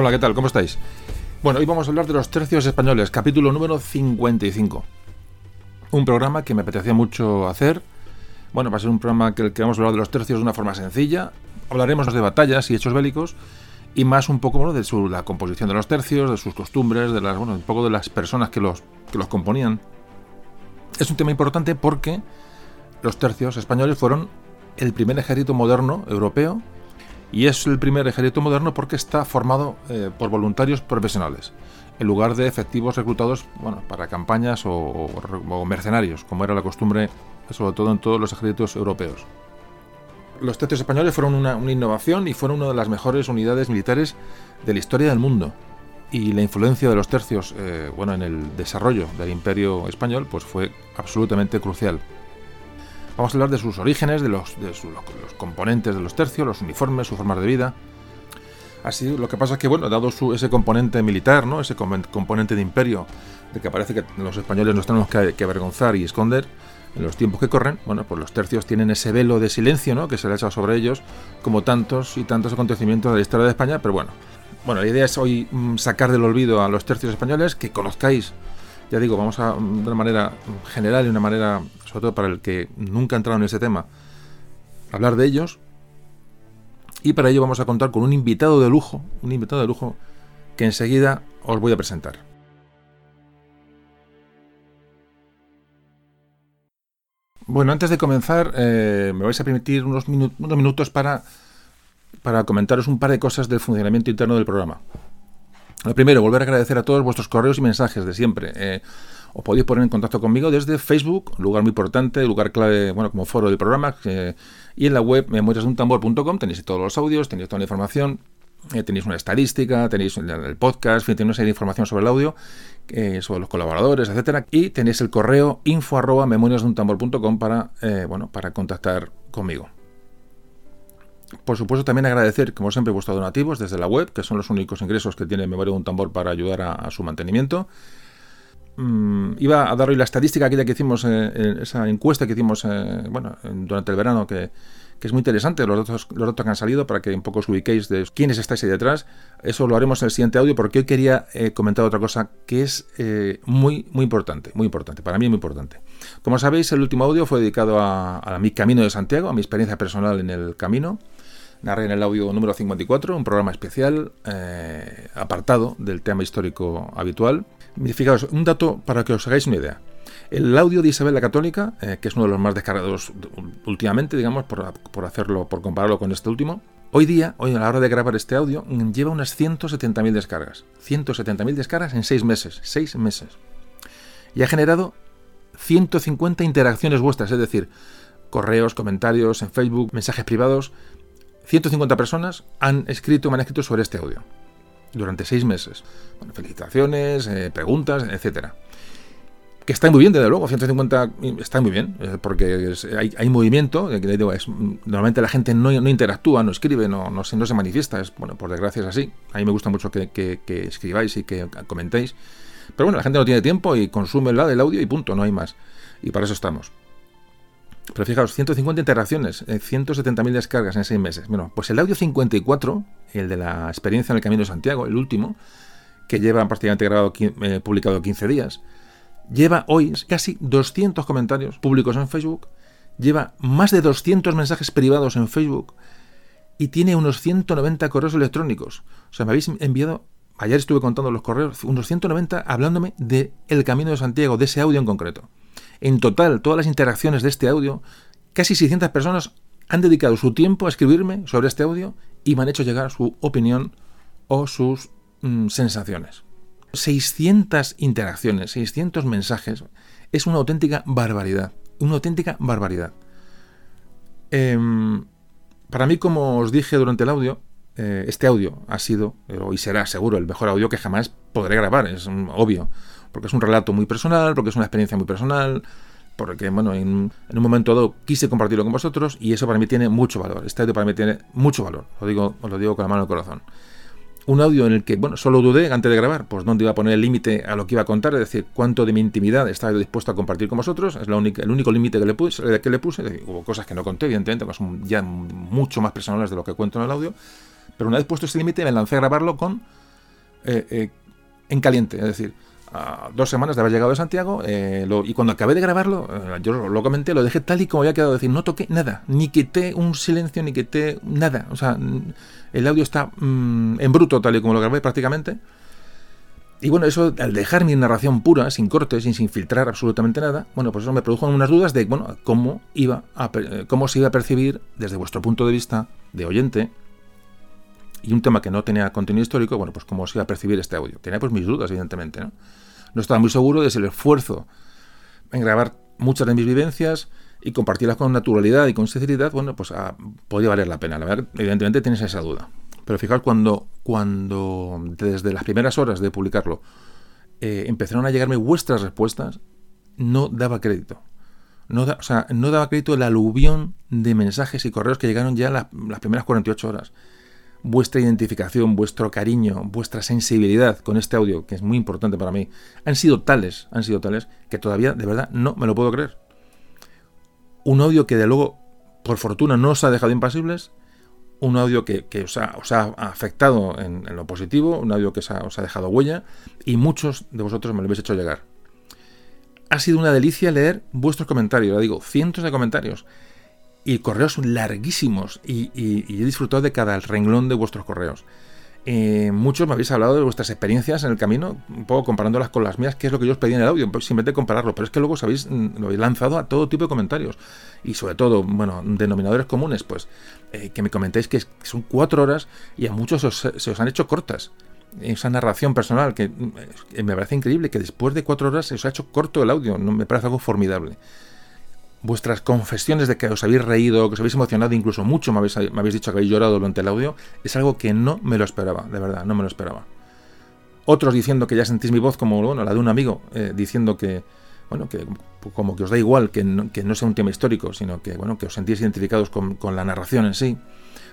Hola, ¿qué tal? ¿Cómo estáis? Bueno, hoy vamos a hablar de los tercios españoles, capítulo número 55. Un programa que me apetecía mucho hacer. Bueno, va a ser un programa que, que vamos a hablar de los tercios de una forma sencilla. Hablaremos de batallas y hechos bélicos y más un poco bueno, de su, la composición de los tercios, de sus costumbres, de las, bueno, un poco de las personas que los, que los componían. Es un tema importante porque los tercios españoles fueron el primer ejército moderno europeo y es el primer ejército moderno porque está formado eh, por voluntarios profesionales, en lugar de efectivos reclutados bueno, para campañas o, mercenarios, como era la costumbre sobre todo en todos los ejércitos europeos. Los tercios españoles fueron una, una innovación y fueron una de las mejores unidades militares de la historia del mundo. Y la influencia de los tercios eh, bueno, en el desarrollo del imperio español pues fue absolutamente crucial. Vamos a hablar de sus orígenes, de los, de su, los componentes de los tercios, los uniformes, sus formas de vida. Así, lo que pasa es que, bueno, dado su, ese componente militar, ¿no? ese componente de imperio, de que parece que los españoles nos tenemos que, avergonzar y esconder, en los tiempos que corren, bueno, pues los tercios tienen ese velo de silencio, ¿no? Que se le ha echado sobre ellos, como tantos y tantos acontecimientos de la historia de España, pero bueno. Bueno, la idea es hoy mm, sacar del olvido a los tercios españoles, que conozcáis, ya digo, vamos a, mm, de una manera general y una manera, sobre todo para el que nunca ha entrado en ese tema, hablar de ellos. Y para ello vamos a contar con un invitado de lujo, un invitado de lujo que enseguida os voy a presentar. Bueno, antes de comenzar, eh, me vais a permitir unos, unos minutos para, para comentaros un par de cosas del funcionamiento interno del programa. Lo primero, volver a agradecer a todos vuestros correos y mensajes de siempre. Eh, os podéis poner en contacto conmigo desde Facebook, lugar muy importante, lugar clave, bueno, como foro del programa, eh, y en la web memoriasduntambor.com tenéis todos los audios, tenéis toda la información, eh, tenéis una estadística, tenéis el podcast, en fin, tenéis una serie de información sobre el audio, eh, sobre los colaboradores, etcétera, y tenéis el correo info arroba para, eh, bueno, para contactar conmigo. Por supuesto, también agradecer, como siempre, vuestros donativos desde la web, que son los únicos ingresos que tiene Memoria de un Tambor para ayudar a su mantenimiento. Mm, iba a dar hoy la estadística aquella que hicimos, eh, esa encuesta que hicimos bueno, durante el verano, que, que es muy interesante los datos, los datos que han salido para que un poco os ubiquéis de quiénes estáis ahí detrás. Eso lo haremos en el siguiente audio porque hoy quería eh, comentar otra cosa que es eh, muy, muy importante, muy importante, para mí muy importante. Como sabéis, el último audio fue dedicado a, mi camino de Santiago, a mi experiencia personal en el camino. Narré en el audio número 54, un programa especial eh, apartado del tema histórico habitual. Fijaos, un dato para que os hagáis una idea. El audio de Isabel la Católica, eh, que es uno de los más descargados últimamente, digamos, por, hacerlo, por compararlo con este último, hoy día, hoy a la hora de grabar este audio, lleva unas 170.000 descargas. 170.000 descargas en 6 meses. 6 meses. Y ha generado 150 interacciones vuestras, es decir, correos, comentarios en Facebook, mensajes privados. 150 personas han escrito, me han escrito sobre este audio durante 6 meses. Bueno, felicitaciones, eh, preguntas, etcétera que está muy bien, desde luego, 150 está muy bien, eh, porque hay, hay, movimiento, es, normalmente la gente no, no interactúa, no escribe, no, no, se, no se manifiesta, es, bueno, por desgracia es así. A mí me gusta mucho que escribáis y que comentéis, pero bueno, la gente no tiene tiempo y consume el, el audio y punto, no hay más. Y para eso estamos. Pero fijaos, 150 interacciones, 170.000 eh, descargas en 6 meses. Bueno, pues el audio 54, el de la experiencia en el Camino de Santiago, el último, que lleva prácticamente grabado, eh, publicado 15 días, lleva hoy casi 200 comentarios públicos en Facebook, lleva más de 200 mensajes privados en Facebook y tiene unos 190 correos electrónicos. O sea, me habéis enviado, ayer estuve contando los correos, unos 190 hablándome de El Camino de Santiago, de ese audio en concreto. En total, todas las interacciones de este audio, casi 600 personas han dedicado su tiempo a escribirme sobre este audio y me han hecho llegar su opinión o sus mmm, sensaciones. 600 interacciones, 600 mensajes, es una auténtica barbaridad. Una auténtica barbaridad. Eh, para mí, como os dije durante el audio, eh, este audio ha sido, y será seguro, el mejor audio que jamás podré grabar, es obvio. Porque es un relato muy personal, porque es una experiencia muy personal, porque bueno, en, un momento dado quise compartirlo con vosotros y eso para mí tiene mucho valor. Este audio para mí tiene mucho valor, lo digo, os lo digo con la mano al corazón un audio en el que, bueno, solo dudé antes de grabar, pues dónde iba a poner el límite a lo que iba a contar, es decir, cuánto de mi intimidad estaba dispuesto a compartir con vosotros, es la única, el único límite que le puse, que le puse, hubo cosas que no conté, evidentemente, que son ya mucho más personales de lo que cuento en el audio, pero una vez puesto ese límite me lancé a grabarlo con en caliente, es decir, dos semanas de haber llegado de Santiago y cuando acabé de grabarlo, yo lo comenté, lo dejé tal y como había quedado, decir, no toqué nada, ni quité un silencio, ni quité nada, o sea, el audio está mm, en bruto tal y como lo grabé prácticamente. Y bueno, eso al dejar mi narración pura, sin cortes, sin, sin filtrar absolutamente nada, bueno, pues eso me produjo unas dudas de, bueno, cómo iba a, cómo se iba a percibir desde vuestro punto de vista de oyente y un tema que no tenía contenido histórico, bueno, pues cómo se iba a percibir este audio. Tenía pues mis dudas, evidentemente, ¿no? No estaba muy seguro de si el esfuerzo en grabar muchas de mis vivencias y compartirlas con naturalidad y con sinceridad, bueno, pues ah, valer la pena. La verdad, evidentemente tienes esa duda. Pero fijaos, cuando, cuando desde las primeras horas de publicarlo eh, empezaron a llegarme vuestras respuestas, no daba crédito. No, o sea, no daba crédito el aluvión de mensajes y correos que llegaron ya las, las primeras 48 horas. Vuestra identificación, vuestro cariño, vuestra sensibilidad con este audio, que es muy importante para mí, han sido tales, han sido tales, que todavía de verdad no me lo puedo creer. Un audio que de luego, por fortuna, no os ha dejado impasibles, un audio que, os, ha, afectado en, lo positivo, un audio que os ha, dejado huella y muchos de vosotros me lo habéis hecho llegar. Ha sido una delicia leer vuestros comentarios, ya digo, cientos de comentarios y correos larguísimos y, y he disfrutado de cada renglón de vuestros correos. Eh, muchos me habéis hablado de vuestras experiencias en el camino, un poco comparándolas con las mías, que es lo que yo os pedí en el audio, pues simplemente compararlo, pero es que luego os habéis, mm, lo habéis lanzado a todo tipo de comentarios y sobre todo, bueno, denominadores comunes, pues eh, que me comentéis que son cuatro horas y a muchos se os han hecho cortas. Esa narración personal que mm, me parece increíble que después de cuatro horas se os ha hecho corto el audio, me parece algo formidable vuestras confesiones de que os habéis reído, que os habéis emocionado, incluso mucho me habéis, dicho que habéis llorado durante el audio, es algo que no me lo esperaba, de verdad, no me lo esperaba. Otros diciendo que ya sentís mi voz como bueno, la de un amigo, eh, diciendo que, bueno, que como que os da igual que no, que no, sea un tema histórico, sino que, bueno, que os sentís identificados con, con, la narración en sí.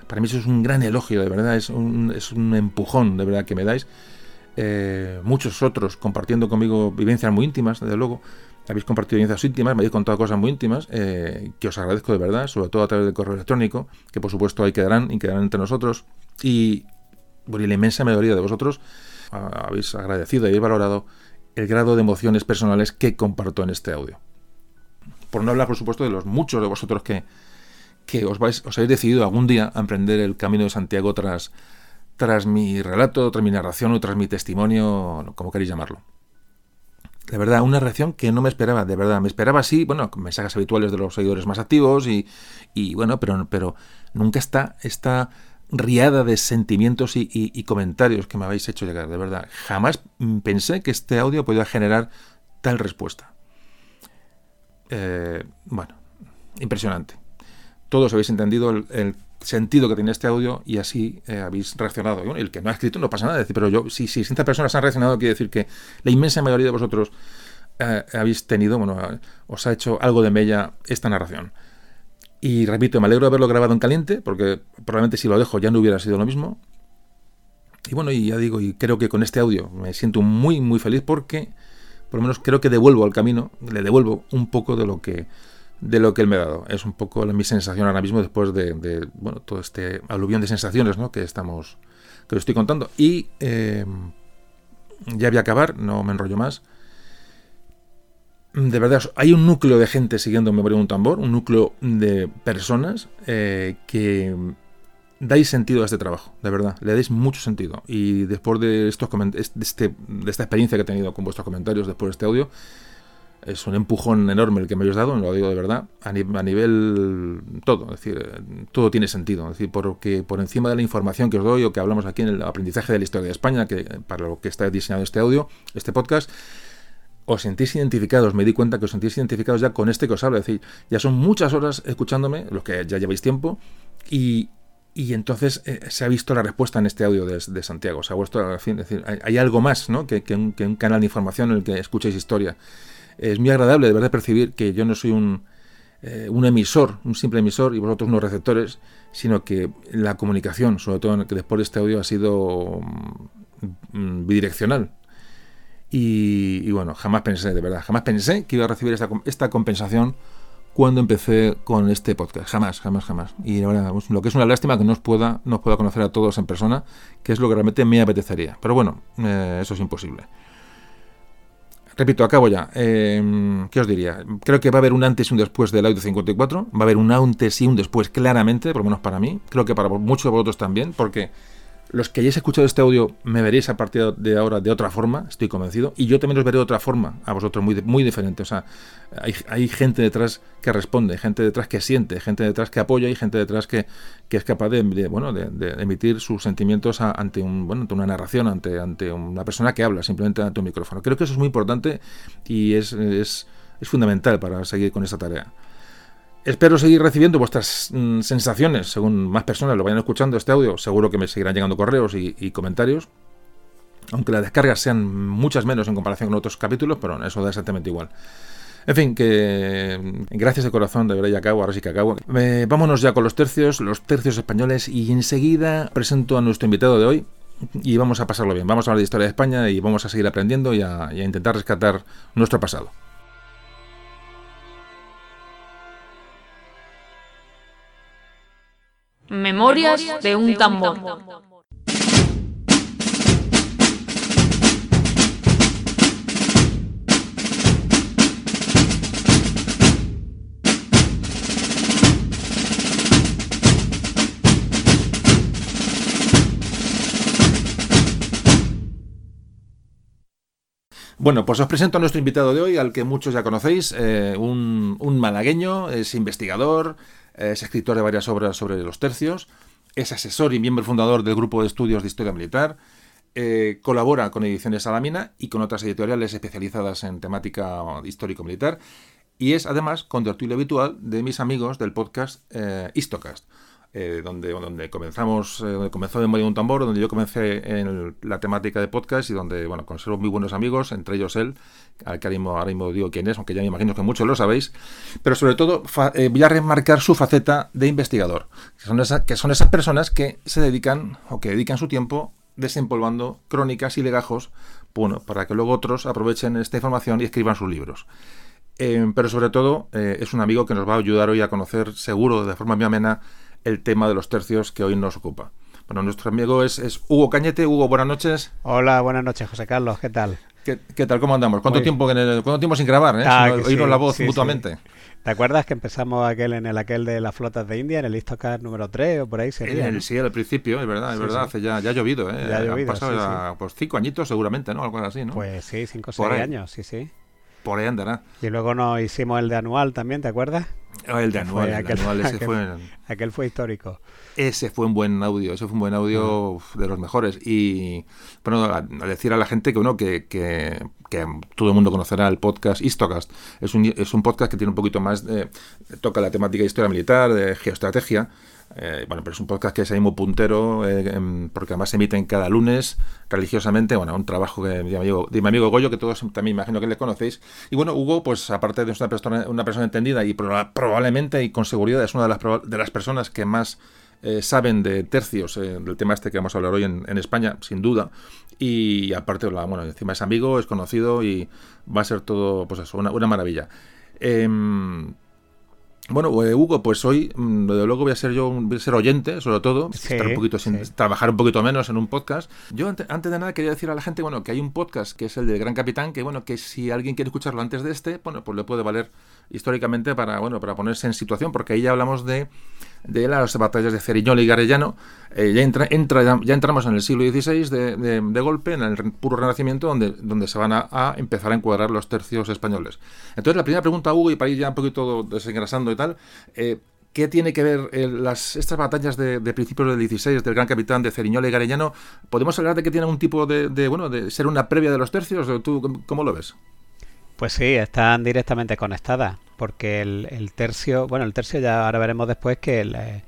Para mí eso es un gran elogio, de verdad, es un, es un empujón, de verdad, que me dais. Eh, muchos otros compartiendo conmigo vivencias muy íntimas, desde luego, habéis compartido vivencias íntimas, me habéis contado cosas muy íntimas, eh, que os agradezco de verdad, sobre todo a través del correo electrónico, que por supuesto ahí quedarán y quedarán entre nosotros. Y, bueno, la inmensa mayoría de vosotros habéis agradecido y habéis valorado el grado de emociones personales que comparto en este audio. Por no hablar, por supuesto, de los muchos de vosotros que, que os, vais, os habéis decidido algún día a emprender el camino de Santiago tras, tras mi relato, tras mi narración o tras mi testimonio, como queréis llamarlo de verdad, una reacción que no me esperaba, de verdad. Me esperaba así, bueno, mensajes habituales de los seguidores más activos y, y bueno, pero, pero nunca está esta riada de sentimientos y, comentarios que me habéis hecho llegar, de verdad. Jamás pensé que este audio podía generar tal respuesta. Eh, bueno, impresionante. Todos habéis entendido el, sentido que tiene este audio y así eh, habéis reaccionado. Y el que no ha escrito no pasa nada, decir, pero yo, si, si 60 personas han reaccionado, quiere decir que la inmensa mayoría de vosotros eh, habéis tenido, bueno, os ha hecho algo de mella esta narración. Y repito, me alegro de haberlo grabado en caliente, porque probablemente si lo dejo ya no hubiera sido lo mismo. Y bueno, y ya digo, y creo que con este audio me siento muy, muy feliz porque, por lo menos creo que devuelvo al camino, le devuelvo un poco de lo que de lo que él me ha dado. Es un poco mi sensación ahora mismo después de, bueno, todo este aluvión de sensaciones ¿no? que estamos que os estoy contando. Y eh, ya voy a acabar, no me enrollo más. De verdad, hay un núcleo de gente siguiendo Memoria de un tambor, un núcleo de personas eh, que dais sentido a este trabajo, de verdad, le dais mucho sentido. Y después de, estos de, este, de esta experiencia que he tenido con vuestros comentarios después de este audio, es un empujón enorme el que me habéis dado, lo digo de verdad, a, nivel todo, es decir, todo tiene sentido, es decir, porque por encima de la información que os doy o que hablamos aquí en el aprendizaje de la historia de España, que para lo que está diseñado este audio, este podcast, os sentís identificados, me di cuenta que os sentís identificados ya con este que os hablo, es decir, ya son muchas horas escuchándome, los que ya lleváis tiempo, y, entonces eh, se ha visto la respuesta en este audio de, Santiago, se ha vuelto, fin, decir, hay, algo más ¿no? que, un, que un canal de información en el que escuchéis historia es muy agradable de verdad percibir que yo no soy un, eh, un emisor, un simple emisor y vosotros unos receptores, sino que la comunicación, sobre todo que después de este audio, ha sido mm, bidireccional. Y, bueno, jamás pensé, de verdad, jamás pensé que iba a recibir esta, esta compensación cuando empecé con este podcast. Jamás, jamás, jamás. Y ahora, pues, lo que es una lástima que no os pueda, no pueda conocer a todos en persona, que es lo que realmente me apetecería. Pero bueno, eh, eso es imposible. Repito, acabo ya. Eh, ¿Qué os diría? Creo que va a haber un antes y un después del audio 54. Va a haber un antes y un después, claramente, por lo menos para mí. Creo que para muchos de vosotros también, porque los que hayáis escuchado este audio me veréis a partir de ahora de otra forma, estoy convencido, y yo también os veré de otra forma, a vosotros muy, muy diferente. O sea, hay, gente detrás que responde, gente detrás que siente, gente detrás que apoya y gente detrás que, es capaz de, bueno, de, emitir sus sentimientos ante, un, bueno, ante una narración, ante, ante una persona que habla, simplemente ante un micrófono. Creo que eso es muy importante y es, es, es fundamental para seguir con esta tarea. Espero seguir recibiendo vuestras mm, sensaciones según más personas lo vayan escuchando este audio. Seguro que me seguirán llegando correos y, comentarios. Aunque las descargas sean muchas menos en comparación con otros capítulos, pero eso da exactamente igual. En fin, que mm, gracias de corazón, de verdad ya acabo, ahora sí que acabo. Eh, vámonos ya con los tercios, los tercios españoles, y enseguida presento a nuestro invitado de hoy, y vamos a pasarlo bien. Vamos a hablar de historia de España y vamos a seguir aprendiendo y a intentar rescatar nuestro pasado. Memorias de un tambor. Bueno, pues os presento a nuestro invitado de hoy, al que muchos ya conocéis, eh, un, un malagueño, es investigador, es escritor de varias obras sobre los tercios, es asesor y miembro fundador del grupo de estudios de historia militar, eh, colabora con Ediciones Salamina y con otras editoriales especializadas en temática histórico-militar y es además contertulio habitual de mis amigos del podcast eh, Histocast. Eh, donde, donde comenzamos, eh, comenzó de Morir un Tambor, donde yo comencé en la temática de podcast y donde, bueno, conservo muy buenos amigos, entre ellos él, al que ahora mismo, digo quién es, aunque ya me imagino que muchos lo sabéis, pero sobre todo eh, voy a remarcar su faceta de investigador, que son, que son esas personas que se dedican o que dedican su tiempo desempolvando crónicas y legajos, bueno, para que luego otros aprovechen esta información y escriban sus libros. pero sobre todo es un amigo que nos va a ayudar hoy a conocer seguro de forma muy amena el tema de los tercios que hoy nos ocupa. Bueno, nuestro amigo es, Hugo Cañete. Hugo, buenas noches. Hola, buenas noches, José Carlos. ¿Qué tal? ¿Qué, tal? ¿Cómo andamos? ¿Cuánto, tiempo, ¿Cuánto tiempo sin grabar? Eh? Ah, oírnos la voz mutuamente. ¿Te acuerdas que empezamos aquel en el aquel de las flotas de India, en el Istocast número 3 o por ahí sería? El, Sí, al principio, es verdad, es verdad. Hace ya, ya ha llovido, ¿eh? Ya ha llovido, Han pasado pues, cinco añitos seguramente, ¿no? Algo así, ¿no? Pues sí, cinco o seis años, sí, sí. Por ahí andará. Y luego nos hicimos el de anual también, ¿te acuerdas? Ah, el de anual, aquel, ese fue... Aquel fue histórico. Ese fue un buen audio, ese fue un buen audio de los mejores. Y bueno, a, decir a la gente que uno que, que, todo el mundo conocerá el podcast Histocast. Es un, es un podcast que tiene un poquito más de, toca la temática de historia militar, de geoestrategia. Eh, bueno, pero es un podcast que es ahí muy puntero, eh, porque además se emiten cada lunes religiosamente. Bueno, un trabajo de mi amigo, de mi amigo Goyo, que todos también imagino que le conocéis. Y bueno, Hugo, pues aparte de una persona, una persona entendida y probablemente y con seguridad es una de las, de las personas que más eh, saben de tercios, eh, del tema este que vamos a hablar hoy en, España, sin duda. Y aparte, bueno, encima es amigo, es conocido y va a ser todo, pues eso, una, una maravilla. Em, bueno, eh, Hugo, pues hoy, mm, desde luego voy a ser yo, voy a ser oyente, sobre todo, estar un poquito sin, trabajar un poquito menos en un podcast. Yo antes, de nada quería decir a la gente, bueno, que hay un podcast que es el del Gran Capitán, que bueno, que si alguien quiere escucharlo antes de este, bueno, pues le puede valer históricamente para, bueno, para ponerse en situación, porque ahí ya hablamos de, de las batallas de Ceriñola y Garellano, eh, ya, entra, ya, entramos en el siglo XVI de, de, golpe, en el puro renacimiento, donde, donde se van a, empezar a encuadrar los tercios españoles. Entonces, la primera pregunta, Hugo, y para ir ya un poquito desengrasando y tal, eh, ¿Qué tiene que ver eh, las, estas batallas de, principios del XVI, del Gran Capitán de Ceriñola y Garellano? ¿Podemos hablar de que tienen un tipo de, de, bueno, de ser una previa de los tercios? ¿Tú cómo lo ves? Pues sí, están directamente conectadas, porque el, tercio, bueno, el tercio ya ahora veremos después que eh,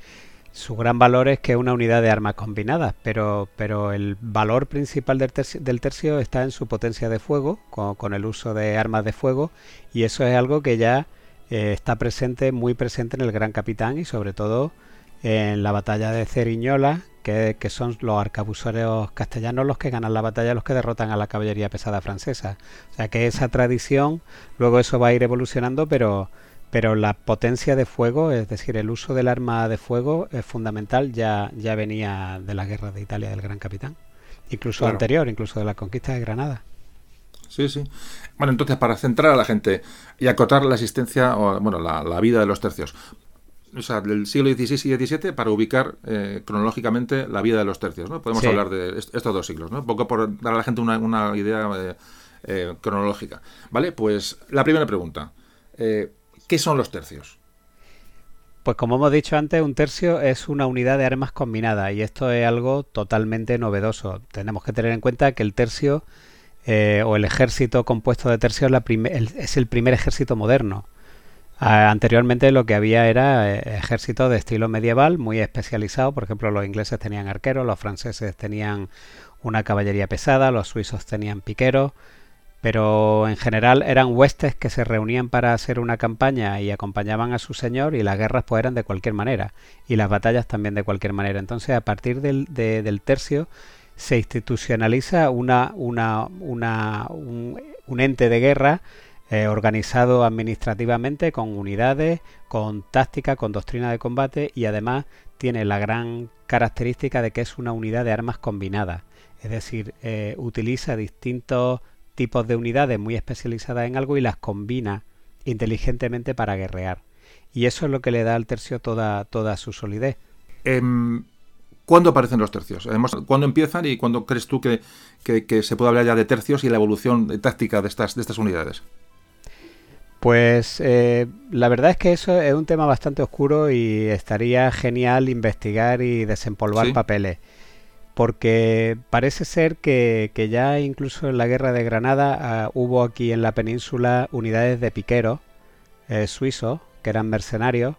su gran valor es que es una unidad de armas combinadas, pero, pero el valor principal del tercio, del tercio está en su potencia de fuego, con, el uso de armas de fuego, y eso es algo que ya eh, está presente, muy presente en el Gran Capitán y sobre todo en la batalla de Ceriñola, que, son los arcabuceros castellanos los que ganan la batalla, los que derrotan a la caballería pesada francesa. O sea que esa tradición, luego eso va a ir evolucionando, pero, pero la potencia de fuego, es decir, el uso del arma de fuego es fundamental, ya, ya venía de la guerra de Italia del Gran Capitán, incluso anterior, incluso de la conquista de Granada. Sí, sí. Bueno, entonces, para centrar a la gente y acotar la existencia, o bueno, la, la vida de los tercios, o sea, del siglo XVI y XVII para ubicar eh, cronológicamente la vida de los tercios, ¿no? Podemos hablar de estos dos siglos, ¿no? Un poco por dar a la gente una, una idea eh, eh, cronológica. ¿Vale? Pues la primera pregunta. ¿Qué son los tercios? Pues como hemos dicho antes, un tercio es una unidad de armas combinada y esto es algo totalmente novedoso. Tenemos que tener en cuenta que el tercio o el ejército compuesto de tercios es el primer ejército moderno. Anteriormente lo que había era eh, ejército de estilo medieval muy especializado, por ejemplo los ingleses tenían arqueros, los franceses tenían una caballería pesada, los suizos tenían piqueros, pero en general eran huestes que se reunían para hacer una campaña y acompañaban a su señor y las guerras pues eran de cualquier manera. Y las batallas también de cualquier manera. Entonces a partir del, del tercio se institucionaliza una, una, una un, un ente de guerra eh, organizado administrativamente con unidades, con táctica, con doctrina de combate y además tiene la gran característica de que es una unidad de armas combinadas. Es decir, eh, utiliza distintos tipos de unidades muy especializadas en algo y las combina inteligentemente para guerrear. Y eso es lo que le da al tercio toda, toda su solidez. Em, ¿Cuándo aparecen los tercios? ¿Cuándo empiezan y cuándo crees tú que, que, se puede hablar ya de tercios y la evolución táctica de estas, de estas unidades? Pues eh, la verdad es que eso es un tema bastante oscuro y estaría genial investigar y desempolvar papeles. Porque parece ser que, ya incluso en la guerra de Granada ah, hubo aquí en la península unidades de piqueros eh, suizos que eran mercenarios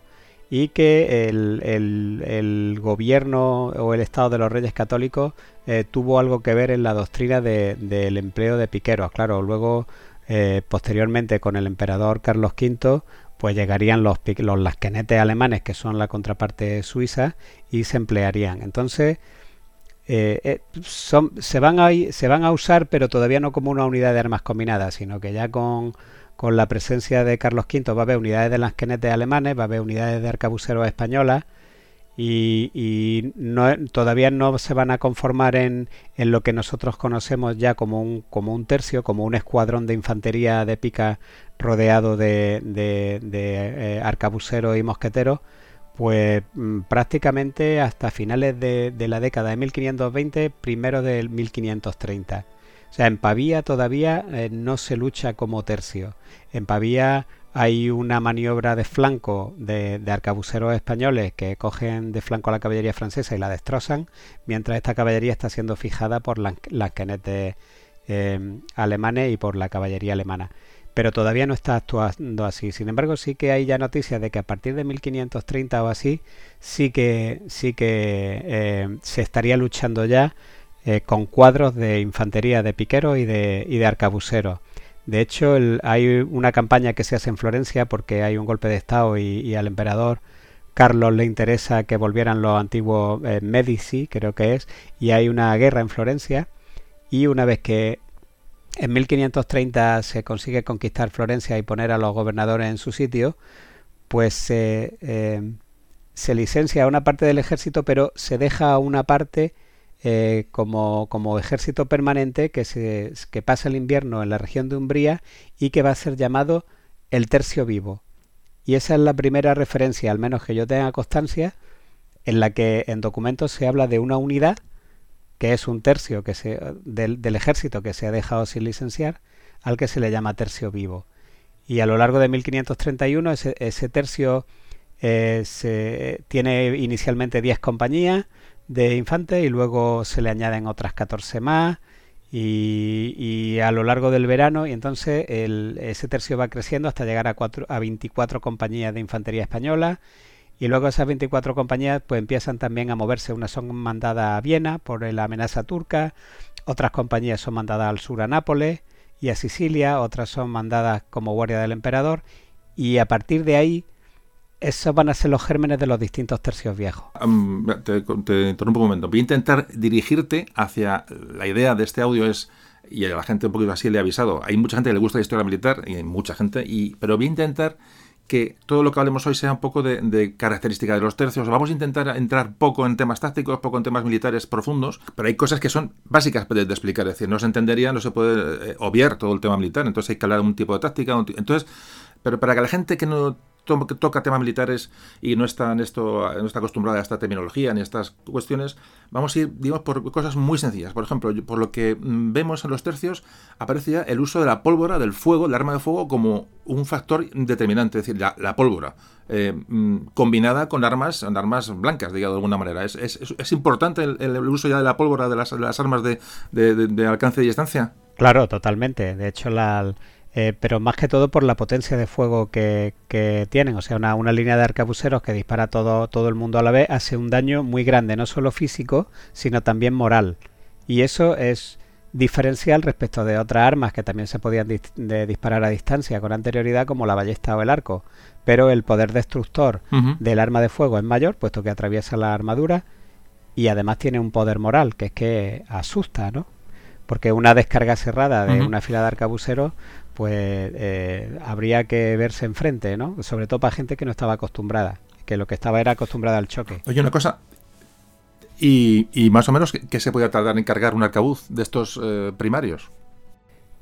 y que el, gobierno o el Estado de los Reyes Católicos eh, tuvo algo que ver en la doctrina del empleo de piqueros. Claro, luego eh, posteriormente con el emperador Carlos V pues llegarían los, los lasquenetes alemanes que son la contraparte suiza y se emplearían. Entonces eh, eh, son, se, van a, se van a usar pero todavía no como una unidad de armas combinadas sino que ya con, con la presencia de Carlos V va a haber unidades de lasquenetes alemanes va a haber unidades de arcabuceros españolas y, todavía no se van a conformar en, lo que nosotros conocemos ya como un, como un tercio, como un escuadrón de infantería de pica rodeado de, de, eh, arcabuceros y mosqueteros, pues mm, prácticamente hasta finales de, de, la década de 1520, primero del 1530. O sea, en Pavía todavía eh, no se lucha como tercio. En Pavía hay una maniobra de flanco de, arcabuceros españoles que cogen de flanco a la caballería francesa y la destrozan, mientras esta caballería está siendo fijada por las, canetes eh, alemanes y por la caballería alemana. Pero todavía no está actuando así. Sin embargo, sí que hay ya noticias de que a partir de 1530 o así, sí que, sí que eh, se estaría luchando ya eh, con cuadros de infantería de piqueros y de, y de arcabuceros. De hecho, hay una campaña que se hace en Florencia porque hay un golpe de Estado y, al emperador Carlos le interesa que volvieran los antiguos eh, Medici, creo que es, y hay una guerra en Florencia. Y una vez que en 1530 se consigue conquistar Florencia y poner a los gobernadores en su sitio, pues eh, se licencia una parte del ejército, pero se deja una parte eh, como, como, ejército permanente que, se, que pasa el invierno en la región de Umbría y que va a ser llamado el tercio vivo. Y esa es la primera referencia, al menos que yo tenga constancia, en la que en documentos se habla de una unidad, que es un tercio que se, del, del ejército que se ha dejado sin licenciar, al que se le llama tercio vivo. Y a lo largo de 1531 ese, tercio eh, tiene inicialmente 10 compañías, de infantes y luego se le añaden otras 14 más y, a lo largo del verano y entonces el, ese tercio va creciendo hasta llegar a, cuatro, a 24 compañías de infantería española. Y luego esas 24 compañías pues empiezan también a moverse, unas son mandadas a Viena por la amenaza turca, otras compañías son mandadas al sur a Nápoles y a Sicilia, otras son mandadas como guardia del emperador. Y a partir de ahí esos van a ser los gérmenes de los distintos tercios viejos. te, interrumpo un momento. Voy a intentar dirigirte hacia la idea de este audio es y a la gente un poquito así le he avisado. Hay mucha gente que le gusta la historia militar y hay mucha gente y pero voy a intentar que todo lo que hablemos hoy sea un poco de, de característica de los tercios. Vamos a intentar entrar poco en temas tácticos, poco en temas militares profundos, pero hay cosas que son básicas de, explicar. Es decir, no se entendería, no se puede eh, obviar todo el tema militar. Entonces hay que hablar de un tipo de táctica. entonces, pero para que la gente que no que toca temas militares y no está, en esto, no está acostumbrada a esta terminología ni a estas cuestiones, vamos a ir, digamos, por cosas muy sencillas. Por ejemplo, por lo que mm, vemos en los tercios, aparece ya el uso de la pólvora, del fuego, del arma de fuego, como un factor determinante, es decir, la, pólvora. Eh, mm, combinada con armas, armas blancas, digamos de alguna manera. ¿Es, es, importante el, uso ya de la pólvora de las, armas de, de, alcance y distancia? Claro, totalmente. De hecho, la, eh, pero más que todo por la potencia de fuego que, tienen. O sea, una, una, línea de arcabuceros que dispara todo, todo el mundo a la vez hace un daño muy grande, no solo físico, sino también moral. Y eso es diferencial respecto de otras armas que también se podían disparar a distancia con anterioridad, como la ballesta o el arco. Pero el poder destructor del arma de fuego es mayor, puesto que atraviesa la armadura y además tiene un poder moral, que es que asusta, ¿no? Porque una descarga cerrada de una fila de arcabuceros pues eh, habría que verse enfrente, ¿no? Sobre todo para gente que no estaba acostumbrada, que lo que estaba era acostumbrada al choque. Oye, una cosa, ¿y, más o menos qué se puede tardar en cargar un arcabuz de estos eh, primarios?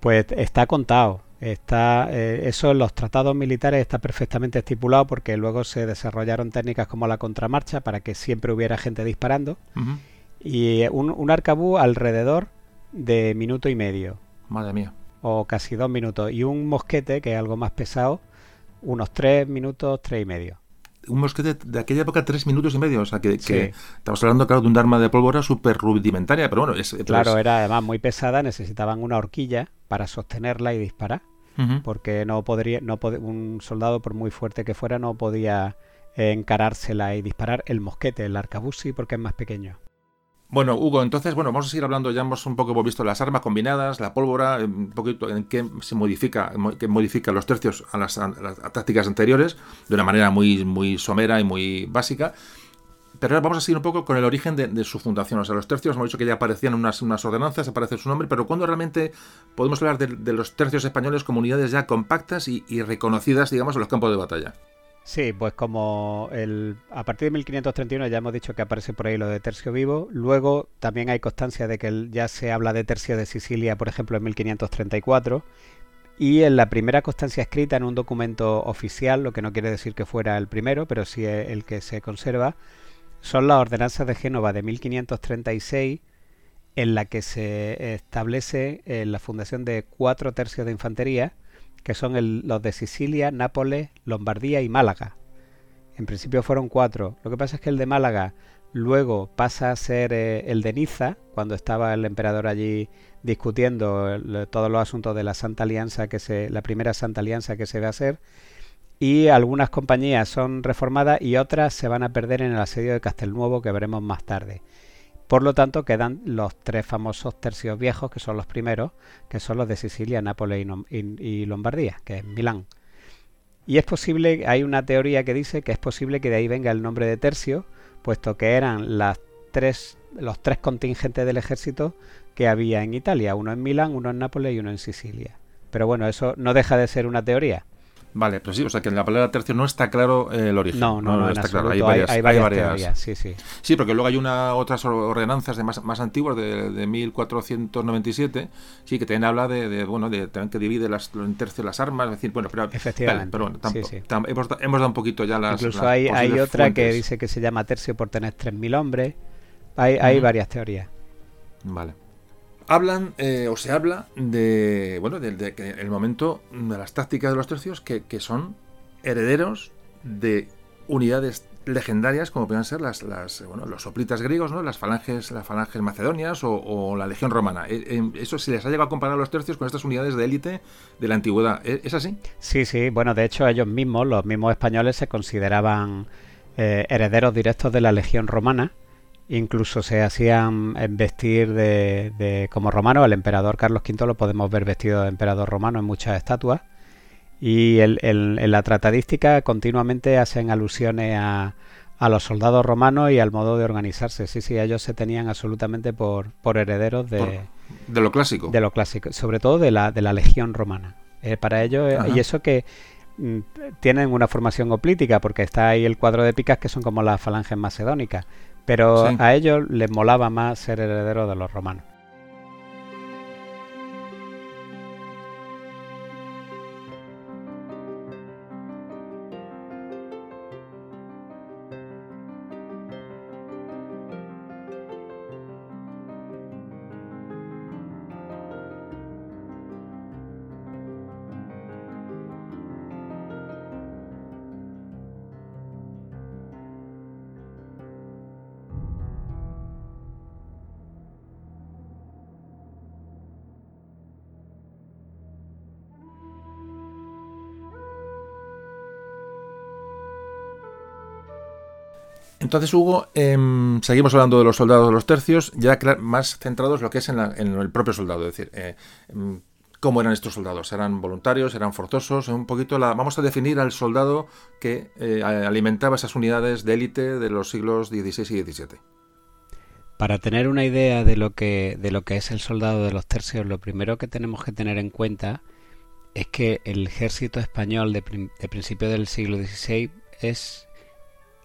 Pues está contado. Está, eh, eso en los tratados militares está perfectamente estipulado porque luego se desarrollaron técnicas como la contramarcha para que siempre hubiera gente disparando. Y un, un arcabuz alrededor de minuto y medio. Madre mía o casi dos minutos. Y un mosquete, que es algo más pesado, unos tres minutos, tres y medio. Un mosquete de aquella época, tres minutos y medio. O sea, que, estamos hablando, claro, de un arma de pólvora súper rudimentaria, pero bueno, es, Claro, era además muy pesada, necesitaban una horquilla para sostenerla y disparar. Porque no podría, no un soldado, por muy fuerte que fuera, no podía encarársela y disparar el mosquete, el arcabuz sí, porque es más pequeño. Bueno, Hugo, entonces, bueno, vamos a seguir hablando, ya hemos un poco hemos visto las armas combinadas, la pólvora, un poquito en qué se modifica, qué modifica los tercios a las, tácticas anteriores, de una manera muy, muy somera y muy básica. Pero ahora vamos a seguir un poco con el origen de, su fundación. O sea, los tercios, hemos dicho que ya aparecían unas, unas ordenanzas, aparece su nombre, pero ¿cuándo realmente podemos hablar de, los tercios españoles como unidades ya compactas y reconocidas, digamos, en los campos de batalla? Sí, pues como el, a partir de 1531 ya hemos dicho que aparece por ahí lo de tercio vivo. Luego también hay constancia de que ya se habla de tercio de Sicilia, por ejemplo, en 1534. Y en la primera constancia escrita en un documento oficial, lo que no quiere decir que fuera el primero, pero sí el que se conserva, son las ordenanzas de Génova de 1536, en la que se establece eh, la fundación de cuatro tercios de infantería que son los de Sicilia, Nápoles, Lombardía y Málaga. En principio fueron cuatro. Lo que pasa es que el de Málaga luego pasa a ser eh, el de Niza, cuando estaba el emperador allí discutiendo todos los asuntos de la Santa Alianza, que se, la primera Santa Alianza que se va a hacer. Y algunas compañías son reformadas y otras se van a perder en el asedio de Castelnuovo, que veremos más tarde. Por lo tanto, quedan los tres famosos tercios viejos, que son los primeros, que son los de Sicilia, Nápoles y, Lombardía, que es Milán. Y es posible, hay una teoría que dice que es posible que de ahí venga el nombre de tercio, puesto que eran los tres contingentes del ejército que había en Italia, uno en Milán, uno en Nápoles y uno en Sicilia. Pero bueno, eso no deja de ser una teoría. Vale, pero sí, o sea que en la palabra tercio no está claro eh, el origen. No, no, no, está claro. Hay varias, hay, varias, sí, sí. Sí, porque luego hay una otras ordenanzas de más, más antiguas de, de 1497, sí, que también habla de, bueno, de también que divide las, en tercio las armas, es decir, bueno, pero efectivamente, pero bueno, tampoco, hemos, hemos, dado un poquito ya las. Incluso hay, hay otra que dice que se llama tercio por tener 3.000 hombres. Hay, hay varias teorías. Vale hablan eh, o se habla de bueno de, el momento de las tácticas de los tercios que, son herederos de unidades legendarias como pueden ser las, las bueno, los soplitas griegos no las falanges las falanges macedonias o, la legión romana. Eh, eh, eso se les ha llegado a comparar a los tercios con estas unidades de élite de la antigüedad. ¿es así? sí sí. Bueno de hecho ellos mismos los mismos españoles se consideraban herederos directos de la legión romana Incluso se hacían vestir de, como romano. El emperador Carlos V lo podemos ver vestido de emperador romano en muchas estatuas. Y en la tratadística continuamente hacen alusiones a, a, los soldados romanos y al modo de organizarse. Sí, sí, ellos se tenían absolutamente por, por herederos de, de lo clásico. De lo clásico, sobre todo de la, de la legión romana. Eh, para ellos, eh, y eso que mm, tienen una formación hoplítica, porque está ahí el cuadro de picas que son como las falanges macedónicas. Pero a ellos les molaba más ser herederos de los romanos. Entonces, Hugo, em, seguimos hablando de los soldados de los tercios, ya más centrados en lo que es en, el propio soldado, es decir, eh, em, cómo eran estos soldados, eran voluntarios, eran forzosos, un poquito la, vamos a definir al soldado que eh, alimentaba esas unidades de élite de los siglos XVI y XVII. Para tener una idea de lo que de lo que es el soldado de los tercios, lo primero que tenemos que tener en cuenta es que el ejército español de principio del siglo XVI es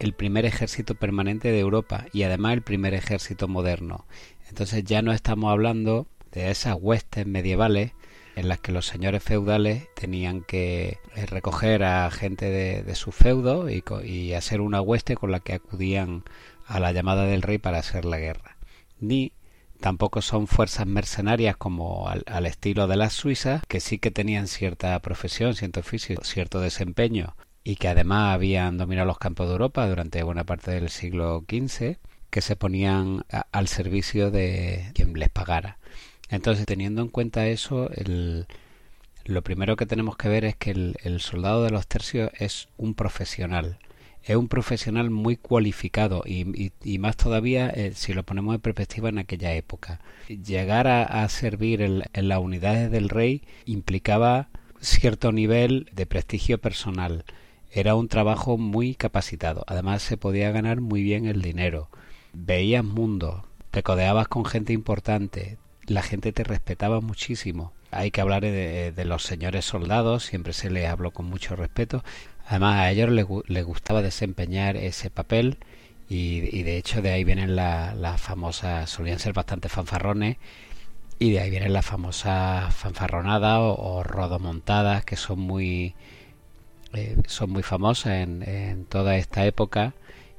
el primer ejército permanente de Europa y además el primer ejército moderno. Entonces ya no estamos hablando de esas huestes medievales en las que los señores feudales tenían que eh, recoger a gente de, su feudo y, hacer una hueste con la que acudían a la llamada del rey para hacer la guerra. Ni tampoco son fuerzas mercenarias como al, al, estilo de las suizas, que sí que tenían cierta profesión, cierto oficio, cierto desempeño y que además habían dominado los campos de Europa durante buena parte del siglo XV, que se ponían al servicio de quien les pagara. Entonces, teniendo en cuenta eso, el, lo primero que tenemos que ver es que el, soldado de los tercios es un profesional. Es un profesional muy cualificado y, más todavía eh, si lo ponemos en perspectiva en aquella época. Llegar a, a servir en las unidades del rey implicaba cierto nivel de prestigio personal era un trabajo muy capacitado. Además se podía ganar muy bien el dinero. Veías mundo, te codeabas con gente importante, la gente te respetaba muchísimo. Hay que hablar de, los señores soldados, siempre se les habló con mucho respeto. Además a ellos les, gustaba desempeñar ese papel y, de hecho de ahí vienen las famosas, solían ser bastante fanfarrones y de ahí vienen las famosas fanfarronadas o rodomontadas que son muy eh, son muy famosas en, toda esta época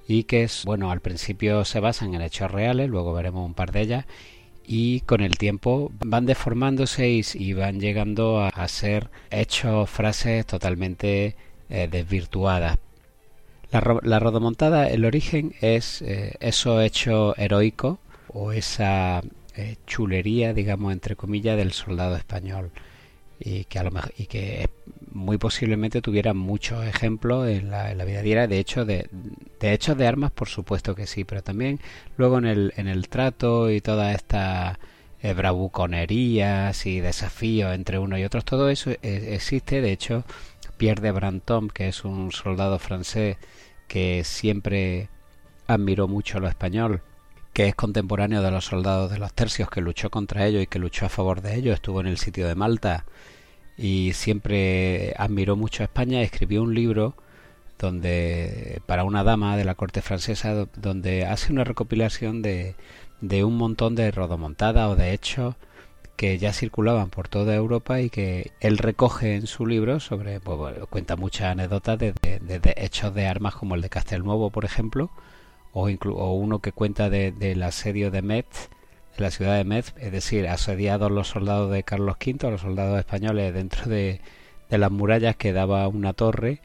y que bueno, al principio se basan en hechos reales, luego veremos un par de ellas y con el tiempo van deformándose y, van llegando a, ser hechos, frases totalmente eh, desvirtuadas. La, la, rodomontada, el origen es eh, eso hecho heroico o esa chulería, digamos, entre comillas, del soldado español y que a lo mejor, y que muy posiblemente tuviera muchos ejemplos en la, vida diaria. De hecho de, de hechos de armas por supuesto que sí pero también luego en el en el trato y toda esta eh, bravuconerías y desafíos entre uno y otros todo eso e, existe. De hecho Pierre de Brantôme que es un soldado francés que siempre admiró mucho lo español que es contemporáneo de los soldados de los tercios que luchó contra ellos y que luchó a favor de ellos estuvo en el sitio de Malta y siempre admiró mucho a España. Escribió un libro donde para una dama de la corte francesa donde hace una recopilación de, de un montón de rodomontadas o de hechos que ya circulaban por toda Europa y que él recoge en su libro sobre pues, cuenta muchas anécdotas de, hechos de armas como el de Castelnuovo por ejemplo o, o uno que cuenta del asedio de Metz en la ciudad de Metz, es decir, asediados los soldados de Carlos V, los soldados españoles dentro de, las murallas que daba una torre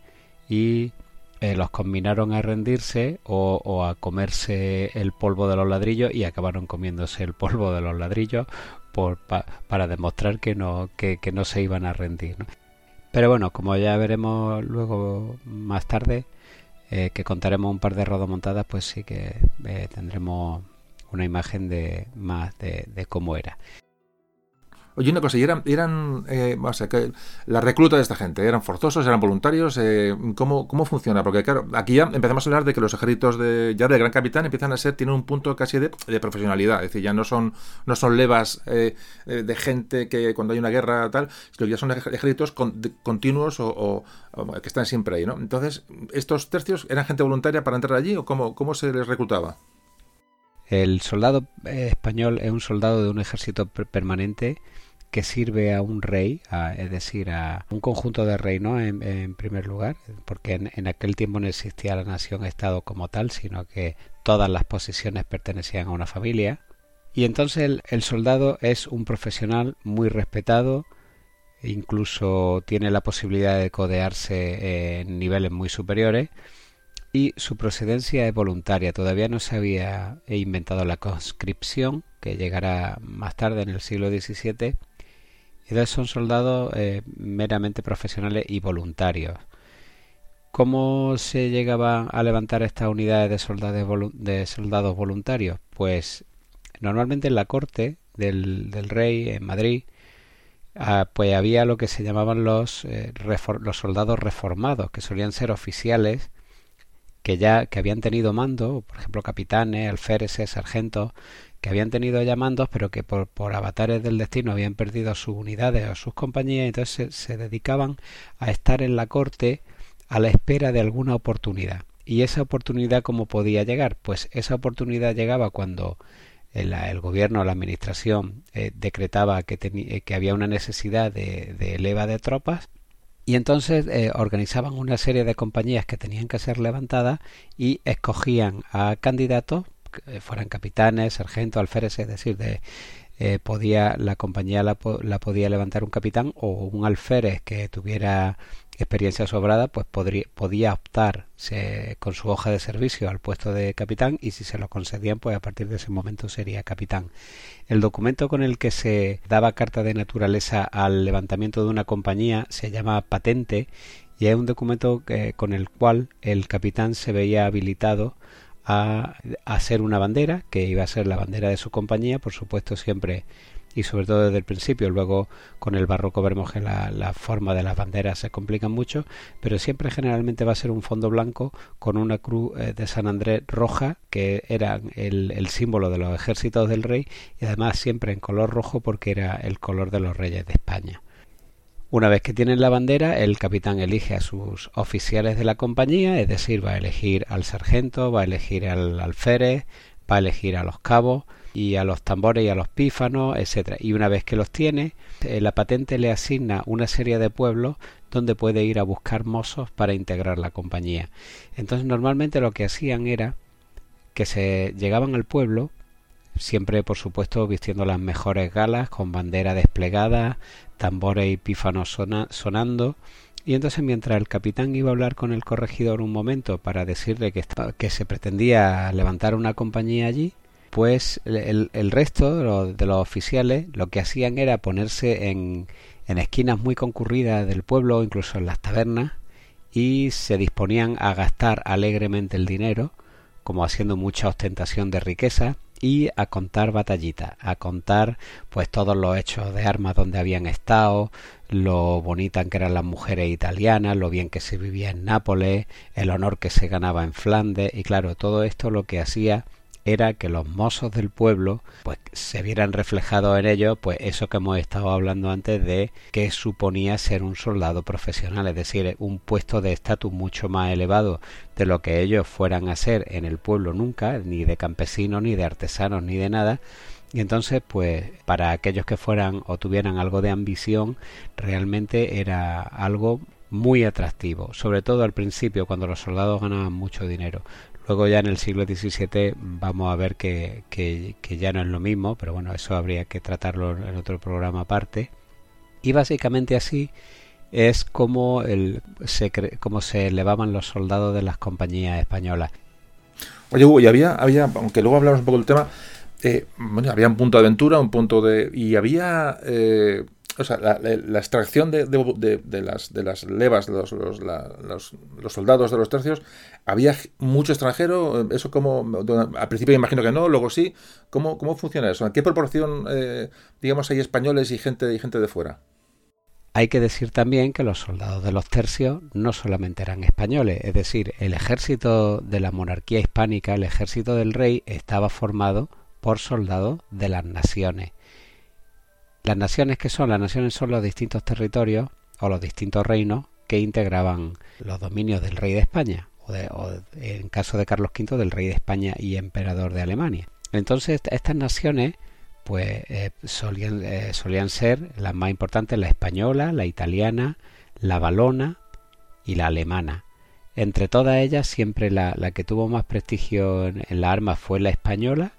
y eh, los combinaron a rendirse o, a comerse el polvo de los ladrillos y acabaron comiéndose el polvo de los ladrillos para demostrar que no, que, no se iban a rendir. Pero bueno, como ya veremos luego más tarde, eh, que contaremos un par de rodomontadas, pues sí que eh, tendremos una imagen de más de, cómo era. Oye, una cosa, y eran, eran eh, o sea, que la recluta de esta gente, ¿eran forzosos, eran voluntarios? Eh, ¿cómo, ¿Cómo funciona? Porque claro, aquí ya empezamos a hablar de que los ejércitos de, ya del Gran Capitán empiezan a ser, tienen un punto casi de, profesionalidad, es decir, ya no son, no son levas eh, de gente que cuando hay una guerra tal, sino que ya son ejércitos continuos o, que están siempre ahí, ¿no? Entonces, ¿estos tercios eran gente voluntaria para entrar allí o cómo, cómo se les reclutaba? El soldado español es un soldado de un ejército permanente que sirve a un rey, es decir, a un conjunto de reinos en, en primer lugar, porque en, aquel tiempo no existía la nación-estado como tal, sino que todas las posiciones pertenecían a una familia. Y entonces el, soldado es un profesional muy respetado, incluso tiene la posibilidad de codearse en niveles muy superiores y su procedencia es voluntaria. Todavía no se había inventado la conscripción, que llegará más tarde en el siglo XVII, entonces son soldados eh, meramente profesionales y voluntarios. ¿Cómo se llegaba a levantar estas unidades de soldados, de soldados voluntarios? Pues normalmente en la corte del, rey en Madrid, ah, pues había lo que se llamaban los, eh, los soldados reformados, que solían ser oficiales que ya que habían tenido mando, por ejemplo capitanes, alféreces, sargentos, que habían tenido llamandos, pero que por, por avatares del destino habían perdido sus unidades o sus compañías, entonces se, dedicaban a estar en la corte a la espera de alguna oportunidad. ¿Y esa oportunidad cómo podía llegar? Pues esa oportunidad llegaba cuando el, el gobierno la administración eh, decretaba que, eh, que había una necesidad de, de leva de tropas y entonces eh, organizaban una serie de compañías que tenían que ser levantadas y escogían a candidatos eh, fueran capitanes, sargentos, alférez, es decir, de, eh, podía la compañía la, la, podía levantar un capitán o un alférez que tuviera experiencia sobrada, pues podría, podía optar con su hoja de servicio al puesto de capitán y si se lo concedían, pues a partir de ese momento sería capitán. El documento con el que se daba carta de naturaleza al levantamiento de una compañía se llama patente y es un documento que, con el cual el capitán se veía habilitado a hacer una bandera, que iba a ser la bandera de su compañía, por supuesto siempre y sobre todo desde el principio, luego con el barroco vemos que la, la, forma de las banderas se complican mucho, pero siempre generalmente va a ser un fondo blanco con una cruz eh, de San Andrés roja, que era el, el símbolo de los ejércitos del rey, y además siempre en color rojo porque era el color de los reyes de España. Una vez que tienen la bandera, el capitán elige a sus oficiales de la compañía, es decir, va a elegir al sargento, va a elegir al alférez, va a elegir a los cabos y a los tambores y a los pífanos, etcétera. Y una vez que los tiene, eh, la patente le asigna una serie de pueblos donde puede ir a buscar mozos para integrar la compañía. Entonces, normalmente lo que hacían era que se llegaban al pueblo, siempre por supuesto vistiendo las mejores galas, con bandera desplegada, tambores y pífanos sonando. Y entonces mientras el capitán iba a hablar con el corregidor un momento para decirle que, que se pretendía levantar una compañía allí, pues el, resto de los, oficiales lo que hacían era ponerse en, en esquinas muy concurridas del pueblo, incluso en las tabernas, y se disponían a gastar alegremente el dinero, como haciendo mucha ostentación de riqueza, y a contar batallitas, a contar pues todos los hechos de armas donde habían estado, lo bonita que eran las mujeres italianas, lo bien que se vivía en Nápoles, el honor que se ganaba en Flandes y claro, todo esto lo que hacía era que los mozos del pueblo pues se vieran reflejados en ellos pues eso que hemos estado hablando antes de que suponía ser un soldado profesional es decir un puesto de estatus mucho más elevado de lo que ellos fueran a ser en el pueblo nunca ni de campesinos ni de artesanos ni de nada y entonces, pues, para aquellos que fueran o tuvieran algo de ambición, realmente era algo muy atractivo, sobre todo al principio, cuando los soldados ganaban mucho dinero. Luego ya en el siglo XVII vamos a ver que, que, ya no es lo mismo, pero bueno, eso habría que tratarlo en otro programa aparte. Y básicamente así es como, el, se, como se elevaban los soldados de las compañías españolas. Oye, Hugo, y había, había, aunque luego hablamos un poco del tema, eh, bueno, había un punto de aventura, un punto de... y había... Eh, o sea, la, extracción de, las, de las levas, los, los, los, soldados de los tercios, ¿había mucho extranjero? Eso como, al principio imagino que no, luego sí. ¿Cómo, cómo funciona eso? ¿En qué proporción, eh, digamos, hay españoles y gente, y gente de fuera? Hay que decir también que los soldados de los tercios no solamente eran españoles, es decir, el ejército de la monarquía hispánica, el ejército del rey, estaba formado por soldados de las naciones. Las naciones que son, las naciones son los distintos territorios o los distintos reinos que integraban los dominios del rey de España, o, en caso de Carlos V del rey de España y emperador de Alemania. Entonces estas naciones pues eh, solían, eh, solían ser las más importantes la española, la italiana, la valona y la alemana. Entre todas ellas siempre la, que tuvo más prestigio en, la arma fue la española,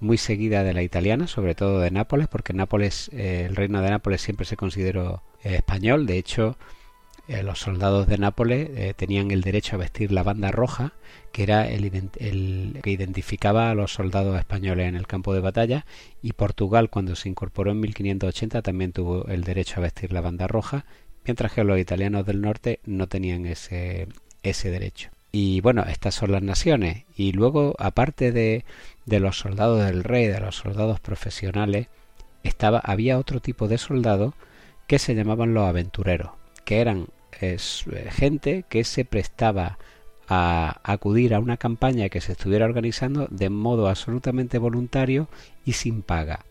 muy seguida de la italiana, sobre todo de Nápoles, porque Nápoles, eh, el reino de Nápoles siempre se consideró español. De hecho, eh, los soldados de Nápoles eh, tenían el derecho a vestir la banda roja, que era el, que identificaba a los soldados españoles en el campo de batalla, y Portugal, cuando se incorporó en 1580, también tuvo el derecho a vestir la banda roja, mientras que los italianos del norte no tenían ese, ese derecho. Y bueno, estas son las naciones. Y luego, aparte de, de los soldados del rey, de los soldados profesionales, estaba, había otro tipo de soldados que se llamaban los aventureros, que eran eh, gente que se prestaba a acudir a una campaña que se estuviera organizando de modo absolutamente voluntario y sin paga.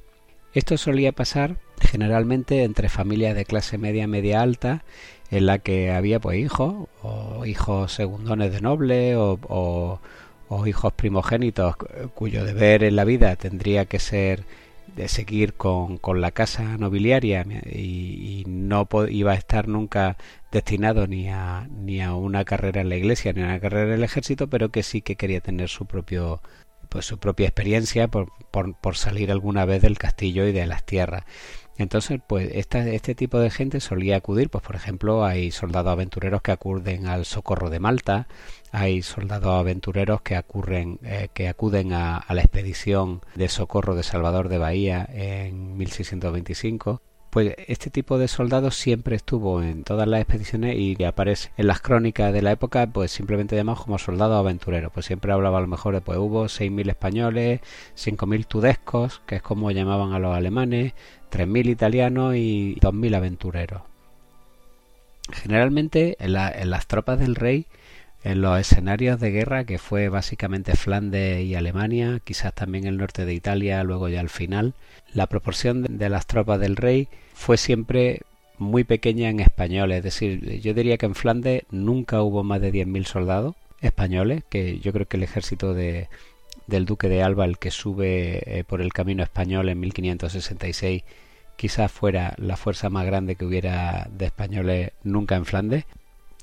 Esto solía pasar generalmente entre familias de clase media media alta en la que había pues hijos o hijos segundones de noble o hijos primogénitos cuyo deber en la vida tendría que ser de seguir con, con la casa nobiliaria y, no iba a estar nunca destinado ni a, ni a una carrera en la iglesia ni a una carrera en el ejército, pero que sí que quería tener su propio pues su propia experiencia por, por, por salir alguna vez del castillo y de las tierras. Entonces, pues este tipo de gente solía acudir, pues por ejemplo, hay soldados aventureros que acuden al socorro de Malta, hay soldados aventureros que, eh, acuden a, la expedición de socorro de Salvador de Bahía en 1625. Pues este tipo de soldados siempre estuvo en todas las expediciones y aparece en las crónicas de la época, pues simplemente llamados como soldados aventureros. Pues siempre hablaba a lo mejor de pues hubo 6.000 españoles, 5.000 tudescos, que es como llamaban a los alemanes, 3.000 italianos y 2.000 aventureros. Generalmente en, las tropas del rey, en los escenarios de guerra, que fue básicamente Flandes y Alemania, quizás también el norte de Italia, luego ya al final, la proporción de las tropas del rey fue siempre muy pequeña en español. Es decir, yo diría que en Flandes nunca hubo más de 10.000 soldados españoles, que yo creo que el ejército de, del duque de Alba, el que sube eh, por el camino español en 1566, quizás fuera la fuerza más grande que hubiera de españoles nunca en Flandes.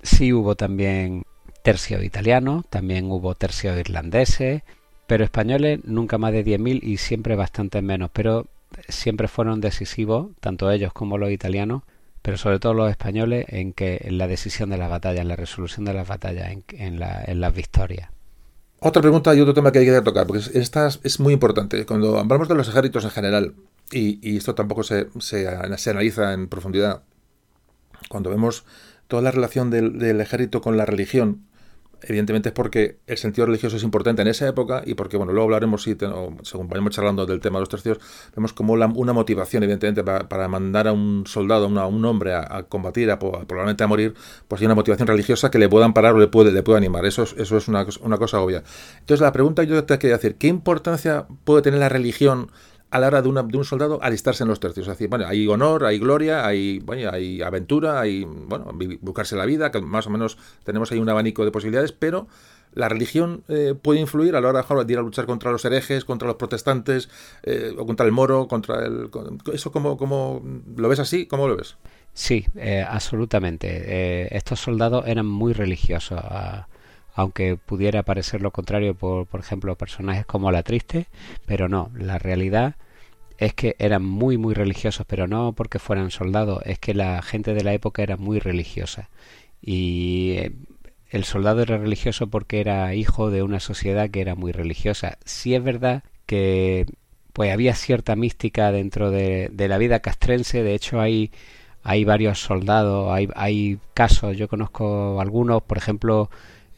Sí hubo también tercios italianos, también hubo tercios irlandeses, pero españoles nunca más de 10.000 y siempre bastante menos, pero siempre fueron decisivos, tanto ellos como los italianos, pero sobre todo los españoles, en que en la decisión de las batallas, en la resolución de las batallas, en, en las victorias. Otra pregunta y otro tema que hay que tocar, porque esta es muy importante. Cuando hablamos de los ejércitos en general, y, esto tampoco se, se, analiza en profundidad, cuando vemos toda la relación del, ejército con la religión, evidentemente es porque el sentido religioso es importante en esa época y porque, bueno, luego hablaremos, si según vayamos charlando del tema de los tercios, vemos como una motivación, evidentemente, para, mandar a un soldado, a un hombre a, combatir, a, probablemente a morir, pues hay una motivación religiosa que le puedan parar o le puede, le puede animar. Eso es, eso es una, una cosa obvia. Entonces, la pregunta yo te quería decir, ¿qué importancia puede tener la religión a la hora de, de, un soldado alistarse en los tercios. Es decir, bueno, hay honor, hay gloria, hay, bueno, hay aventura, hay bueno, buscarse la vida, que más o menos tenemos ahí un abanico de posibilidades, pero la religión eh, puede influir a la hora de ir a luchar contra los herejes, contra los protestantes, eh, o contra el moro, contra el... ¿Eso cómo, cómo lo ves así? ¿Cómo lo ves? Sí, eh, absolutamente. estos soldados eran muy religiosos. Aunque pudiera parecer lo contrario por, por ejemplo, personajes como la triste, pero no, la realidad es que eran muy muy religiosos, pero no porque fueran soldados, es que la gente de la época era muy religiosa. Y eh, el soldado era religioso porque era hijo de una sociedad que era muy religiosa. Sí es verdad que pues había cierta mística dentro de, la vida castrense. De hecho, hay, hay varios soldados, hay, hay casos, yo conozco algunos, por ejemplo,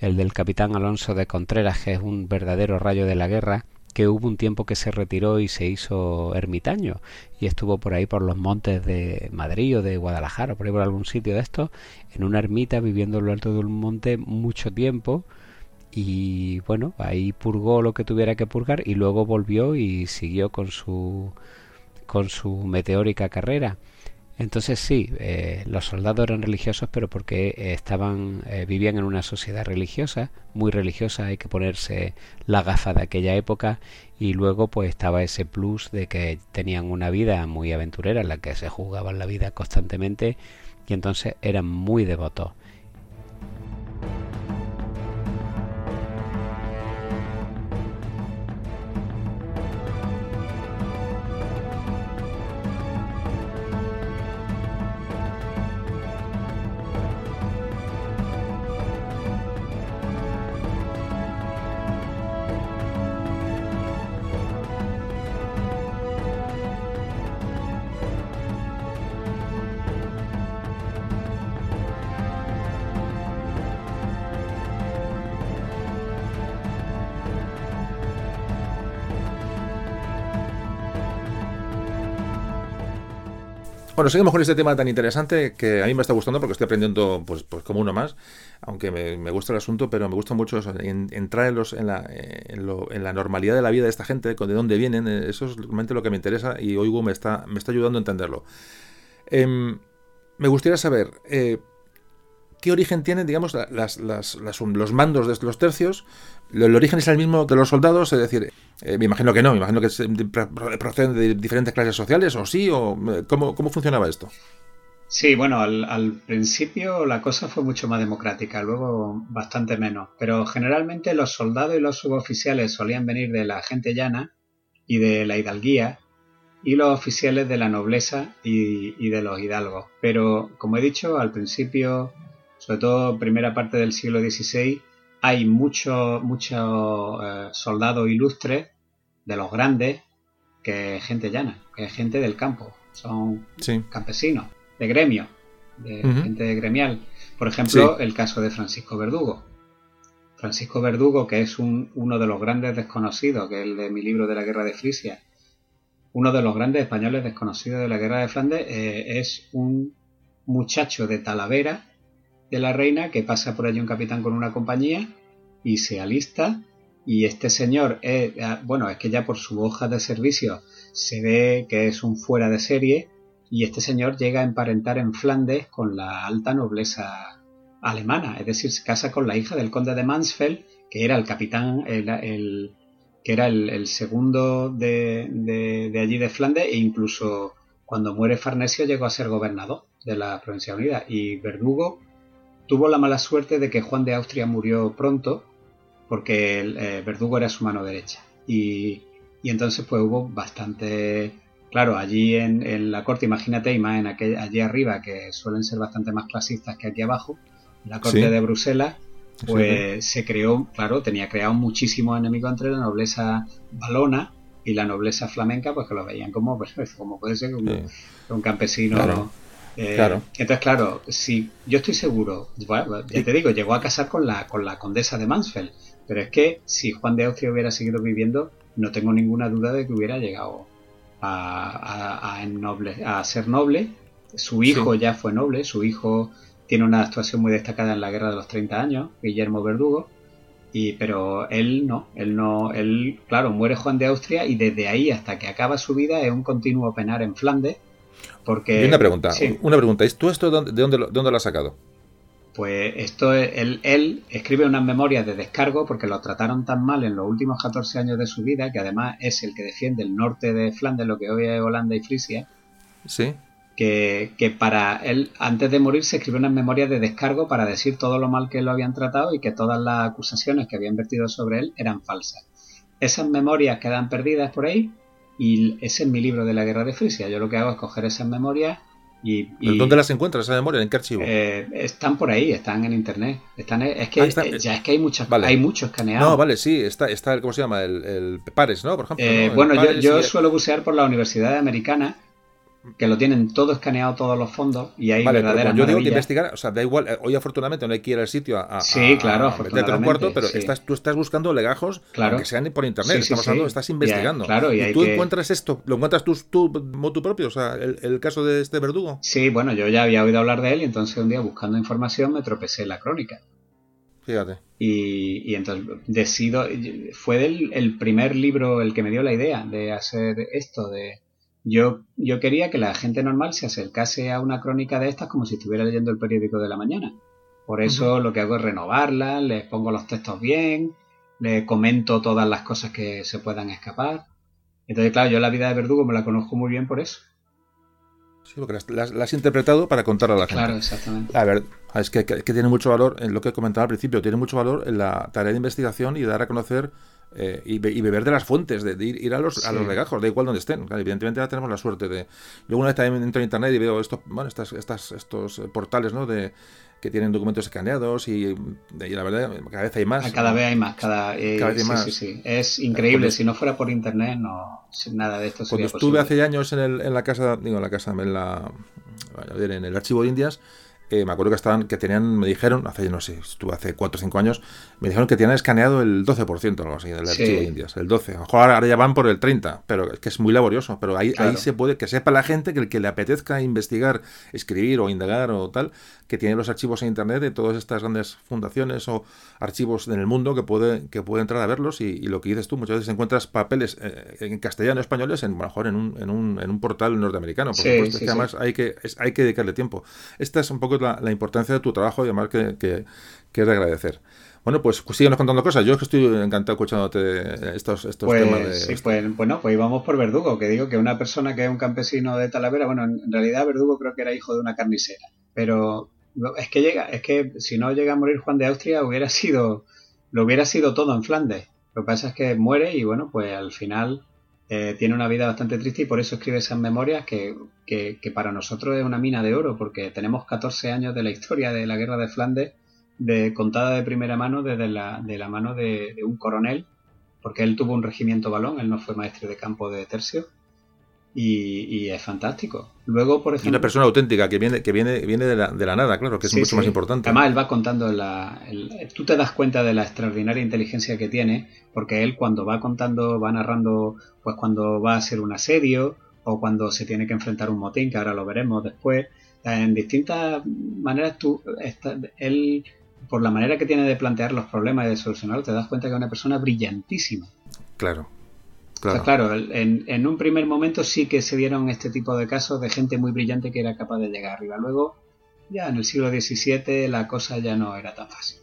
el del capitán Alonso de Contreras, que es un verdadero rayo de la guerra, que hubo un tiempo que se retiró y se hizo ermitaño y estuvo por ahí por los montes de Madrid o de Guadalajara, por ahí por algún sitio de estos, en una ermita viviendo en lo alto de un monte mucho tiempo y bueno, ahí purgó lo que tuviera que purgar y luego volvió y siguió con su con su meteórica carrera. Entonces sí, eh, los soldados eran religiosos, pero porque estaban eh, vivían en una sociedad religiosa, muy religiosa, hay que ponerse la gafa de aquella época y luego pues estaba ese plus de que tenían una vida muy aventurera en la que se jugaban la vida constantemente y entonces eran muy devotos. Bueno, seguimos con este tema tan interesante que a mí me está gustando porque estoy aprendiendo pues, pues como uno más, aunque me, gusta el asunto, pero me gusta mucho entrar en, la, en, la normalidad de la vida de esta gente, de dónde vienen, eh, eso es realmente lo que me interesa y hoy me está, me está ayudando a entenderlo. Em, me gustaría saber, eh, ¿qué origen tienen, digamos, las, los mandos de los tercios? ¿El origen es el mismo de los soldados? Es decir, eh, me imagino que no, me imagino que proceden de diferentes clases sociales, o sí, o eh, ¿cómo, funcionaba esto? Sí, bueno, al, principio la cosa fue mucho más democrática, luego bastante menos, pero generalmente los soldados y los suboficiales solían venir de la gente llana y de la hidalguía, y los oficiales de la nobleza y, de los hidalgos. Pero, como he dicho, al principio, sobre todo primera parte del siglo XVI, hay muchos mucho, eh, soldados ilustres de los grandes que es gente llana, que es gente del campo, son campesinos, de gremio, de gente gremial. Por ejemplo, el caso de Francisco Verdugo. Francisco Verdugo, que es uno de los grandes desconocidos, que es el de mi libro de la guerra de Frisia, uno de los grandes españoles desconocidos de la guerra de Flandes, eh, es un muchacho de Talavera de la reina que pasa por allí un capitán con una compañía y se alista. Y este señor es, ah, bueno, es que ya por su hoja de servicio se ve que es un fuera de serie y este señor llega a emparentar en Flandes con la alta nobleza alemana, es decir, se casa con la hija del conde de Mansfeld, que era el capitán, el, que era el, segundo de, de, allí de Flandes e incluso cuando muere Farnesio llegó a ser gobernador de la provincia unida. Y Verdugo Tuvo la mala suerte de que Juan de Austria murió pronto porque el eh, Verdugo era su mano derecha. Y, entonces pues hubo bastante... Claro, allí en, la corte, imagínate, y más en aquel, allí arriba, que suelen ser bastante más clasistas que aquí abajo, en la corte de Bruselas, pues se creó, claro, tenía creado muchísimos enemigos entre la nobleza valona y la nobleza flamenca, pues que lo veían como, pues, como puede ser un, un campesino eh, claro. Entonces, claro, si yo estoy seguro, ya te digo, llegó a casar con la, con la condesa de Mansfeld, pero es que si Juan de Austria hubiera seguido viviendo, no tengo ninguna duda de que hubiera llegado a, a, ser noble. Su hijo ya fue noble, su hijo tiene una actuación muy destacada en la guerra de los 30 años, Guillermo Verdugo, y, pero él no, él no, él, claro, muere Juan de Austria y desde ahí hasta que acaba su vida es un continuo penar en Flandes porque, una pregunta, una pregunta. ¿Tú esto de dónde, de dónde, lo has sacado? Pues esto, él, él escribe unas memorias de descargo porque lo trataron tan mal en los últimos 14 años de su vida, que además es el que defiende el norte de Flandes, lo que hoy es Holanda y Frisia. Sí. Que, que, para él, antes de morir, se escribe unas memorias de descargo para decir todo lo mal que lo habían tratado y que todas las acusaciones que habían vertido sobre él eran falsas. Esas memorias quedan perdidas por ahí y ese es mi libro de la guerra de Frisia. Yo lo que hago es coger esas memorias, Y, ¿Dónde las encuentras esa memoria? ¿En qué archivo? Eh, están por ahí, están en internet. Están, es que ah, eh, ya es que hay muchas, hay muchos escaneados. No, vale, sí, está, está ¿cómo se llama? El, Pares, ¿no? Por ejemplo. Eh, bueno, yo, yo suelo bucear por la Universidad Americana que lo tienen todo escaneado todos los fondos y hay vale, verdaderas yo digo que investigar, o sea, da igual, eh, hoy afortunadamente no hay que ir al sitio a, sí, claro, meterte en un cuarto, pero estás, tú estás buscando legajos claro. que sean por internet, estamos hablando, estás investigando. Y, tú encuentras esto, lo encuentras tú, tú propio, o sea, el, caso de este verdugo. Sí, bueno, yo ya había oído hablar de él y entonces un día buscando información me tropecé en la crónica. Fíjate. Y, y entonces decido, fue el, el primer libro el que me dio la idea de hacer esto, de yo, yo quería que la gente normal se acercase a una crónica de estas como si estuviera leyendo el periódico de la mañana. Por eso lo que hago es renovarla, les pongo los textos bien, le comento todas las cosas que se puedan escapar. Entonces, claro, yo la vida de Verdugo me la conozco muy bien por eso. Sí, porque la, has interpretado para contar a la gente. Claro, exactamente. A ver, es que, que, tiene mucho valor, en lo que comentaba al principio, tiene mucho valor en la tarea de investigación y dar a conocer eh, y, beber de las fuentes, de, ir, a, los, a los legajos, da igual donde estén. evidentemente ya tenemos la suerte de... Yo una vez también entro en internet y veo estos, bueno, estas, estas, estos portales ¿no? de, que tienen documentos escaneados y, la verdad cada vez hay más. Cada vez hay más, cada, eh, vez hay más. Es increíble, si no fuera por internet no nada de esto sería Cuando estuve hace años en, el, en la casa, digo en la casa, en la en el archivo de Indias, me acuerdo que estaban, que tenían, me dijeron, hace, no sé, estuve hace 4 o 5 años, me dijeron que tenían escaneado el 12% algo así del archivo de Indias, el 12. A lo mejor ahora ya van por el 30, pero es que es muy laborioso. Pero ahí, ahí se puede, que sepa la gente que el que le apetezca investigar, escribir o indagar o tal, que tiene los archivos en internet de todas estas grandes fundaciones o archivos en el mundo que puede, que puede entrar a verlos y, lo que dices tú, muchas veces encuentras papeles eh, en castellano españoles, en, a lo mejor en un, en un, en un portal norteamericano, por supuesto, que además hay que, hay que dedicarle tiempo. Esta es un poco la, la importancia de tu trabajo y además que, que, que es de agradecer. Bueno, pues, pues síguenos contando cosas. Yo es que estoy encantado escuchándote estos, estos pues, temas. De... Sí, pues, bueno, pues íbamos por Verdugo, que digo que una persona que es un campesino de Talavera, bueno, en realidad Verdugo creo que era hijo de una carnicera, pero es que llega, es que si no llega a morir Juan de Austria hubiera sido, lo hubiera sido todo en Flandes. Lo que pasa es que muere y bueno, pues al final eh, tiene una vida bastante triste y por eso escribe esas memorias que, que, que, para nosotros es una mina de oro, porque tenemos 14 años de la historia de la guerra de Flandes de, contada de primera mano desde la, de la mano de, un coronel, porque él tuvo un regimiento balón, él no fue maestre de campo de tercio, y, es fantástico. Luego, por ejemplo... Una persona auténtica que viene, que viene, viene de, la, de la nada, claro, que es mucho más importante. Además, él va contando la... tú te das cuenta de la extraordinaria inteligencia que tiene, porque él cuando va contando, va narrando, pues cuando va a ser un asedio, o cuando se tiene que enfrentar un motín, que ahora lo veremos después, en distintas maneras tú, él por la manera que tiene de plantear los problemas y de solucionarlos, te das cuenta que es una persona brillantísima. Claro. Claro, claro en, en, un primer momento sí que se dieron este tipo de casos de gente muy brillante que era capaz de llegar arriba. Luego, ya en el siglo XVII, la cosa ya no era tan fácil.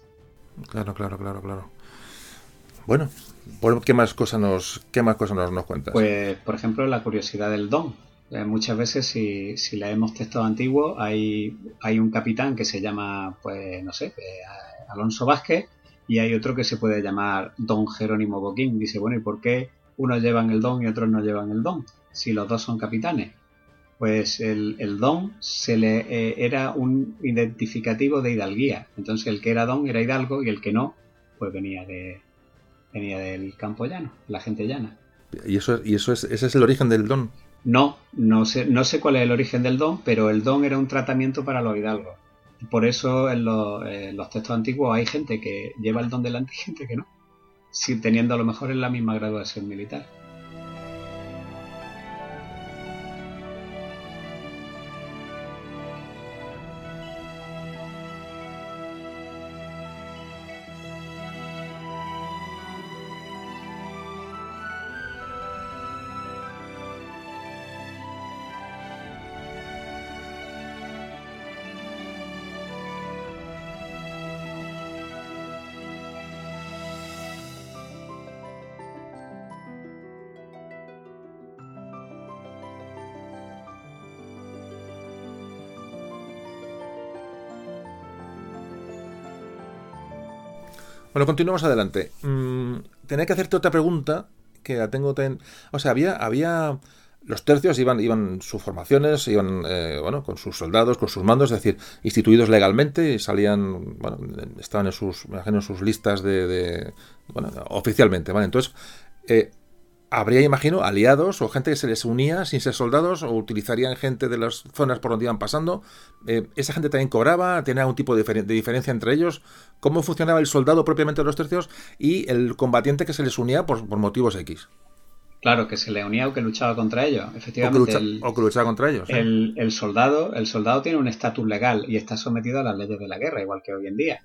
Claro, claro, claro, claro. Bueno, ¿qué más cosas nos, qué más cosas nos, nos cuentas? Pues, por ejemplo, la curiosidad del don. Eh, muchas veces, si, si leemos textos antiguos, hay, hay un capitán que se llama, pues, no sé, eh, Alonso Vázquez, y hay otro que se puede llamar Don Jerónimo Boquín. Dice, bueno, ¿y por qué unos llevan el don y otros no llevan el don? Si los dos son capitanes. Pues el, el don se le eh, era un identificativo de hidalguía. Entonces el que era don era hidalgo y el que no, pues venía de venía del campo llano, la gente llana. ¿Y eso, y eso es, ese es el origen del don? No, no sé, no sé cuál es el origen del don, pero el don era un tratamiento para los hidalgos. Por eso en los, textos antiguos hay gente que lleva el don delante y gente que no, si, teniendo a lo mejor en la misma graduación militar. Bueno, continuamos adelante. Mm, tenía que hacerte otra pregunta que la tengo. Ten... O sea, había, había los tercios iban, iban sus formaciones, iban eh, bueno, con sus soldados, con sus mandos, es decir, instituidos legalmente y salían, bueno, estaban en sus, en sus listas de, bueno, oficialmente, ¿vale? Entonces, eh, habría, imagino, aliados o gente que se les unía sin ser soldados o utilizarían gente de las zonas por donde iban pasando. Eh, ¿Esa gente también cobraba? ¿Tenía algún tipo de, diferencia entre ellos? ¿Cómo funcionaba el soldado propiamente de los tercios y el combatiente que se les unía por, motivos X? Claro, que se le unía o que luchaba contra ellos. Efectivamente. O que, luchaba contra ellos. El, soldado, el soldado tiene un estatus legal y está sometido a las leyes de la guerra, igual que hoy en día.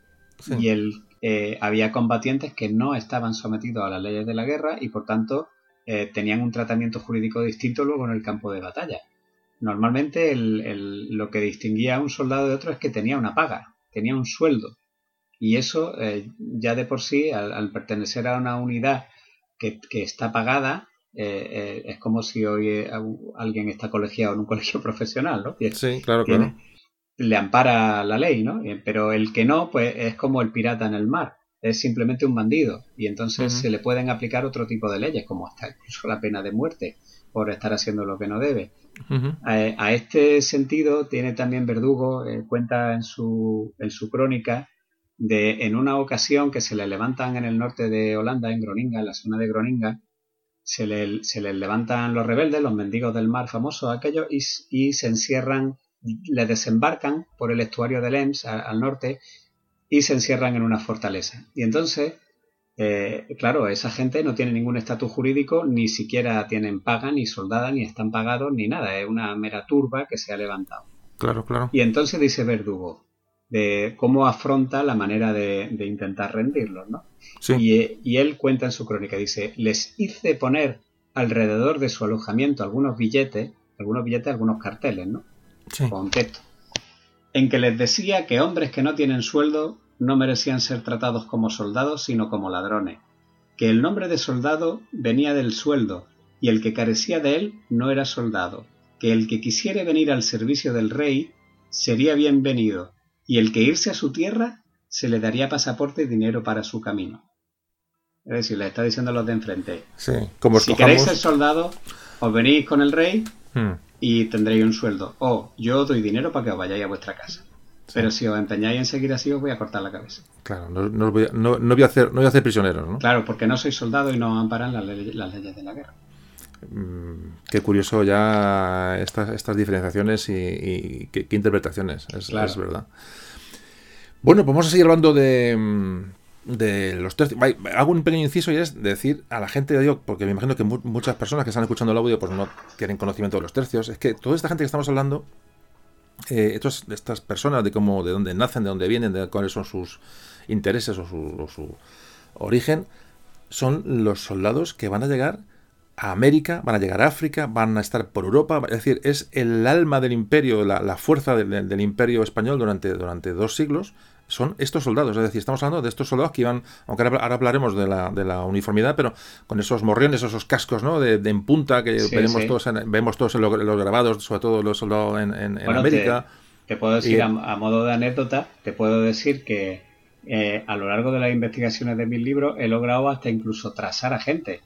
Y el, eh, había combatientes que no estaban sometidos a las leyes de la guerra y por tanto eh, tenían un tratamiento jurídico distinto luego en el campo de batalla. Normalmente lo que distinguía a un soldado de otro es que tenía una paga, tenía un sueldo. Y eso eh, ya de por sí, al, pertenecer a una unidad que, está pagada, eh, es como si hoy alguien está colegiado en un colegio profesional, ¿no? sí, claro, claro. Le ampara la ley, ¿no? Pero el que no, pues es como el pirata en el mar es simplemente un bandido. Y entonces se le pueden aplicar otro tipo de leyes, como hasta incluso la pena de muerte por estar haciendo lo que no debe. a, este sentido tiene también Verdugo, eh, cuenta en su, en su crónica, de en una ocasión que se le levantan en el norte de Holanda, en Groninga, en la zona de Groninga, se le, se les levantan los rebeldes, los mendigos del mar famosos aquellos, y, y se encierran, le desembarcan por el estuario de Lems al norte y se encierran en una fortaleza. Y entonces, eh, claro, esa gente no tiene ningún estatus jurídico, ni siquiera tienen paga, ni soldada, ni están pagados, ni nada. Es una mera turba que se ha levantado. Claro, claro. Y entonces dice Verdugo de cómo afronta la manera de, intentar rendirlos, ¿no? Sí. Y, y, él cuenta en su crónica, dice, les hice poner alrededor de su alojamiento algunos billetes, algunos billetes, algunos carteles, ¿no? Sí. Con texto en que les decía que hombres que no tienen sueldo no merecían ser tratados como soldados, sino como ladrones, que el nombre de soldado venía del sueldo, y el que carecía de él no era soldado, que el que quisiere venir al servicio del rey sería bienvenido, y el que irse a su tierra se le daría pasaporte y dinero para su camino. Es decir, le está diciendo a los de enfrente. Sí, como si queréis ser soldado, os venís con el rey hmm y tendréis un sueldo. O yo doy dinero para que os vayáis a vuestra casa. Pero si os empeñáis en seguir así, os voy a cortar la cabeza. Claro, no, voy, a, no, voy, a, hacer, no voy a hacer prisioneros, ¿no? Claro, porque no soy soldado y no amparan las, las leyes de la guerra. Mm, qué curioso ya estas, estas diferenciaciones y, qué, interpretaciones, es, es verdad. Bueno, pues vamos a seguir hablando de, mm, de los tercios. Hago un pequeño inciso y es decir a la gente, digo, porque me imagino que muchas personas que están escuchando el audio pues no tienen conocimiento de los tercios, es que toda esta gente que estamos hablando, eh, estas personas, de cómo, de dónde nacen, de dónde vienen, de cuáles son sus intereses o su, origen, son los soldados que van a llegar a América, van a llegar a África, van a estar por Europa, es decir, es el alma del imperio, la, fuerza del, del, imperio español durante, durante dos siglos, son estos soldados. Es decir, estamos hablando de estos soldados que iban, aunque ahora, hablaremos de la, de la, uniformidad, pero con esos morriones, esos cascos ¿no? de, en punta que vemos, Todos en, vemos todos en los, grabados, sobre todo los soldados en, América. Te, puedo decir, a, modo de anécdota, te puedo decir que eh, a lo largo de las investigaciones de mis libros he logrado hasta incluso trazar a gente.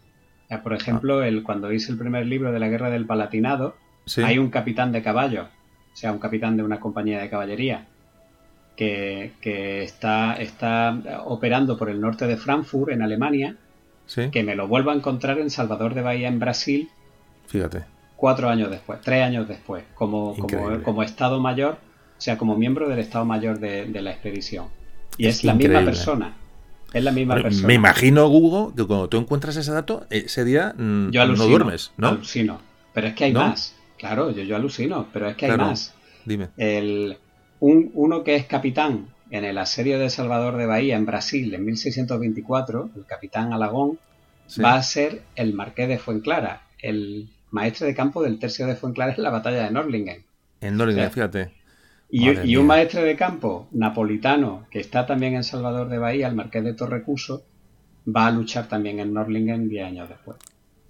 por ejemplo, el, cuando hice el primer libro de la Guerra del Palatinado, hay un capitán de caballo, o sea, un capitán de una compañía de caballería que, está, está operando por el norte de Frankfurt, en Alemania, que me lo vuelvo a encontrar en Salvador de Bahía, en Brasil. Fíjate. Cuatro años después, tres años después, como, como, Estado Mayor, o sea, como miembro del Estado Mayor de, la expedición. Y es, la misma persona. Es la misma persona. Me imagino, Hugo, que cuando tú encuentras ese dato, ese día mm, no duermes, ¿no? Alucino. Pero es que hay más. Claro, yo, yo alucino, pero es que hay más. Dime. El, un, uno que es capitán en el asedio de Salvador de Bahía en Brasil en 1624, el capitán Alagón, va a ser el marqués de Fuenclara, el maestre de campo del tercio de Fuenclara en la batalla de Norlingen. En Norlingen, fíjate. Y, un maestre de campo napolitano que está también en Salvador de Bahía, el marqués de Torrecuso, va a luchar también en Norlingen 10 años después.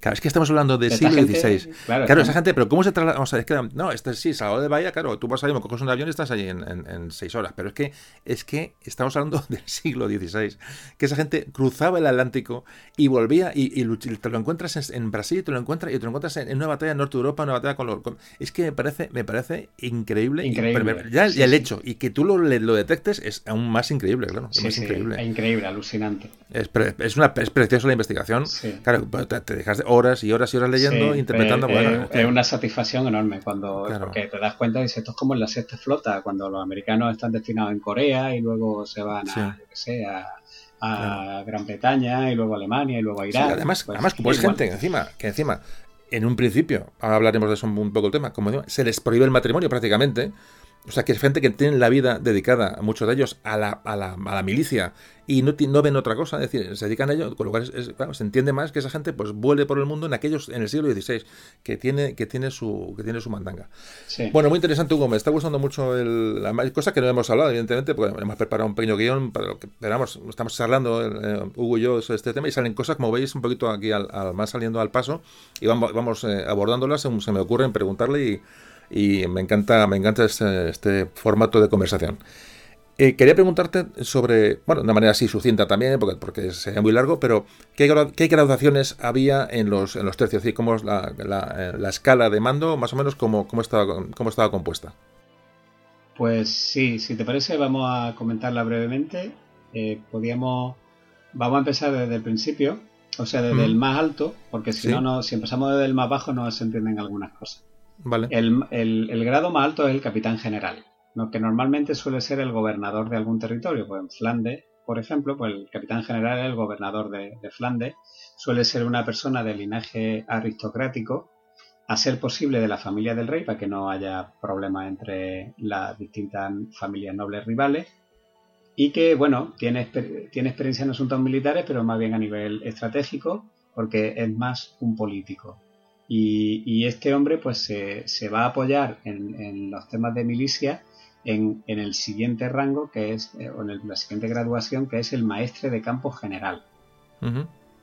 Claro, es que estamos hablando del siglo XVI. claro, esa gente, pero ¿cómo se traslada? Vamos a ver, es que, no, este sí, Salvador de Bahía, claro, tú vas ahí, me coges un avión y estás allí en, en- en seis horas. Pero es que, es que estamos hablando del siglo XVI, que esa gente cruzaba el Atlántico y volvía y, te lo encuentras en, en Brasil, te lo encuentras y te lo encuentras en, una batalla en Norte de Europa, una batalla con los. con- es que me parece, me parece increíble. Increíble. pero ya el, Sí, el sí. hecho y que tú lo, lo detectes es aún más increíble, claro. es Sí, más increíble. increíble, alucinante. Es, pre- es una es preciosa la investigación. Claro, te, te dejas de horas y horas y horas leyendo, Sí, interpretando. eh, bueno, eh, es que- una satisfacción enorme cuando Claro. porque te das cuenta y dices, esto es como en la sexta flota, cuando los americanos están destinados en Corea y luego se van a, Sí. yo qué sé, a, a Gran Bretaña y luego a Alemania y luego a Sí, Irán. además, Pues, además como es gente que encima, que encima, en un principio, ahora hablaremos de eso un poco el tema, como digo, se les prohíbe el matrimonio prácticamente. O sea, que es gente que tiene la vida dedicada, muchos de ellos, a la, a la, a la milicia y no, no ven otra cosa, es decir, se dedican a ello, con lo cual es- es- claro, se entiende más que esa gente pues vuele por el mundo en aquellos, en el siglo XVI, que tiene, que tiene su, que tiene su mandanga. Sí. Bueno, muy interesante, Hugo. Me está gustando mucho el. Hay cosas que no hemos hablado, evidentemente, porque hemos preparado un pequeño guion para lo que. Esperamos, estamos charlando, eh, Hugo y yo, sobre este tema y salen cosas, como veis, un poquito aquí al, al- van saliendo al paso y vamos, vamos eh, abordándolas según se me ocurren preguntarle y, y me encanta, me encanta este, este formato de conversación. Eh, quería preguntarte sobre, bueno, de una manera así sucinta también, porque, porque sería muy largo, pero ¿qué, qué graduaciones había en los, en los tercios? Decir, ¿Cómo es la, la, eh, la escala de mando, más o menos, cómo, cómo, estaba, cómo estaba compuesta? Pues sí, si te parece, vamos a comentarla brevemente. Eh, podíamos, vamos a empezar desde el principio, o sea, desde Mm. el más alto, porque si Sí. no, no, si empezamos desde el más bajo no se entienden algunas cosas. Vale. El, el- grado más alto es el capitán general, lo que normalmente suele ser el gobernador de algún territorio. Pues en Flandes, por ejemplo, pues el capitán general es el gobernador de, de Flandes. Suele ser una persona de linaje aristocrático, a ser posible de la familia del rey, para que no haya problemas entre las distintas familias nobles rivales. Y que, bueno, tiene, tiene experiencia en asuntos militares, pero más bien a nivel estratégico, porque es más un político. Y, y este hombre pues se, se va a apoyar en, en los temas de milicia en, en el siguiente rango que es eh, o en el- la siguiente graduación que es el maestre de campo general.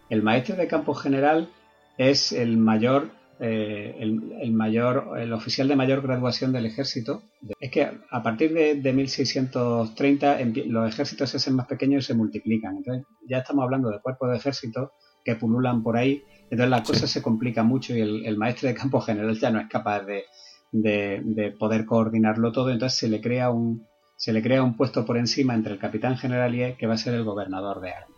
El maestre de campo general es el mayor eh, el, el mayor el oficial de mayor graduación del ejército. Es que a partir de, de 1630 empie- los ejércitos se hacen más pequeños y se multiplican. Entonces ya estamos hablando de cuerpos de ejército que pululan por ahí entonces la cosa se complica mucho y el, el maestre de campo general ya no es capaz de, de- de poder coordinarlo todo, entonces se le crea un se le crea un puesto por encima entre el capitán general y él, que va a ser el gobernador de armas.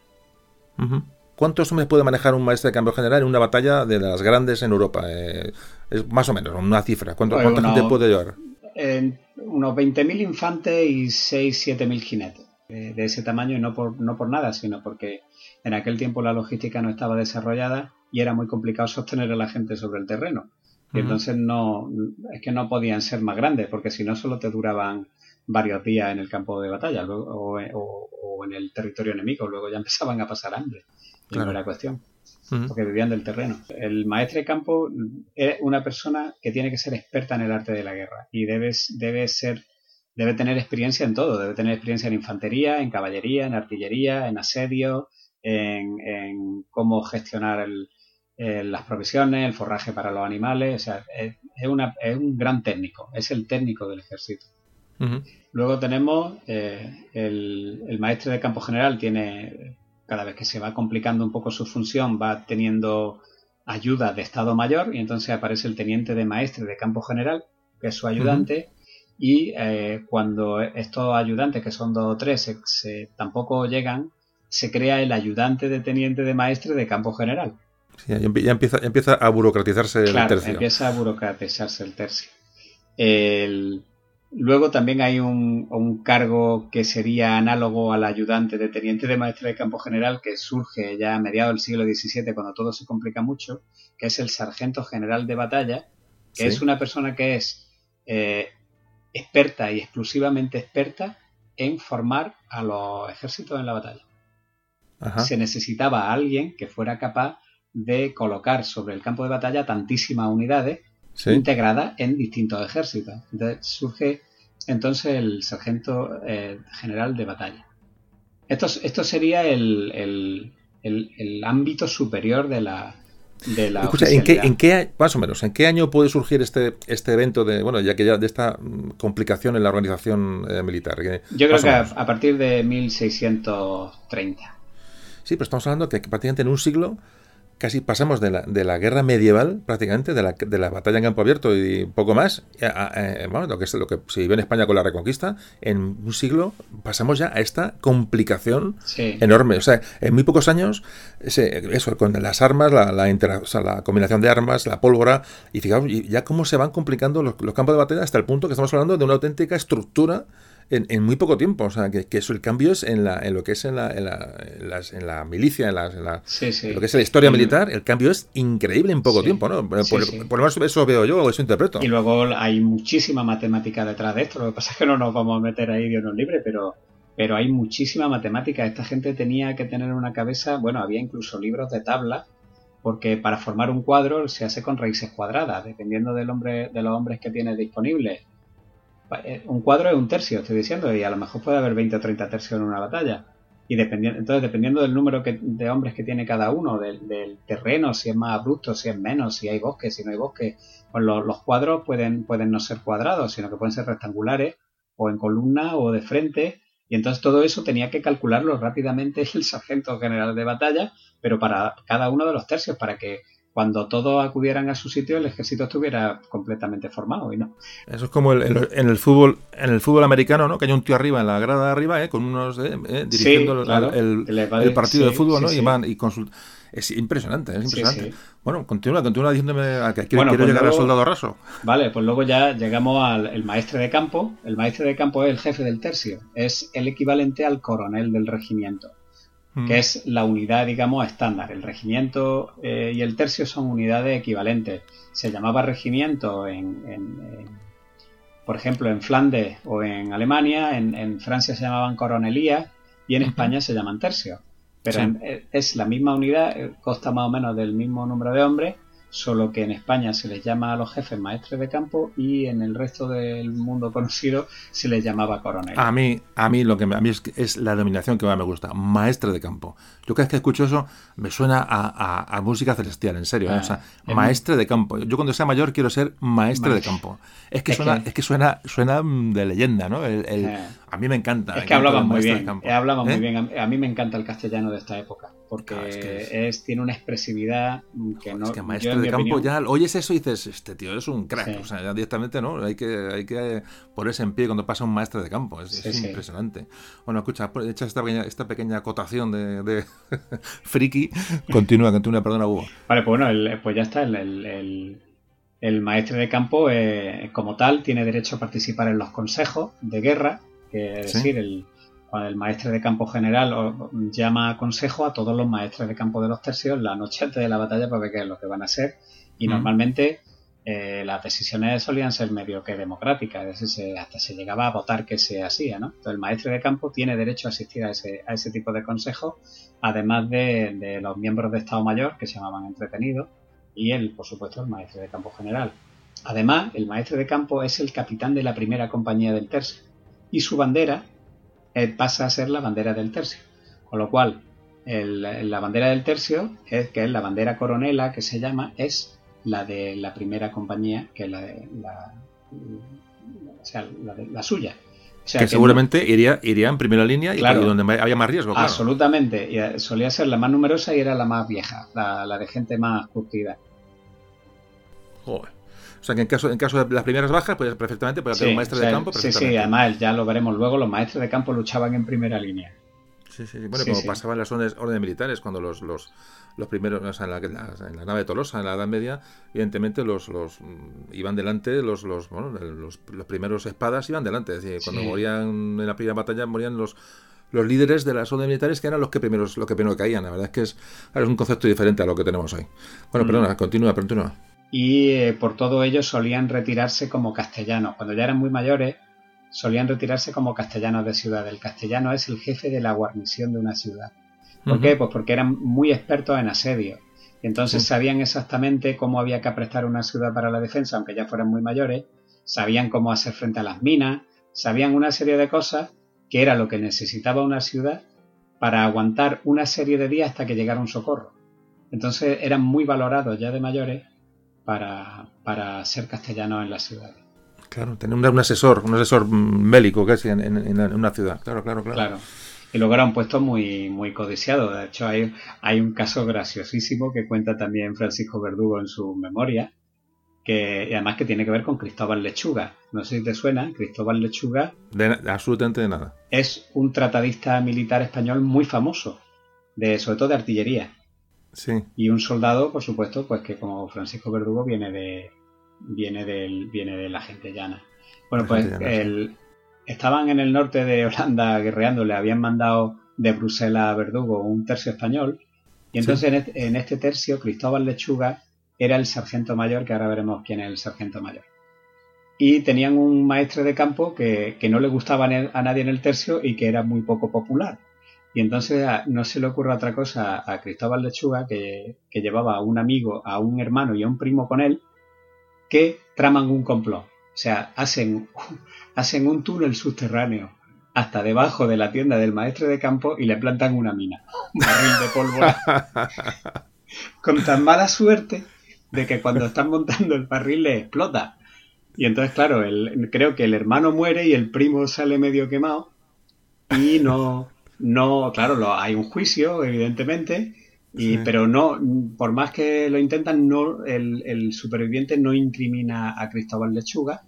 Ujú. ¿Cuántos hombres puede manejar un maestre de cambio general en una batalla de las grandes en Europa? Eh, es más o menos, una cifra. ¿Cuánto, Pues ¿Cuánta uno- gente puede llevar? Unos 20.000 infantes y 6-7.000 jinetes de, de ese tamaño y no por, no por nada, sino porque en aquel tiempo la logística no estaba desarrollada y era muy complicado sostener a la gente sobre el terreno. Y entonces no, es que no podían ser más grandes, porque si no solo te duraban varios días en el campo de batalla o, o- o en el territorio enemigo, luego ya empezaban a pasar hambre. Y Claro. no era cuestión, porque vivían del terreno. El maestre de campo es una persona que tiene que ser experta en el arte de la guerra y debe, debe ser debe tener experiencia en todo, debe tener experiencia en infantería, en caballería, en artillería, en asedio, en, en cómo gestionar el, eh, las provisiones, el forraje para los animales, o sea, es, es una- es un gran técnico, es el técnico del ejército. Luego tenemos eh, el, el maestre de campo general, tiene, cada vez que se va complicando un poco su función, va teniendo ayuda de Estado Mayor y entonces aparece el teniente de maestre de campo general, que es su ayudante, y eh, cuando estos ayudantes, que son dos o tres, se- se- tampoco llegan, se crea el ayudante de teniente de maestre de campo general. Ya empie- ya empieza, ya empieza a burocratizarse el Claro, tercio. empieza a burocratizarse el tercio. El- Luego también hay un, un cargo que sería análogo al ayudante de teniente de maestre de campo general que surge ya a mediados del siglo XVII cuando todo se complica mucho, que es el sargento general de batalla, que Sí. es una persona que es eh, experta y exclusivamente experta en formar a los ejércitos en la batalla Ajá. se necesitaba a alguien que fuera capaz de colocar sobre el campo de batalla tantísimas unidades Sí. integradas en distintos ejércitos. Entonces surge entonces el sargento eh, general de batalla. Esto, esto sería el, el- el- el ámbito superior de la, de la Escucha, ¿en qué, en qué, más o menos, en qué año puede surgir este, este evento de, bueno, ya que ya de esta mm, complicación en la organización eh, militar? Que- Yo creo que a, partir de 1630. Sí, pero estamos hablando que prácticamente en un siglo casi pasamos de la, de la guerra medieval, prácticamente, de la, de la batalla en campo abierto y poco más, a, a- a- bueno, lo que es lo que se vivió en España con la Reconquista, en un siglo pasamos ya a esta complicación Sí. enorme. O sea, en muy pocos años, ese- eso, con las armas, la, la, intera- o sea, la combinación de armas, la pólvora, y fijaos, y ya cómo se van complicando los, los campos de batalla hasta el punto que estamos hablando de una auténtica estructura en, en muy poco tiempo. O sea, que, que eso, el cambio es en, la, en lo que es en la, en la, en las- en la milicia, en, las- en la, Sí, sí. en lo que es la historia militar, el cambio es increíble en poco Sí. tiempo, ¿no? Por lo menos eso veo yo o eso interpreto. Y luego hay muchísima matemática detrás de esto. Lo que pasa es que no nos vamos a meter ahí Dios nos libre, pero, pero hay muchísima matemática. Esta gente tenía que tener una cabeza, bueno, había incluso libros de tabla, porque para formar un cuadro se hace con raíces cuadradas, dependiendo del hombre, de los hombres que tienes disponibles. Eh, Un cuadro es un tercio, estoy diciendo, y a lo mejor puede haber 20 o 30 tercios en una batalla. Y dependiendo, entonces, dependiendo del número que- de hombres que tiene cada uno, del, del terreno, si es más abrupto, si es menos, si hay bosque, si no hay bosque, pues los, los cuadros pueden, pueden no ser cuadrados, sino que pueden ser rectangulares o en columna o de frente. Y entonces todo eso tenía que calcularlo rápidamente el sargento general de batalla, pero para cada uno de los tercios, para que cuando todos acudieran a su sitio el ejército estuviera completamente formado y no. Eso es como el- el- en el fútbol en el fútbol americano, ¿no? Que hay un tío arriba en la grada de arriba, ¿eh? Con unos eh, eh, dirigiendo el- claro. partido de fútbol, ¿no? sí. Y van y Es impresionante, es impresionante. Bueno, continúa, continúa diciéndome a que quiero, Bueno, quiero pues llegar luego- al soldado raso. Vale, pues luego ya llegamos al el maestre de campo. El maestre de campo es el jefe del tercio, es el equivalente al coronel del regimiento. Mm. que es la unidad, digamos, estándar. El regimiento eh, y el tercio son unidades equivalentes. Se llamaba regimiento en, en- en- por ejemplo, en Flandes o en Alemania, en, en Francia se llamaban coronelías y en. España se llaman tercios. Pero Sí. eh, es la misma unidad, eh, consta más o menos del mismo número de hombres, solo que en España se les llama a los jefes maestres de campo y en el resto del mundo conocido se les llamaba coronel. A mí, a mí lo que me- a mí es, es la denominación que más me gusta, maestre de campo. Yo cada vez que escucho eso me suena a, a- a música celestial, en serio. ¿eh? Ah, o sea, es maestre de campo. Yo cuando sea mayor quiero ser maestre Ma- de campo. Es que Es suena, que- es que suena, suena mm, de leyenda, ¿no? El- el- Eh. A mí me encanta. Es que hablaban muy bien, eh, hablaban ¿Eh? muy bien. A mí me encanta el castellano de esta época, porque Claro, es es, que es- tiene una expresividad que no. es que yo, en de campo opinión- ya oyes eso y dices, este tío es un crack. Sí. O sea, ya directamente, ¿no? Hay que, hay que ponerse en pie cuando pasa un maestre de campo. Es, Sí, es sí. impresionante. Bueno, escucha, pues, hecha esta pequeña, esta pequeña acotación de, de friki, continúa, continúa, perdona, Hugo. Vale, pues bueno, el- pues ya está. El, el- el- el maestre de campo, eh, como tal, tiene derecho a participar en los consejos de guerra, que es Sí. decir, el, cuando el maestre de campo general llama a consejo a todos los maestres de campo de los tercios la noche antes de la batalla para ver qué es lo que van a hacer. Y normalmente eh, las decisiones solían ser medio que democráticas, es decir, se- hasta se llegaba a votar que se hacía, ¿no? Entonces el maestre de campo tiene derecho a asistir a ese, a ese tipo de consejos, además de, de los miembros de Estado Mayor, que se llamaban entretenidos, y él, por supuesto, el maestre de campo general. Además, el maestre de campo es el capitán de la primera compañía del tercio, y su bandera eh, pasa a ser la bandera del tercio. Con lo cual, el- la bandera del tercio, es, que es la bandera coronela que se llama, es la de la primera compañía, que es la de la, o sea, la, de- la suya. O sea, que que seguramente iría, iría en primera línea y Claro. y donde había más riesgo, claro. Absolutamente. Y eh, solía ser la más numerosa y era la más vieja, la, la de gente más curtida. Joder. O sea que en caso, en caso de las primeras bajas, pues perfectamente puede Sí, tener un maestre o sea, de campo. sí, sí, además ya lo veremos luego, los maestros de campo luchaban en primera línea. Sí, sí, sí. Bueno, Sí, como sí. pasaba en las órdenes, órdenes militares, cuando los, los, los primeros, o sea, en la, en la- en la nave de Tolosa, en la Edad Media, evidentemente los, los mm, iban delante, los, los, bueno, los, los primeros espadas iban delante. Es decir, cuando Sí. morían en la primera batalla, morían los los líderes de las órdenes militares que eran los que primeros, los que primero caían. La verdad es que es, es un concepto diferente a lo que tenemos hoy. Bueno, Mm. perdona, continúa, continúa. Y eh, por todo ello solían retirarse como castellanos. Cuando ya eran muy mayores, solían retirarse como castellanos de ciudad. El castellano es el jefe de la guarnición de una ciudad. ¿Por qué? Pues porque eran muy expertos en asedio. Y entonces sabían exactamente cómo había que aprestar una ciudad para la defensa, aunque ya fueran muy mayores. Sabían cómo hacer frente a las minas. Sabían una serie de cosas que era lo que necesitaba una ciudad para aguantar una serie de días hasta que llegara un socorro. Entonces eran muy valorados ya de mayores para, para ser castellanos en la ciudad. Claro, tener un, asesor, un asesor bélico casi en, en, una ciudad. Claro, claro, claro. Claro. Y luego era un puesto muy, muy codiciado. De hecho, hay, hay un caso graciosísimo que cuenta también Francisco Verdugo en su memoria, que y además que tiene que ver con Cristóbal Lechuga. No sé si te suena, Cristóbal Lechuga. absolutamente de nada. Es un tratadista militar español muy famoso, de, sobre todo de artillería. Sí. Y un soldado, por supuesto, pues que como Francisco Verdugo viene de, viene del, viene de la gente llana. Bueno, pues estaban en el norte de Holanda guerreando, le habían mandado de Bruselas a Verdugo un tercio español, y entonces en, este, tercio Cristóbal Lechuga era el sargento mayor, que ahora veremos quién es el sargento mayor. Y tenían un maestre de campo que, no le gustaba a nadie en el tercio y que era muy poco popular. Y entonces ah, no se le ocurre otra cosa a Cristóbal Lechuga, que, que llevaba a un amigo, a un hermano y a un primo con él, que traman un complot. O sea, hacen, hacen un túnel subterráneo hasta debajo de la tienda del maestre de campo y le plantan una mina, un barril de pólvora. Con tan mala suerte de que cuando están montando el barril le explota. Y entonces, claro, el, creo que el hermano muere y el primo sale medio quemado. Y no, no, claro, hay un juicio, evidentemente, pero no, por más que lo intentan, no, el, superviviente no incrimina a Cristóbal Lechuga.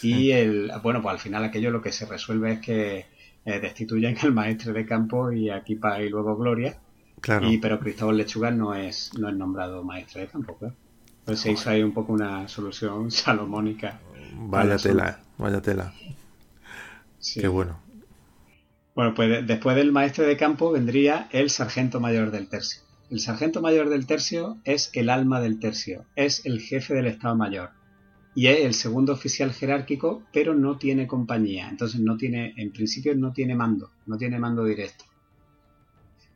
Y el, bueno, pues al final aquello lo que se resuelve es que eh, destituyen al maestre de campo y aquí para y luego Gloria. Claro. Y, pero Cristóbal Lechuga no es, no es nombrado maestre de campo, claro. Entonces se hizo ahí un poco una solución salomónica. Vaya tela, vaya tela. Qué bueno. Bueno, pues después del maestre de campo vendría el sargento mayor del tercio. El sargento mayor del tercio es el alma del tercio, es el jefe del Estado Mayor y es el segundo oficial jerárquico, pero no tiene compañía. Entonces no tiene, en principio no tiene mando, no tiene mando directo.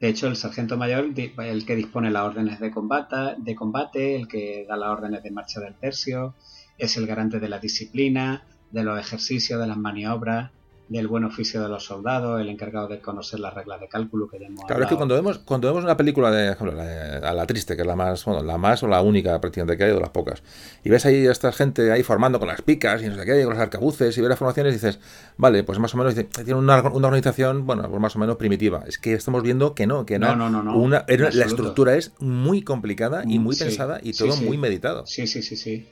De hecho, el sargento mayor es el que dispone las órdenes de combate, de combate, el que da las órdenes de marcha del tercio, es el garante de la disciplina, de los ejercicios, de las maniobras, del buen oficio de los soldados, el encargado de conocer las reglas de cálculo que hemos Claro, es que cuando vemos, cuando vemos una película de, ejemplo, la, la, triste, que es la más, bueno, la más o la única prácticamente que hay, de las pocas, y ves ahí a esta gente ahí formando con las picas y no sé qué, con los arcabuces, y ves las formaciones y dices, vale, pues más o menos tiene una, una, organización, bueno, pues más o menos primitiva. Es que estamos viendo que no, que no, no, no, no una, la estructura es muy complicada y muy pensada y todo muy meditado. Sí, sí, sí, sí.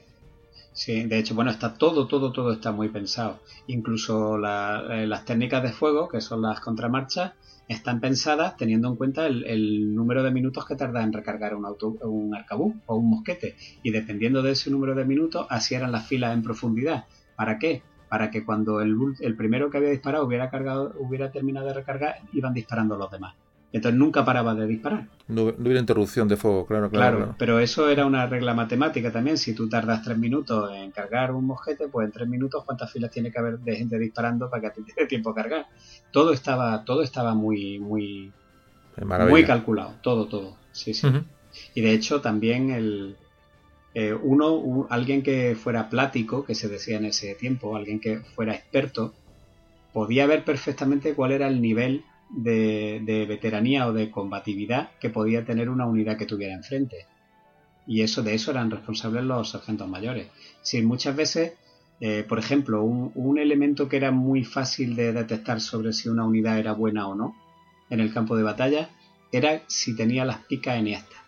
Sí, de hecho, bueno, está todo, todo, todo está muy pensado. Incluso eh, las técnicas de fuego, que son las contramarchas, están pensadas teniendo en cuenta el, número de minutos que tarda en recargar un, auto, un arcabuz o un mosquete. Y dependiendo de ese número de minutos, así eran las filas en profundidad. ¿Para qué? Para que cuando el, el primero que había disparado hubiera, cargado, hubiera terminado de recargar, iban disparando los demás. Entonces nunca paraba de disparar. No, hubiera interrupción de fuego, claro, claro, claro, pero eso era una regla matemática también. Si tú tardas tres minutos en cargar un mosquete, pues en tres minutos, ¿cuántas filas tiene que haber de gente disparando para que te dé tiempo a cargar? Todo estaba, todo estaba muy, muy, muy calculado. Todo, todo. Sí, sí. Y de hecho, también el. Eh, uno, alguien que fuera plático, que se decía en ese tiempo, alguien que fuera experto, podía ver perfectamente cuál era el nivel de, veteranía o de combatividad que podía tener una unidad que tuviera enfrente. Y eso de eso eran responsables los sargentos mayores. Si muchas veces, eh, por ejemplo, un, elemento que era muy fácil de detectar sobre si una unidad era buena o no en el campo de batalla era si tenía las picas enhiestas.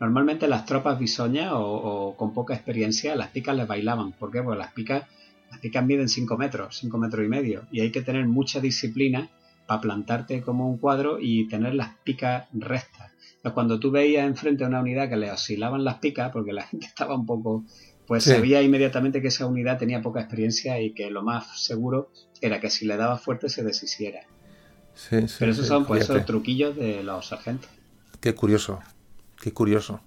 Normalmente las tropas bisoñas o, con poca experiencia las picas les bailaban. ¿Por qué? Porque las picas, las picas miden 5 metros, 5 metros y medio. Y hay que tener mucha disciplina para plantarte como un cuadro y tener las picas rectas. cuando tú veías enfrente a una unidad que le oscilaban las picas, porque la gente estaba un poco, pues sabía inmediatamente que esa unidad tenía poca experiencia y que lo más seguro era que si le daba fuerte se deshiciera. Pero esos son pues esos truquillos de los sargentos. Qué curioso, qué curioso.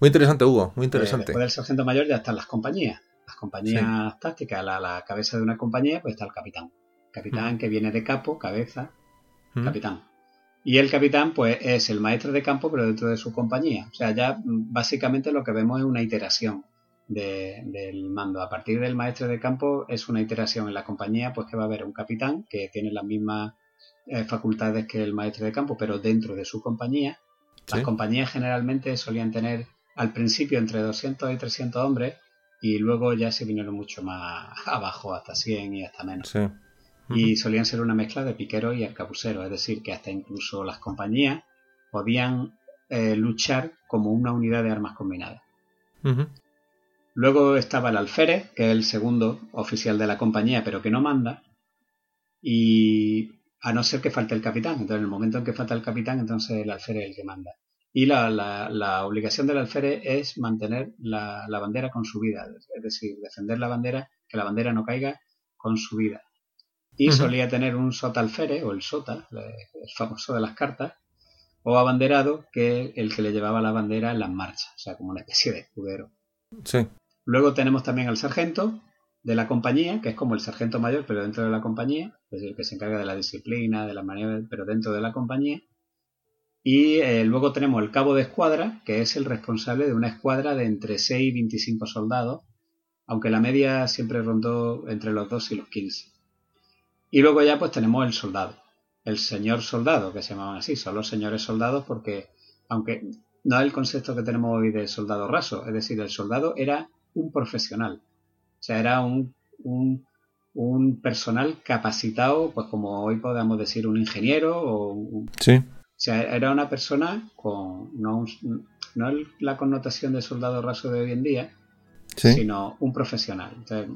Muy interesante, Hugo, muy interesante. después del sargento mayor ya están las compañías. Las compañías tácticas, la, la cabeza de una compañía, pues está el capitán capitán que viene de capo, cabeza, capitán. Y el capitán, pues, es el maestro de campo, pero dentro de su compañía. O sea, ya mm, básicamente lo que vemos es una iteración del mando. A partir del maestro de campo es una iteración en la compañía, pues que va a haber un capitán que tiene las mismas eh, facultades que el maestro de campo, pero dentro de su compañía. Las compañías generalmente solían tener al principio entre 200 y 300 hombres y luego ya se vinieron mucho más abajo, hasta 100 y hasta menos. Y solían ser una mezcla de piqueros y arcabuceros, es decir, que hasta incluso las compañías podían eh, luchar como una unidad de armas combinadas. Luego estaba el alférez, que es el segundo oficial de la compañía, pero que no manda. Y a no ser que falte el capitán. Entonces, en el momento en que falta el capitán, entonces el alférez es el que manda. Y la, la, obligación del alférez es mantener la, bandera con su vida, es decir, defender la bandera, que la bandera no caiga con su vida. Y solía tener un sota alférez, o el sota, el famoso de las cartas, o abanderado, que el que le llevaba la bandera en las marchas, o sea, como una especie de escudero. Sí. Luego tenemos también al sargento de la compañía, que es como el sargento mayor, pero dentro de la compañía, es decir, que se encarga de la disciplina, de la maniobra, pero dentro de la compañía. Y eh, luego tenemos el cabo de escuadra, que es el responsable de una escuadra de entre 6 y 25 soldados, aunque la media siempre rondó entre los 2 y los 15. Y luego ya pues tenemos el soldado, el señor soldado, que se llamaban así, son los señores soldados porque, aunque no es el concepto que tenemos hoy de soldado raso, es decir, el soldado era un profesional. O sea, era un, un, personal capacitado, pues como hoy podemos decir un ingeniero o un, sí. O sea, era una persona con no, no la connotación de soldado raso de hoy en día, sino un profesional. Entonces,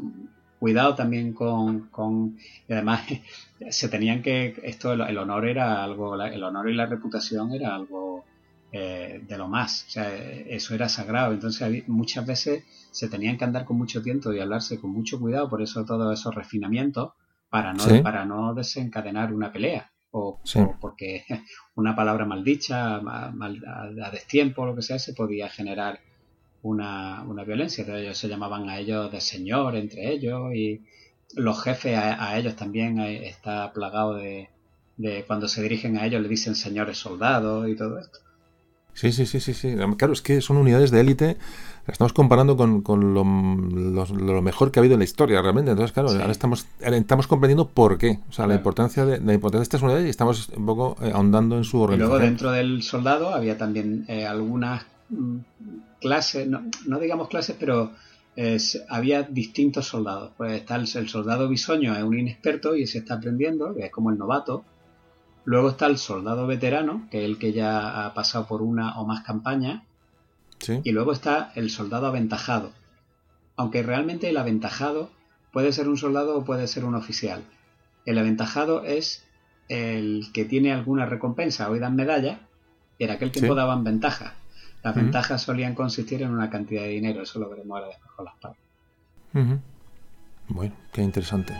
cuidado también con, con y además se tenían que esto el, honor era algo el honor y la reputación era algo eh, de lo más. O sea, eso era sagrado. Entonces muchas veces se tenían que andar con mucho tiempo y hablarse con mucho cuidado, por eso todos esos refinamientos, para no, para no desencadenar una pelea. O, porque una palabra maldicha, mal, a, destiempo, lo que sea, se podía generar una, una violencia. Entonces ellos se llamaban a ellos de señor entre ellos y los jefes a, ellos también eh, está plagado de, de cuando se dirigen a ellos le dicen señores soldados y todo esto. Sí, sí, sí, sí, sí. Claro, es que son unidades de élite. Estamos comparando con, con lo, mejor que ha habido en la historia, realmente. Entonces, claro, ahora estamos, estamos comprendiendo por qué. O sea, la importancia de la importancia de estas unidades y estamos un poco eh, ahondando en su organización. Y luego dentro del soldado había también eh, algunas mm, clases, no, no, digamos clases, pero eh, había distintos soldados. Pues está el, el, soldado bisoño, es un inexperto y se está aprendiendo, que es como el novato. Luego está el soldado veterano, que es el que ya ha pasado por una o más campañas. Y luego está el soldado aventajado. Aunque realmente el aventajado puede ser un soldado o puede ser un oficial. El aventajado es el que tiene alguna recompensa. Hoy dan medallas y en aquel tiempo daban ventajas. Las ventajas solían consistir en una cantidad de dinero. Eso lo veremos ahora después con las partes. Bueno, qué interesante.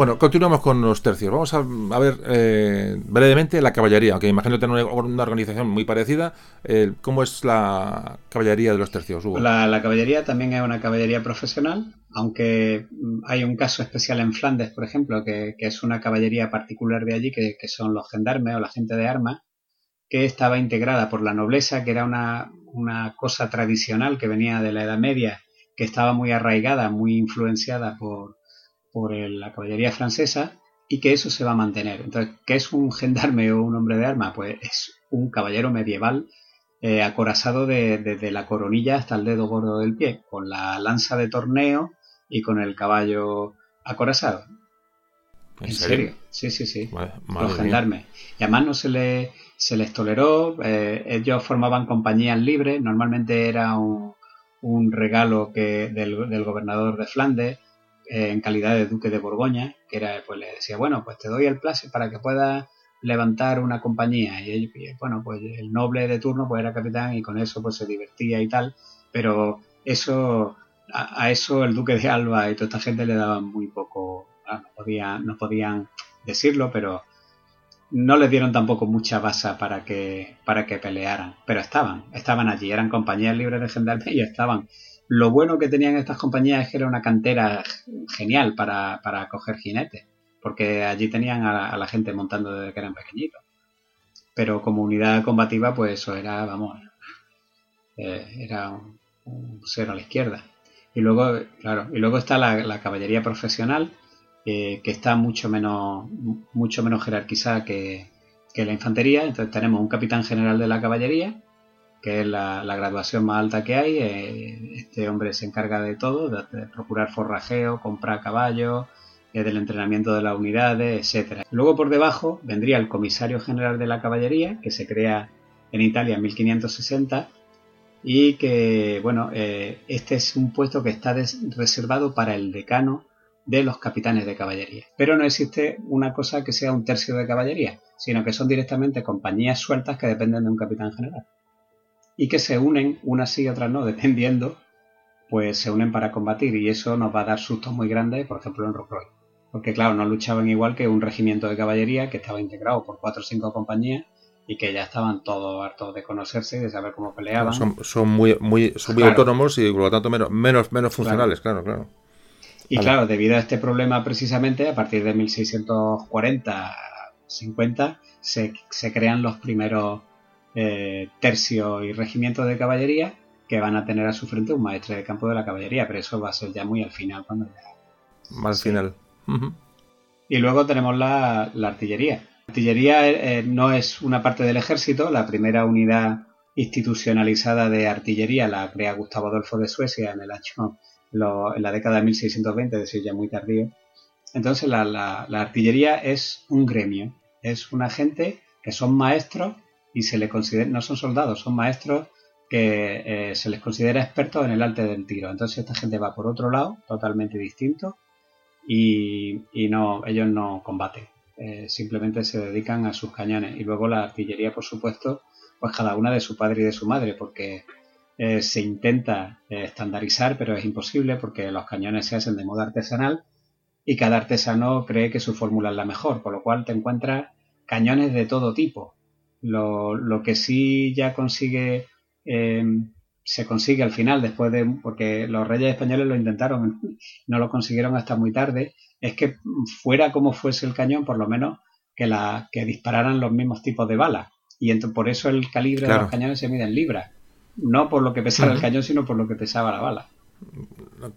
Bueno, continuamos con los tercios. Vamos a, ver eh, brevemente la caballería, aunque imagino tener una, organización muy parecida. Eh, ¿Cómo es la caballería de los tercios, Hugo? La, caballería también es una caballería profesional, aunque mm, hay un caso especial en Flandes, por ejemplo, que, es una caballería particular de allí, que, son los gendarmes o la gente de armas, que estaba integrada por la nobleza, que era una, una cosa tradicional que venía de la Edad Media, que estaba muy arraigada, muy influenciada por por la caballería francesa y que eso se va a mantener. Entonces, ¿qué es un gendarme o un hombre de arma? Pues es un caballero medieval eh, acorazado desde la coronilla hasta el dedo gordo del pie, con la lanza de torneo y con el caballo acorazado. ¿En, serio? Sí, sí, sí. Los gendarmes. Y además no se, le, se les toleró, eh, ellos formaban compañías libres, normalmente era un, un regalo que del, del gobernador de Flandes, en calidad de duque de Borgoña, que era, pues le decía, bueno, pues te doy el place para que puedas levantar una compañía. Y, bueno, pues el noble de turno pues era capitán y con eso pues se divertía y tal, pero eso a, eso el duque de Alba y toda esta gente le daban muy poco, no, podían, no podían decirlo, pero no les dieron tampoco mucha base para que, para que pelearan, pero estaban, estaban allí, eran compañías libres de gendarme y estaban. Lo bueno que tenían estas compañías es que era una cantera genial para, para coger jinetes, porque allí tenían a la, gente montando desde que eran pequeñitos. Pero como unidad combativa, pues eso era, vamos, eh, era un, cero a la izquierda. Y luego, claro, y luego está la caballería profesional, que está mucho menos, mucho menos jerarquizada que, la infantería. Entonces tenemos un capitán general de la caballería, que es la, graduación más alta que hay. Eh, este hombre se encarga de todo, de, procurar forrajeo, comprar caballos, del entrenamiento de las unidades, etcétera. Luego por debajo vendría el comisario general de la caballería, que se crea en Italia en 1560 y que, bueno, eh, este es un puesto que está reservado para el decano de los capitanes de caballería. Pero no existe una cosa que sea un tercio de caballería, sino que son directamente compañías sueltas que dependen de un capitán general. Y que se unen, unas sí y otras no, dependiendo, pues se unen para combatir. Y eso nos va a dar sustos muy grandes, por ejemplo, en Rocroi. Porque claro, no luchaban igual que un regimiento de caballería que estaba integrado por cuatro o cinco compañías y que ya estaban todos hartos de conocerse y de saber cómo peleaban. Son, muy, muy, muy autónomos y por lo tanto menos, menos, menos funcionales, claro. claro. Y claro, debido a este problema precisamente, a partir de 1640-50 se, se, crean los primeros eh, tercios y regimientos de caballería que van a tener a su frente un maestre de campo de la caballería, pero eso va a ser ya muy al final. cuando ya... Más final. Y luego tenemos la, artillería. La artillería eh, eh, no es una parte del ejército, la primera unidad institucionalizada de artillería la crea Gustavo Adolfo de Suecia en el año en la década de 1620, es decir, ya muy tardío. Entonces la, artillería es un gremio, es una gente que son maestros y se le considera, no son soldados, son maestros que eh, se les considera expertos en el arte del tiro. Entonces esta gente va por otro lado, totalmente distinto, y, no, ellos no combaten, eh, simplemente se dedican a sus cañones. Y luego la artillería, por supuesto, pues cada una de su padre y de su madre, porque eh, se intenta estandarizar, pero es imposible porque los cañones se hacen de modo artesanal y cada artesano cree que su fórmula es la mejor, por lo cual te encuentras cañones de todo tipo. Lo, que sí ya consigue, eh, se consigue al final, después de, porque los reyes españoles lo intentaron, no lo consiguieron hasta muy tarde, es que fuera como fuese el cañón, por lo menos que, la, que dispararan los mismos tipos de balas. Y por eso el calibre de los cañones se mide en libras no por lo que pesaba el cañón, sino por lo que pesaba la bala.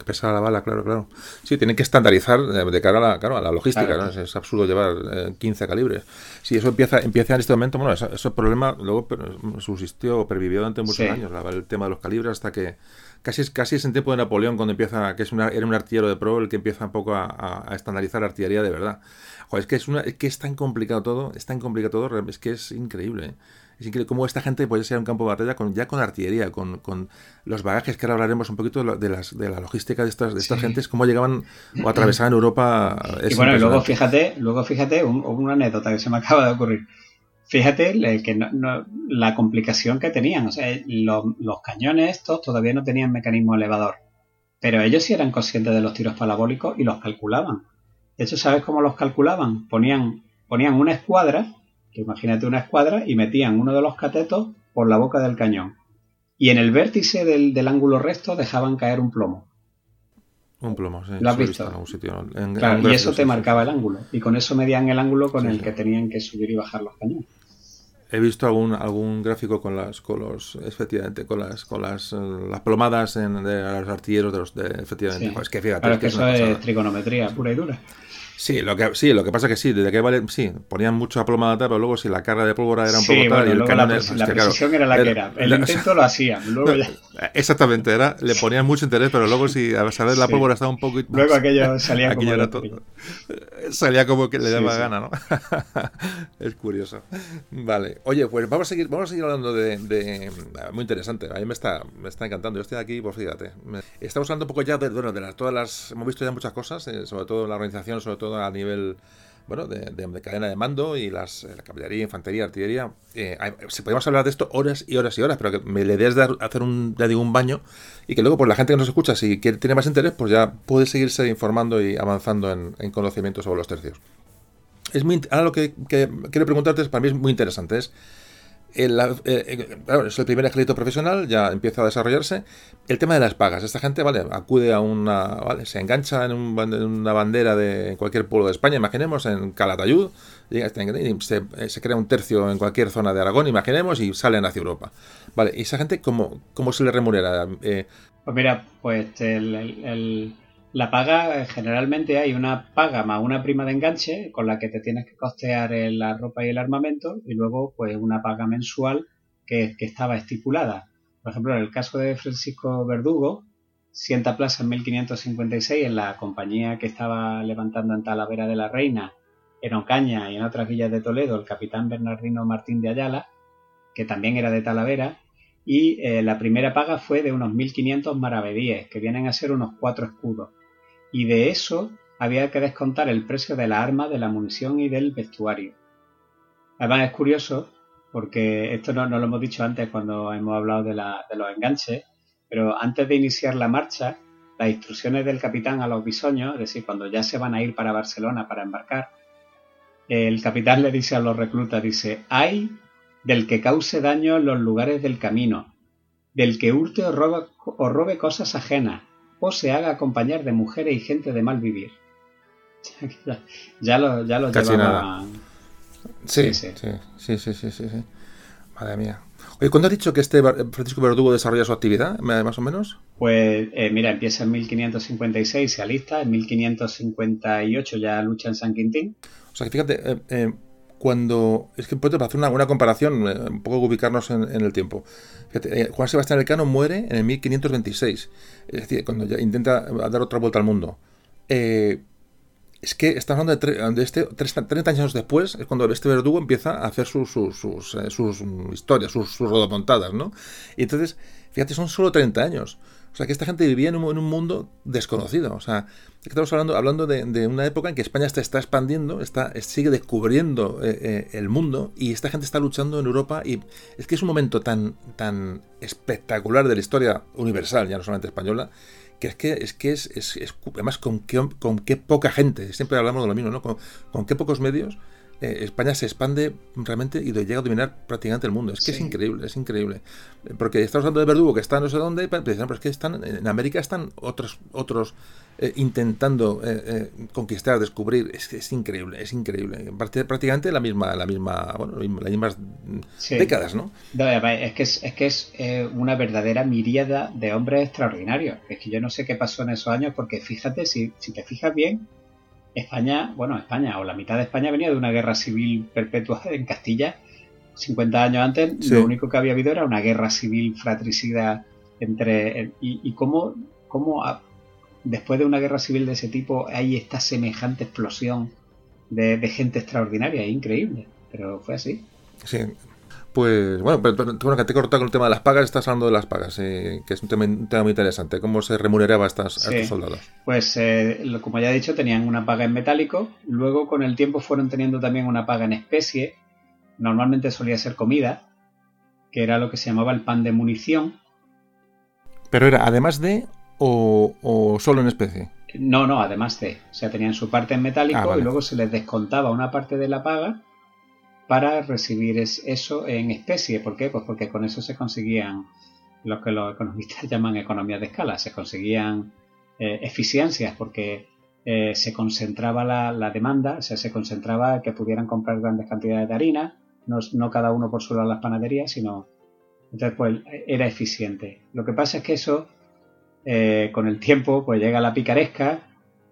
Que la bala, claro, claro. Sí, tienen que estandarizar de cara a la, claro, a la logística, ¿no? es, absurdo llevar 15 eh, calibres. Si eso empieza, empieza en este momento, bueno, ese, problema luego subsistió, pervivió durante muchos años, el tema de los calibres, hasta que casi, casi es en tiempo de Napoleón cuando empieza, que es una, era un artillero de pro el que empieza un poco a, estandarizar artillería de verdad. Joder, es que es, una, es que es tan complicado todo, es tan complicado todo, es que es increíble. ¿eh? Es increíble cómo esta gente puede ser un campo de batalla con, ya con artillería, con, con, los bagajes, que ahora hablaremos un poquito de, las, de la logística de estas, de estas gentes, cómo llegaban o atravesaban Europa. y bueno, y luego fíjate, luego fíjate una anécdota que se me acaba de ocurrir. Fíjate que la complicación que tenían. O sea, los cañones estos todavía no tenían mecanismo elevador. Pero ellos sí eran conscientes de los tiros parabólicos y los calculaban. De hecho, ¿sabes cómo los calculaban? Ponían, ponían una escuadra imagínate una escuadra, y metían uno de los catetos por la boca del cañón. Y en el vértice del, ángulo recto dejaban caer un plomo. Un plomo, sí. ¿Lo has visto? claro, y eso te marcaba el ángulo. Y con eso medían el ángulo con el que tenían que subir y bajar los cañones. He visto algún algún gráfico con las con los efectivamente con las con las, eh, las plomadas en, de los artilleros de los de, efectivamente. es que fíjate, que, eso es trigonometría pura y dura. Sí, lo que, sí, lo que pasa que sí, desde que vale, sí, ponían mucho aplomada, pero luego si la carga de pólvora era un poco tal y el la, la precisión era la que era. El intento lo hacían, luego ya... Exactamente, era, le ponían mucho interés, pero luego si a saber la pólvora estaba un poco... Luego aquello salía como... Era todo, salía como que le daba gana, ¿no? es curioso. Vale, oye, pues vamos a seguir, vamos a seguir hablando de, Muy interesante, a mí me está, me está encantando. Yo estoy aquí, pues fíjate. Estamos hablando un poco ya de, bueno, de las, todas las... Hemos visto ya muchas cosas, eh, sobre todo la organización, sobre todo a nivel bueno, de, de, cadena de mando y las, la caballería, infantería, artillería. Eh, podemos hablar de esto horas y horas y horas, pero que me le des de hacer un, ya digo, un baño y que luego, pues, la gente que nos escucha, si tiene más interés, pues ya puede seguirse informando y avanzando en, en conocimientos sobre los tercios. Es muy, ahora lo que, quiero preguntarte, para mí es muy interesante, es eh, eh, es el primer ejército profesional, ya empieza a desarrollarse. El tema de las pagas. Esta gente, ¿vale? Acude a una, ¿vale? Se engancha en, una bandera de cualquier pueblo de España, imaginemos, en Calatayud, eh, se, crea un tercio en cualquier zona de Aragón, imaginemos, y salen hacia Europa. Vale, ¿y esa gente cómo, cómo se le remunera? pues mira, pues el la paga, generalmente hay una paga más una prima de enganche con la que te tienes que costear la ropa y el armamento y luego pues una paga mensual que, estaba estipulada. Por ejemplo, en el caso de Francisco Verdugo, sienta plaza en 1556 en la compañía que estaba levantando en Talavera de la Reina, en Ocaña y en otras villas de Toledo, el capitán Bernardino Martín de Ayala, que también era de Talavera, y eh, la primera paga fue de unos 1500 maravedíes, que vienen a ser unos cuatro escudos y de eso había que descontar el precio de la arma, de la munición y del vestuario. Además es curioso, porque esto no, lo hemos dicho antes cuando hemos hablado de, los enganches, pero antes de iniciar la marcha, las instrucciones del capitán a los bisoños, es decir, cuando ya se van a ir para Barcelona para embarcar, el capitán le dice a los reclutas, dice, hay del que cause daño en los lugares del camino, del que hurte o robe cosas ajenas, o se haga acompañar de mujeres y gente de mal vivir. ya lo, ya lo Casi nada. Sí sí. Sí, sí, sí, sí, Madre mía. Oye, ¿cuándo has dicho que este Francisco Verdugo desarrolla su actividad, más o menos? Pues eh, mira, empieza en 1556, se alista, en 1558 ya lucha en San Quintín. O sea, fíjate, eh, eh, cuando. Es que puedo hacer una, comparación, un poco ubicarnos en, en el tiempo. Eh, Juan Sebastián Elcano muere en el 1526, es decir, cuando ya intenta dar otra vuelta al mundo. Eh, es que está hablando de, este, 30 años después, es cuando este verdugo empieza a hacer sus, sus, sus, eh, historias, sus, sus rodomontadas, ¿no? Y entonces, fíjate, son solo 30 años. O sea, que esta gente vivía en un, mundo desconocido. O sea, estamos hablando, hablando de, una época en que España se está expandiendo, está, sigue descubriendo eh, eh, el mundo y esta gente está luchando en Europa y es que es un momento tan, tan espectacular de la historia universal, ya no solamente española, que es que es, que es, es, además con qué, con qué poca gente, siempre hablamos de lo mismo, ¿no? con qué pocos medios eh, España se expande realmente y llega a dominar prácticamente el mundo. Es que es increíble, es increíble. Porque estamos hablando de Verdugo, que está no sé dónde, pero es que están, en América están otros, otros eh, intentando eh, conquistar, descubrir. Es que es increíble, es increíble. Prácticamente la misma, la misma, bueno, las mismas décadas, ¿no? Es que es, es, que es una verdadera miríada de hombres extraordinarios. Es que yo no sé qué pasó en esos años, porque fíjate, si, si te fijas bien, España, bueno, España o la mitad de España venía de una guerra civil perpetua en Castilla. 50 años antes, lo único que había habido era una guerra civil fratricida entre. Y, y cómo, cómo después de una guerra civil de ese tipo hay esta semejante explosión de, de gente extraordinaria, increíble. Pero fue así. Sí, pues bueno, pero, bueno, que te he cortado con el tema de las pagas, estás hablando de las pagas, eh, que es un tema, muy interesante. ¿Cómo se remuneraba a, estas, estos soldados? Pues eh, como ya he dicho, tenían una paga en metálico, luego con el tiempo fueron teniendo también una paga en especie, normalmente solía ser comida, que era lo que se llamaba el pan de munición. ¿Pero era además de o, solo en especie? No, no, además de. O sea, tenían su parte en metálico ah, y luego se les descontaba una parte de la paga para recibir eso en especie. ¿Por qué? Pues porque con eso se conseguían lo que los economistas llaman economías de escala, se conseguían eh, eficiencias porque eh, se concentraba la, demanda, o sea, se concentraba que pudieran comprar grandes cantidades de harina, no, cada uno por su lado las panaderías, sino entonces pues era eficiente. Lo que pasa es que eso eh, con el tiempo pues llega la picaresca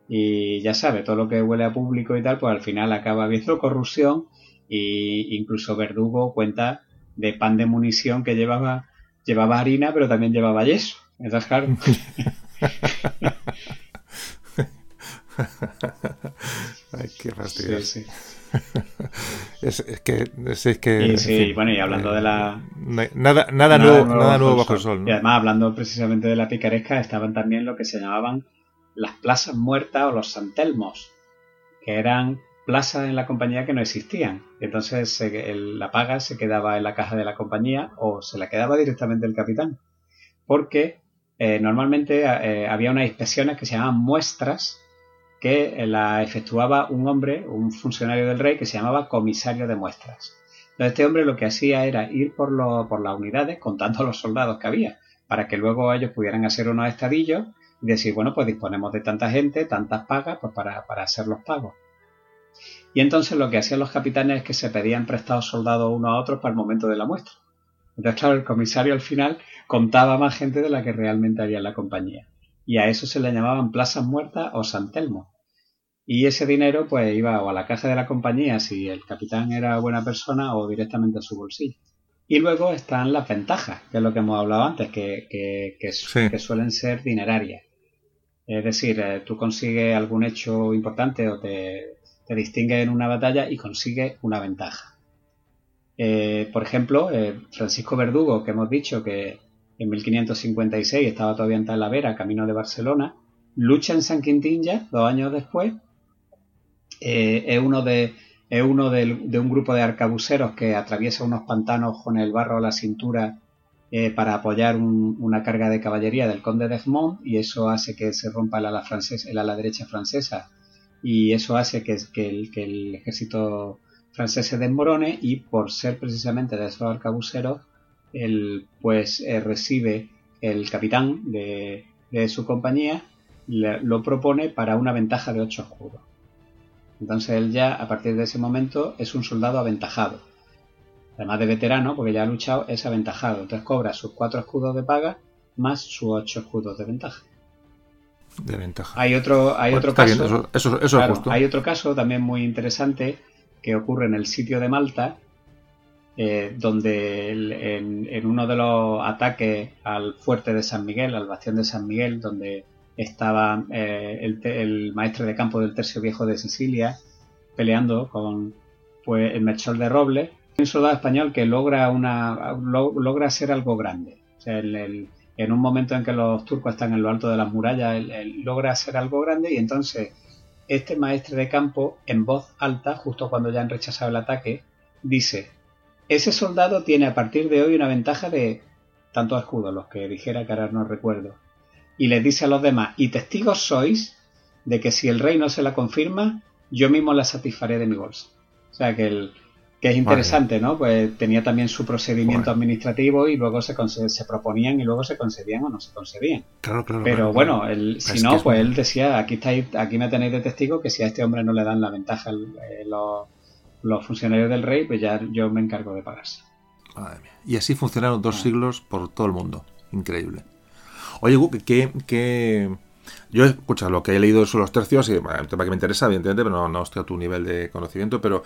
y ya sabe, todo lo que huele a público y tal, pues al final acaba habiendo corrupción y incluso Verdugo cuenta de pan de munición que llevaba, llevaba harina, pero también llevaba yeso. es claro. Ay, qué fastidio. es, que, es, que. sí, bueno, y hablando de la. Nada, nada, nuevo, nada nuevo bajo el sol. Y además, hablando precisamente de la picaresca, estaban también lo que se llamaban las plazas muertas o los santelmos, que eran plazas en la compañía que no existían. Entonces la paga se quedaba en la caja de la compañía o se la quedaba directamente el capitán. Porque eh, normalmente eh, había unas inspecciones que se llamaban muestras que la efectuaba un hombre, un funcionario del rey que se llamaba comisario de muestras. Entonces este hombre lo que hacía era ir por, por las unidades contando los soldados que había, para que luego ellos pudieran hacer unos estadillos y decir, bueno, pues disponemos de tanta gente, tantas pagas, pues para, para hacer los pagos. Y entonces lo que hacían los capitanes es que se pedían prestados soldados uno a otros para el momento de la muestra. Entonces, claro, el comisario al final contaba más gente de la que realmente había en la compañía. Y a eso se le llamaban plazas muertas o San Telmo. Y ese dinero pues iba o a la caja de la compañía si el capitán era buena persona o directamente a su bolsillo. Y luego están las ventajas, que es lo que hemos hablado antes, que, que, suelen ser dinerarias. Es decir, eh, tú consigues algún hecho importante o te, te distingues en una batalla y consigues una ventaja. Eh, por ejemplo, eh, Francisco Verdugo, que hemos dicho que en 1556 estaba todavía en Talavera, camino de Barcelona, lucha en San Quintín ya, dos años después. Eh, es uno, de, uno de, un grupo de arcabuceros que atraviesa unos pantanos con el barro a la cintura para apoyar una carga de caballería del conde de Egmont y eso hace que se rompa el ala, francesa, el ala derecha francesa y eso hace que, el, ejército francés se desmorone y por ser precisamente de esos arcabuceros, él pues eh, recibe el capitán de, su compañía, lo propone para una ventaja de 8 escudos. Entonces él ya a partir de ese momento es un soldado aventajado. Además de veterano, porque ya ha luchado, es aventajado. Entonces cobra sus 4 escudos de paga más sus 8 escudos de ventaja. De ventaja. Hay otro, hay otro caso. Hay otro caso también muy interesante que ocurre en el sitio de Malta, eh, donde en, uno de los ataques al fuerte de San Miguel, al bastión de San Miguel, donde estaba eh, el, maestre de campo del Tercio Viejo de Sicilia peleando con pues, el Mechol de Roble, un soldado español que logra, una, logra hacer algo grande. En un momento en que los turcos están en lo alto de las murallas, él logra hacer algo grande y entonces este maestre de campo, en voz alta, justo cuando ya han rechazado el ataque, dice, ese soldado tiene a partir de hoy una ventaja de tantos escudos, los que dijera que ahora no recuerdo. Y les dice a los demás, y testigos sois de que si el rey no se la confirma, yo mismo la satisfaré de mi bolsa. O sea que el, que es interesante, ¿no? Pues tenía también su procedimiento administrativo y luego se, se proponían y luego se concedían o no se concedían. Claro, claro. Pero bueno, si no, pues él decía, aquí estáis, aquí me tenéis de testigo que si a este hombre no le dan la ventaja eh, los, funcionarios del rey, pues ya yo me encargo de pagarse. Madre mía. Y así funcionaron dos ah. siglos por todo el mundo. Increíble. Oye, ¿qué, qué, yo, escucha, lo que he leído sobre los tercios, y bueno, un tema que me interesa, evidentemente, pero no, estoy a tu nivel de conocimiento, pero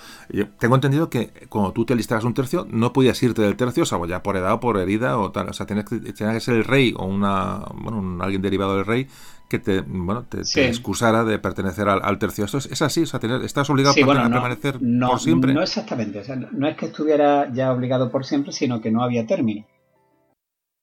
tengo entendido que cuando tú te alistabas un tercio, no podías irte del tercio, salvo ya por edad o por herida o tal. O sea, tenías que, que ser el rey o una, bueno, alguien derivado del rey que te, bueno, te, excusara de pertenecer al, tercio. ¿Esto es, así? O sea, ¿estás obligado a permanecer por siempre? No exactamente. O sea, no es que estuviera ya obligado por siempre, sino que no había término.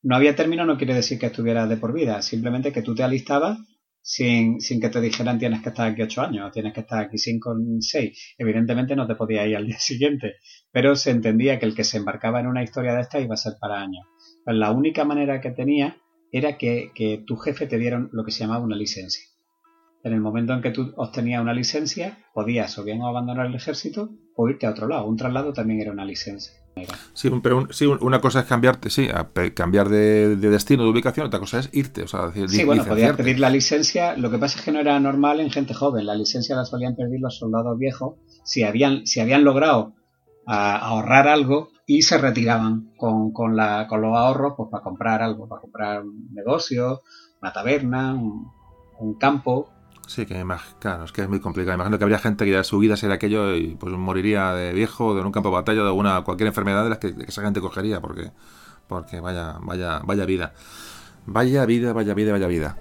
No había término no quiere decir que estuviera de por vida, simplemente que tú te alistabas sin, sin que te dijeran tienes que estar aquí ocho años, tienes que estar aquí cinco, seis. Evidentemente no te podía ir al día siguiente, pero se entendía que el que se embarcaba en una historia de esta iba a ser para años. Pues la única manera que tenía era que, que tu jefe te diera lo que se llamaba una licencia. En el momento en que tú obtenías una licencia, podías o bien abandonar el ejército o irte a otro lado. Un traslado también era una licencia. Sí, pero sí, una cosa es cambiarte, sí, cambiar de, destino, de ubicación, otra cosa es irte. O sea, sí, bueno, podías pedir la licencia. Lo que pasa es que no era normal en gente joven. La licencia la solían pedir los soldados viejos si habían, si habían logrado ahorrar algo y se retiraban con, con, la, con los ahorros pues, para comprar algo, para comprar un negocio, una taberna, un campo Sí, que claro, es que es muy complicado. Imagino que habría gente que ya su vida sería aquello y pues moriría de viejo, de un campo de batalla, de alguna cualquier enfermedad de las que, esa gente cogería, porque, porque vaya, vaya, vaya vida. Vaya vida, vaya vida, vaya vida.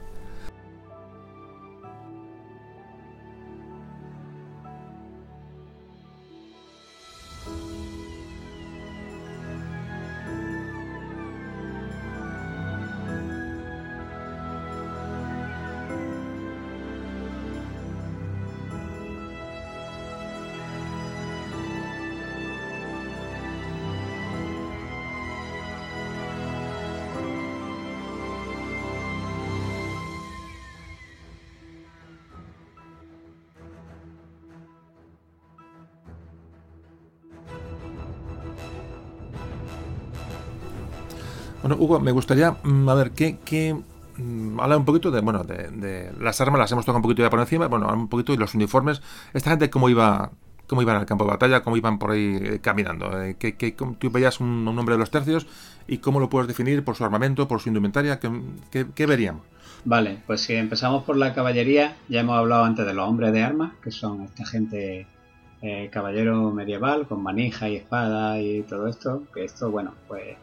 Hugo, me gustaría, mm, a ver, ¿qué, qué mm, hablar un poquito de, bueno, de, las armas, las hemos tocado un poquito ya por encima, bueno, un poquito de los uniformes. Esta gente, ¿cómo iba cómo iban al campo de batalla, cómo iban por ahí eh, caminando? Eh, ¿Qué, qué, tú veías un, nombre de los tercios y cómo lo puedes definir por su armamento, por su indumentaria? ¿Qué, qué, veríamos? Vale, pues si empezamos por la caballería, ya hemos hablado antes de los hombres de armas, que son esta gente eh, caballero medieval con manija y espada y todo esto, que esto, bueno, pues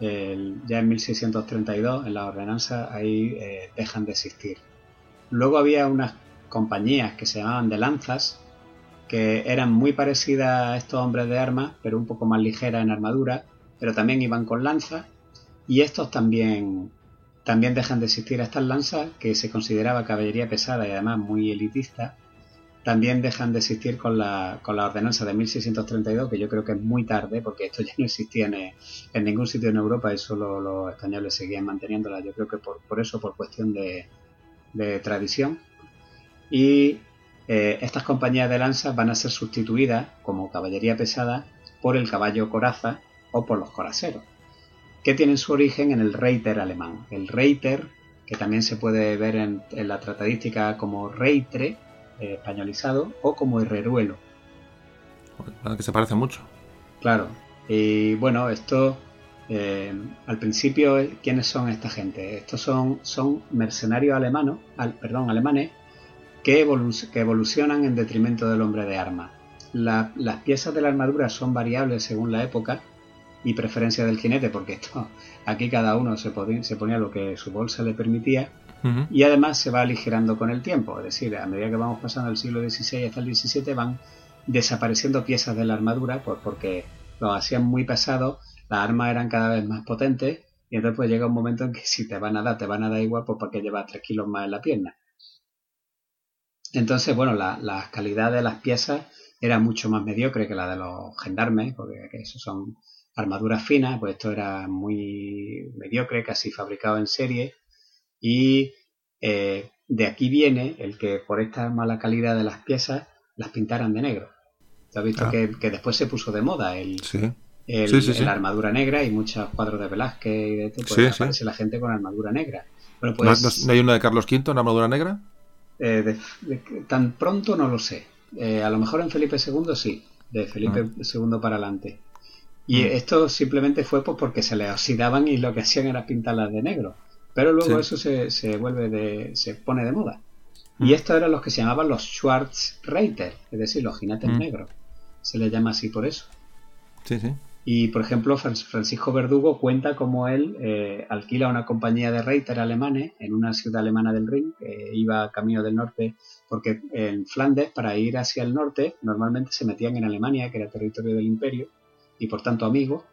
ya en 1632, en la ordenanza, ahí eh, dejan de existir. Luego había unas compañías que se llamaban de lanzas, que eran muy parecidas a estos hombres de armas, pero un poco más ligeras en armadura, pero también iban con lanzas, y estos también, también dejan de existir estas lanzas, que se consideraba caballería pesada y además muy elitista, también dejan de existir con la, con la ordenanza de 1632, que yo creo que es muy tarde, porque esto ya no existía en, ningún sitio en Europa y solo los españoles seguían manteniéndola, yo creo que por, por eso, por cuestión de, tradición. Y eh, estas compañías de lanzas van a ser sustituidas como caballería pesada por el caballo coraza o por los coraceros, que tienen su origen en el reiter alemán. El reiter, que también se puede ver en, en la tratadística como reitre, eh, españolizado o como herreruelo. Que se parece mucho. Claro. Y bueno, esto eh, al principio, ¿quiénes son esta gente? Estos son, son mercenarios alemanos, perdón, alemanes que, que, evolucionan en detrimento del hombre de armas. las piezas de la armadura son variables según la época y preferencia del jinete, porque esto, aquí cada uno se, se ponía lo que su bolsa le permitía y además se va aligerando con el tiempo, es decir, a medida que vamos pasando del siglo XVI hasta el XVII van desapareciendo piezas de la armadura pues porque lo hacían muy pesado, las armas eran cada vez más potentes y entonces pues llega un momento en que si te van a dar, te van a dar igual pues porque llevas 3 kilos más en la pierna. Entonces, bueno, la, calidad de las piezas era mucho más mediocre que la de los gendarmes, porque eso son armaduras finas, pues esto era muy mediocre, casi fabricado en serie y eh, de aquí viene el que por esta mala calidad de las piezas las pintaran de negro. ¿Te has visto ah. que, después se puso de moda el, la armadura negra y muchos cuadros de Velázquez y de esto, pues aparece la gente con armadura negra. Pues, ¿No, hay una de Carlos V, una armadura negra? Eh, tan pronto no lo sé. Eh, a lo mejor en Felipe II sí, de Felipe II ah. para adelante. Y mm. esto simplemente fue pues, porque se le oxidaban y lo que hacían era pintarlas de negro. Pero luego eso se, se, vuelve de, se pone de moda. Y mm. estos eran los que se llamaban los Schwarzreiter, es decir, los jinetes mm. negros. Se les llama así por eso. Sí, sí. Y por ejemplo, Francisco Verdugo cuenta cómo él eh, alquila una compañía de reiter alemanes en una ciudad alemana del Rin, que iba camino del norte, porque en Flandes, para ir hacia el norte, normalmente se metían en Alemania, que era territorio del imperio, y por tanto amigos,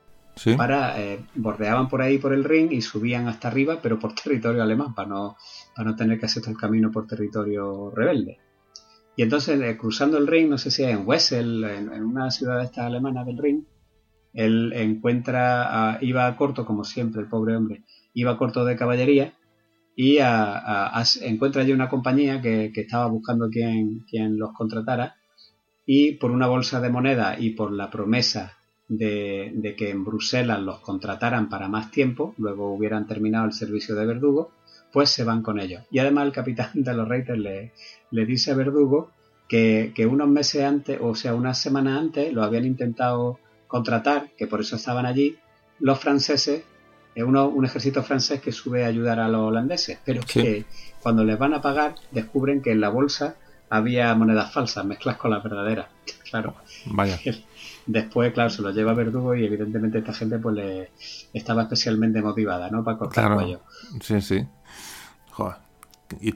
para eh, bordeaban por ahí por el ring y subían hasta arriba, pero por territorio alemán, para no, para no tener que hacer el camino por territorio rebelde. Y entonces, eh, cruzando el ring, no sé si en Wessel, en, una ciudad esta alemana del ring, él encuentra, iba a corto, como siempre, el pobre hombre, iba corto de caballería y encuentra allí una compañía que, que estaba buscando quien, quien los contratara y por una bolsa de moneda y por la promesa de, que en Bruselas los contrataran para más tiempo, luego hubieran terminado el servicio de Verdugo, pues se van con ellos. Y además el capitán de los Reiters le, le dice a Verdugo que, unos meses antes, o sea, unas semanas antes, lo habían intentado contratar, que por eso estaban allí, los franceses, uno, un ejército francés que sube a ayudar a los holandeses, pero que cuando les van a pagar descubren que en la bolsa había monedas falsas mezclas con las verdaderas. Claro. Vaya. Después, claro, se lo lleva Verdugo y evidentemente esta gente pues le estaba especialmente motivada, ¿no? Para cortar el cuello. Sí, sí. Joder. ¿Y,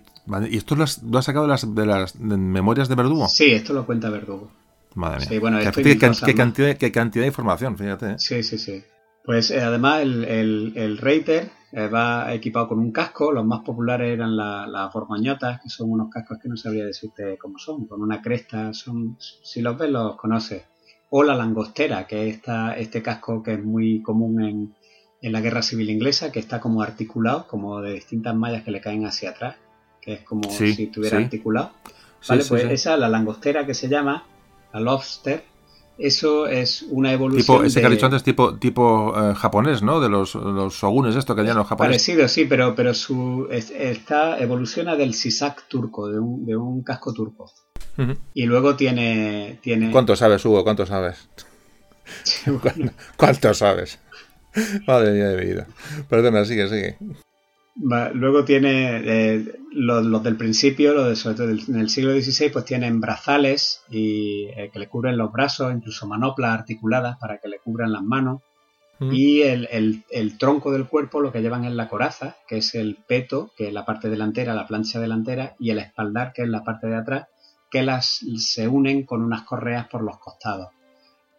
esto lo has, sacado de las, de las memorias de Verdugo? Sí, esto lo cuenta Verdugo. Madre mía. Sí, bueno, ¿Qué, qué, cantidad, qué, cantidad, de información, fíjate. ¿eh? Sí, sí, sí. Pues eh, además el, el, el Reiter eh, va equipado con un casco, los más populares eran las borgoñotas, que son unos cascos que no sabría decirte cómo son, con una cresta, son si los ves los conoces o la langostera, que es este casco que es muy común en, en, la guerra civil inglesa, que está como articulado, como de distintas mallas que le caen hacia atrás, que es como si estuviera articulado. Vale, pues esa, la langostera que se llama, la lobster, eso es una evolución. Tipo, ese que has dicho antes, tipo, tipo eh, japonés, ¿no? De los, los shogunes, esto que ya los japoneses. Parecido, sí, pero, pero su está evoluciona del sisak turco, de un, de un casco turco. Y luego tiene, tiene. ¿Cuánto sabes, Hugo? ¿Cuánto sabes? ¿Cuánto sabes? Madre mía de vida. Perdona, sigue, sigue. luego tiene eh, los, del principio, los de, sobre todo en el siglo XVI, pues tienen brazales y, eh, que le cubren los brazos, incluso manoplas articuladas para que le cubran las manos. Y el, el, tronco del cuerpo lo que llevan es la coraza, que es el peto, que es la parte delantera, la plancha delantera, y el espaldar, que es la parte de atrás, que las se unen con unas correas por los costados.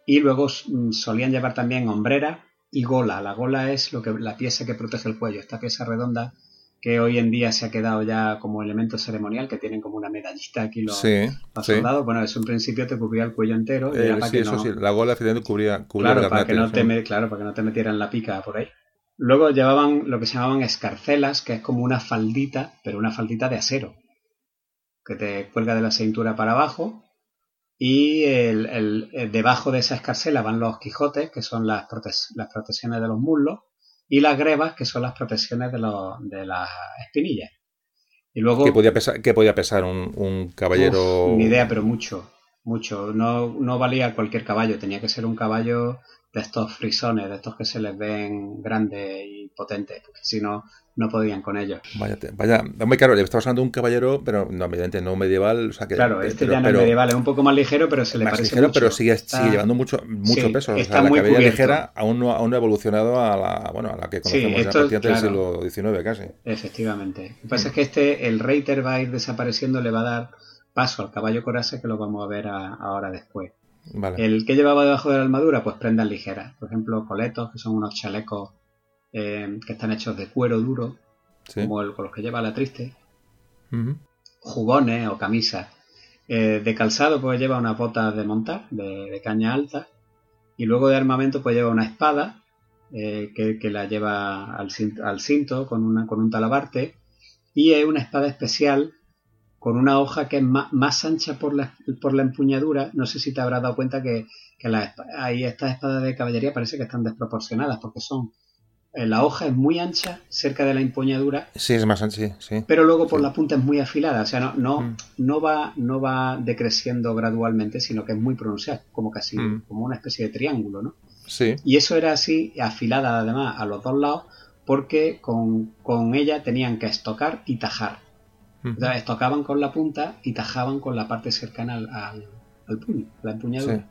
Y luego mm, solían llevar también hombrera y gola. La gola es lo que, la pieza que protege el cuello, esta pieza redonda que hoy en día se ha quedado ya como elemento ceremonial, que tienen como una medallita aquí los, soldados. Bueno, eso en principio te cubría el cuello entero. Eh, sí, eso sí, la gola cubría, cubría claro, para que no te Claro, para que no te metieran la pica por ahí. Luego llevaban lo que se llamaban escarcelas, que es como una faldita, pero una faldita de acero, que te cuelga de la cintura para abajo y el, debajo de esa escarcela van los quijotes, que son las, las protecciones de los muslos, y las grebas, que son las protecciones de, de las espinillas. Y luego, ¿Qué podía pesar, qué podía pesar un, caballero? ni idea, pero mucho, mucho. No, no valía cualquier caballo, tenía que ser un caballo de estos frisones, de estos que se les ven grandes y potentes, porque si no, no podían con ellos. Vaya, vaya, muy caro, estamos hablando de un caballero, pero no, evidentemente no medieval. O sea que, claro, este ya no es medieval, es un poco más ligero, pero se le más ligero, pero sigue, sigue llevando mucho, mucho peso. O sea, la caballería ligera aún no, aún no ha evolucionado a la, bueno, a la que conocemos sí, esto, ya del siglo XIX casi. Efectivamente. Lo que pasa es que este, el Reiter va a ir desapareciendo, le va a dar paso al caballo coraza, que lo vamos a ver ahora después. Vale. El que llevaba debajo de la armadura, pues prendas ligeras. Por ejemplo, coletos, que son unos chalecos eh, que están hechos de cuero duro, como el, con los que lleva la triste, jugones o camisas. Eh, de calzado pues lleva una bota de montar, de, caña alta, y luego de armamento pues lleva una espada, eh, que, la lleva al, al cinto con, una, con un talabarte, y es una espada especial con una hoja que es más, ancha por la, por la empuñadura. No sé si te habrás dado cuenta que, que ahí estas espadas de caballería parece que están desproporcionadas porque son eh, la hoja es muy ancha cerca de la empuñadura. Sí, es más ancha, sí. Pero luego por la punta es muy afilada, o sea, no, no, mm. no, va, no va decreciendo gradualmente, sino que es muy pronunciada, como casi, mm. como una especie de triángulo, ¿no? Sí. Y eso era así, afilada además a los dos lados, porque con, ella tenían que estocar y tajar. O sea, estocaban con la punta y tajaban con la parte cercana al, al, puño, la empuñadura.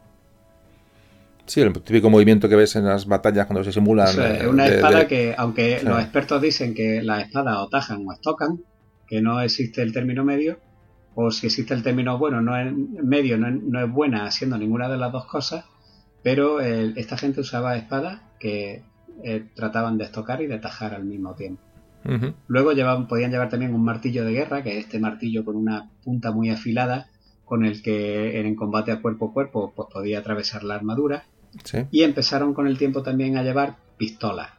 Sí, el típico movimiento que ves en las batallas cuando se simulan. es una espada que, aunque los expertos dicen que las espadas o tajan o estocan, que no existe el término medio, o si existe el término bueno, no es medio, no es, buena haciendo ninguna de las dos cosas, pero esta gente usaba espadas que eh, trataban de estocar y de tajar al mismo tiempo. Luego llevaban, podían llevar también un martillo de guerra, que es este martillo con una punta muy afilada, con el que en combate a cuerpo a cuerpo pues, podía atravesar la armadura. Y empezaron con el tiempo también a llevar pistolas.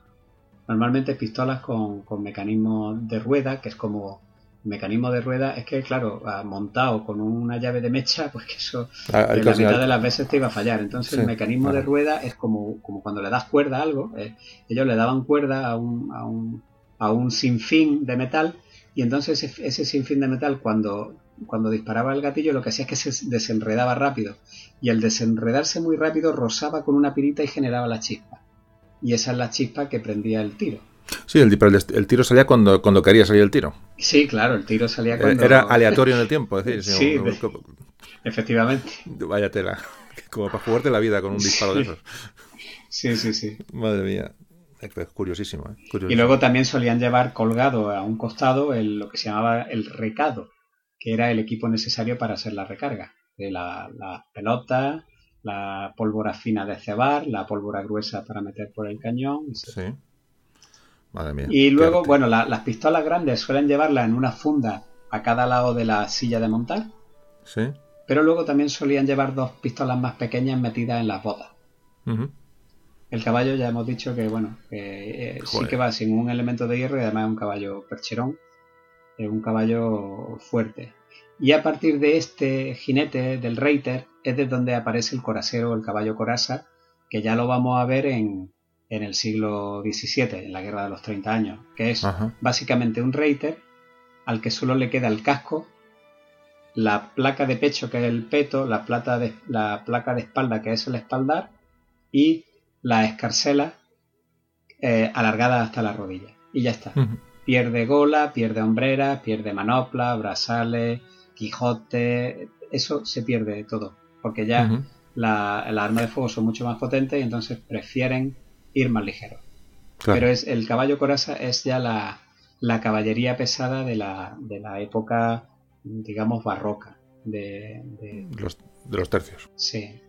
Normalmente pistolas con, con mecanismo de rueda, que es como mecanismo de rueda, es que claro, montado con una llave de mecha, pues que eso ah, la mitad de las veces te iba a fallar. Entonces el mecanismo de rueda es como, como cuando le das cuerda a algo. Eh, ellos le daban cuerda a un, a un, a un sinfín de metal y entonces ese sinfín de metal cuando cuando disparaba el gatillo lo que hacía es que se desenredaba rápido y al desenredarse muy rápido rozaba con una pirita y generaba la chispa. Y esa es la chispa que prendía el tiro. Sí, el, el, tiro salía cuando, cuando quería salir el tiro. Sí, claro, el tiro salía cuando... Era aleatorio en el tiempo, es decir... Sí, efectivamente. Vaya tela. Como para jugarte la vida con un disparo de esos. Sí, sí, sí. Madre mía. Es curiosísimo, ¿eh? Y luego también solían llevar colgado a un costado el, lo que se llamaba el recado, que era el equipo necesario para hacer la recarga. De la, pelota, la pólvora fina de cebar, la pólvora gruesa para meter por el cañón. Sí. Madre mía. Y luego, bueno, las pistolas grandes suelen llevarlas en una funda a cada lado de la silla de montar. Sí. Pero luego también solían llevar dos pistolas más pequeñas metidas en las botas. El caballo ya hemos dicho que, bueno, que, eh, sí que va sin un elemento de hierro y además es un caballo percherón. Es un caballo fuerte. Y a partir de este jinete del Reiter es de donde aparece el corasero, el caballo coraza, que ya lo vamos a ver en, en el siglo XVII, en la Guerra de los 30 años, que es básicamente un Reiter al que solo le queda el casco, la placa de pecho que es el peto, la, plata de, la placa de espalda que es el espaldar y la escarcela eh, alargada hasta la rodilla. Y ya está. Pierde gola, pierde hombrera, pierde manopla, brazales, quijote, eso se pierde todo, porque ya la, la, arma de fuego son mucho más potentes y entonces prefieren ir más ligeros. Pero es el caballo coraza es ya la, la caballería pesada de la, de la época, digamos, barroca. De, Los, de los tercios. Sí.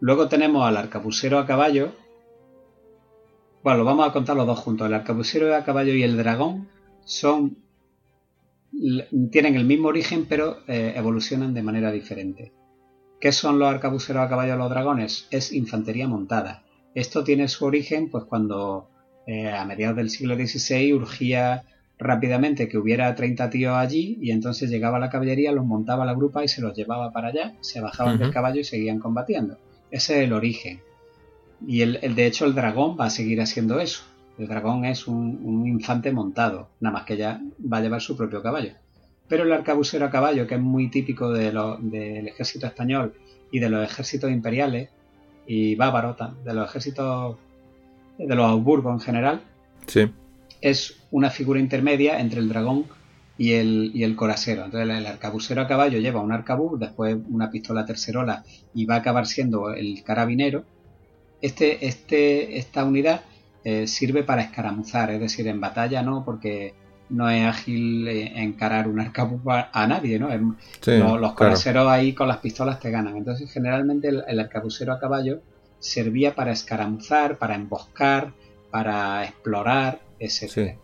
Luego tenemos al arcabucero a caballo. Bueno, lo vamos a contar los dos juntos. El arcabucero a caballo y el dragón son tienen el mismo origen pero eh, evolucionan de manera diferente. ¿Qué son los arcabuceros a caballo y los dragones? Es infantería montada. Esto tiene su origen pues cuando eh, a mediados del siglo XVI urgía rápidamente que hubiera 30 tíos allí y entonces llegaba la caballería, los montaba la grupa y se los llevaba para allá, se bajaban del caballo y seguían combatiendo. Ese es el origen. Y el, de hecho el dragón va a seguir haciendo eso. El dragón es un, infante montado, nada más que ya va a llevar su propio caballo. Pero el arcabucero a caballo, que es muy típico de del ejército español y de los ejércitos imperiales y bávaros, de los ejércitos de los Augsburgos en general, sí. es una figura intermedia entre el dragón y el, y el corasero. Entonces el arcabucero a caballo lleva un arcabuz, después una pistola tercerola y va a acabar siendo el carabinero. Este, este, esta unidad eh, sirve para escaramuzar, es decir, en batalla no, porque no es ágil eh, encarar un arcabuz a, nadie, ¿no? los, coraseros ahí con las pistolas te ganan. Entonces, generalmente el, el arcabucero a caballo servía para escaramuzar, para emboscar, para explorar,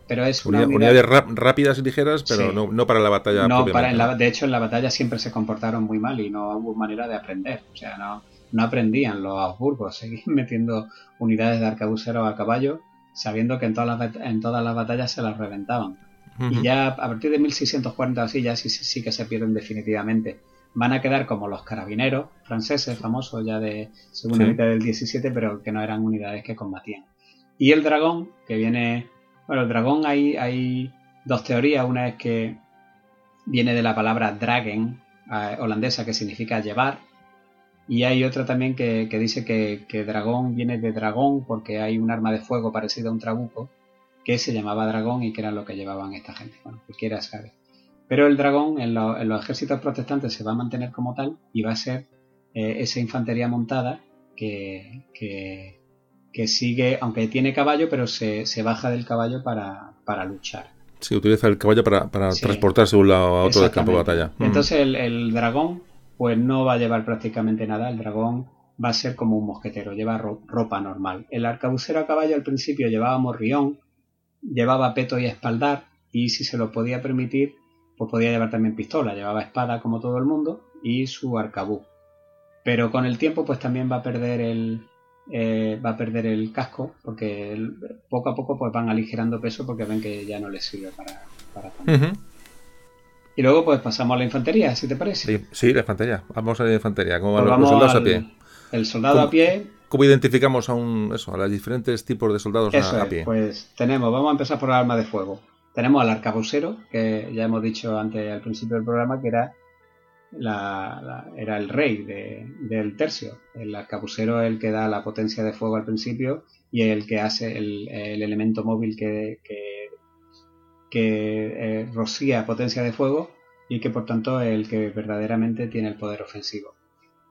pero es una unidades rápidas y ligeras, pero no, para la batalla. No, para, de hecho en la batalla siempre se comportaron muy mal y no hubo manera de aprender. O sea, no, no aprendían los Habsburgos, seguían metiendo unidades de arcabuceros a caballo, sabiendo que en todas las, en todas las batallas se las reventaban. Y ya a partir de 1640 así, ya sí, sí, que se pierden definitivamente. Van a quedar como los carabineros franceses, famosos ya de segunda mitad del 17, pero que no eran unidades que combatían. Y el dragón, que viene bueno, el dragón hay, hay dos teorías. Una es que viene de la palabra dragen eh, holandesa que significa llevar. Y hay otra también que, dice que, dragón viene de dragón porque hay un arma de fuego parecida a un trabuco que se llamaba dragón y que era lo que llevaban esta gente. Bueno, cualquiera sabe. Pero el dragón en, los ejércitos protestantes se va a mantener como tal y va a ser eh, esa infantería montada que, que sigue, aunque tiene caballo, pero se, baja del caballo para, para luchar. Sí, utiliza el caballo para, transportarse de un lado a otro del campo de batalla. Mm. Entonces el, dragón, pues no va a llevar prácticamente nada. El dragón va a ser como un mosquetero, lleva ropa normal. El arcabucero a caballo al principio llevaba morrión, llevaba peto y espaldar, y si se lo podía permitir, pues podía llevar también pistola, llevaba espada como todo el mundo y su arcabuz. Pero con el tiempo, pues también va a perder el, eh, va a perder el casco porque poco a poco pues van aligerando peso porque ven que ya no les sirve para, para Y luego pues pasamos a la infantería, si te parece. Sí, la infantería. Vamos a la infantería. ¿Cómo van pues los soldados a pie? El soldado a pie. ¿Cómo identificamos a un eso, a los diferentes tipos de soldados a, pie? pues tenemos, vamos a empezar por el arma de fuego. Tenemos al arcabucero, que ya hemos dicho antes al principio del programa que era la, era el rey del tercio. El arcabucero es el que da la potencia de fuego al principio y el que hace el, elemento móvil que, que, eh, rocía potencia de fuego y que por tanto es el que verdaderamente tiene el poder ofensivo.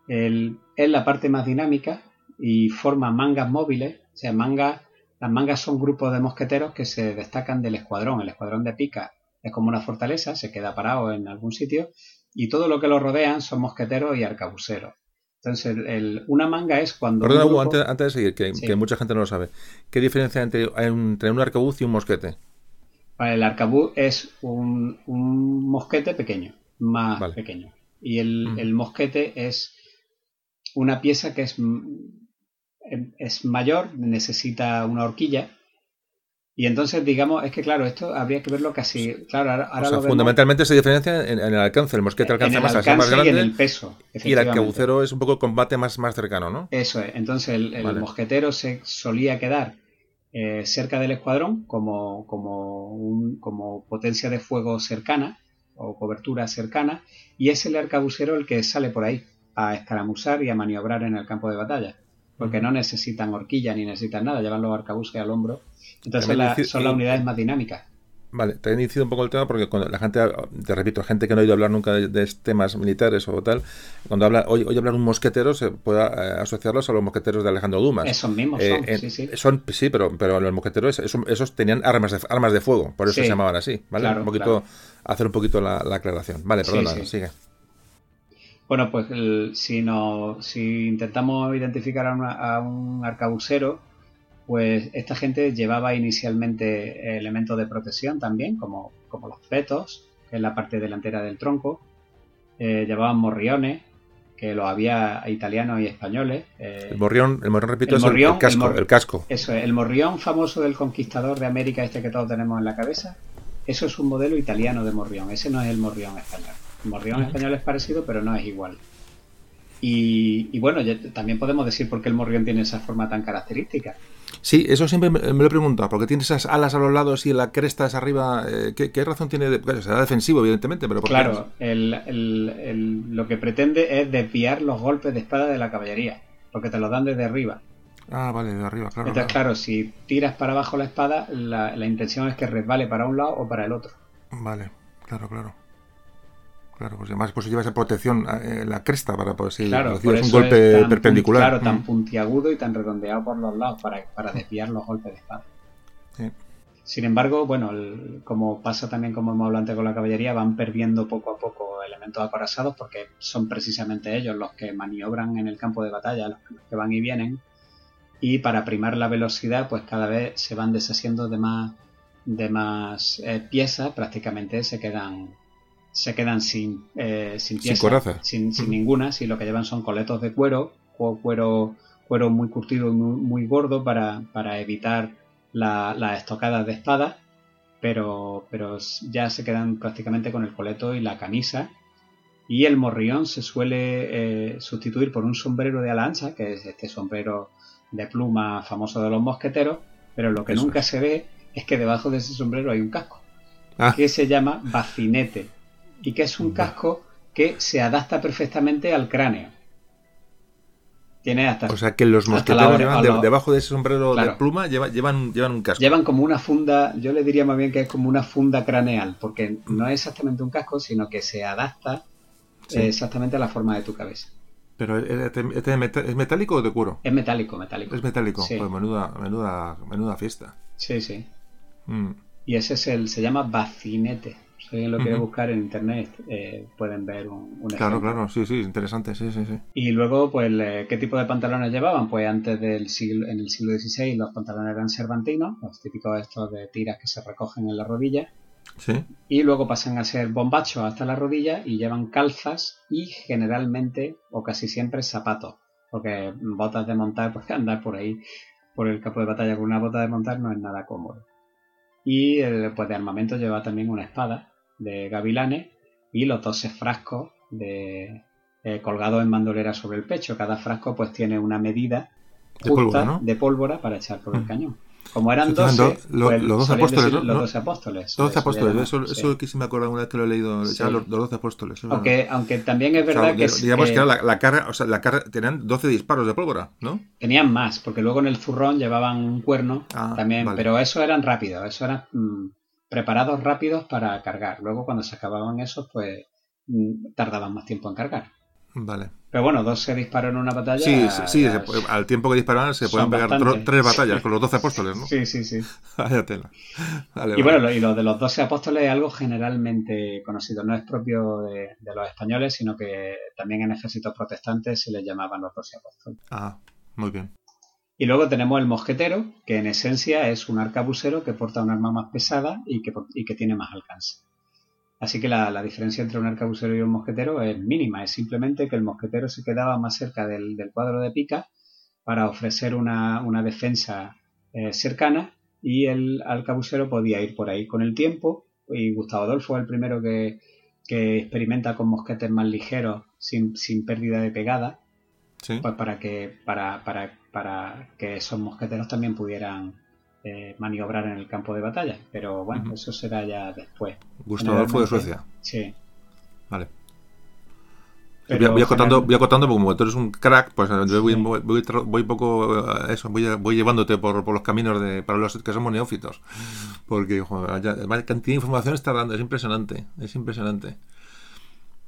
El, es la parte más dinámica y forma mangas móviles, o sea, mangas, las mangas son grupos de mosqueteros que se destacan del escuadrón. El escuadrón de pica es como una fortaleza, se queda parado en algún sitio y todo lo que lo rodean son mosqueteros y arcabuceros. Entonces, el, una manga es cuando. Perdón, antes, antes, de seguir, que, mucha gente no lo sabe. ¿Qué diferencia hay entre, entre un arcabuz y un mosquete? El arcabuz es un, un, mosquete pequeño, más pequeño. Y el, el, mosquete es una pieza que es, es mayor, necesita una horquilla Y entonces, digamos, es que claro, esto habría que verlo casi. Claro, ahora, ahora O sea, lo vemos fundamentalmente se diferencia en, en el alcance. El mosquete alcanza el más, así alcance más grande. y en el peso. Y el arcabucero es un poco combate más, más cercano, ¿no? Eso es. Entonces el, el Vale. mosquetero se solía quedar eh, cerca del escuadrón como, como, un- como potencia de fuego cercana o cobertura cercana y es el arcabucero el que sale por ahí a escaramuzar y a maniobrar en el campo de batalla. Porque no necesitan horquilla ni necesitan nada, llevan los arcabuces al hombro. Entonces la- son las unidades más dinámicas. Vale, te he iniciado un poco el tema porque cuando la gente, te repito, gente que no ha oído hablar nunca de, de temas militares o tal, cuando habla, oye, oye hablar un mosquetero, se puede eh, asociarlos a los mosqueteros de Alejandro Dumas. Esos mismos Eh, son, en- sí, sí. son- sí, pero, pero los mosqueteros, esos, esos tenían armas de, armas de fuego, por eso Sí. se llamaban así, ¿vale? Claro, un poquito, claro. hacer un poquito la, la aclaración. Vale, perdona, sí. sigue. Bueno, pues el- si, no, si intentamos identificar a, una- a un arcabucero, pues esta gente llevaba inicialmente elementos de protección también, como, como los petos, que es la parte delantera del tronco. Eh, llevaban morriones, que los había italianos y españoles. eh, El morrión, el morrión, repito, el es el- morrión, el, casco, el mor- el casco. eso es, el morrión famoso del conquistador de América, este que todos tenemos en la cabeza, eso es un modelo italiano de morrión, ese no es el morrión español. El morrión español es parecido, pero no es igual. Y, y bueno, ya- también podemos decir por qué el morrión tiene esa forma tan característica. Sí, eso siempre me, lo he preguntado, porque tiene esas alas a los lados y la cresta es arriba. eh, ¿qué, qué razón tiene? De, claro, será defensivo, evidentemente, pero ¿por qué? Claro, el- el- el- lo que pretende es desviar los golpes de espada de la caballería, porque te los dan desde arriba. Ah, vale, de arriba, claro. Entonces, claro. claro, si tiras para abajo la espada, la, la intención es que resbale para un lado o para el otro. Vale, claro, claro. Claro, pues además pues lleva esa protección eh, en la cresta para poder si Claro, recibes un golpe tan, perpendicular. Claro, tan Mm, puntiagudo y tan redondeado por los lados para, para desviar los golpes de espada. sí. Sin embargo, bueno, el- como pasa también como hemos hablado antes con la caballería, van perdiendo poco a poco elementos acorazados porque son precisamente ellos los que maniobran en el campo de batalla, los que- los que van y vienen. Y para primar la velocidad, pues cada vez se van deshaciendo de más, de más eh, piezas, prácticamente se quedan se quedan sin, eh, sin coraza. sin, sin ninguna, si lo que llevan son coletos de cuero, o cuero, cuero muy curtido y muy, muy gordo para, para evitar la- las estocadas de espada, pero, pero ya se quedan prácticamente con el coleto y la camisa. Y el morrión se suele eh, sustituir por un sombrero de ala ancha, que es este sombrero de pluma famoso de los mosqueteros, pero lo que Eso nunca es. se ve es que debajo de ese sombrero hay un casco, Ah, que se llama bacinete, y que es un casco que se adapta perfectamente al cráneo. Tiene hasta o sea que los mosqueteros llevan de- debajo de ese sombrero de pluma lleva- llevan, llevan un casco. Llevan como una funda, yo le diría más bien que es como una funda craneal, porque no es exactamente un casco, sino que se adapta Sí. eh, exactamente a la forma de tu cabeza. Pero ¿este, este de meta- ¿es metálico o de cuero? Es metálico, metálico. Es metálico. Sí. Pues menuda, menuda, menuda fiesta. Sí, sí. Mm. Y ese es el, se llama bacinete. Si alguien lo quiere buscar en internet, eh, pueden ver un, un Claro, ejemplo. claro, sí, sí, interesante, sí, sí, sí. Y luego, pues, ¿qué tipo de pantalones llevaban? Pues antes del siglo, en el siglo XVI los pantalones eran cervantinos, los típicos estos de tiras que se recogen en la rodilla. Sí, y luego pasan a ser bombachos hasta la rodilla y llevan calzas y generalmente o casi siempre zapatos, porque botas de montar, pues andar por ahí por el campo de batalla con una bota de montar no es nada cómodo. Y pues de armamento lleva también una espada de gavilanes y los 12 frascos de eh, colgados en bandolera sobre el pecho. Cada frasco pues tiene una medida De pólvora, ¿no? de pólvora para echar por el Mm. cañón. Como eran Se llaman 12, do- lo- pues, los 12 solían apóstoles, decir ¿no? Los ¿No? 12 apóstoles. 12 se apóstoles, llama, eso, sí. eso que sí me acuerdo alguna vez que lo he leído, Sí. los, los 12 apóstoles. es verdad. Aunque, aunque también es O sea, verdad que, digamos que que era la, la carga, o sea, la carga, tenían 12 disparos de pólvora, ¿no? tenían más, porque luego en el zurrón llevaban un cuerno Ah, también, vale. pero eso eran rápidos, eso eran mm, preparados rápidos para cargar. Luego cuando se acababan esos, pues mm, tardaban más tiempo en cargar. Vale. Pero bueno, 12 disparos en una batalla. Sí, sí, se al tiempo que disparaban se pueden pegar tres batallas con los 12 apóstoles, ¿no? Sí, sí, sí. Vaya tela. Vale, Y vale. bueno, lo, y lo de los 12 apóstoles es algo generalmente conocido. No es propio de, de los españoles, sino que también en ejércitos protestantes se les llamaban los 12 apóstoles. Ah, muy bien. Y luego tenemos el mosquetero, que en esencia es un arcabucero que porta un arma más pesada y que, tiene más alcance. Así que la, diferencia entre un arcabucero y un mosquetero es mínima, es simplemente que el mosquetero se quedaba más cerca del, cuadro de pica para ofrecer una, una defensa eh, cercana y el arcabucero podía ir por ahí con el tiempo. Y Gustavo Adolfo es el primero que, que experimenta con mosquetes más ligeros, sin, sin pérdida de pegada, Sí. pues para que, para, para, para que esos mosqueteros también pudieran eh, maniobrar en el campo de batalla. Pero bueno, eso será ya después. Gustavo Adolfo de Suecia. Sí. Vale. Pero voy, acotando, voy acotando porque como tú eres un crack, pues yo voy, Sí. voy, voy tra- voy poco eh, eso, voy, voy llevándote por, por los caminos de para los que somos neófitos. Porque joder, ya- cantidad de información está dando, es impresionante, es impresionante.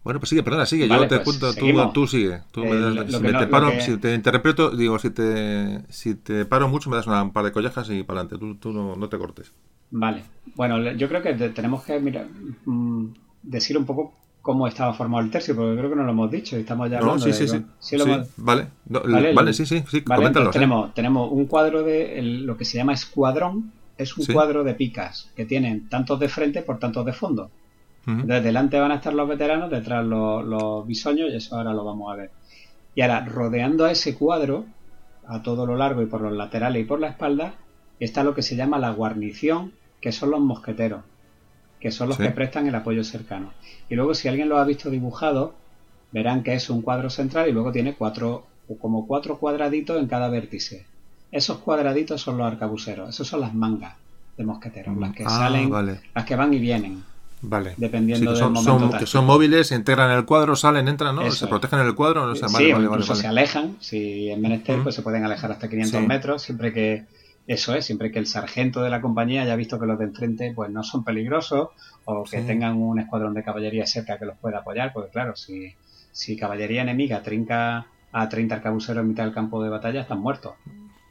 Bueno, pues sigue, perdona, sigue, Vale, yo te pues, cuento, tú, tú sigue. Tú me das- lo- lo si me no- te paro, que- si te interpreto, digo, si te, si te paro mucho, me das una, un par de collejas y para adelante, tú, tú no, no te cortes. Vale. Bueno, yo creo que te- tenemos que mirar, mm, decir un poco cómo estaba formado el tercio, porque creo que no lo hemos dicho y estamos ya No, hablando sí, de- sí, sí. lo Sí, hemos- vale, No, Vale, vale, sí, sí, sí, Vale, coméntalo. tenemos, tenemos un cuadro de el- lo que se llama escuadrón, es un Sí. cuadro de picas que tienen tantos de frente por tantos de fondo. Entonces, delante van a estar los veteranos, detrás los, los bisoños, y eso ahora lo vamos a ver. Y ahora, rodeando a ese cuadro, a todo lo largo y por los laterales y por la espalda, está lo que se llama la guarnición, que son los mosqueteros, que son los Sí. que prestan el apoyo cercano. Y luego, si alguien lo ha visto dibujado, verán que es un cuadro central y luego tiene cuatro, como cuatro cuadraditos en cada vértice. Esos cuadraditos son los arcabuceros, esos son las mangas de mosqueteros, las que Ah, salen, vale. las que van y vienen. Vale. Dependiendo que del son, momento son- táctico. que son móviles, se integran en el cuadro, salen, entran, ¿no? Eso se protegen en el cuadro. O sea, sí, vale, o vale, incluso vale, se alejan, si es menester, pues se pueden alejar hasta 500 Sí. metros, siempre que eso es, siempre que el sargento de la compañía haya visto que los de enfrente pues no son peligrosos o que Sí. tengan un escuadrón de caballería cerca que los pueda apoyar, porque claro, si, si caballería enemiga trinca a 30 arcabuceros en mitad del campo de batalla, están muertos.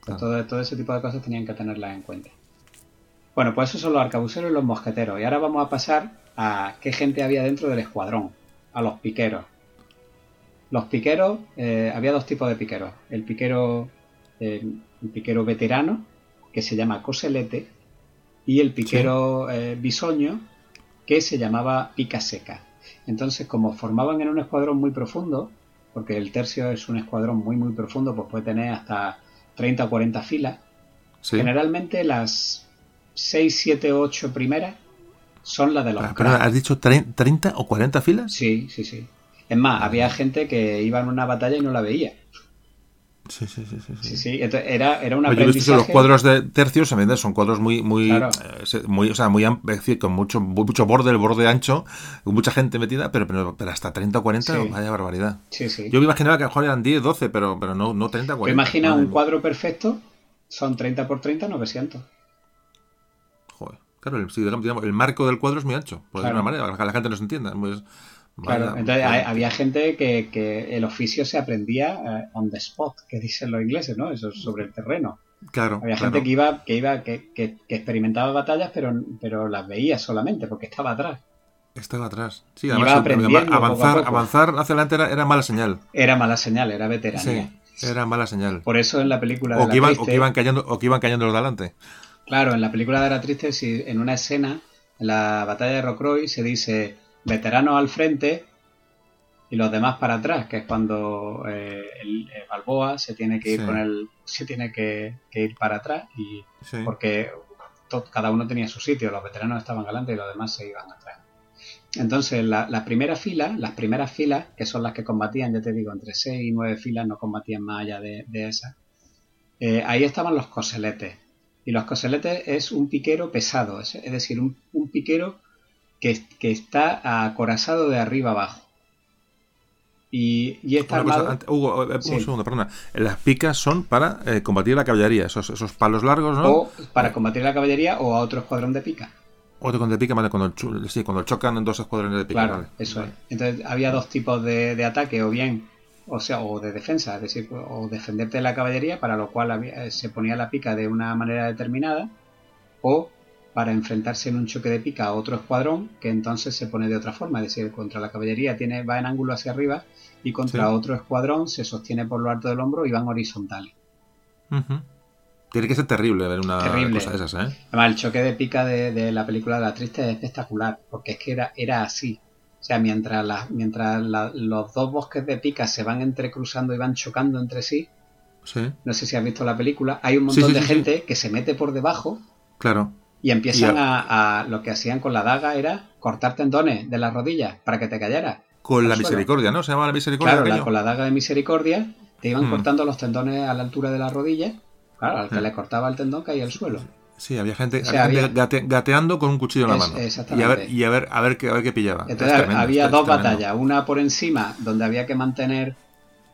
Claro. todo, todo ese tipo de cosas tenían que tenerlas en cuenta. Bueno, pues esos son los arcabuceros y los mosqueteros. Y ahora vamos a pasar a qué gente había dentro del escuadrón, a los piqueros. Los piqueros, eh, había dos tipos de piqueros. El piquero, eh, el piquero veterano, que se llama coselete, y el piquero eh, bisoño, que se llamaba pica seca. Entonces, como formaban en un escuadrón muy profundo, porque el tercio es un escuadrón muy muy profundo, pues puede tener hasta 30 o 40 filas, Sí. generalmente las 6, 7, 8 primeras son las de los Pero, pero, cracks. ¿Has dicho tre- 30 o 40 filas? Sí, sí, sí. Es más, había gente que iba en una batalla y no la veía. Sí, sí, sí. sí, sí. Sí, sí. Entonces, era, era un Oye, yo he visto que los aprendizaje. cuadros de tercios venden, son cuadros muy, muy, Claro. eh, muy, o sea, muy, es decir, con mucho, mucho borde, el borde ancho, con mucha gente metida, pero, pero, pero hasta 30 o 40, Sí. vaya barbaridad. Sí, sí. Yo me imaginaba que a lo mejor eran 10, 12, pero, pero no, no 30 o Tú 40. imagina Madre un mía. cuadro perfecto, son 30 por 30, 900. Claro, el, sí, digamos, digamos, el marco del cuadro es muy ancho, por Claro. de manera, para que la gente no se entienda. Pues, Claro, vaya, entonces vaya. había gente que, que el oficio se aprendía eh, on the spot, que dicen los ingleses, ¿no? Eso es sobre el terreno. Claro, Había claro. gente que iba, que iba, que, que- que experimentaba batallas, pero, pero las veía solamente porque estaba atrás. Estaba atrás. Sí, además, poco avanzar, poco. avanzar hacia adelante era, era mala señal. Era mala señal, era veteranía. Sí, era mala señal. Por eso en la película de O la que, iban, o triste, que iban cayendo, o que iban cayendo los de adelante. Claro, en la película de la triste, si en una escena, en la batalla de Rocroi, se dice veteranos al frente y los demás para atrás, que es cuando eh, el, eh, Balboa se tiene que ir Sí. con el, se tiene que, que ir para atrás y Sí. porque cada uno tenía su sitio, los veteranos estaban adelante y los demás se iban atrás. Entonces, la, la primera fila, las primeras filas, que son las que combatían, ya te digo, entre 6 y 9 filas, no combatían más allá de, de esas, eh, ahí estaban los coseletes. Y los coseletes es un piquero pesado, es, es decir, un, un piquero que, que está acorazado de arriba abajo. Y, y está cosa, Hugo, eh, un Sí. segundo, perdona. Las picas son para eh, combatir la caballería, esos, esos palos largos, ¿no? o para combatir la caballería o a otro escuadrón de pica. Otro con de pica, vale, cuando, sí, cuando chocan en dos escuadrones de pica. Claro, vale. eso Vale. es. Entonces había dos tipos de, de ataque, o bien, o sea, o de defensa, es decir, o defenderte de la caballería, para lo cual había- se ponía la pica de una manera determinada, o para enfrentarse en un choque de pica a otro escuadrón, que entonces se pone de otra forma, es decir, contra la caballería tiene, va en ángulo hacia arriba y contra Sí. otro escuadrón se sostiene por lo alto del hombro y van horizontales. Tiene que ser terrible ver una Terrible. cosa de esas, ¿eh? Además, el choque de pica de, de la película de la triste es espectacular, porque es que era, era así. O sea, mientras, la- mientras la- los dos bosques de pica se van entrecruzando y van chocando entre sí, Sí. no sé si has visto la película, hay un montón sí, de sí, gente que se mete por debajo Claro. Y empiezan a, Lo que hacían con la daga era cortar tendones de las rodillas para que te cayeras. Con la misericordia, ¿no? Se llama la misericordia. Claro, con la daga de misericordia te iban hmm. cortando los tendones a la altura de la rodilla. Claro, al que hmm. le cortaba el tendón caía al suelo. Sí, había gente, gateando con un cuchillo en la mano. Y a ver, y a ver, a ver, qué, a ver qué pillaba. Entonces había dos batallas, una por encima, donde había que mantener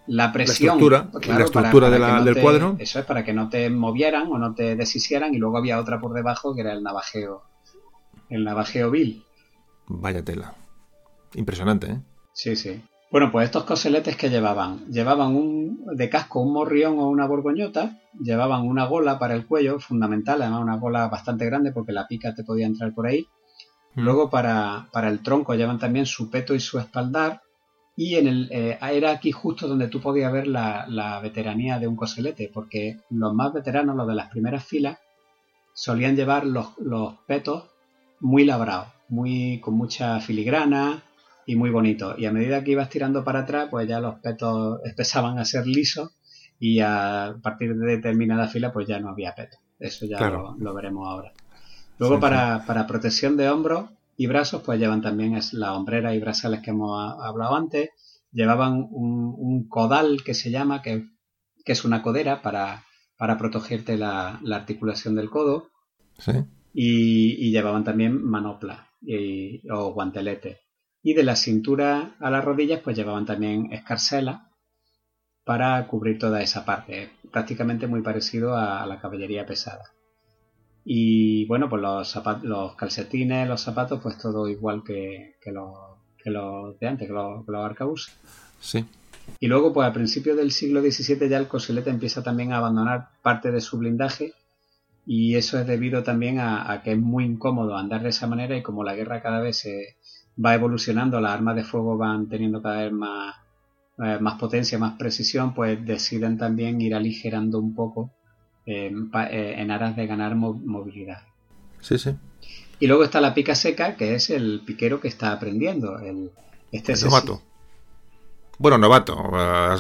la presión. La estructura, la estructura del cuadro. Eso es para que no te movieran o no te deshicieran. Y luego había otra por debajo que era el navajeo. El navajeo vil. Vaya tela. Impresionante, ¿eh? Sí, sí. Bueno, pues estos coseletes que llevaban, llevaban un de casco un morrión o una borgoñota, llevaban una gola para el cuello, fundamental, además una gola bastante grande porque la pica te podía entrar por ahí. Mm. Luego para, para, el tronco llevan también su peto y su espaldar. Y en el, eh, era aquí justo donde tú podías ver la, la, veteranía de un coselete, porque los más veteranos, los de las primeras filas, solían llevar los, los petos muy labrados, muy, con mucha filigrana, y muy bonito. Y a medida que ibas tirando para atrás, pues ya los petos empezaban a ser lisos y a partir de determinada fila, pues ya no había peto. Eso ya lo, veremos ahora. Luego para, para, protección de hombros y brazos, pues llevan también es la hombrera y brazales que hemos hablado antes. Llevaban un, un codal que se llama, que, que, es una codera para, para protegerte la, la articulación del codo. Y, y, llevaban también manopla y, o guantelete y de la cintura a las rodillas pues llevaban también escarcela para cubrir toda esa parte, prácticamente muy parecido a, la caballería pesada. Y bueno, pues los, los calcetines, los zapatos, pues todo igual que, que los, que de antes, que los, que los Sí. Y luego, pues a principios del siglo XVII ya el coselete empieza también a abandonar parte de su blindaje y eso es debido también a, a, que es muy incómodo andar de esa manera y como la guerra cada vez se, va evolucionando, las armas de fuego van teniendo cada vez más, eh, más potencia, más precisión, pues deciden también ir aligerando un poco eh, eh, en aras de ganar movilidad. Sí, sí. Y luego está la pica seca, que es el piquero que está aprendiendo. El, este novato. Bueno, novato.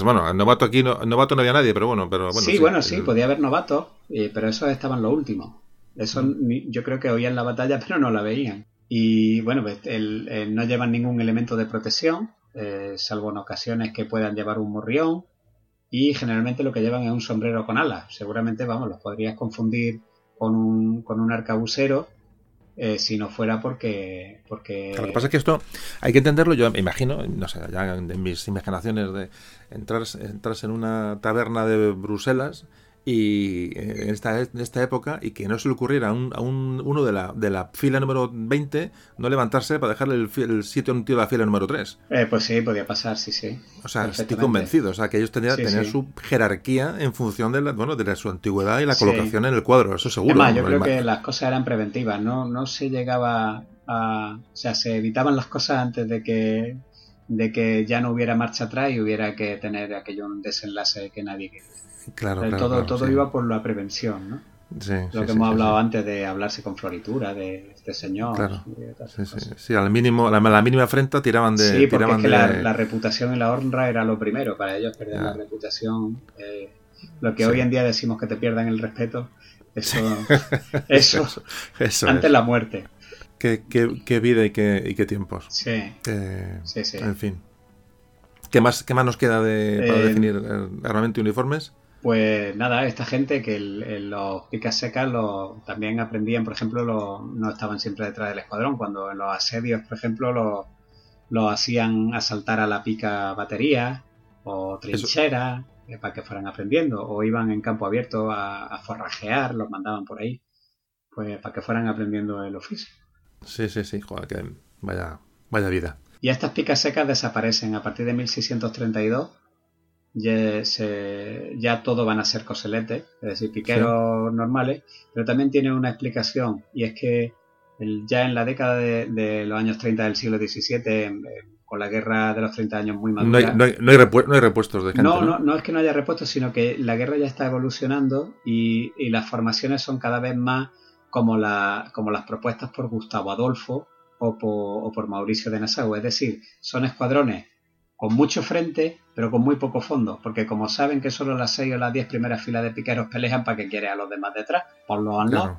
Bueno, novato aquí no, novato no había nadie, pero bueno. Pero, sí, bueno, sí, podía haber novatos, pero esos estaban los últimos. Eso yo creo que oían la batalla, pero no la veían. Y bueno, pues no llevan ningún elemento de protección, eh, salvo en ocasiones que puedan llevar un morrión. Y generalmente lo que llevan es un sombrero con alas. Seguramente, vamos, los podrías confundir con un, con un arcabucero eh, si no fuera porque, porque... Lo que pasa es que esto hay que entenderlo, yo me imagino, no sé, ya en mis imaginaciones de entrar en una taberna de Bruselas y eh, en esta, en esta época y que no se le ocurriera a, un, a un, uno de la, de la fila número 20 no levantarse para dejarle el, el sitio a un tío de la fila número 3. Eh, pues sí, podía pasar, sí, sí. O sea, estoy convencido, o sea, que ellos tenían, tener su jerarquía en función de, la, bueno, de su antigüedad y la colocación en el cuadro, eso seguro. Además, yo creo que las cosas eran preventivas, no, no se llegaba a... O sea, se evitaban las cosas antes de que de que ya no hubiera marcha atrás y hubiera que tener aquello un desenlace que nadie quería. Claro, todo, todo iba por la prevención, ¿no? Sí, lo que hemos hablado antes de hablarse con floritura de este señor. Claro. Sí, sí, al mínimo, la, la, mínima afrenta tiraban de. Sí, porque es que la, reputación y la honra era lo primero. Para ellos perder la reputación, eh, lo que hoy en día decimos que te pierdan el respeto, eso, eso, eso, antes la muerte. Qué, qué, qué, vida y qué, y qué tiempos. Sí. Eh, sí, sí. En fin. ¿Qué más, qué más nos queda de, para eh, definir armamento y uniformes? Pues nada, esta gente que los picas secas lo, también aprendían, por ejemplo, no estaban siempre detrás del escuadrón. Cuando en los asedios, por ejemplo, lo, hacían asaltar a la pica batería o trinchera eh, para que fueran aprendiendo. O iban en campo abierto a, forrajear, los mandaban por ahí, pues para que fueran aprendiendo el oficio. Sí, sí, sí, joder, que vaya, vaya vida. Y estas picas secas desaparecen. A partir de 1632 ya, ya todo van a ser coseletes, es decir, piqueros normales, pero también tiene una explicación y es que ya en la década de, los años 30 del siglo XVII, con la guerra de los 30 años muy madura... No hay, no hay, repuestos de gente, no, no, no, es que no haya repuestos, sino que la guerra ya está evolucionando y, las formaciones son cada vez más como, la, como las propuestas por Gustavo Adolfo o por, o por Mauricio de Nassau, es decir, son escuadrones con mucho frente, pero con muy poco fondo, porque como saben que solo las seis o las diez primeras filas de piqueros pelean, ¿para que quiere a los demás detrás? Por los al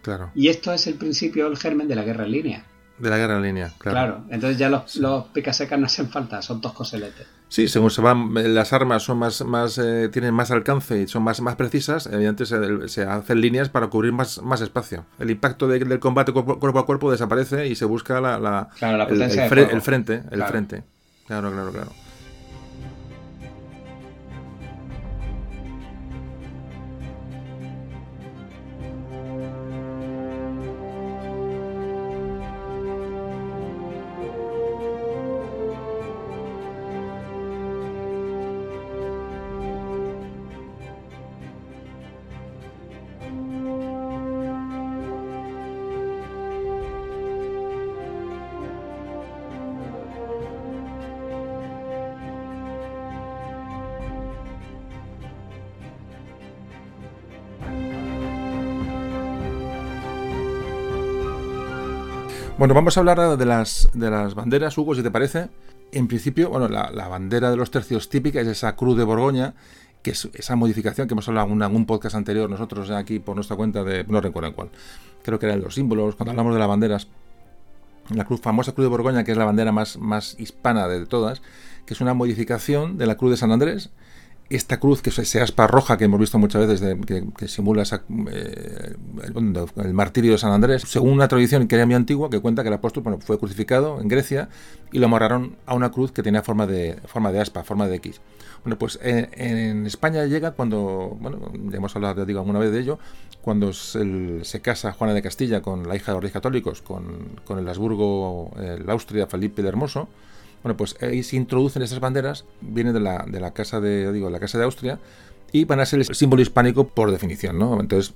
Claro. Y esto es el principio, el germen de la guerra en línea. De la guerra en línea, claro. Claro, entonces ya los, los picasecas no hacen falta, son toscoseletes. Sí, según se van, las armas son más, más eh, tienen más alcance y son más, más precisas, evidentemente se, se hacen líneas para cubrir más, más espacio. El impacto de- del combate cuerpo, cuerpo a cuerpo desaparece y se busca la, la- Claro, la el, fre- frente, el Claro. frente. Claro, claro, claro. Bueno, vamos a hablar ahora de las, de las banderas, Hugo, si te parece. En principio, bueno, la, bandera de los tercios típica es esa cruz de Borgoña, que es esa modificación que hemos hablado en algún podcast anterior nosotros aquí por nuestra cuenta de, no recuerdo en cuál, creo que eran los símbolos, cuando hablamos de las banderas, la cruz, famosa cruz de Borgoña, que es la bandera más, más hispana de todas, que es una modificación de la cruz de San Andrés. Esta cruz, que esa aspa roja que hemos visto muchas veces, que, simula esa, eh, el, martirio de San Andrés, según una tradición que era muy antigua, que cuenta que el apóstol bueno, fue crucificado en Grecia y lo amarraron a una cruz que tenía forma de, forma de aspa, forma de X. Bueno, pues eh, en España llega cuando, bueno, ya hemos hablado digo, alguna vez de ello, cuando se, se casa Juana de Castilla con la hija de los reyes católicos, con, con el Habsburgo, el Austria, Felipe el Hermoso, bueno, pues ahí se introducen esas banderas, vienen de la, de la casa de, digo, la casa de Austria, y van a ser el símbolo hispánico por definición, ¿no? Entonces,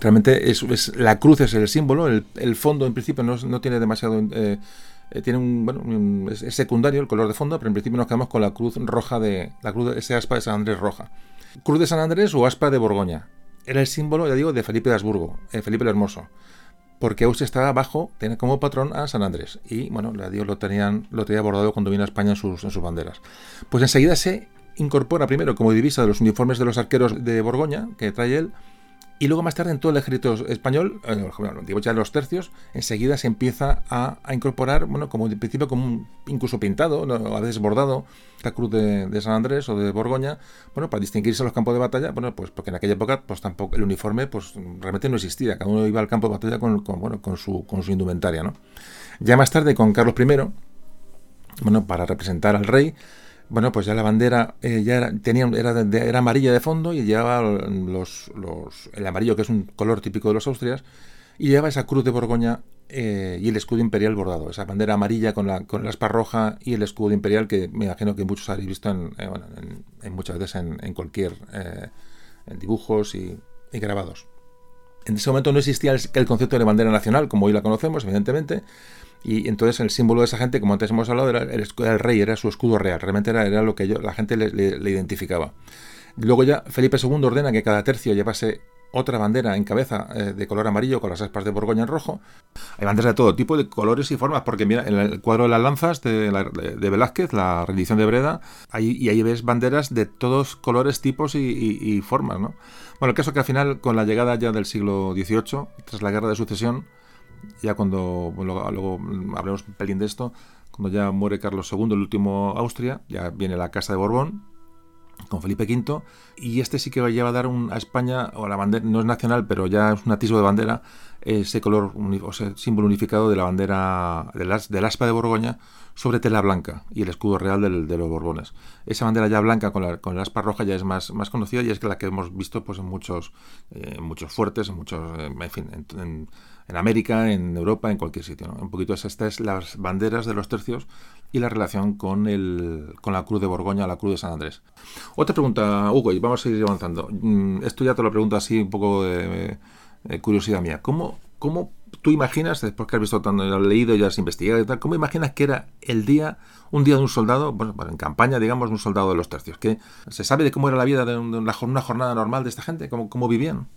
realmente es, la cruz es el símbolo, el, fondo en principio no, no tiene demasiado... eh, eh, tiene un, bueno, es secundario el color de fondo, pero en principio nos quedamos con la cruz roja de la cruz de ese aspa de San Andrés roja. Cruz de San Andrés o aspa de Borgoña. Era el símbolo, ya digo, de Felipe de Habsburgo, eh, Felipe el Hermoso. Porque Austria estaba abajo, tenía como patrón a San Andrés. Y bueno, la tenían, lo tenía bordado cuando vino a España en sus, en sus banderas. Pues enseguida se incorpora primero como divisa de los uniformes de los arqueros de Borgoña, que trae él, y luego más tarde en todo el ejército español, eh, bueno, digo ya los tercios, enseguida se empieza a, incorporar, bueno, como en principio como un, incluso pintado, ¿no? a veces bordado, la cruz de, San Andrés o de Borgoña, bueno, para distinguirse los campos de batalla, bueno, pues porque en aquella época pues tampoco el uniforme pues realmente no existía, cada uno iba al campo de batalla con, con, bueno, con su, con su indumentaria, ¿no? Ya más tarde con Carlos I, bueno, para representar al rey, bueno, pues ya la bandera eh, ya era, tenía, era, era amarilla de fondo y llevaba los, los, el amarillo, que es un color típico de los Austrias, y llevaba esa cruz de Borgoña eh, y el escudo imperial bordado, esa bandera amarilla con la, con la roja y el escudo imperial que me imagino que muchos habréis visto en, eh, en- muchas veces en, cualquier en dibujos y, y grabados. En ese momento no existía el concepto de bandera nacional como hoy la conocemos, evidentemente, y entonces el símbolo de esa gente, como antes hemos hablado, era el, rey, era su escudo real, realmente era, era lo que yo- la gente le, identificaba. Luego ya Felipe II ordena que cada tercio llevase otra bandera en cabeza eh, de color amarillo con las aspas de Borgoña en rojo. Hay banderas de todo tipo, de colores y formas, porque mira, en el cuadro de las lanzas de, la- de Velázquez, la rendición de Breda, ahí, y ahí ves banderas de todos colores, tipos y, y- y formas, ¿no? Bueno, el caso que al final, con la llegada ya del siglo XVIII, tras la guerra de sucesión, ya cuando, luego, un pelín de esto, cuando ya muere Carlos II, el último Austria, ya viene la Casa de Borbón, con Felipe V, y este sí que lleva a dar un- a España, o la bandera, no es nacional, pero ya es un atisbo de bandera, ese color, o sea, símbolo unificado de la bandera del, as- del aspa de Borgoña sobre tela blanca y el escudo real del- de los Borbones. Esa bandera ya blanca con, la, con el aspa roja ya es más, más conocida y es la que hemos visto pues, en, muchos, eh, muchos fuertes, en muchos, eh, en fin, en América, en Europa, en cualquier sitio. ¿no? Un poquito es, esta es las banderas de los tercios y la relación con, el, con la cruz de Borgoña, la cruz de San Andrés. Otra pregunta, Hugo, y vamos a ir avanzando. Mm, Esto ya te lo pregunto así un poco de eh, curiosidad mía. ¿Cómo, ¿Cómo tú imaginas, después que has visto tanto, has leído y has investigado y tal, cómo imaginas que era el día, un día de un soldado, bueno, en campaña, digamos, un soldado de los tercios? ¿Qué, ¿Se sabe de cómo era la vida de, un- de una, una jornada normal de esta gente? ¿Cómo, cómo vivían?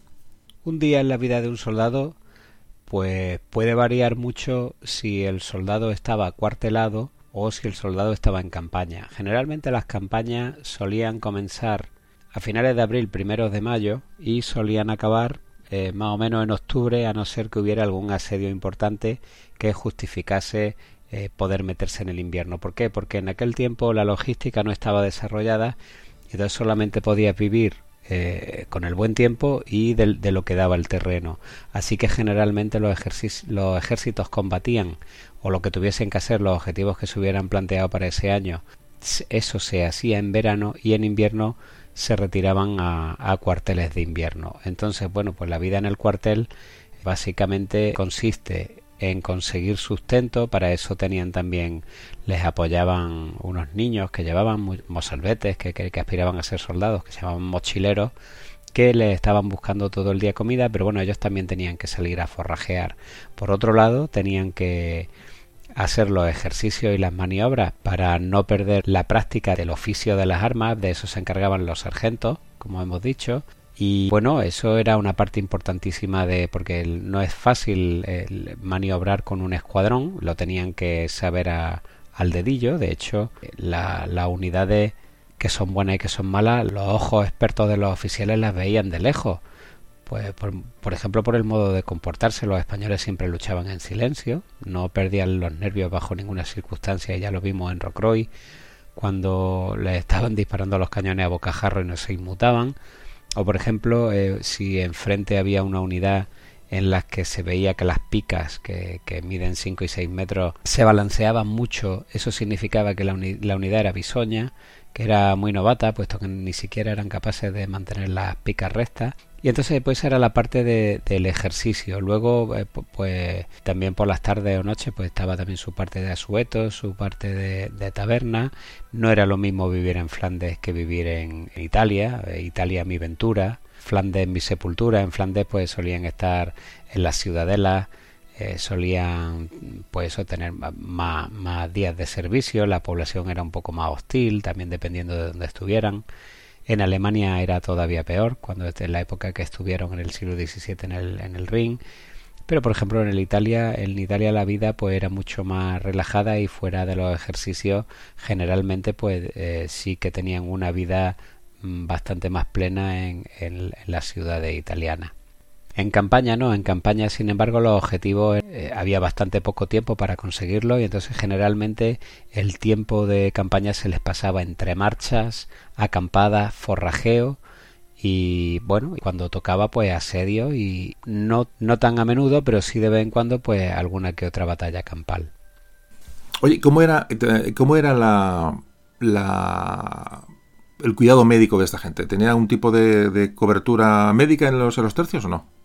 Un día en la vida de un soldado, pues puede variar mucho si el soldado estaba cuartelado o si el soldado estaba en campaña. Generalmente las campañas solían comenzar a finales de abril, primeros de mayo y solían acabar eh, más o menos en octubre, a no ser que hubiera algún asedio importante que justificase eh, poder meterse en el invierno. ¿Por qué? Porque en aquel tiempo la logística no estaba desarrollada y entonces solamente podías vivir eh, con el buen tiempo y de, lo que daba el terreno. Así que generalmente los, los ejércitos combatían o lo que tuviesen que hacer, los objetivos que se hubieran planteado para ese año, eso se hacía en verano y en invierno se retiraban a, cuarteles de invierno. Entonces, bueno, pues la vida en el cuartel básicamente consiste en conseguir sustento, para eso tenían también, les apoyaban unos niños que llevaban mozalbetes, que, que, aspiraban a ser soldados, que se llamaban mochileros, que les estaban buscando todo el día comida, pero bueno, ellos también tenían que salir a forrajear. Por otro lado, tenían que hacer los ejercicios y las maniobras para no perder la práctica del oficio de las armas, de eso se encargaban los sargentos, como hemos dicho, y bueno, eso era una parte importantísima de porque no es fácil maniobrar con un escuadrón, lo tenían que saber al dedillo, de hecho, las la unidades que son buenas y que son malas, los ojos expertos de los oficiales las veían de lejos. Pues por, ejemplo por el modo de comportarse los españoles siempre luchaban en silencio no perdían los nervios bajo ninguna circunstancia. Ya lo vimos en Rocroi cuando les estaban disparando los cañones a bocajarro y no se inmutaban o por ejemplo eh, si enfrente había una unidad en las que se veía que las picas que, que miden 5 y 6 metros se balanceaban mucho eso significaba que la, la unidad era bisoña que era muy novata, puesto que ni siquiera eran capaces de mantener las picas rectas y entonces pues era la parte de, del ejercicio. Luego eh, pues también por las tardes o noches pues estaba también su parte de asueto, su parte de, taberna. No era lo mismo vivir en Flandes que vivir en, Italia. Eh, Italia mi ventura, Flandes mi sepultura. En Flandes pues solían estar en las ciudadelas. Eh, solían pues tener más, más días de servicio, la población era un poco más hostil, también dependiendo de donde estuvieran. En Alemania era todavía peor, cuando desde la época que estuvieron en el siglo XVII en el, en el ring. Pero por ejemplo en el Italia, en Italia la vida pues era mucho más relajada y fuera de los ejercicios generalmente pues eh, sí que tenían una vida mm, bastante más plena en, en, en la ciudad italiana. En campaña no, en campaña sin embargo los objetivos eh, había bastante poco tiempo para conseguirlo y entonces generalmente el tiempo de campaña se les pasaba entre marchas, acampadas, forrajeo y bueno, cuando tocaba pues asedio y no, no tan a menudo, pero sí de vez en cuando pues alguna que otra batalla campal. Oye, ¿cómo era, cómo era la, el cuidado médico de esta gente? ¿Tenía algún tipo de, de cobertura médica en los, en los tercios o no?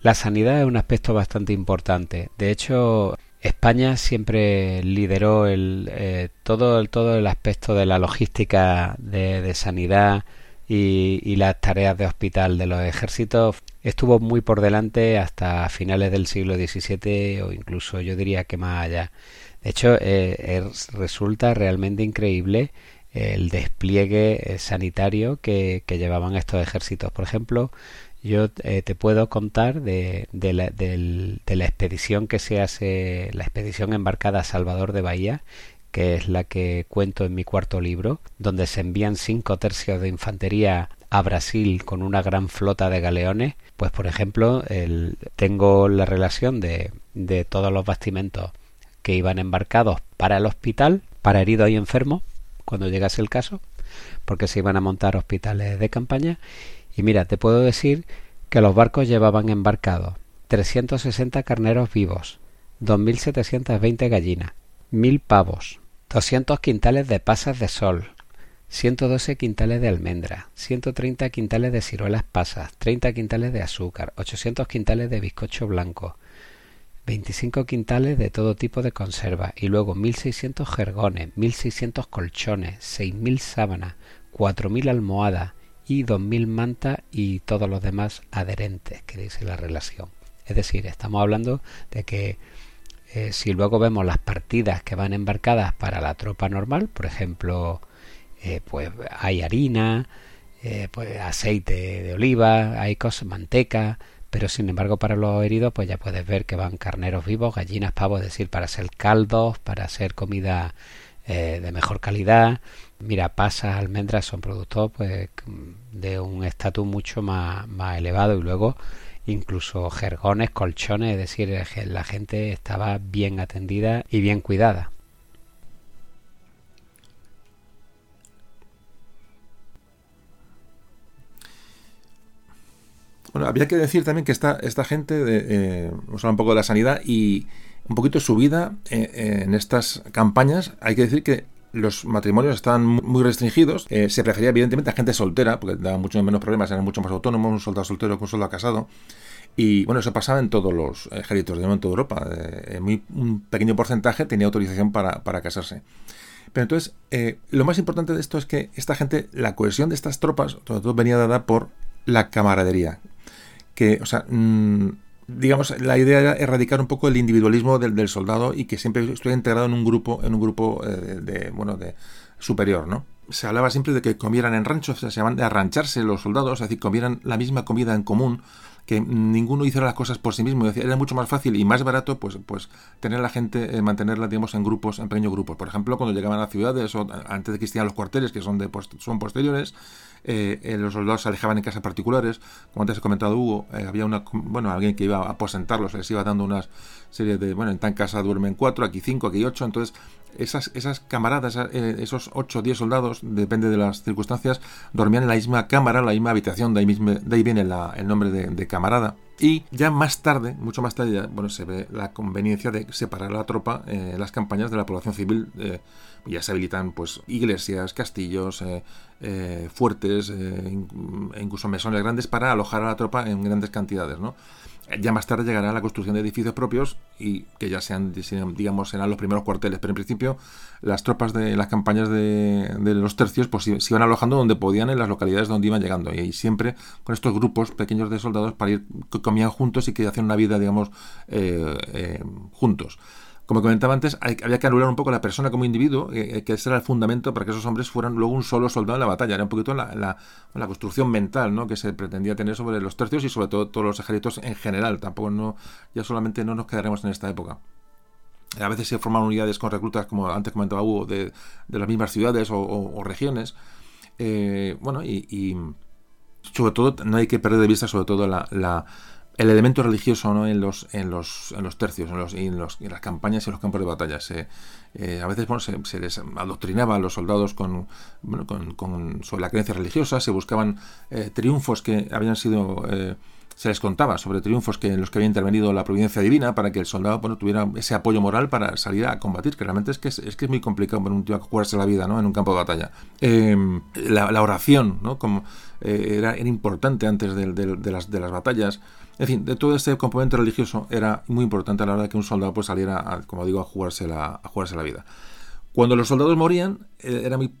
La sanidad es un aspecto bastante importante. De hecho, España siempre lideró el, eh, todo, el, todo el aspecto de la logística de, sanidad y, las tareas de hospital de los ejércitos. Estuvo muy por delante hasta finales del siglo XVII o incluso yo diría que más allá. De hecho, eh, es, resulta realmente increíble el despliegue eh, sanitario que llevaban estos ejércitos. Por ejemplo, yo eh, te puedo contar de, de, la, expedición que se hace, la expedición embarcada a Salvador de Bahía, que es la que cuento en mi cuarto libro, donde se envían cinco tercios de infantería a Brasil con una gran flota de galeones. Pues, por ejemplo, el, tengo la relación de, de todos los bastimentos que iban embarcados para el hospital, para heridos y enfermos, cuando llegase el caso, porque se iban a montar hospitales de campaña y mira, te puedo decir que los barcos llevaban embarcados 360 carneros vivos, 2.720 gallinas, 1.000 pavos, 200 quintales de pasas de sol, 112 quintales de almendra, 130 quintales de ciruelas pasas, 30 quintales de azúcar, 800 quintales de bizcocho blanco, 25 quintales de todo tipo de conserva y luego 1.600 jergones, 1.600 colchones, 6.000 sábanas, 4.000 almohadas, y 2000 mantas y todos los demás adherentes que dice la relación. Es decir, estamos hablando de que eh, si luego vemos las partidas que van embarcadas para la tropa normal, por ejemplo, eh, pues hay harina, eh, pues aceite de oliva, hay cosas, manteca, pero sin embargo para los heridos pues ya puedes ver que van carneros vivos, gallinas, pavos, es decir, para hacer caldos, para hacer comida de mejor calidad, Mira, pasas, almendras son productos pues de un estatus mucho más, más elevado y luego incluso jergones, colchones, es decir, la gente estaba bien atendida y bien cuidada. Bueno, había que decir también que esta, esta gente, de, eh, vamos a hablar un poco de la sanidad y un poquito su vida eh, en estas campañas, hay que decir que los matrimonios estaban muy restringidos. Eh, se prefería, evidentemente, a gente soltera, porque daba mucho menos problemas, eran mucho más autónomos, un soldado soltero que un soldado casado. Y bueno, eso pasaba en todos los ejércitos de momento de Europa. muy, un pequeño porcentaje tenía autorización para, para casarse. Pero entonces, lo más importante de esto es que esta gente, la cohesión de estas tropas, sobre todo venía dada por la camaradería que, o sea, mm, digamos, la idea era erradicar un poco el individualismo del, soldado y que siempre estuviera integrado en un grupo, en un grupo eh, de, bueno, de superior, ¿no? Se hablaba siempre de que comieran en ranchos, se llaman de arrancharse los soldados, es decir, comieran la misma comida en común, que ninguno hiciera las cosas por sí mismo. Era mucho más fácil y más barato, pues, pues tener a la gente, eh, mantenerla, digamos, en grupos, en pequeños grupos. Por ejemplo, cuando llegaban a las ciudades o antes de que existieran los cuarteles, que son de son posteriores, eh, eh, los soldados se alejaban en casas particulares. Como antes he comentado Hugo, había una, bueno, alguien que iba a aposentarlos, les iba dando unas serie de, bueno, en tan casa duermen cuatro, aquí cinco, aquí ocho, entonces esas, camaradas, esos ocho o diez soldados, depende de las circunstancias, dormían en la misma cámara, en la misma habitación, de ahí, de ahí viene el nombre de, camarada. Y ya más tarde, mucho más tarde, bueno, se ve la conveniencia de separar a la tropa en las campañas de la población civil ya se habilitan pues iglesias, castillos, eh, eh, fuertes, eh, incluso mesones grandes para alojar a la tropa en grandes cantidades, ¿no? Ya más tarde llegará la construcción de edificios propios y que ya sean, digamos, serán los primeros cuarteles. Pero en principio, las tropas de las campañas de, los tercios pues se iban alojando donde podían en las localidades donde iban llegando. Y siempre con estos grupos pequeños de soldados para ir, que comían juntos y que hacían una vida, digamos, juntos como comentaba antes, había que anular un poco la persona como individuo, eh, que ese era el fundamento para que esos hombres fueran luego un solo soldado en la batalla. Era un poquito la, construcción mental ¿no? que se pretendía tener sobre los tercios y sobre todo todos los ejércitos en general. Tampoco no, ya solamente no nos quedaremos en esta época. A veces se forman unidades con reclutas, como antes comentaba Hugo, de, las mismas ciudades o, regiones. Eh, bueno, y, sobre todo no hay que perder de vista sobre todo la el elemento religioso ¿no? en, los, en, los, en los tercios, en, los, en, los, en las campañas y en los campos de batalla. Eh, a veces bueno, se, les adoctrinaba a los soldados con, bueno, con, sobre la creencia religiosa, se buscaban eh, triunfos que habían sido... Eh, se les contaba sobre triunfos que en los que había intervenido la providencia divina para que el soldado bueno, tuviera ese apoyo moral para salir a combatir, que realmente es que es, que es muy complicado para un tío jugarse la vida ¿no? en un campo de batalla. La, la, oración ¿no? Como, era, era, importante antes de, de, las, de las batallas. En fin, de todo este componente religioso era muy importante a la hora de que un soldado pues, saliera, como digo, a jugarse, la, a jugarse la vida. Cuando los soldados morían, eh, era muy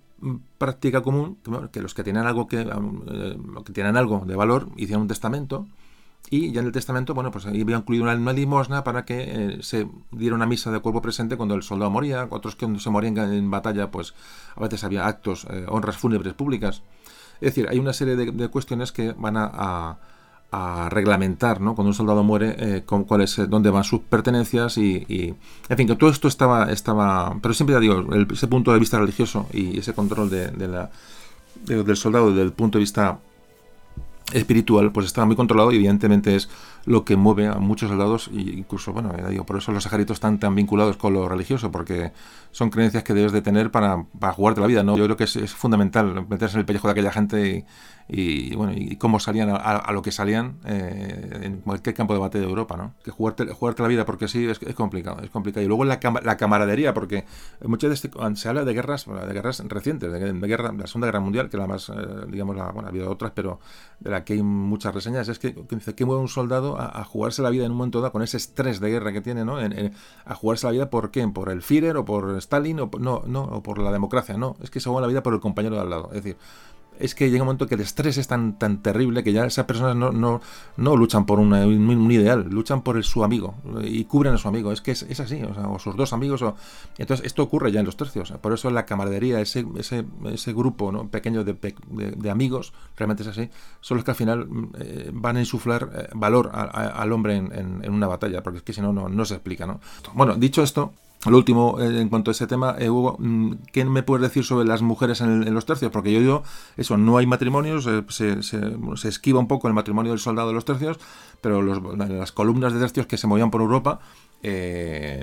práctica común que, los que tenían algo que, eh, que tenían algo de valor hicieran un testamento y ya en el testamento bueno pues ahí había incluido una, limosna para que eh, se diera una misa de cuerpo presente cuando el soldado moría otros que se morían en batalla pues a veces había actos honras fúnebres públicas es decir hay una serie de, cuestiones que van a a reglamentar, ¿no? Cuando un soldado muere, eh, cuál es, eh, dónde van sus pertenencias y, en fin, que todo esto estaba, estaba, pero siempre digo, ese punto de vista religioso y ese control de, la, del soldado desde el punto de vista espiritual, pues estaba muy controlado y evidentemente es lo que mueve a muchos soldados e incluso, bueno, digo, por eso los ejércitos están tan vinculados con lo religioso, porque son creencias que debes de tener para, para jugarte la vida, ¿no? Yo creo que es, es fundamental meterse en el pellejo de aquella gente y, y bueno y cómo salían a, lo que salían eh, en cualquier campo de batalla de Europa no que jugarte, jugarte la vida porque sí es, complicado es complicado y luego la, la camaradería porque muchas veces se habla de guerras de guerras recientes de, guerra la segunda guerra mundial que la más eh, digamos la, bueno ha habido otras pero de la que hay muchas reseñas es que que mueve un soldado a, jugarse la vida en un momento dado con ese estrés de guerra que tiene no a jugarse la vida por quién por el Führer o por Stalin o no no o por la democracia no es que se juega la vida por el compañero de al lado. Es decir es que llega un momento que el estrés es tan, tan terrible que ya esas personas no, no, no luchan por un, ideal, luchan por el, su amigo y cubren a su amigo. Es que es, así, o, sus dos amigos. O... Entonces, esto ocurre ya en los tercios. Por eso la camaradería, ese, ese, ese grupo ¿no? pequeño de, de, amigos, realmente es así, son los que al final eh, van a insuflar eh, valor al hombre en, en, una batalla, porque es que si no, no, se explica. ¿no? Bueno, dicho esto, Lo último, eh, en cuanto a ese tema, eh, Hugo, mm, ¿qué me puedes decir sobre las mujeres en, los tercios? Porque yo digo, eso, no hay matrimonios, eh, se, se, esquiva un poco el matrimonio del soldado de los tercios, pero las columnas de tercios que se movían por Europa,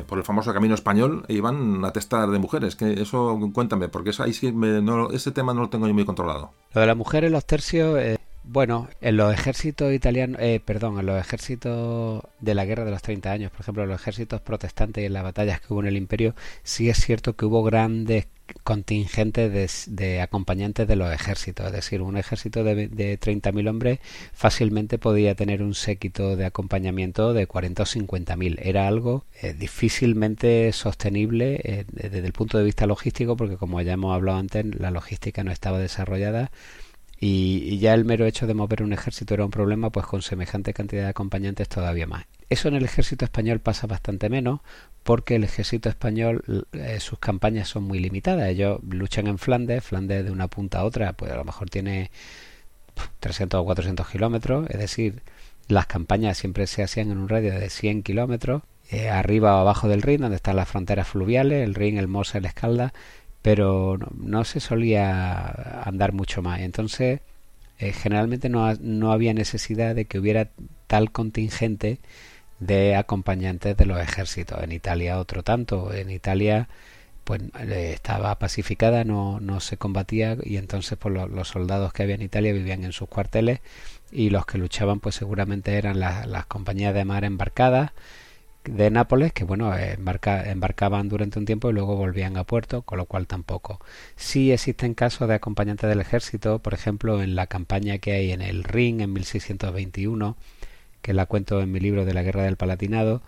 por el famoso camino español, iban a testar de mujeres. Que eso, cuéntame, porque eso, ahí sí no, ese tema no lo tengo yo muy controlado. Lo de las mujeres en los tercios... Bueno, en los ejércitos italianos, eh, perdón, en los ejércitos de la guerra de los 30 años, por ejemplo, en los ejércitos protestantes y en las batallas que hubo en el imperio, sí es cierto que hubo grandes contingentes de, acompañantes de los ejércitos. Es decir, un ejército de, de 30.000 hombres fácilmente podía tener un séquito de acompañamiento de 40 o 50.000. Era algo eh, difícilmente sostenible eh, desde el punto de vista logístico, porque como ya hemos hablado antes, la logística no estaba desarrollada y, ya el mero hecho de mover un ejército era un problema, pues con semejante cantidad de acompañantes todavía más. Eso en el ejército español pasa bastante menos porque el ejército español, eh, sus campañas son muy limitadas. Ellos luchan en Flandes, Flandes de una punta a otra, pues a lo mejor tiene 300 o 400 kilómetros, es decir, las campañas siempre se hacían en un radio de 100 kilómetros, eh, arriba o abajo del Rin, donde están las fronteras fluviales, el Rin, el Mosa, el Escalda, pero no, se solía andar mucho más. Entonces, eh, generalmente no, no, había necesidad de que hubiera tal contingente de acompañantes de los ejércitos. En Italia otro tanto. En Italia pues eh, estaba pacificada, no, no se combatía y entonces pues, los, soldados que había en Italia vivían en sus cuarteles y los que luchaban pues seguramente eran las compañías de mar embarcadas de Nápoles que bueno embarca, embarcaban durante un tiempo y luego volvían a puerto con lo cual tampoco. Sí existen casos de acompañantes del ejército por ejemplo en la campaña que hay en el Ring en 1621 que la cuento en mi libro de la guerra del Palatinado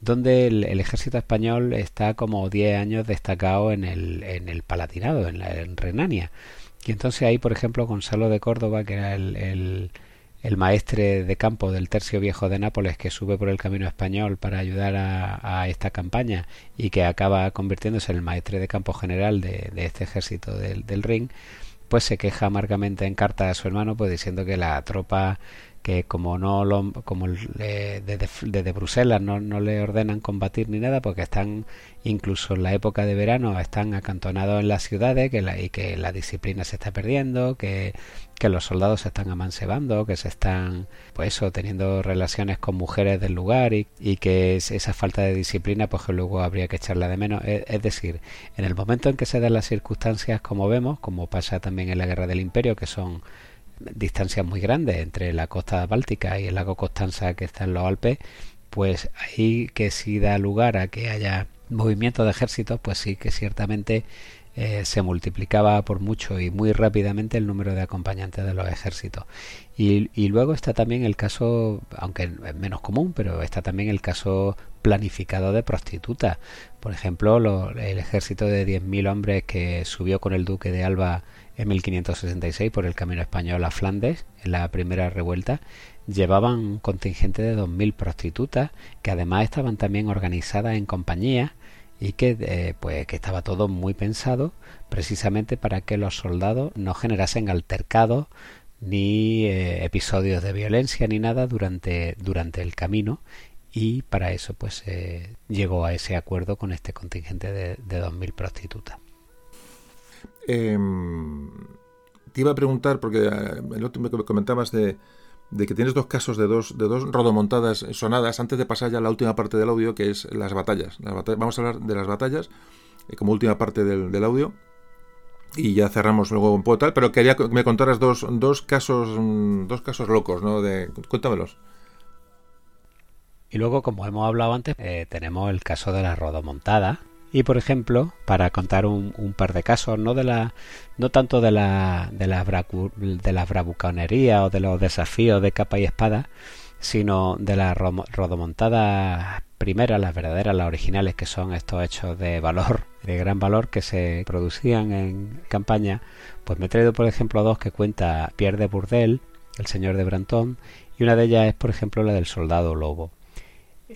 donde el, ejército español está como 10 años destacado en el, en el Palatinado en, la, en Renania. Y entonces ahí por ejemplo Gonzalo de Córdoba que era el maestre de campo del Tercio Viejo de Nápoles que sube por el camino español para ayudar a, esta campaña y que acaba convirtiéndose en el maestre de campo general de, este ejército del, del Ring, pues se queja amargamente en carta a su hermano pues diciendo que la tropa que como no lo, como desde, Bruselas no, no, le ordenan combatir ni nada porque están incluso en la época de verano están acantonados en las ciudades que la, y que la disciplina se está perdiendo que, que los soldados se están amancebando que se están pues eso teniendo relaciones con mujeres del lugar y, y que esa falta de disciplina pues que luego habría que echarla de menos. Es, es decir en el momento en que se dan las circunstancias como vemos como pasa también en la guerra del imperio que son distancias muy grandes entre la costa báltica y el lago Constanza que está en los Alpes, pues ahí que si da lugar a que haya movimiento de ejércitos, pues sí que ciertamente eh, se multiplicaba por mucho y muy rápidamente el número de acompañantes de los ejércitos. Y, y, luego está también el caso, aunque es menos común, pero está también el caso planificado de prostitutas. Por ejemplo, el ejército de 10.000 hombres que subió con el duque de Alba en 1566 por el camino español a Flandes, en la primera revuelta, llevaban un contingente de 2.000 prostitutas que además estaban también organizadas en compañías y que eh, pues que estaba todo muy pensado precisamente para que los soldados no generasen altercados ni eh, episodios de violencia ni nada durante durante el camino y para eso pues llegó a ese acuerdo con este contingente de, de 2.000 prostitutas. Em, te iba a preguntar, porque eh, el otro me comentabas de, que tienes dos casos de dos, rodomontadas sonadas, antes de pasar ya a la última parte del audio, que es las batallas. vamos a hablar de las batallas eh, como última parte del, audio. Y ya cerramos luego un poco tal, pero quería que me contaras dos, casos mm, dos casos locos, ¿no? Cuéntamelos. Y luego, como hemos hablado antes, eh, tenemos el caso de la rodomontada, y por ejemplo, para contar un, par de casos, no de la, no tanto de la, de la, bravuconería o de los desafíos de capa y espada, sino de las rodomontadas primeras, las verdaderas, las originales, que son estos hechos de valor, de gran valor que se producían en campaña, pues me he traído por ejemplo dos que cuenta Pierre de Bourdel, el señor de Brantón, y una de ellas es por ejemplo la del soldado lobo.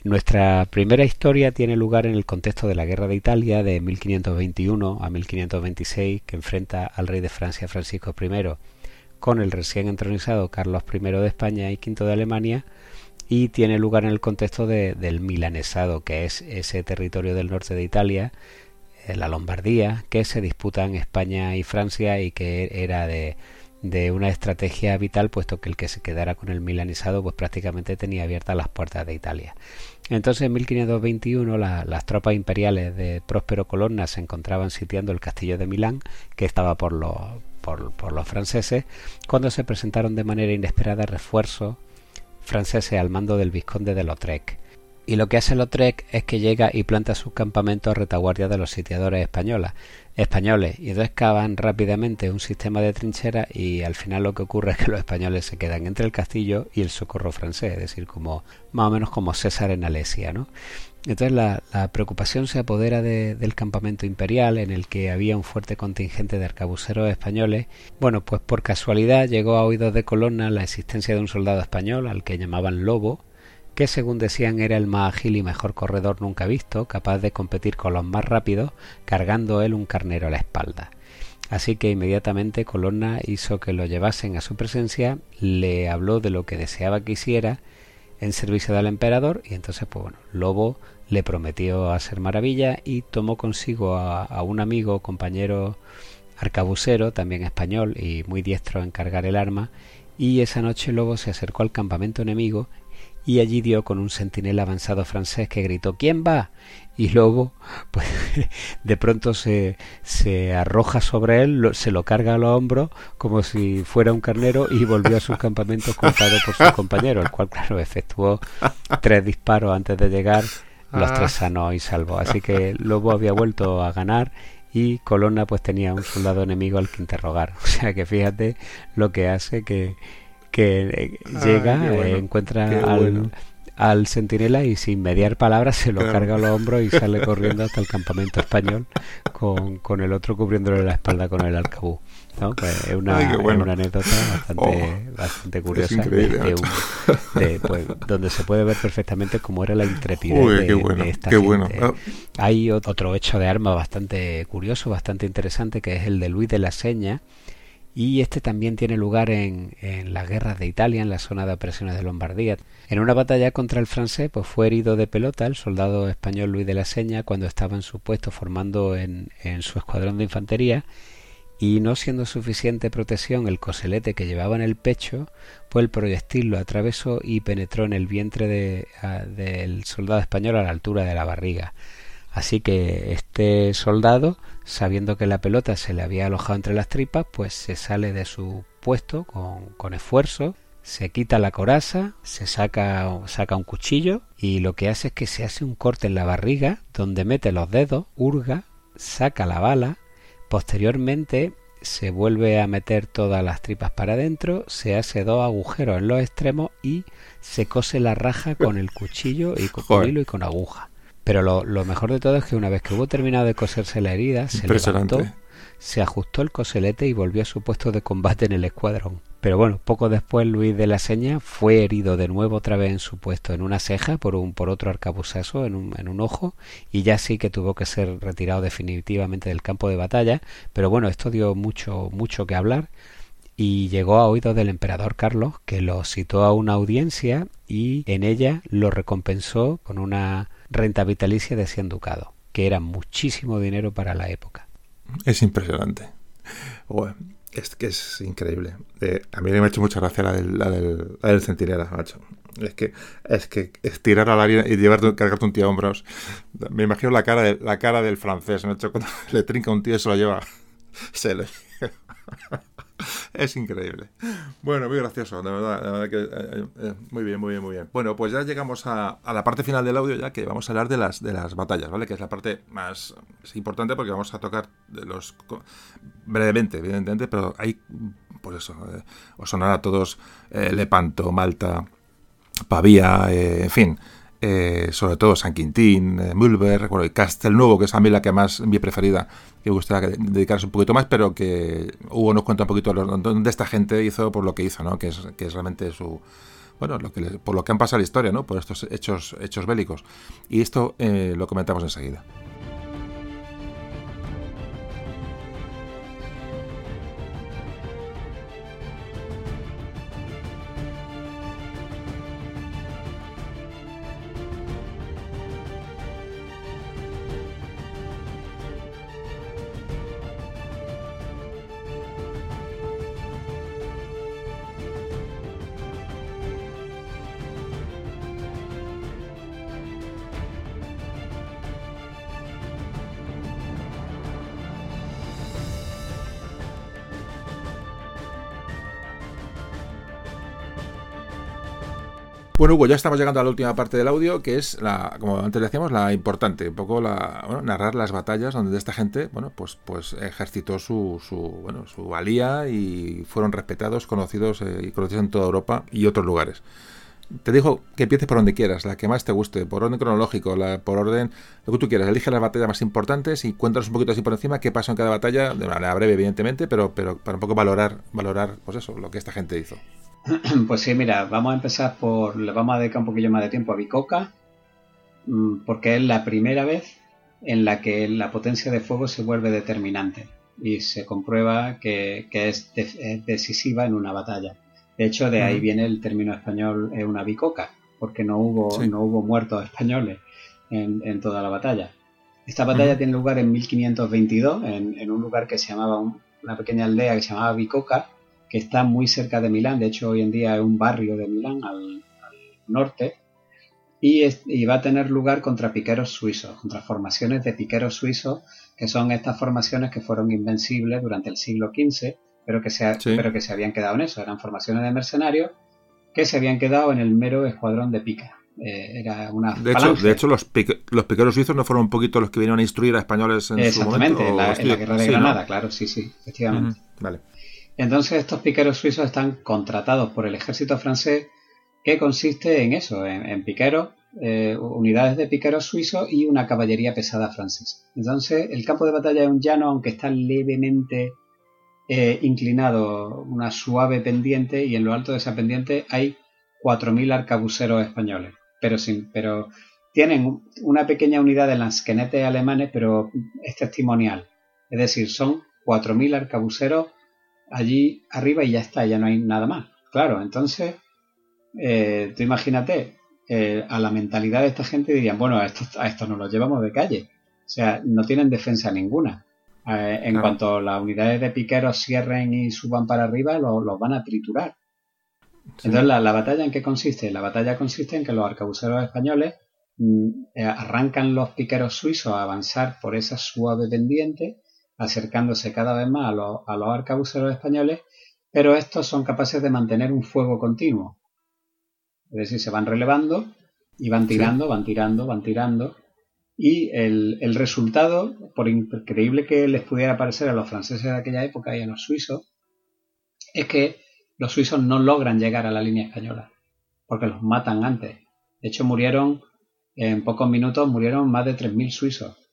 Nuestra primera historia tiene lugar en el contexto de la Guerra de Italia de 1521 a 1526 que enfrenta al rey de Francia Francisco I con el recién entronizado Carlos I de España y V de Alemania y tiene lugar en el contexto de, del milanesado, que es ese territorio del norte de Italia, eh, la Lombardía, que se disputan España y Francia y que era de, de una estrategia vital, puesto que el que se quedara con el milanesado pues prácticamente tenía abiertas las puertas de Italia. Entonces en 1521 las tropas imperiales de Próspero Colonna se encontraban sitiando el castillo de Milán, que estaba por los, por, por los franceses, cuando se presentaron de manera inesperada refuerzos franceses al mando del vizconde de Lautrec. Y lo que hace Lautrec es que llega y planta sus campamentos a retaguardia de los sitiadores españoles, españoles y entonces cavan rápidamente un sistema de trincheras y al final lo que ocurre es que los españoles se quedan entre el castillo y el socorro francés, es decir, como más o menos como César en Alesia, ¿no? Entonces la, preocupación se apodera del campamento imperial en el que había un fuerte contingente de arcabuceros españoles. Bueno, pues por casualidad llegó a oídos de Colonna la existencia de un soldado español al que llamaban Lobo, que según decían era el más ágil y mejor corredor nunca visto, capaz de competir con los más rápidos, cargando él un carnero a la espalda. Así que inmediatamente Colonna hizo que lo llevasen a su presencia, le habló de lo que deseaba que hiciera en servicio del emperador y entonces pues bueno, Lobo le prometió hacer maravilla y tomó consigo a, a un amigo, compañero arcabucero, también español y muy diestro en cargar el arma, y esa noche Lobo se acercó al campamento enemigo y allí dio con un centinela avanzado francés que gritó ¿Quién va? y Lobo pues de pronto se, se arroja sobre él, se lo carga a los hombros como si fuera un carnero y volvió a su campamento contado por su compañero, el cual claro efectuó tres disparos antes de llegar, los tres ah. sanos y salvos. Así que Lobo había vuelto a ganar y Colonna pues tenía un soldado enemigo al que interrogar. O sea que fíjate lo que hace que que eh, llega, eh, encuentra al, al centinela y sin mediar palabras se lo carga a los hombros y sale corriendo hasta el campamento español con, con el otro cubriéndole la espalda con el arcabú. ¿no? Pues es, una, una anécdota bastante, oh, bastante curiosa de, pues, donde se puede ver perfectamente cómo era la intrepidez de, esta gente. Ah. Hay otro hecho de arma bastante curioso, bastante interesante, que es el de Luis de la Seña, y este también tiene lugar en, en las guerras de Italia, en la zona de opresiones de Lombardía. En una batalla contra el francés, pues fue herido de pelota el soldado español Luis de la Seña cuando estaba en su puesto formando en, en su escuadrón de infantería y no siendo suficiente protección el coselete que llevaba en el pecho, pues el proyectil lo atravesó y penetró en el vientre de, del soldado español a la altura de la barriga. Así que este soldado, sabiendo que la pelota se le había alojado entre las tripas, pues se sale de su puesto con, con esfuerzo, se quita la coraza, se saca, saca un cuchillo y lo que hace es que se hace un corte en la barriga donde mete los dedos, hurga, saca la bala, posteriormente se vuelve a meter todas las tripas para adentro, se hace dos agujeros en los extremos y se cose la raja con el cuchillo y con hilo y con aguja. Pero lo, lo, mejor de todo es que una vez que hubo terminado de coserse la herida, se levantó, se ajustó el coselete y volvió a su puesto de combate en el escuadrón. Pero bueno, poco después Luis de la Seña fue herido de nuevo otra vez en su puesto, en una ceja, por un por otro arcabuzazo en un, en un ojo, y ya sí que tuvo que ser retirado definitivamente del campo de batalla. Pero bueno, esto dio mucho, mucho que hablar y llegó a oídos del emperador Carlos, que lo citó a una audiencia y en ella lo recompensó con una renta vitalicia de 100 ducados, que era muchísimo dinero para la época. Es impresionante. es que es increíble. Eh, a mí me ha hecho mucha gracia la del, la del, la del centinela, macho. Es que, es que estirar a la y llevarte, cargarte un tío a hombros. Me imagino la cara, de, la cara del francés, macho, cuando le trinca un tío y se lo lleva. Se lo lleva. es increíble. Bueno, muy gracioso, de verdad, que eh, eh, muy bien, muy bien, muy bien. Bueno, pues ya llegamos a, la parte final del audio, ya que vamos a hablar de las, de las batallas, ¿vale? Que es la parte más importante porque vamos a tocar los brevemente, evidentemente, pero hay, pues eso, eh, os sonará a todos Lepanto, Malta, Pavía, en fin. Sobre todo San Quintín, Mulber, bueno, y Castelnuovo, que es a mí la que más mi preferida, que gustaría dedicarse un poquito más, pero que Hugo nos cuenta un poquito dónde esta gente hizo por lo que hizo, ¿no? Que es, que es realmente su bueno, lo que por lo que han pasado la historia, ¿no? Por estos hechos hechos bélicos. Y esto eh, lo comentamos enseguida. Bueno, Hugo, ya estamos llegando a la última parte del audio, que es la, como antes decíamos, la importante, un poco la, bueno, narrar las batallas donde esta gente, bueno, pues, pues ejercitó su, su, bueno, su valía y fueron respetados, conocidos eh, y conocidos en toda Europa y otros lugares. Te digo que empieces por donde quieras, la que más te guste, por orden cronológico, la, por orden, lo que tú quieras. Elige las batallas más importantes y cuéntanos un poquito así por encima qué pasó en cada batalla, de manera breve, evidentemente, pero, pero para un poco valorar, valorar, pues eso, lo que esta gente hizo. Pues sí, mira, vamos a empezar por. Le vamos a dedicar un poquillo más de tiempo a Bicoca, mm, porque es la primera vez en la que la potencia de fuego se vuelve determinante y se comprueba que, es, decisiva en una batalla. De hecho, de ahí viene el término español eh, una bicoca, porque no hubo, no hubo muertos españoles en, toda la batalla. Esta batalla tiene lugar en 1522, en, un lugar que se llamaba, una pequeña aldea que se llamaba Bicoca, que está muy cerca de Milán, de hecho hoy en día es un barrio de Milán al, norte, y, va a tener lugar contra piqueros suizos, contra formaciones de piqueros suizos, que son estas formaciones que fueron invencibles durante el siglo XV, pero que se, pero que se habían quedado en eso, eran formaciones de mercenarios que se habían quedado en el mero escuadrón de pica. Eh, era una de hecho, de hecho los, los piqueros suizos no fueron un poquito los que vinieron a instruir a españoles en su momento. Exactamente, en la guerra de Granada, claro, sí, sí, efectivamente. Vale. Entonces estos piqueros suizos están contratados por el ejército francés que consiste en eso, en, piqueros, eh, unidades de piqueros suizos y una caballería pesada francesa. Entonces el campo de batalla es un llano, aunque está levemente eh, inclinado, una suave pendiente y en lo alto de esa pendiente hay 4.000 arcabuceros españoles, pero, pero tienen una pequeña unidad de lansquenetes alemanes, pero es testimonial. Es decir, son 4.000 arcabuceros allí arriba y ya está, ya no hay nada más. Claro, entonces, eh, tú imagínate, eh, a la mentalidad de esta gente dirían, bueno, a esto, a esto nos lo llevamos de calle. O sea, no tienen defensa ninguna. Eh, en cuanto las unidades de piqueros cierren y suban para arriba, los van a triturar. Entonces, la, la, batalla en qué consiste? La batalla consiste en que los arcabuceros españoles mm, arrancan los piqueros suizos a avanzar por esa suave pendiente acercándose cada vez más a los, a los arcabuceros españoles, pero estos son capaces de mantener un fuego continuo. Es decir, se van relevando y van tirando, van tirando, van tirando. Y el, el, resultado, por increíble que les pudiera parecer a los franceses de aquella época y a los suizos, es que los suizos no logran llegar a la línea española, porque los matan antes. De hecho, murieron, en pocos minutos, murieron más de 3.000 suizos.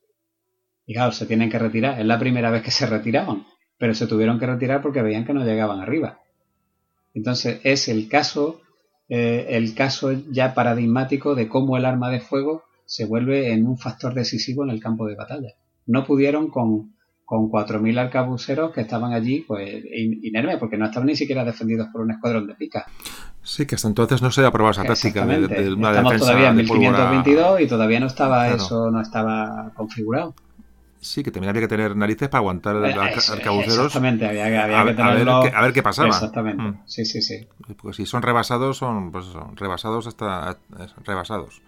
Y claro, se tienen que retirar. Es la primera vez que se retiraban, pero se tuvieron que retirar porque veían que no llegaban arriba. Entonces es el caso, eh, el caso ya paradigmático de cómo el arma de fuego se vuelve en un factor decisivo en el campo de batalla. No pudieron con, con 4.000 arcabuceros que estaban allí pues inermes, porque no estaban ni siquiera defendidos por un escuadrón de pica. Sí, que hasta entonces no se había probado esa táctica de, una Estamos todavía en 1522 y todavía no estaba eso, no estaba configurado. Sí, que también había que tener narices para aguantar eh, arcabuceros. Exactamente, había, había a, que tenerlo... a, ver qué, pasaba. Exactamente, mm. sí, sí, sí. Porque si son rebasados, son pues eso, rebasados hasta rebasados.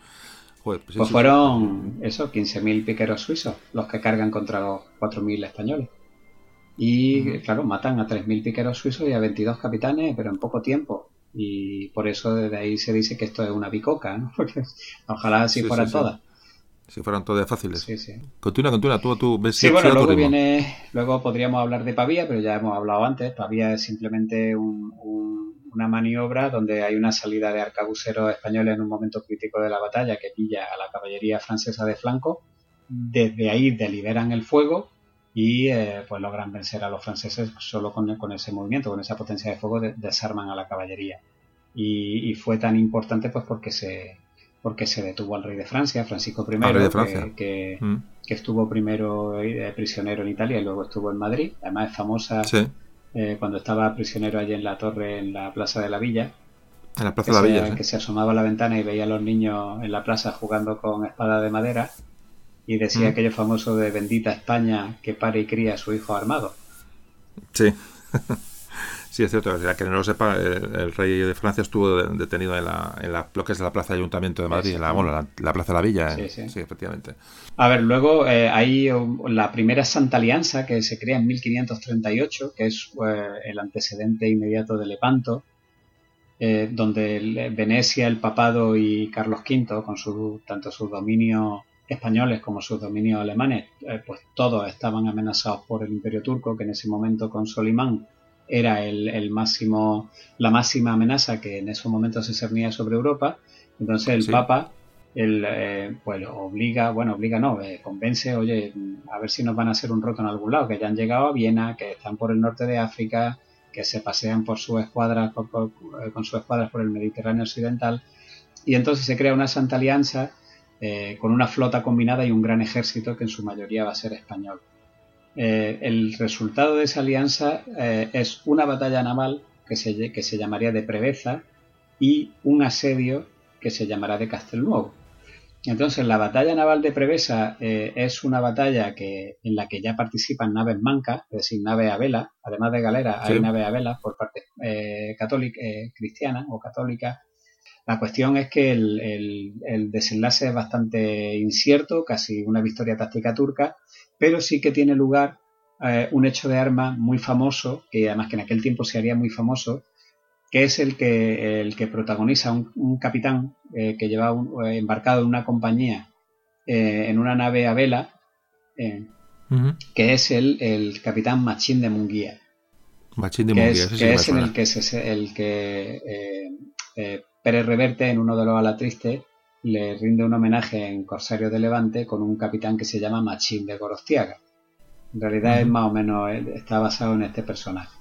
pues, pues fueron, eso, 15.000 piqueros suizos los que cargan contra los 4.000 españoles. Y, claro, matan a 3.000 piqueros suizos y a 22 capitanes, pero en poco tiempo. Y por eso desde ahí se dice que esto es una bicoca, ¿no? Porque ojalá así fueran todas. Si fueran todas fáciles. Sí, sí. Continúa, continúa, tú, tú ves Sí, bueno, luego viene, luego podríamos hablar de Pavía, pero ya hemos hablado antes. Pavía es simplemente una maniobra donde hay una salida de arcabuceros españoles en un momento crítico de la batalla que pilla a la caballería francesa de flanco. Desde ahí deliberan el fuego y eh, pues logran vencer a los franceses solo con, con, ese movimiento, con esa potencia de fuego, desarman a la caballería. Y, y fue tan importante pues porque se, porque se detuvo al rey de Francia, Francisco I, mm. Que, estuvo primero prisionero en Italia y luego estuvo en Madrid. Además es famosa eh, cuando estaba prisionero allí en la torre, en la Plaza de la Villa. En la Plaza de la Villa. Que se asomaba a la ventana y veía a los niños en la plaza jugando con espada de madera y decía mm. aquello famoso de bendita España que pare y cría a su hijo armado. Sí. Sí, es cierto. que no lo sepa, el, rey de Francia estuvo detenido en, la, en la, lo que es la Plaza de Ayuntamiento de Madrid, en la, la, Plaza de la Villa. Sí, sí. efectivamente. A ver, luego eh, hay la primera Santa Alianza que se crea en 1538, que es eh, el antecedente inmediato de Lepanto. eh, donde Venecia, el papado y Carlos V, con su, tanto sus dominios españoles como sus dominios alemanes, eh, pues todos estaban amenazados por el imperio turco, que en ese momento con Solimán era el, máximo, la máxima amenaza que en esos momentos se cernía sobre Europa. Entonces el Papa él, eh, pues obliga, bueno, obliga no, eh, convence, oye, a ver si nos van a hacer un roto en algún lado, que ya han llegado a Viena, que están por el norte de África, que se pasean por sus escuadras, eh, con sus escuadras por el Mediterráneo occidental, y entonces se crea una santa alianza con una flota combinada y un gran ejército que en su mayoría va a ser español. El resultado de esa alianza es una batalla naval que se, que se llamaría de Preveza y un asedio que se llamará de Castelnuovo. Entonces, la batalla naval de Prevesa eh, es una batalla que, en la que ya participan naves mancas, es decir, naves a vela, además de galera, hay naves a vela por parte eh, católica, eh, cristiana o católica. La cuestión es que el, desenlace es bastante incierto, casi una victoria táctica turca, pero sí que tiene lugar un hecho de armas muy famoso, que además que en aquel tiempo se haría muy famoso, que es el que, el que protagoniza un, capitán eh, que lleva eh, embarcado en una compañía eh, en una nave a vela, que es el, el, capitán Machín de Munguía. Machín de Munguía, es, que es en el que, el que Pérez Reverte, en uno de los Alatristes, le rinde un homenaje en Corsario de Levante con un capitán que se llama Machín de Gorostiaga. En realidad es más o menos, está basado en este personaje.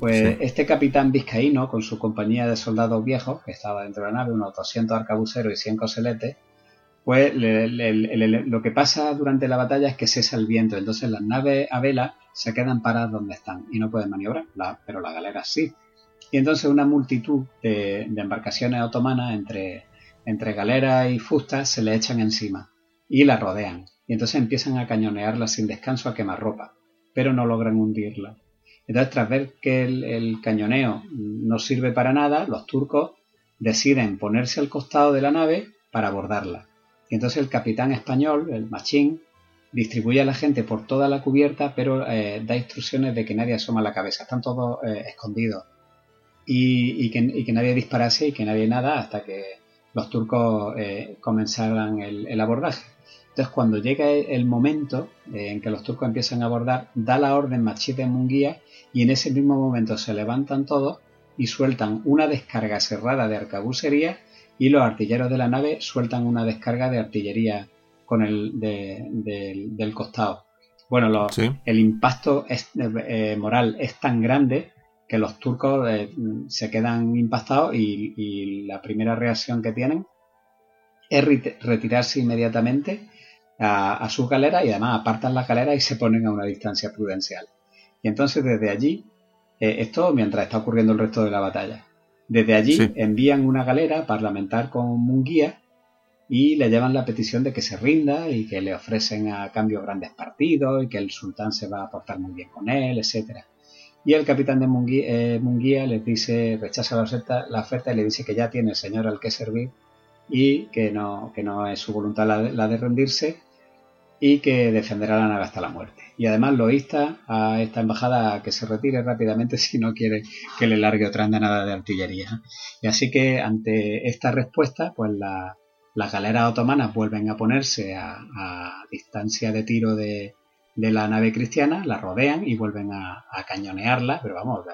Pues este capitán vizcaíno, con su compañía de soldados viejos, que estaba dentro de la nave, unos 200 arcabuceros y 100 coseletes, pues lo que pasa durante la batalla es que cesa el viento, entonces las naves a vela se quedan paradas donde están y no pueden maniobrar, pero las galeras sí. Y entonces una multitud de, embarcaciones otomanas entre, entre galeras y fustas se le echan encima y la rodean. Y entonces empiezan a cañonearla sin descanso a quemarropa, pero no logran hundirla. Entonces, tras ver que el, cañoneo no sirve para nada, los turcos deciden ponerse al costado de la nave para abordarla. Y entonces el capitán español, el machín, distribuye a la gente por toda la cubierta, pero eh, da instrucciones de que nadie asoma la cabeza, están todos eh, escondidos. Y, que, nadie disparase y que nadie nada hasta que los turcos eh, comenzaran el abordaje. Entonces, cuando llega el momento eh, en que los turcos empiezan a abordar, da la orden Machete Munguía y en ese mismo momento se levantan todos y sueltan una descarga cerrada de arcabucería y los artilleros de la nave sueltan una descarga de artillería con el del costado. Bueno, el impacto eh, moral es tan grande que los turcos eh, se quedan impactados y, y, la primera reacción que tienen es retirarse inmediatamente a, su galera y además apartan la galera y se ponen a una distancia prudencial. Y entonces desde allí, eh, esto mientras está ocurriendo el resto de la batalla, desde allí envían una galera parlamentar con Munguía y le llevan la petición de que se rinda y que le ofrecen a cambio grandes partidos y que el sultán se va a portar muy bien con él, etcétera. Y el capitán de Munguía, eh, Munguía les dice, rechaza la oferta, la oferta y le dice que ya tiene el señor al que servir y que no, que no es su voluntad la de, rendirse y que defenderá la nave hasta la muerte. Y además lo insta a esta embajada a que se retire rápidamente si no quiere que le largue otra andanada de artillería. Y así que ante esta respuesta, pues las galeras otomanas vuelven a ponerse a, distancia de tiro de, la nave cristiana, la rodean y vuelven a, cañonearla, pero vamos,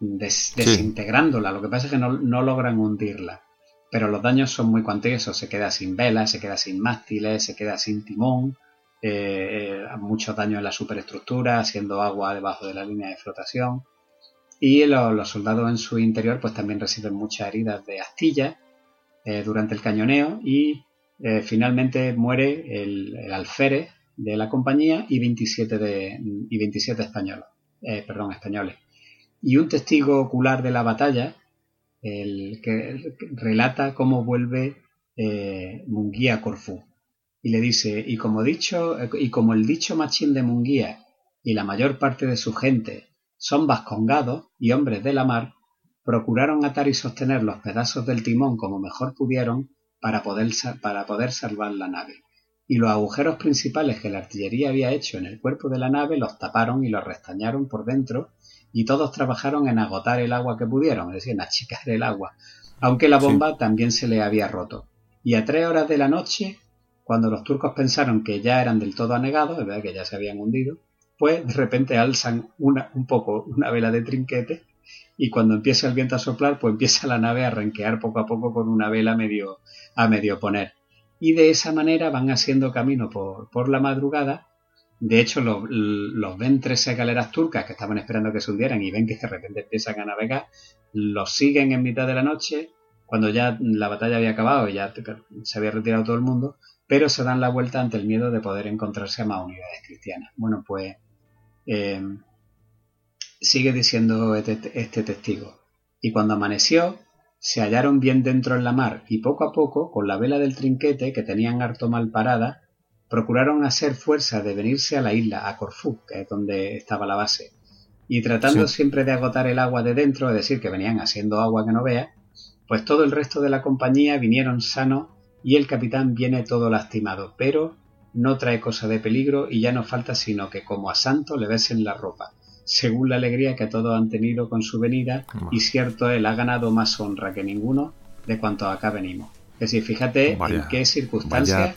desintegrándola. Lo que pasa es que no, no logran hundirla pero los daños son muy cuantiosos, se queda sin velas, se queda sin mástiles, se queda sin timón, eh, eh, muchos daños en la superestructura, haciendo agua debajo de la línea de flotación. Y los, soldados en su interior pues también reciben muchas heridas de astilla eh, durante el cañoneo y finalmente muere el, alférez de la compañía y 27, de, y 27 españoles, perdón, españoles. Y un testigo ocular de la batalla el que relata cómo vuelve eh, Munguía a Corfú. Y le dice, y como, dicho, y como el dicho machín de Munguía y la mayor parte de su gente son vascongados y hombres de la mar, procuraron atar y sostener los pedazos del timón como mejor pudieron para poder, para poder salvar la nave. Y los agujeros principales que la artillería había hecho en el cuerpo de la nave los taparon y los restañaron por dentro y todos trabajaron en agotar el agua que pudieron, es decir, en achicar el agua, aunque la bomba también se le había roto. Y a tres horas de la noche, cuando los turcos pensaron que ya eran del todo anegados, verdad que ya se habían hundido, pues de repente alzan una, un poco una vela de trinquete y cuando empieza el viento a soplar, pues empieza la nave a renquear poco a poco con una vela medio, a medio poner. Y de esa manera van haciendo camino por, por la madrugada. De hecho, los, ven tres galeras turcas que estaban esperando que se hundieran y ven que de repente empiezan a navegar. Los siguen en mitad de la noche, cuando ya la batalla había acabado y ya se había retirado todo el mundo, pero se dan la vuelta ante el miedo de poder encontrarse a más unidades cristianas. Bueno, pues eh, sigue diciendo este, este, testigo. Y cuando amaneció, se hallaron bien dentro en la mar y poco a poco, con la vela del trinquete que tenían harto mal parada, procuraron hacer fuerza de venirse a la isla, a Corfú, que es donde estaba la base. Y tratando siempre de agotar el agua de dentro, es decir, que venían haciendo agua que no vea, pues todo el resto de la compañía vinieron sanos y el capitán viene todo lastimado, pero no trae cosa de peligro y ya no falta sino que como a Santo le besen la ropa, según la alegría que todos han tenido con su venida, y cierto, él ha ganado más honra que ninguno de cuanto acá venimos. Es decir, fíjate en qué circunstancias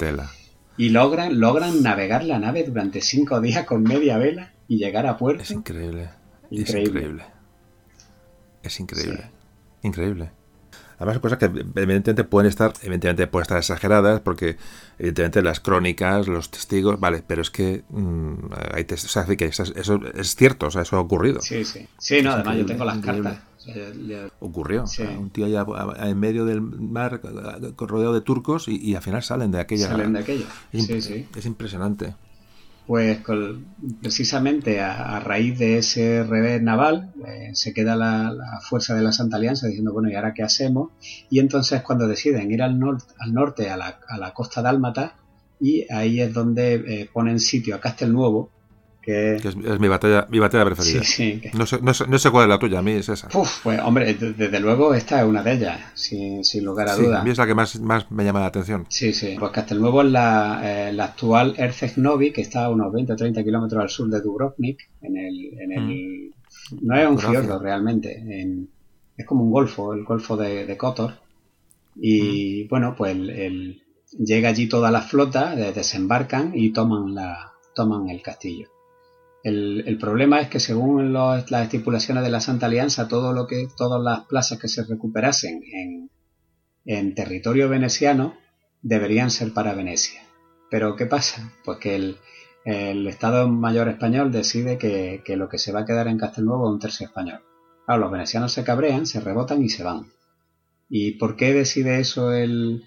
y logran, logran navegar la nave durante cinco días con media vela y llegar a puerto. Es increíble. increíble. Es increíble. Increíble. Además, cosas que evidentemente pueden estar, evidentemente pueden estar exageradas, porque evidentemente las crónicas, los testigos, vale, pero es que mm, hay o sea, que eso, es cierto, o sea, eso ha ocurrido. Sí, sí. Sí, no, además yo tengo las cartas. Ocurrió. un tío allá en medio del mar rodeado de turcos y, al final salen de aquella. Salen de aquella. sí, sí. es impresionante pues precisamente a, raíz de ese revés naval eh, se queda la, fuerza de la Santa Alianza diciendo, bueno, ¿y ahora qué hacemos? Y entonces cuando deciden ir al, al norte, a la, a la costa dálmata, y ahí es donde eh, ponen sitio a Castelnuovo, es, mi batalla mi batalla preferida. no, sé, no, sé, cuál es la tuya, a mí es esa. pues hombre, desde luego esta es una de ellas, sin, lugar a dudas. A mí es la que más, más me llama la atención. Sí, sí. Pues Castelnuovo es la, eh, la actual Erceg que está a unos 20 o 30 kilómetros al sur de Dubrovnik, en el... En el mm. No es un fiordo realmente, es como un golfo, el golfo de, Kotor. Y mm. bueno, pues el, llega allí toda la flota, desembarcan y toman, la, toman el castillo. El, problema es que según las estipulaciones de la Santa Alianza, todo lo que, todas las plazas que se recuperasen en, en territorio veneciano deberían ser para Venecia. Pero ¿qué pasa? Pues que el, Estado Mayor español decide que, lo que se va a quedar en Castelnuovo es un tercio español. Claro, los venecianos se cabrean, se rebotan y se van. ¿Y por qué decide eso el,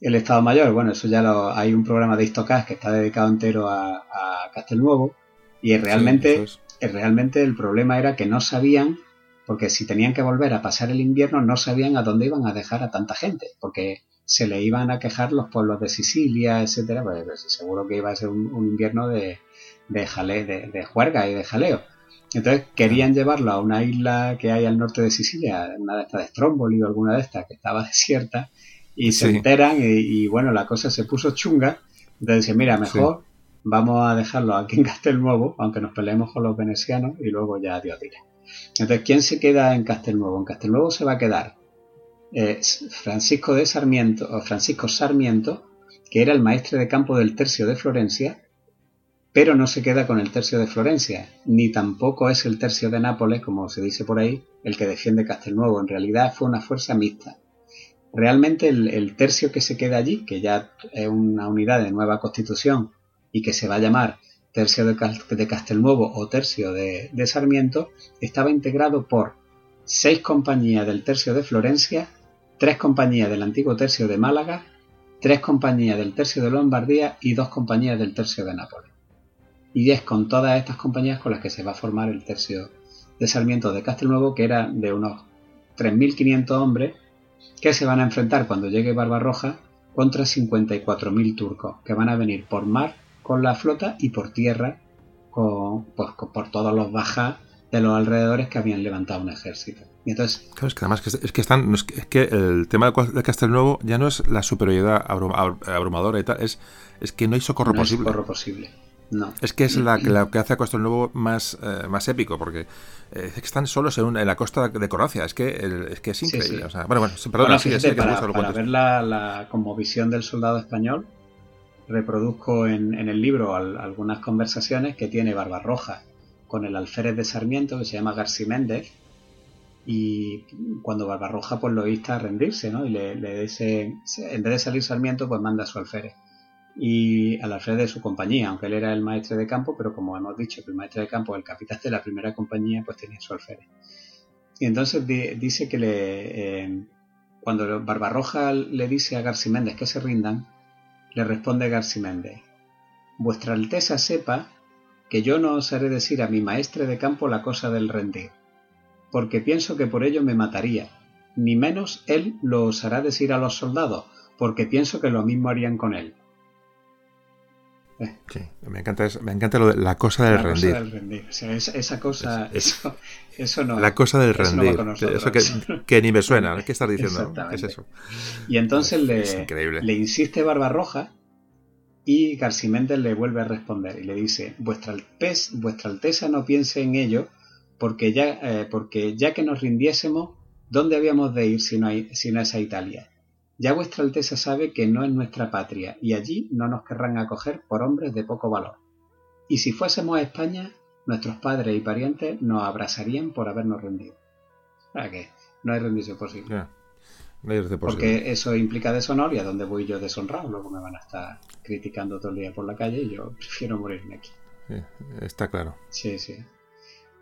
Estado Mayor? Bueno, eso ya lo, hay un programa de Histocast que está dedicado entero a, a Castelnuovo y realmente, realmente el problema era que no sabían, porque si tenían que volver a pasar el invierno, no sabían a dónde iban a dejar a tanta gente, porque se le iban a quejar los pueblos de Sicilia, etcétera, pues, pues seguro que iba a ser un, invierno de, de, jale, de, juerga y de jaleo. Entonces querían llevarlo a una isla que hay al norte de Sicilia, una de estas de Stromboli o alguna de estas que estaba desierta, y se enteran y, bueno, la cosa se puso chunga. Entonces mira, mejor vamos a dejarlo aquí en Castelnuovo, aunque nos peleemos con los venecianos y luego ya Dios dirá. Entonces, ¿quién se queda en Castelnuovo? En Castelnuovo se va a quedar eh, Francisco de Sarmiento, o Francisco Sarmiento, que era el maestre de campo del tercio de Florencia, pero no se queda con el tercio de Florencia, ni tampoco es el tercio de Nápoles, como se dice por ahí, el que defiende Castelnuovo. En realidad fue una fuerza mixta. Realmente el, el tercio que se queda allí, que ya es una unidad de nueva constitución y que se va a llamar Tercio de Castelnuovo o Tercio de, Sarmiento, estaba integrado por seis compañías del Tercio de Florencia, tres compañías del antiguo Tercio de Málaga, tres compañías del Tercio de Lombardía y dos compañías del Tercio de Nápoles. Y es con todas estas compañías con las que se va a formar el Tercio de Sarmiento de Castelnuovo, que era de unos 3.500 hombres que se van a enfrentar cuando llegue Barbarroja contra 54.000 turcos, que van a venir por mar con la flota y por tierra con, pues, por todos los bajas de los alrededores que habían levantado un ejército. Y entonces, Claro, es que además es, que están, es, que, el tema de Cua- de Castelnuovo ya no es la superioridad abrum- ab- abrumadora y tal, es, es que no hay socorro no hay posible. socorro posible. No. Es que es la, que- la que hace a Castelnuovo más, eh, más épico, porque eh, es que están solos en, un- en la costa de Croacia, es que, el- es, que es Sí, increíble. sí. O sea, bueno, bueno, sí, perdona, Bueno, fíjate, me para, para ver la, la cosmovisión del soldado español, reproduzco en, en el libro al- algunas conversaciones que tiene Barbarroja con el alférez de Sarmiento, que se llama Garciméndez, y cuando Barbarroja pues lo insta a rendirse, ¿no? Y le, dice, en vez de salir Sarmiento, pues manda a su alférez. Y al alférez de su compañía, aunque él era el maestre de campo, pero como hemos dicho, que el maestre de campo, el capitán de la primera compañía, pues tenía su alférez. Y entonces di- dice que le, eh, cuando Barbarroja le dice a Garciméndez que se rindan, le responde Garciméndez, Vuestra Alteza sepa que yo no osaré decir a mi maestre de campo la cosa del rendir, porque pienso que por ello me mataría, ni menos él lo osará decir a los soldados, porque pienso que lo mismo harían con él. Sí, me encanta, me encanta lo de la cosa del la rendir. cosa del rendir. O sea, esa, esa cosa, Es- es- eso, eso no. La cosa del eso no rendir. nosotros. eso que, que ni me suena. ¿Qué estás diciendo? ¿Qué es Exactamente. eso? Y entonces le, Es le insiste Barbarroja y Garciméndez le vuelve a responder y le dice, vuestra, Altez- vuestra Alteza no piense en ello porque ya, eh, porque ya que nos rindiésemos, ¿dónde habíamos de ir si no, hay, si no es a Italia? Ya vuestra Alteza sabe que no es nuestra patria y allí no nos querrán acoger por hombres de poco valor. Y si fuésemos a España, nuestros padres y parientes nos abrazarían por habernos rendido. ¿Para qué? No hay rendición posible. No hay de posible. Porque eso implica deshonor y a dónde voy yo deshonrado. Luego me van a estar criticando todo el día por la calle y yo prefiero morirme aquí. Está claro. Sí, sí.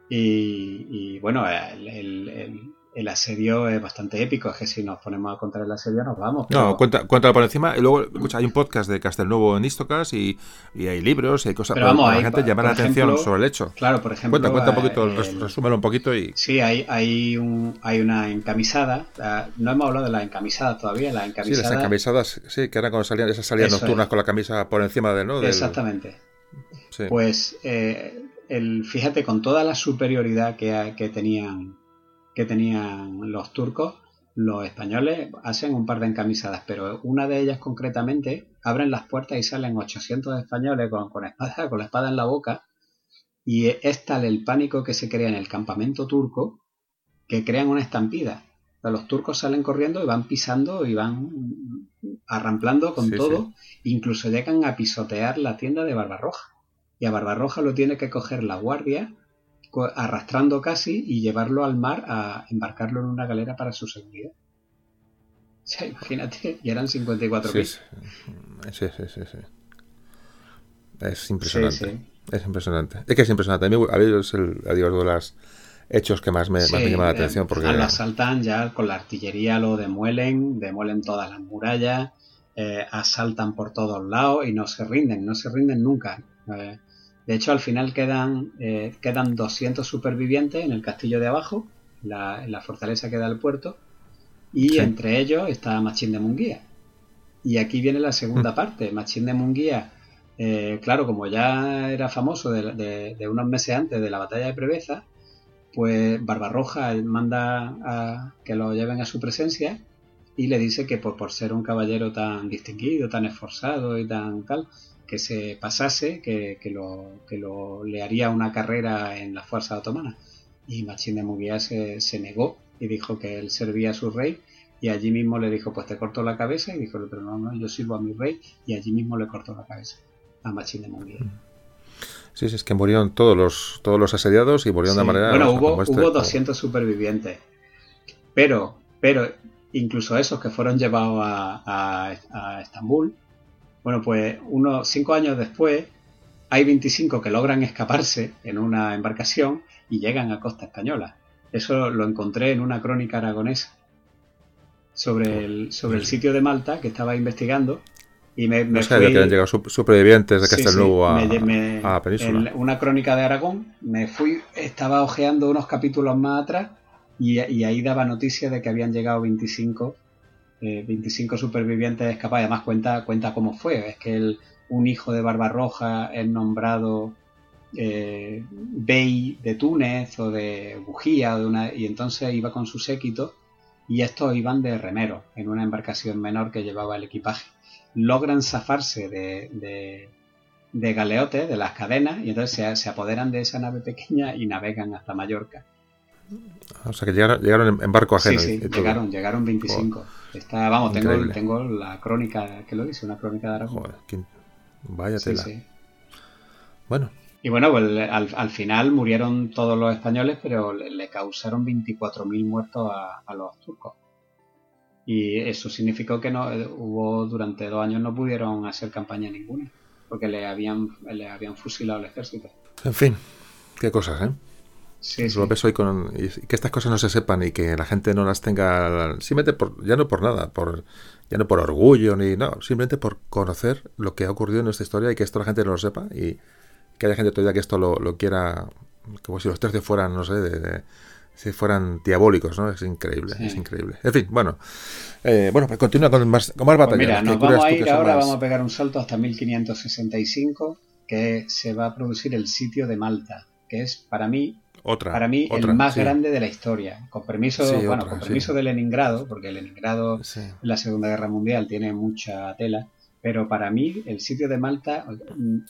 Y, y, bueno, el, el- el- el asedio es bastante épico. Es que si nos ponemos a contar el asedio nos vamos. pero- No, cuenta, cuéntalo por encima. Y luego, escucha, hay un podcast de Castelnuovo en Istocas y, y hay libros y hay cosas Pero vamos, para hay, la gente llamar la atención ejemplo, sobre el hecho. Claro, por ejemplo. Cuenta, cuenta un eh, poquito, el- resúmelo un poquito y. Sí, hay, hay, un, hay una encamisada. No hemos hablado de las encamisadas todavía. Las Sí, encamisadas. las encamisadas, sí, que eran cuando salían esas salidas Eso nocturnas es. con la camisa por encima del, ¿no? Del- Exactamente. sí. Pues eh, el, fíjate, con toda la superioridad que, que tenían que tenían los turcos, los españoles hacen un par de encamisadas, pero una de ellas concretamente abren las puertas y salen 800 españoles con, con, espada, con la espada en la boca y es tal el pánico que se crea en el campamento turco que crean una estampida. O sea, los turcos salen corriendo y van pisando y van arramplando con Sí, todo, incluso llegan a pisotear la tienda de Barbarroja. Y a Barbarroja lo tiene que coger la guardia, arrastrando casi, y llevarlo al mar a embarcarlo en una galera para su seguridad. O sea, imagínate, y eran 54 Sí, sí, sí, sí, sí. Es impresionante. Sí, sí. Es impresionante. Es que es impresionante. A mí, a mí es el, uno de los hechos que más me, más me llama la eh, atención. Porque Lo asaltan ya con la artillería, lo demuelen, demuelen todas las murallas, eh, asaltan por todos lados y no se rinden, no se rinden nunca. Eh, de hecho, al final quedan, eh, quedan 200 supervivientes en el castillo de abajo, la, en la fortaleza que da al puerto, y Sí. entre ellos está Machín de Munguía. Y aquí viene la segunda parte. Machín de Munguía, eh, claro, como ya era famoso de, de- de unos meses antes de la batalla de Preveza, pues Barbarroja manda a que lo lleven a su presencia y le dice que por, por ser un caballero tan distinguido, tan esforzado y tan tal, que se pasase, que, que lo, que lo le haría una carrera en las fuerzas otomanas. Y Machín de Munguía se, se negó y dijo que él servía a su rey y allí mismo le dijo, pues te corto la cabeza y dijo, pero no, no, yo sirvo a mi rey y allí mismo le cortó la cabeza a Machín de Munguía. Sí, sí, es que murieron todos los, todos los asediados y murieron de manera. Bueno, hubo, este- hubo 200 supervivientes. Pero, pero, incluso esos que fueron llevados a, a- a Estambul, bueno, pues unos cinco años después, hay 25 que logran escaparse en una embarcación y llegan a costa española. Eso lo encontré en una crónica aragonesa sobre el, sobre el sitio de Malta que estaba investigando y me, me No sabía fui- que habían llegado su- supervivientes de Sí, Castelnuovo sí, a, me- me- a la península. en una crónica de Aragón, me fui, estaba hojeando unos capítulos más atrás y, y ahí daba noticia de que habían llegado 25, eh, 25 supervivientes escapados. Además cuenta, cuenta cómo fue. Es que el, un hijo de Barbarroja es nombrado eh, bey de Túnez o de Bujía, de una, y entonces iba con su séquito y estos iban de remero en una embarcación menor que llevaba el equipaje. Logran zafarse de, de, de galeotes, de las cadenas, y entonces se, apoderan de esa nave pequeña y navegan hasta Mallorca. O sea que llegaron, en barco ajeno. Sí, sí, llegaron, llegaron 25. Está, vamos, tengo, tengo, la crónica que lo dice, una crónica de Aragón. Joder, vaya tela. Bueno, y bueno, pues al, final murieron todos los españoles, pero le, causaron 24.000 muertos a, los turcos. Y eso significó que no hubo durante dos años no pudieron hacer campaña ninguna, porque le habían, le habían fusilado el ejército. En fin, qué cosas, ¿eh? Sí, sí. Hoy con, y que estas cosas no se sepan y que la gente no las tenga simplemente por ya no por nada por ya no por orgullo ni no simplemente por conocer lo que ha ocurrido en nuestra historia y que esto la gente no lo sepa y, que haya gente todavía que esto lo, quiera, como si los tercios fueran, no sé, de, si fueran diabólicos, ¿no? Es increíble, es increíble. En fin, bueno, eh, bueno, pues continúa con más, con más batallas. Pues mira, nos vamos a ir ahora, vamos a pegar un salto hasta 1565, que se va a producir el sitio de Malta, que es para mí otra, para mí el más grande de la historia. Con permiso, bueno, con permiso de Leningrado, porque Leningrado en la Segunda Guerra Mundial tiene mucha tela pero para mí el sitio de Malta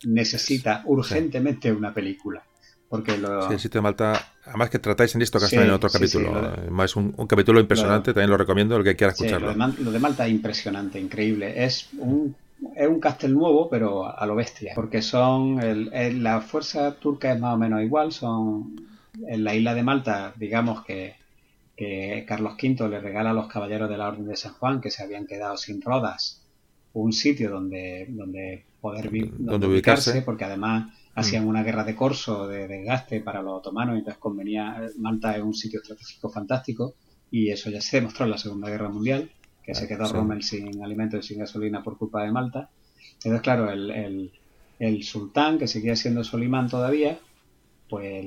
necesita urgentemente una película. Porque lo... Sí, el sitio de Malta, además que tratáis en esto que en otro capítulo. Es un, capítulo impresionante, también lo recomiendo, el que quiera escucharlo. Lo de, Malta es impresionante, increíble. Es un, es un castel nuevo, pero a lo bestia. Porque son. El, la fuerza turca es más o menos igual. Son. En la isla de Malta, digamos que, que Carlos V le regala a los caballeros de la Orden de San Juan que se habían quedado sin rodas un sitio donde, donde poder donde, ubicarse, porque además hacían mm. una guerra de corso, de desgaste para los otomanos, y entonces convenía, Malta es un sitio estratégico fantástico, y eso ya se demostró en la Segunda Guerra Mundial, que se quedó Rommel sin alimentos y sin gasolina por culpa de Malta. Entonces, claro, el, el, sultán, que seguía siendo Solimán todavía, pues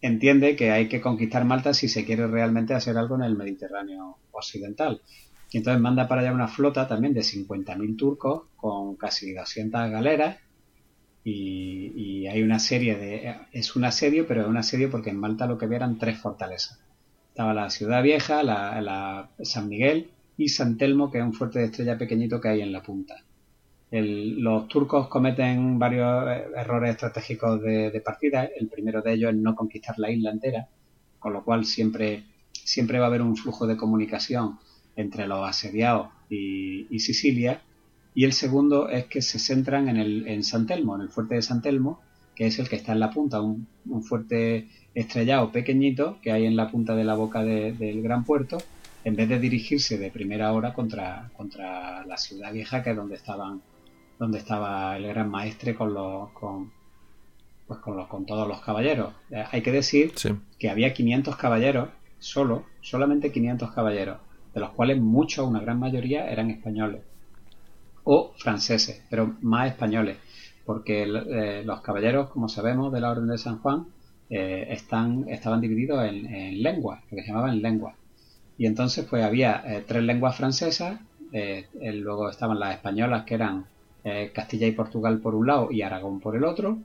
entiende que hay que conquistar Malta si se quiere realmente hacer algo en el Mediterráneo occidental. Y entonces manda para allá una flota también de 50.000 turcos con casi 200 galeras. Y, hay una serie de. Es un asedio, pero es un asedio porque en Malta lo que había eran tres fortalezas. Estaba la Ciudad Vieja, la, San Miguel y San Telmo, que es un fuerte de estrella pequeñito que hay en la punta. Los turcos cometen varios eh, errores estratégicos de, de, partida. El primero de ellos es no conquistar la isla entera, con lo cual siempre, siempre va a haber un flujo de comunicación entre los asediados y, Sicilia. Y el segundo es que se centran en, el, en San Telmo, en el fuerte de San Telmo, que es el que está en la punta, un, fuerte estrellado pequeñito que hay en la punta de la boca del gran puerto, en vez de dirigirse de primera hora contra, contra la ciudad vieja, que es donde estaban donde estaba el gran maestre con los con, pues con, los, con todos los caballeros. Eh, hay que decir que había 500 caballeros, solo, solamente 500 caballeros de los cuales muchos, una gran mayoría, eran españoles o franceses, pero más españoles, porque eh, los caballeros, como sabemos, de la Orden de San Juan, eh, están, estaban divididos en, lenguas, lo que se llamaban lenguas. Y entonces, pues había eh, tres lenguas francesas, luego estaban las españolas, que eran Castilla y Portugal por un lado y Aragón por el otro,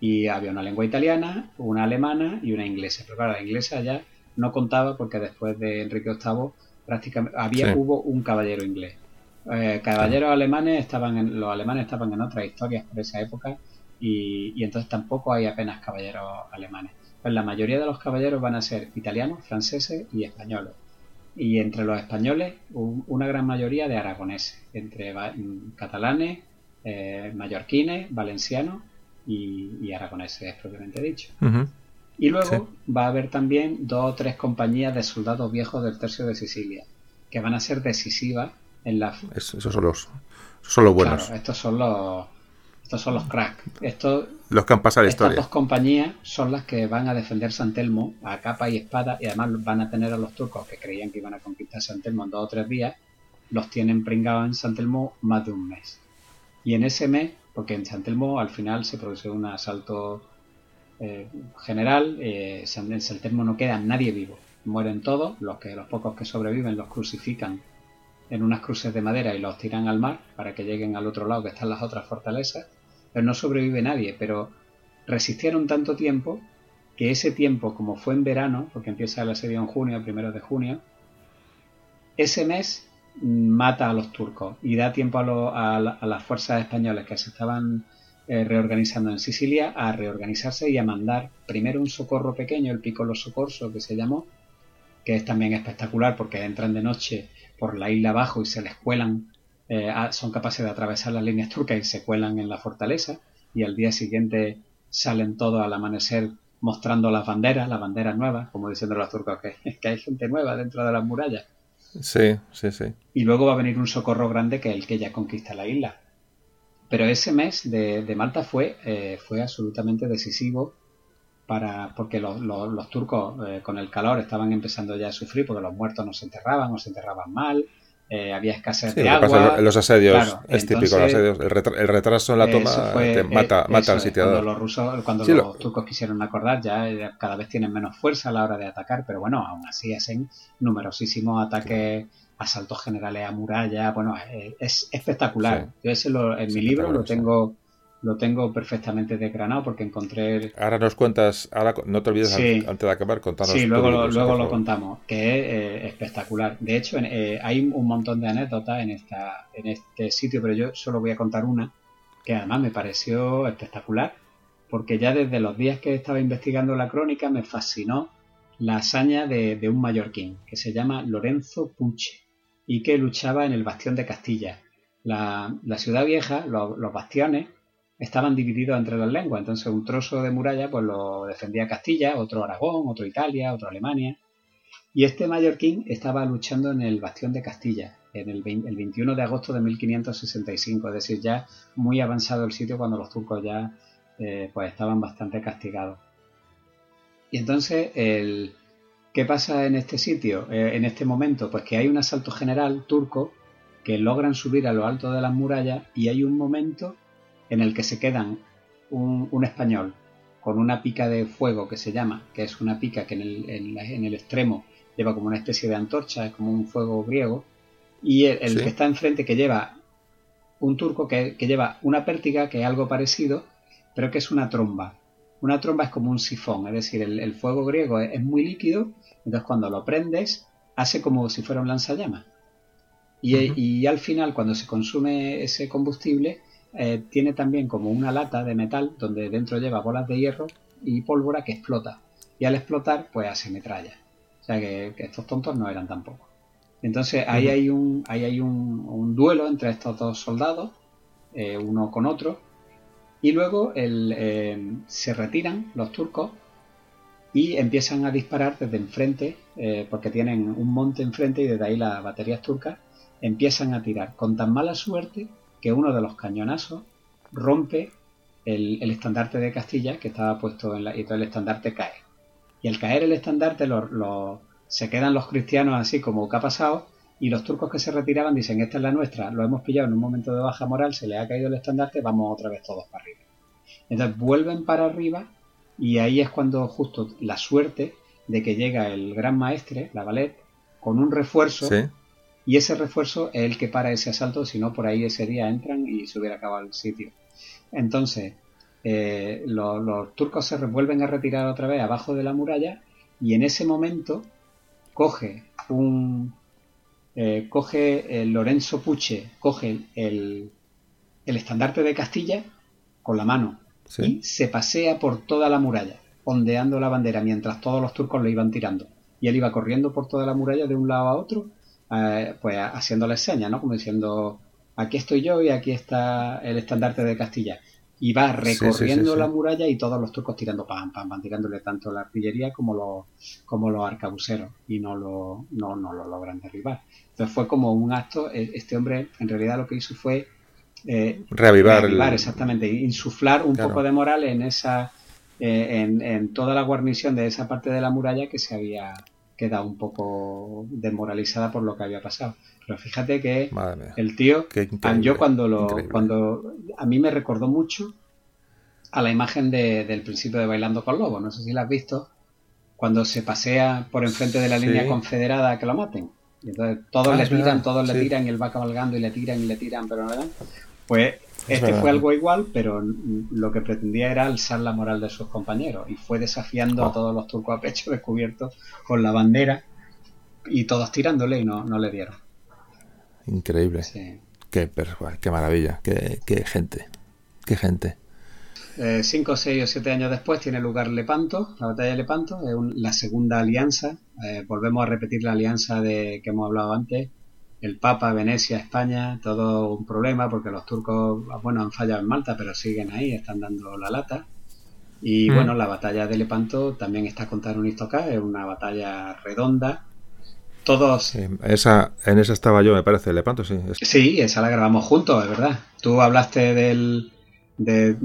y había una lengua italiana, una alemana y una inglesa. Pero claro, la inglesa ya no contaba porque después de Enrique VIII prácticamente había hubo un caballero inglés. Eh, caballeros alemanes estaban en, los alemanes estaban en otras historias por esa época y, entonces tampoco hay apenas caballeros alemanes. Pues la mayoría de los caballeros van a ser italianos, franceses y españoles. Y entre los españoles, una gran mayoría de aragoneses, entre catalanes, eh, mallorquines, valencianos y, aragoneses, propiamente dicho. Y luego va a haber también dos o tres compañías de soldados viejos del tercio de Sicilia, que van a ser decisivas en la... esos son los, son los buenos. Claro, estos son los, estos son los cracks. Estos, los que han pasado la estas historia. dos compañías son las que van a defender San Telmo a capa y espada y además van a tener a los turcos que creían que iban a conquistar San Telmo en dos o tres días, los tienen pringados en San Telmo más de un mes. Y en ese mes, porque en San Telmo al final se produce un asalto eh, general, eh, en Saltermo no queda nadie vivo. Mueren todos, los que los pocos que sobreviven los crucifican en unas cruces de madera y los tiran al mar para que lleguen al otro lado que están las otras fortalezas. Pero no sobrevive nadie, pero resistieron tanto tiempo que ese tiempo, como fue en verano, porque empieza el asedio en junio, primero de junio, ese mes mata a los turcos y da tiempo a, las fuerzas españolas que se estaban eh, reorganizando en Sicilia a reorganizarse y a mandar primero un socorro pequeño, el Piccolo Socorso que se llamó, que es también espectacular porque entran de noche por la isla abajo y se les cuelan, eh, son capaces de atravesar las líneas turcas y se cuelan en la fortaleza y al día siguiente salen todos al amanecer mostrando las banderas, las banderas nuevas, como diciendo los turcos que, que hay gente nueva dentro de las murallas. Sí, sí, sí. Y luego va a venir un socorro grande que es el que ya conquista la isla. Pero ese mes de, Malta fue, eh, fue absolutamente decisivo para porque los, los, turcos eh, con el calor estaban empezando ya a sufrir porque los muertos no se enterraban o se enterraban mal, eh, había escasez de agua. los asedios, es típico, los asedios. El, retraso en la toma mata, mata al sitiador. Cuando los rusos, cuando los turcos quisieron acordar, ya cada vez tienen menos fuerza a la hora de atacar, pero bueno, aún así hacen numerosísimos ataques, asaltos generales a muralla. Bueno, es, espectacular. Yo ese en mi libro lo tengo lo tengo perfectamente desgranado porque encontré... Ahora nos cuentas, ahora no te olvides antes de acabar contarnos. Sí, luego, lo, luego lo contamos, que es eh, espectacular. De hecho, eh, hay un montón de anécdotas en, esta, en este sitio, pero yo solo voy a contar una, que además me pareció espectacular, porque ya desde los días que estaba investigando la crónica me fascinó la hazaña de, un mallorquín, que se llama Lorenzo Puche, y que luchaba en el bastión de Castilla. La, ciudad vieja, los bastiones, estaban divididos entre las lenguas. Entonces un trozo de muralla pues lo defendía Castilla, otro Aragón, otro Italia, otro Alemania. Y este mallorquín estaba luchando en el bastión de Castilla, en el, 21 de agosto de 1565, es decir, ya muy avanzado el sitio cuando los turcos ya eh, pues estaban bastante castigados. Y entonces, el, ¿qué pasa en este sitio, eh, en este momento? Pues que hay un asalto general turco que logran subir a lo alto de las murallas y hay un momento en el que se quedan un, español con una pica de fuego que se llama, que es una pica que en el, extremo lleva como una especie de antorcha, es como un fuego griego, y el, que está enfrente que lleva un turco que, lleva una pértiga, que es algo parecido, pero que es una tromba. Una tromba es como un sifón, es decir, el, fuego griego es, muy líquido, entonces cuando lo prendes hace como si fuera un lanzallamas. Y, y al final, cuando se consume ese combustible, eh, tiene también como una lata de metal donde dentro lleva bolas de hierro y pólvora que explota. Y al explotar, pues hace metralla. O sea que, estos tontos no eran tampoco. Entonces ahí hay un, ahí hay un, duelo entre estos dos soldados, eh, uno con otro, y luego el, eh, se retiran los turcos y empiezan a disparar desde enfrente, porque tienen un monte enfrente y desde ahí las baterías turcas empiezan a tirar con tan mala suerte que uno de los cañonazos rompe el, estandarte de Castilla que estaba puesto en la, y todo el estandarte cae. Y al caer el estandarte se quedan los cristianos así como que ha pasado y los turcos que se retiraban dicen esta es la nuestra, lo hemos pillado en un momento de baja moral, se le ha caído el estandarte, vamos otra vez todos para arriba. Entonces vuelven para arriba y ahí es cuando justo la suerte de que llega el gran maestre, la ballet, con un refuerzo y ese refuerzo es el que para ese asalto, si no por ahí ese día entran y se hubiera acabado el sitio. Entonces, eh, los, turcos se vuelven a retirar otra vez abajo de la muralla y en ese momento coge un... Eh, coge el Lorenzo Puche, coge el, el, estandarte de Castilla con la mano y se pasea por toda la muralla, ondeando la bandera mientras todos los turcos lo iban tirando. Y él iba corriendo por toda la muralla de un lado a otro eh, pues haciéndole señas, ¿no? Como diciendo, aquí estoy yo y aquí está el estandarte de Castilla. Y va recorriendo la muralla y todos los turcos tirando pam, pam, pam, tirándole tanto la artillería como los, como los arcabuceros y no lo, no, no lo logran derribar. Entonces fue como un acto, e, este hombre en realidad lo que hizo fue eh, reavivar, exactamente, insuflar un poco de moral en esa, eh, en, en, toda la guarnición de esa parte de la muralla que se había, queda un poco desmoralizada por lo que había pasado. Pero fíjate que el tío, yo cuando lo, cuando a mí me recordó mucho a la imagen del principio de Bailando con Lobo, no sé si la has visto, cuando se pasea por enfrente de la línea confederada que lo maten. Y entonces todos ah, le tiran, todos le tiran y él va cabalgando y le tiran y le tiran, pero no le dan. Pues Este fue algo igual, pero lo que pretendía era alzar la moral de sus compañeros y fue desafiando a oh. todos los turcos a pecho descubierto con la bandera y todos tirándole y no, no le dieron. Increíble. Qué, qué maravilla, qué, qué gente, qué gente. Eh, cinco, seis o siete años después tiene lugar Lepanto, la batalla de Lepanto, es la segunda alianza. Eh, volvemos a repetir la alianza de que hemos hablado antes. El Papa, Venecia, España, todo un problema porque los turcos, bueno, han fallado en Malta, pero siguen ahí, están dando la lata. Y mm. bueno, la batalla de Lepanto también está contada en un Istocá, es una batalla redonda. Todos. esa, en esa estaba yo, me parece, Lepanto, sí. Sí, esa la grabamos juntos, es verdad. Tú hablaste del, de,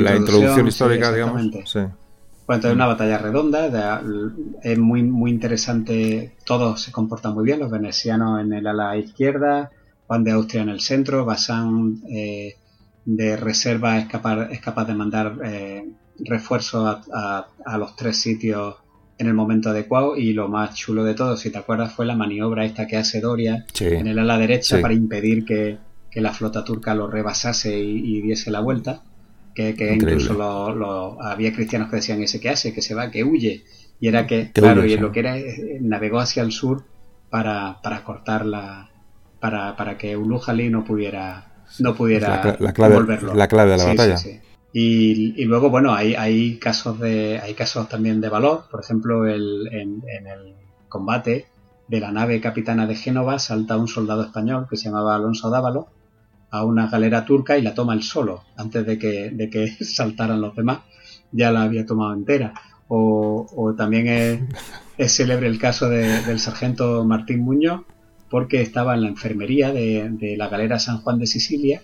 la, introducción, histórica, digamos. Sí. Bueno, entonces una batalla redonda, es muy, muy interesante, todos se comportan muy bien, los venecianos en el ala izquierda, Juan de Austria en el centro, Basán eh, de reserva es capaz, es capaz de mandar eh, refuerzos a, los tres sitios en el momento adecuado y lo más chulo de todo, si te acuerdas, fue la maniobra esta que hace Doria en el ala derecha para impedir que, que la flota turca lo rebasase y, diese la vuelta, que, incluso lo, había cristianos que decían ese que hace, que se va, que huye, y era que, claro, y lo que era, eh, navegó hacia el sur para, para cortar la, para, para que Ulujalí no pudiera no pudiera la, clave, La clave de la batalla. y, y, luego, bueno, hay, hay casos de hay casos también de valor. Por ejemplo, el, en, en, el combate de la nave capitana de Génova salta un soldado español que se llamaba Alonso Dávalo a una galera turca y la toma él solo, antes de que, de que saltaran los demás, ya la había tomado entera. O, también es, célebre el caso del sargento Martín Muñoz, porque estaba en la enfermería de, la galera San Juan de Sicilia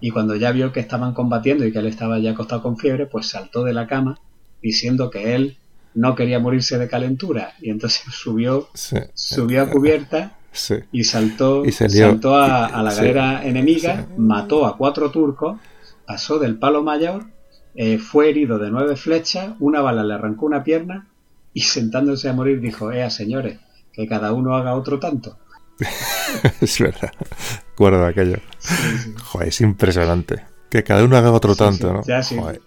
y cuando ya vio que estaban combatiendo y que él estaba ya acostado con fiebre, pues saltó de la cama diciendo que él no quería morirse de calentura. Y entonces subió, subió a cubierta y saltó, saltó a, la galera enemiga, mató a cuatro turcos, pasó del palo mayor, eh, fue herido de nueve flechas, una bala le arrancó una pierna y sentándose a morir dijo, ea señores, que cada uno haga otro tanto. es verdad, acuerdo aquello. Joder, es impresionante. Que cada uno haga otro tanto, ¿no?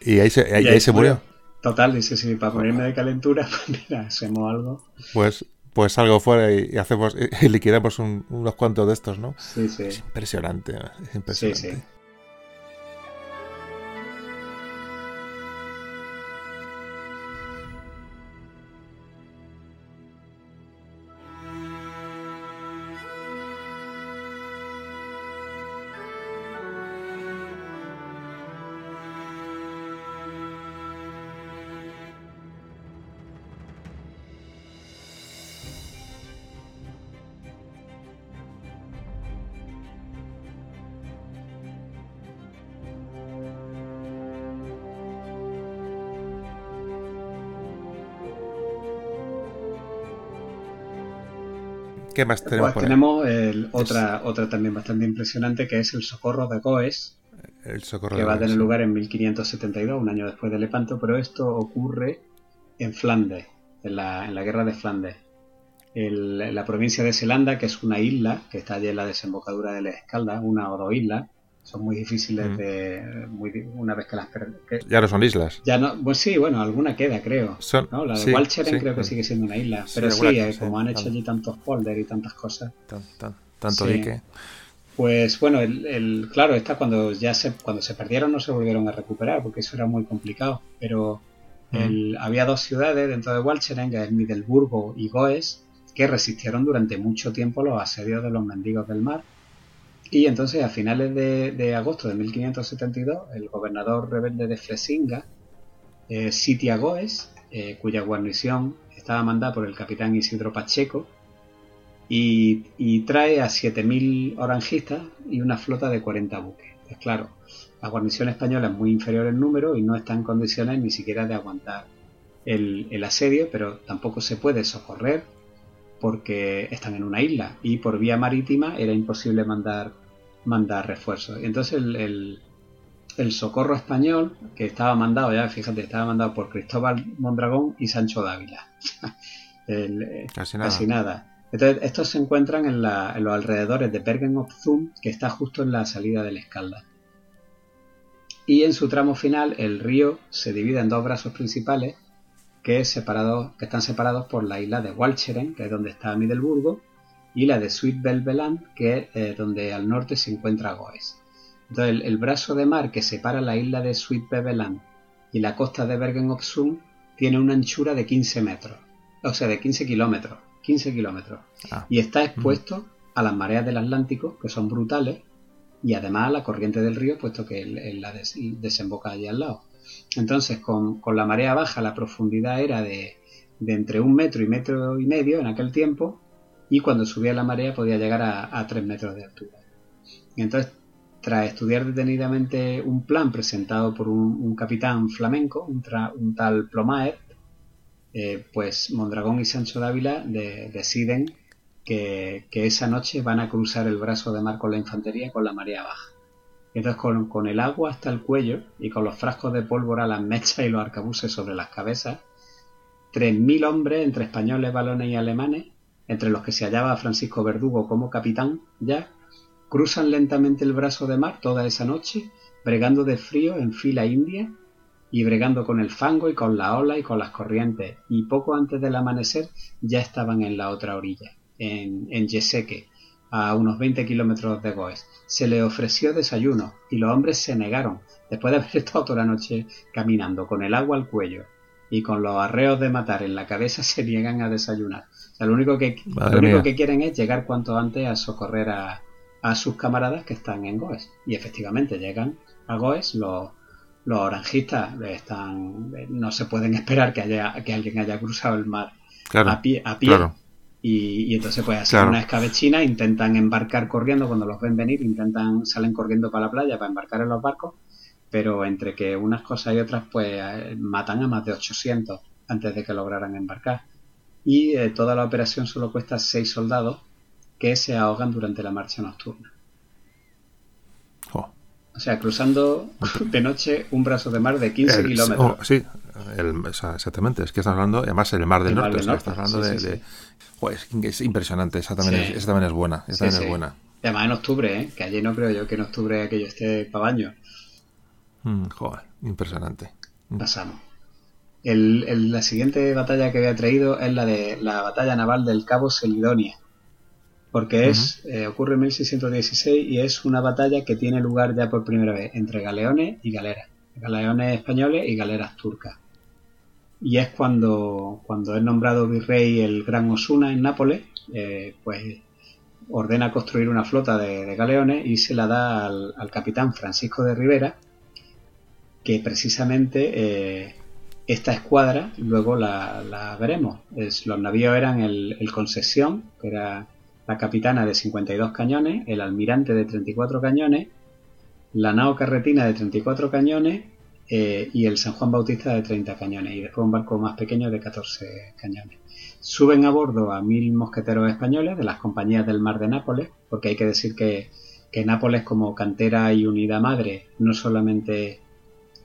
y ahí se, ahí, se murió. Total, dice, sí, para ponerme de calentura, pues mira, hacemos algo. Pues pues salgo fuera y, hacemos y liquidamos unos cuantos de estos, ¿no? Sí, sí. Es impresionante, es impresionante. Sí, sí. ¿Qué más tenemos? Pues tenemos otra, otra también bastante impresionante que es el Socorro de Goes, el socorro que va a tener lugar en 1572, un año después de Lepanto, pero esto ocurre en Flandes, en la, en la guerra de Flandes. en la provincia de Zelanda, que es una isla que está allí en la desembocadura de la Escalda, una o dos islas, son muy difíciles mm. de una vez que las ya no son islas ya no pues sí bueno alguna queda creo ¿no? la de Walcheren creo que sigue siendo una isla pero sí, eh, como han hecho allí tantos polders y tantas cosas tanto dique pues bueno el, claro está cuando ya se cuando se perdieron no se volvieron a recuperar porque eso era muy complicado pero mm. había dos ciudades dentro de Walcheren que es Middelburgo y Goes que resistieron durante mucho tiempo los asedios de los mendigos del mar y entonces a finales de, agosto de 1572 el gobernador rebelde de Flesinga eh, sitia Goes, eh, cuya guarnición estaba mandada por el capitán Isidro Pacheco, y, trae a 7.000 orangistas y una flota de 40 buques. Es claro, la guarnición española es muy inferior en número y no está en condiciones ni siquiera de aguantar el asedio, pero tampoco se puede socorrer porque están en una isla y por vía marítima era imposible mandar mandar refuerzos. Y entonces el, el, socorro español, que estaba mandado, ya fíjate, estaba mandado por Cristóbal Mondragón y Sancho Dávila. Eh, casi, nada. Entonces, estos se encuentran en, la, en los alrededores de Bergen op Zoom, que está justo en la salida de la Escalda. Y en su tramo final el río se divide en dos brazos principales que, separados, que están separados por la isla de Walcheren, que es donde está Middelburgo, y la de Suidbelveland, que es eh, donde al norte se encuentra Goes. Entonces el, brazo de mar que separa la isla de Suidbelveland y la costa de Bergen-op-Zoom tiene una anchura de 15 metros, o sea, de 15 kilómetros, 15 kilómetros, ah. y está expuesto a las mareas del Atlántico, que son brutales, y además a la corriente del río, puesto que la desemboca allí al lado. Entonces, con, la marea baja, la profundidad era de, entre un metro y metro y medio en aquel tiempo, y cuando subía la marea podía llegar a, tres metros de altura. Entonces, tras estudiar detenidamente un plan presentado por un, capitán flamenco, un, tal Plomaer, eh, pues Mondragón y Sancho Dávila deciden que, esa noche van a cruzar el brazo de mar con la infantería con la marea baja. Entonces con, el agua hasta el cuello y con los frascos de pólvora, las mechas y los arcabuces sobre las cabezas, 3.000 hombres entre españoles, balones y alemanes, entre los que se hallaba Francisco Verdugo como capitán ya, cruzan lentamente el brazo de mar toda esa noche, bregando de frío en fila india y bregando con el fango y con la ola y con las corrientes, y poco antes del amanecer ya estaban en la otra orilla en, en Yeseque, a unos 20 kilómetros de Goes. Se le ofreció desayuno y los hombres se negaron, después de haber estado toda la noche caminando con el agua al cuello y con los arreos de matar en la cabeza, se niegan a desayunar. Sea, lo único que, lo único que quieren es llegar cuanto antes a socorrer a, a sus camaradas que están en Goes. Y efectivamente llegan a Goes, los, los oranjistas están, no se pueden esperar que, haya, que alguien haya cruzado el mar a pie, a pie y, entonces pues hacen una escabechina, intentan embarcar corriendo cuando los ven venir, intentan, salen corriendo para la playa para embarcar en los barcos, pero entre que unas cosas y otras pues eh, matan a más de 800 antes de que lograran embarcar. Y eh, toda la operación solo cuesta 6 soldados que se ahogan durante la marcha nocturna. O sea, cruzando de noche un brazo de mar de 15 kilómetros. Oh, sí, exactamente. Es que estás hablando, además, el Mar del Norte. estás hablando de, pues, es impresionante. Esa también, es, esa también es buena. Esa también es buena. Y además en octubre, ¿eh? que allí no creo yo que en octubre aquello esté para baño. Mm, joder, impresionante. Pasamos. El, la siguiente batalla que había traído es la de la batalla naval del Cabo Selidonia porque es eh, ocurre en 1616 y es una batalla que tiene lugar ya por primera vez entre galeones y galeras, galeones españoles y galeras turcas. Y es cuando, cuando es nombrado virrey el Gran Osuna en Nápoles, eh, pues ordena construir una flota de, galeones y se la da al, capitán Francisco de Rivera, que precisamente eh, esta escuadra luego la, veremos. los navíos eran el, el Concesión, que era la capitana de 52 cañones, el almirante de 34 cañones, la nao carretina de 34 cañones eh, y el San Juan Bautista de 30 cañones y después un barco más pequeño de 14 cañones. Suben a bordo a mil mosqueteros españoles de las compañías del mar de Nápoles, porque hay que decir que, Nápoles como cantera y unidad madre no solamente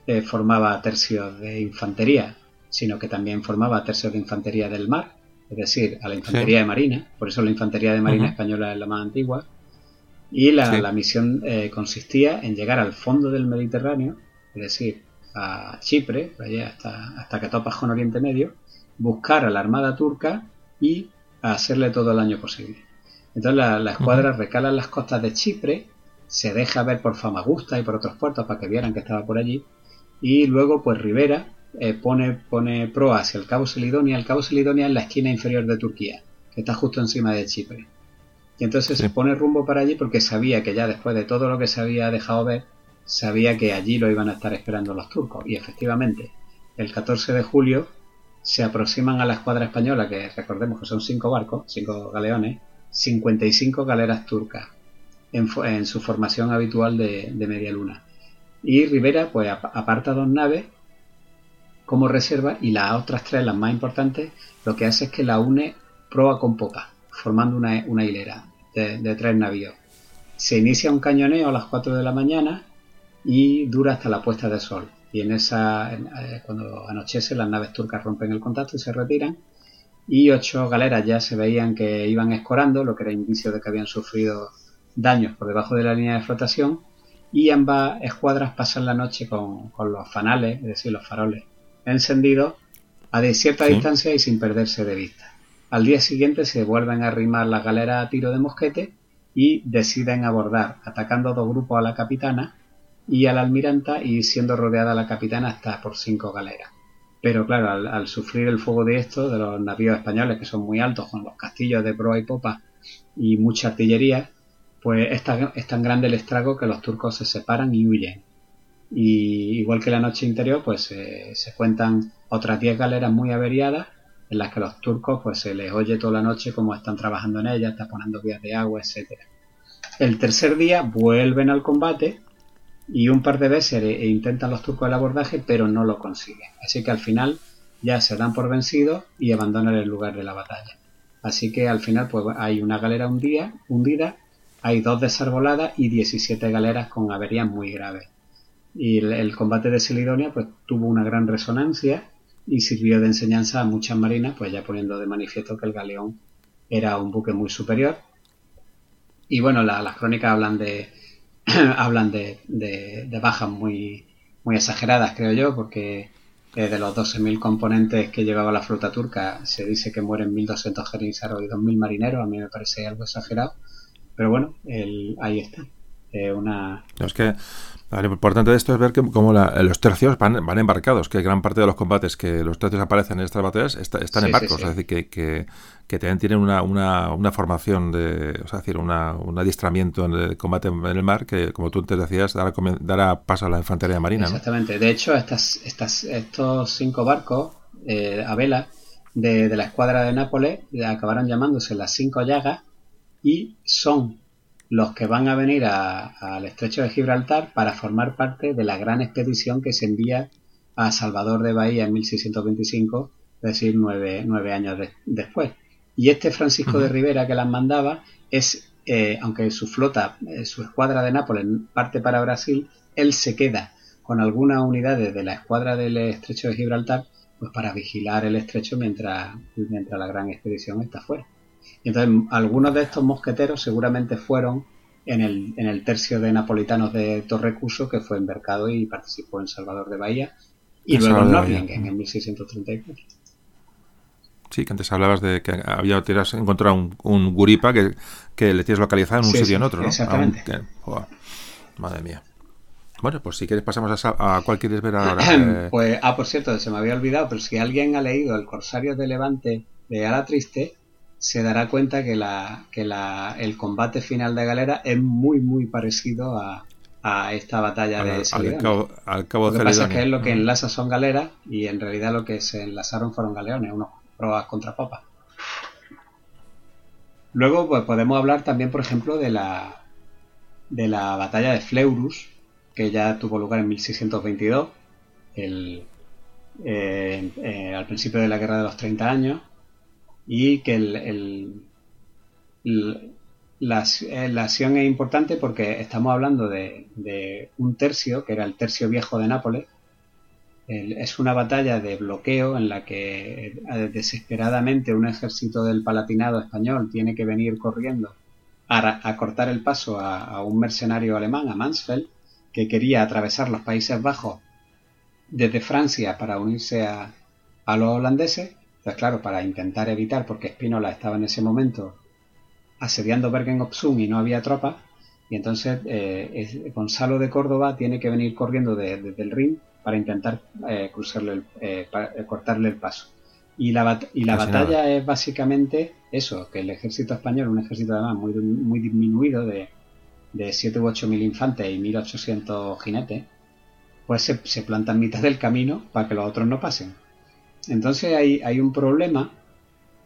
eh, formaba tercios de infantería, sino que también formaba tercios de infantería del mar, es decir, a la infantería de marina, por eso la infantería de marina española es la más antigua, y la, misión eh, consistía en llegar al fondo del Mediterráneo, es decir, a Chipre, allá hasta, hasta que topas con Oriente Medio, buscar a la armada turca y hacerle todo el año posible. Entonces la, escuadra recala en las costas de Chipre, se deja ver por Famagusta y por otros puertos para que vieran que estaba por allí, y luego pues Rivera eh, pone, pone proa hacia el Cabo Selidonia. El Cabo Selidonia es la esquina inferior de Turquía, que está justo encima de Chipre. Y entonces se pone rumbo para allí porque sabía que ya después de todo lo que se había dejado ver, sabía que allí lo iban a estar esperando los turcos. Y efectivamente, el 14 de julio se aproximan a la escuadra española, que recordemos que son cinco barcos, cinco galeones, 55 galeras turcas en, su formación habitual de, de media luna. Y Rivera, pues aparta dos naves como reserva y las otras tres, las más importantes, lo que hace es que la une proa con popa, formando una, hilera de, tres navíos. Se inicia un cañoneo a las 4 de la mañana y dura hasta la puesta de sol. Y en esa, eh, cuando anochece, las naves turcas rompen el contacto y se retiran. Y ocho galeras ya se veían que iban escorando, lo que era indicio de que habían sufrido daños por debajo de la línea de flotación. Y ambas escuadras pasan la noche con, los fanales, es decir, los faroles encendidos a de cierta distancia y sin perderse de vista. Al día siguiente se vuelven a arrimar las galeras a tiro de mosquete y deciden abordar, atacando dos grupos a la capitana y a la almiranta y siendo rodeada la capitana hasta por cinco galeras. Pero claro, al, sufrir el fuego de estos, de los navíos españoles que son muy altos, con los castillos de proa y popa y mucha artillería, pues es tan, grande el estrago que los turcos se separan y huyen. Y igual que la noche interior, pues se cuentan otras 10 galeras muy averiadas en las que los turcos pues se les oye toda la noche cómo están trabajando en ellas, taponando vías de agua, etcétera. El tercer día vuelven al combate y un par de veces e intentan los turcos el abordaje, pero no lo consiguen. Así que al final ya se dan por vencidos y abandonan el lugar de la batalla. Así que al final pues hay una galera hundida, hay dos desarboladas y 17 galeras con averías muy graves. Y el, combate de Selidonia pues tuvo una gran resonancia y sirvió de enseñanza a muchas marinas, pues ya poniendo de manifiesto que el galeón era un buque muy superior. Y bueno, las crónicas hablan de, hablan de, de, bajas muy, muy exageradas, creo yo, porque eh, de los 12.000 componentes que llevaba la flota turca se dice que mueren 1.200 jenízaros y 2.000 marineros. A mí me parece algo exagerado, pero bueno, el, ahí está. Eh, una... es que lo importante de esto es ver que como los tercios van, van, embarcados, que gran parte de los combates que los tercios aparecen en estas batallas están en barcos, es decir, que, que, que, también tienen una, una, una formación, de, o sea, decir, una, un adiestramiento en el combate en el mar que, como tú antes decías, dará, paso a la infantería marina. Exactamente, de hecho, estas, estas, estos cinco barcos eh, a vela de, de la escuadra de Nápoles acabaron llamándose las cinco llagas y son los que van a venir al estrecho de Gibraltar para formar parte de la gran expedición que se envía a Salvador de Bahía en 1625, es decir, nueve, años después. Y este Francisco de Rivera que las mandaba es, eh, aunque su flota, eh, su escuadra de Nápoles parte para Brasil, él se queda con algunas unidades de la escuadra del estrecho de Gibraltar pues para vigilar el estrecho mientras, mientras la gran expedición está fuera. Y entonces algunos de estos mosqueteros seguramente fueron en el, en el tercio de napolitanos de Torrecuso que fue embarcado y participó en Salvador de Bahía y luego en Norlingen en 1634. Sí, que antes hablabas de que había encontrado un, un guripa que, que, le tienes localizado en un sitio en otro, ¿no? Exactamente. madre mía. Bueno, pues si quieres pasamos a, a cuál quieres ver ahora. Eh. Pues, ah, por cierto, se me había olvidado, pero si alguien ha leído El Corsario de Levante de Ala Triste, se dará cuenta que, la, que la, el combate final de Galera es muy, muy parecido a, a esta batalla de Salidonia. Al cabo, lo que pasa es que es lo que enlaza son galeras y en realidad lo que se enlazaron fueron galeones, unos proas contra papas. Luego pues, podemos hablar también, por ejemplo, de la, de la batalla de Fleurus, que ya tuvo lugar en 1622, el, eh, eh, al principio de la Guerra de los 30 años, y que el, la, acción es importante porque estamos hablando de, un tercio, que era el tercio viejo de Nápoles. es una batalla de bloqueo en la que eh, desesperadamente un ejército del Palatinado español tiene que venir corriendo a, cortar el paso a, un mercenario alemán, a Mansfeld, que quería atravesar los Países Bajos desde Francia para unirse a, a los holandeses entonces, claro, para intentar evitar, porque Spinola estaba en ese momento asediando Bergen-op-Zoom y no había tropas, y entonces eh, Gonzalo de Córdoba tiene que venir corriendo desde el Rin para intentar eh, cruzarle eh, cortarle el paso. Y la, y la batalla es básicamente eso, que el ejército español, un ejército además muy, muy disminuido de, de 7 u 8 mil infantes y 1800 jinetes, pues se, se planta en mitad del camino para que los otros no pasen. Entonces hay, hay un problema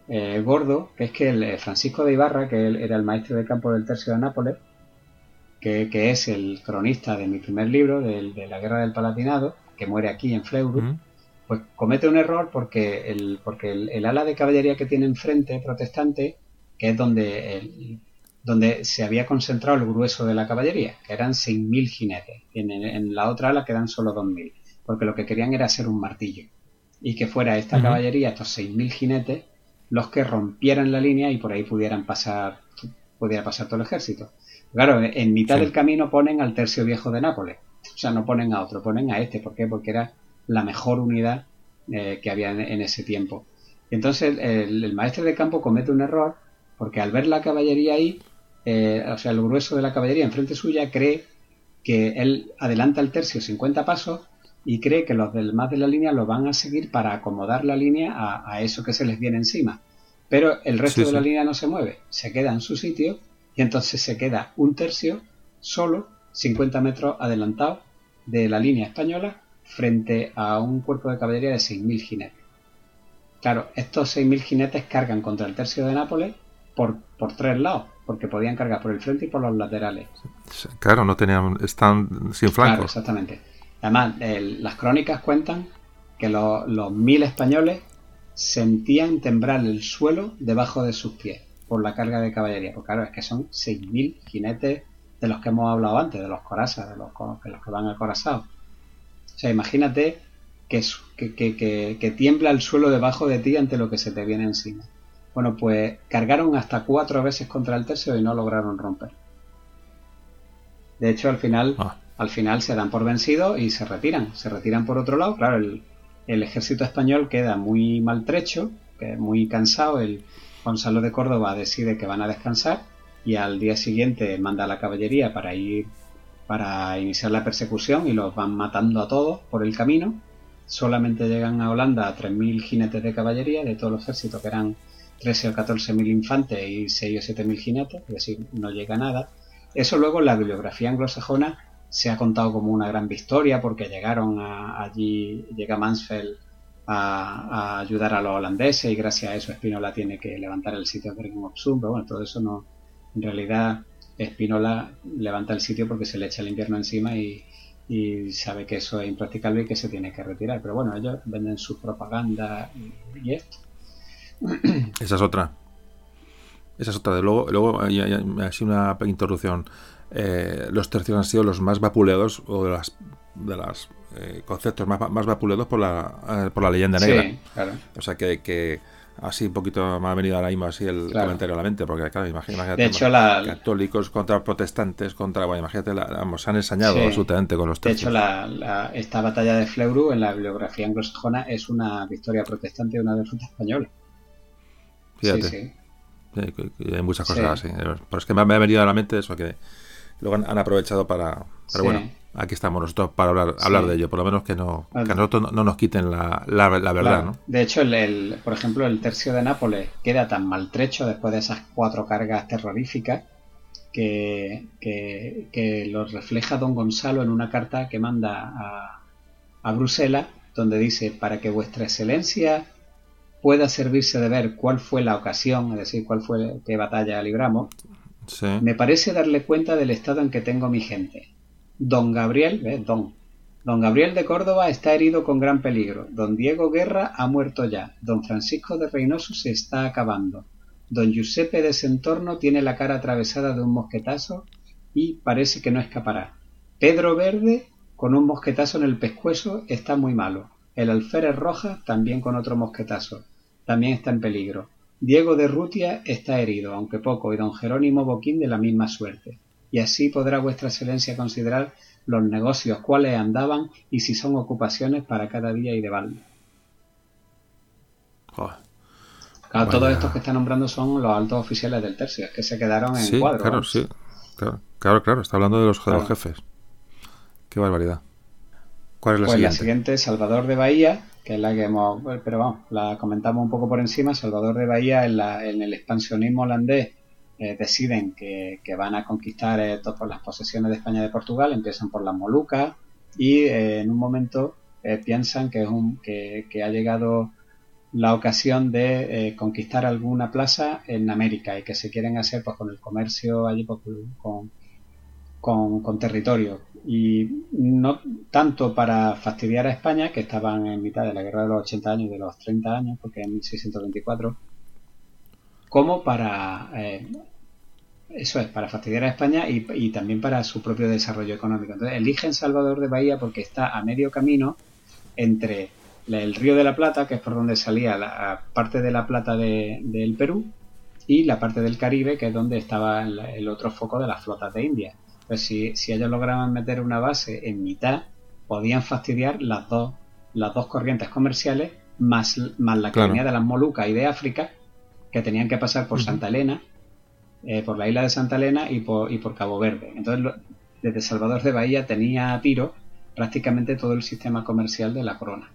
eh, gordo, que es que el, eh, Francisco de Ibarra, que era el maestro de campo del tercio de Nápoles, que, es el cronista de mi primer libro, de, la Guerra del Palatinado, que muere aquí en Fleurus, pues comete un error porque el, porque el, ala de caballería que tiene enfrente, protestante, que es donde, donde se había concentrado el grueso de la caballería, que eran 6.000 jinetes, en, en la otra ala quedan solo 2.000, porque lo que querían era hacer un martillo y que fuera esta caballería, estos 6.000 jinetes, los que rompieran la línea y por ahí pudieran pasar, pudiera pasar todo el ejército. Claro, en mitad del camino ponen al tercio viejo de Nápoles. O sea, no ponen a otro, ponen a este. ¿Por qué? Porque era la mejor unidad eh, que había en, ese tiempo. Entonces el, maestro de campo comete un error porque al ver la caballería ahí, eh, o sea, el grueso de la caballería enfrente suya, cree que él adelanta el tercio 50 pasos y cree que los del más de la línea lo van a seguir para acomodar la línea a, eso que se les viene encima. Pero el resto de la línea no se mueve, se queda en su sitio y entonces se queda un tercio solo 50 metros adelantado de la línea española frente a un cuerpo de caballería de 6.000 jinetes. Claro, estos 6.000 jinetes cargan contra el tercio de Nápoles por, por tres lados, porque podían cargar por el frente y por los laterales. Claro, no tenían, están sin flancos. Claro, exactamente. Además, las crónicas cuentan que los, mil españoles sentían temblar el suelo debajo de sus pies por la carga de caballería. Porque claro, es que son 6.000 jinetes de los que hemos hablado antes, de los corazas, de los, que van acorazados. O sea, imagínate que, que, que, tiembla el suelo debajo de ti ante lo que se te viene encima. Bueno, pues cargaron hasta cuatro veces contra el tercio y no lograron romper. De hecho, al final, ah. Al final se dan por vencidos y se retiran. Se retiran por otro lado. Claro, el, ejército español queda muy maltrecho, muy cansado. El Gonzalo de Córdoba decide que van a descansar y al día siguiente manda a la caballería para ir para iniciar la persecución y los van matando a todos por el camino. Solamente llegan a Holanda a 3.000 jinetes de caballería de todo el ejército, que eran 13 o 14.000 infantes y 6 o 7.000 jinetes, es decir, no llega nada. Eso luego en la bibliografía anglosajona se ha contado como una gran victoria porque llegaron allí, llega Mansfeld a, ayudar a los holandeses y gracias a eso Espinola tiene que levantar el sitio de Bergen pero bueno, todo eso no, en realidad Espinola levanta el sitio porque se le echa el invierno encima y, sabe que eso es impracticable y que se tiene que retirar. Pero bueno, ellos venden su propaganda y, esto. Esa es otra. Esa es otra. Luego, luego ha sido una interrupción. Eh, los tercios han sido los más vapuleados o de las de los eh, conceptos más, más vapuleados por la, eh, por la leyenda negra. O sea que, que, así un poquito me ha venido ahora mismo así el comentario a la mente, porque claro, imagínate, de hecho, la, católicos contra protestantes, contra, bueno, imagínate, la, vamos, se han ensañado absolutamente con los tercios. De hecho, la, esta batalla de Fleuru en la bibliografía anglosajona es una victoria protestante y una derrota española. Fíjate. Sí, sí. Hay muchas cosas así. Pero es que me ha venido a la mente eso, que luego han, aprovechado para... Pero bueno, aquí estamos nosotros para hablar, hablar de ello, por lo menos que no que nosotros no, nos quiten la, la, verdad. ¿no? De hecho, el, por ejemplo, el tercio de Nápoles queda tan maltrecho después de esas cuatro cargas terroríficas que, que, lo refleja don Gonzalo en una carta que manda a, a Bruselas, donde dice, para que vuestra excelencia pueda servirse de ver cuál fue la ocasión, es decir, cuál fue qué batalla libramos, me parece darle cuenta del estado en que tengo mi gente. Don Gabriel, Don. Don Gabriel de Córdoba está herido con gran peligro. Don Diego Guerra ha muerto ya. Don Francisco de Reynoso se está acabando. Don Giuseppe de Sentorno tiene la cara atravesada de un mosquetazo y parece que no escapará. Pedro Verde, con un mosquetazo en el pescuezo, está muy malo. El alférez Roja, también con otro mosquetazo. También está en peligro. Diego de Rutia está herido, aunque poco, y don Jerónimo Boquín de la misma suerte. Y así podrá vuestra excelencia considerar los negocios cuáles andaban y si son ocupaciones para cada día y de balde. Claro, todos estos que está nombrando son los altos oficiales del tercio, es que se quedaron en sí, cuadro. Claro, sí, claro, claro, está hablando de los, jefes. Qué barbaridad. ¿Cuál es la pues siguiente? La siguiente, Salvador de Bahía, que es la que hemos, pero vamos, la comentamos un poco por encima, Salvador de Bahía en, la, en el expansionismo holandés eh, deciden que, van a conquistar eh, todas las posesiones de España y de Portugal, empiezan por las Molucas y eh, en un momento piensan que, es un, que, ha llegado la ocasión de conquistar alguna plaza en América y que se quieren hacer pues, con el comercio allí pues, con, con, con territorio y no tanto para fastidiar a España, que estaban en mitad de la guerra de los 80 años y de los 30 años, porque en 1624, como para, eh, eso es, para fastidiar a España y, también para su propio desarrollo económico. Entonces eligen Salvador de Bahía porque está a medio camino entre el río de la Plata, que es por donde salía la parte de la plata del Perú, y la parte del Caribe, que es donde estaba el, otro foco de las flotas de India. Pues si, si ellos lograban meter una base en mitad, podían fastidiar las dos, las dos corrientes comerciales, más, más la que venía de las Molucas y de África, que tenían que pasar por Santa Elena, eh, por la isla de Santa Elena y por, y por Cabo Verde. Entonces, desde Salvador de Bahía tenía a tiro prácticamente todo el sistema comercial de la corona.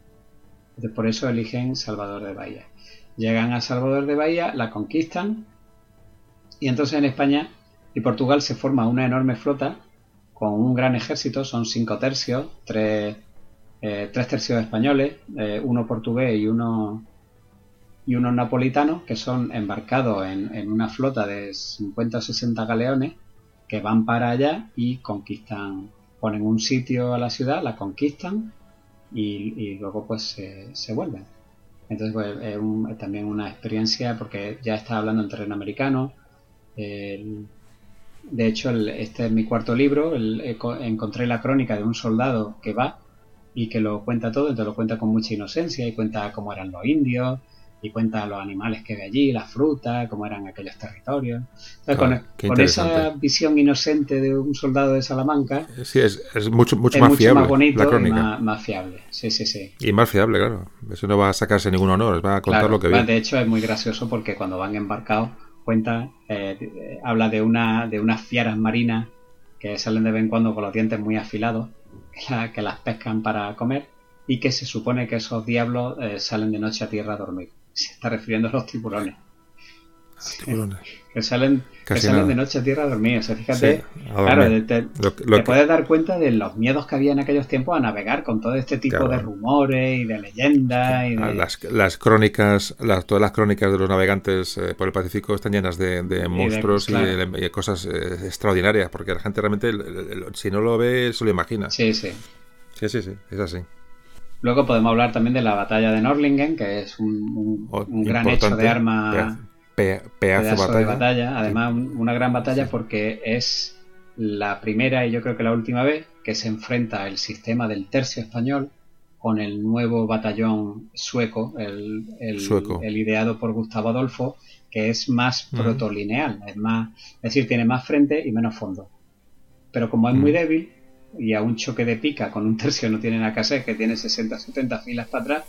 Entonces, por eso eligen Salvador de Bahía. Llegan a Salvador de Bahía, la conquistan y entonces en España y Portugal se forma una enorme flota con un gran ejército, son cinco tercios, tres, eh, tercios españoles, eh, uno portugués y uno y unos napolitanos que son embarcados en, en, una flota de 50 o 60 galeones que van para allá y conquistan, ponen un sitio a la ciudad, la conquistan y, luego pues se, vuelven. Entonces pues, es, también una experiencia porque ya está hablando en terreno americano. De hecho, este es mi cuarto libro. encontré la crónica de un soldado que va y que lo cuenta todo, entonces lo cuenta con mucha inocencia y cuenta cómo eran los indios, y cuenta los animales que ve allí, la fruta, cómo eran aquellos territorios. con, esa visión inocente de un soldado de Salamanca, sí, es, mucho, mucho más fiable. Más bonito la crónica. más, fiable. Sí, sí, sí. Y más fiable, claro. Eso no va a sacarse ningún honor, va a contar lo que ve. De hecho, es muy gracioso porque cuando van embarcados, cuenta, eh, habla de, una, de unas fieras marinas que salen de vez en cuando con los dientes muy afilados, que, las pescan para comer y que se supone que esos diablos eh, salen de noche a tierra a dormir se está refiriendo a los tiburones. Tiburones. que salen, que salen de noche a tierra a dormir. O sea, fíjate, claro, te, puedes dar cuenta de los miedos que había en aquellos tiempos a navegar con todo este tipo de rumores y de leyendas. Y de... Las, crónicas, las, todas las crónicas de los navegantes eh, por el Pacífico están llenas de, monstruos y de, cosas eh, extraordinarias, porque la gente realmente, si no lo ve, se lo imagina. Sí, sí. Sí, sí, sí, es así. Luego podemos hablar también de la batalla de Norlingen, que es un, oh, gran hecho de arma. pedazo, de batalla. Además, una gran batalla porque es la primera y yo creo que la última vez que se enfrenta el sistema del tercio español con el nuevo batallón sueco, el, el, ideado por Gustavo Adolfo, que es más protolineal, es más, es decir, tiene más frente y menos fondo. Pero como es muy débil, y a un choque de pica con un tercio no tiene nada que hacer, que tiene 60, 70 filas para atrás,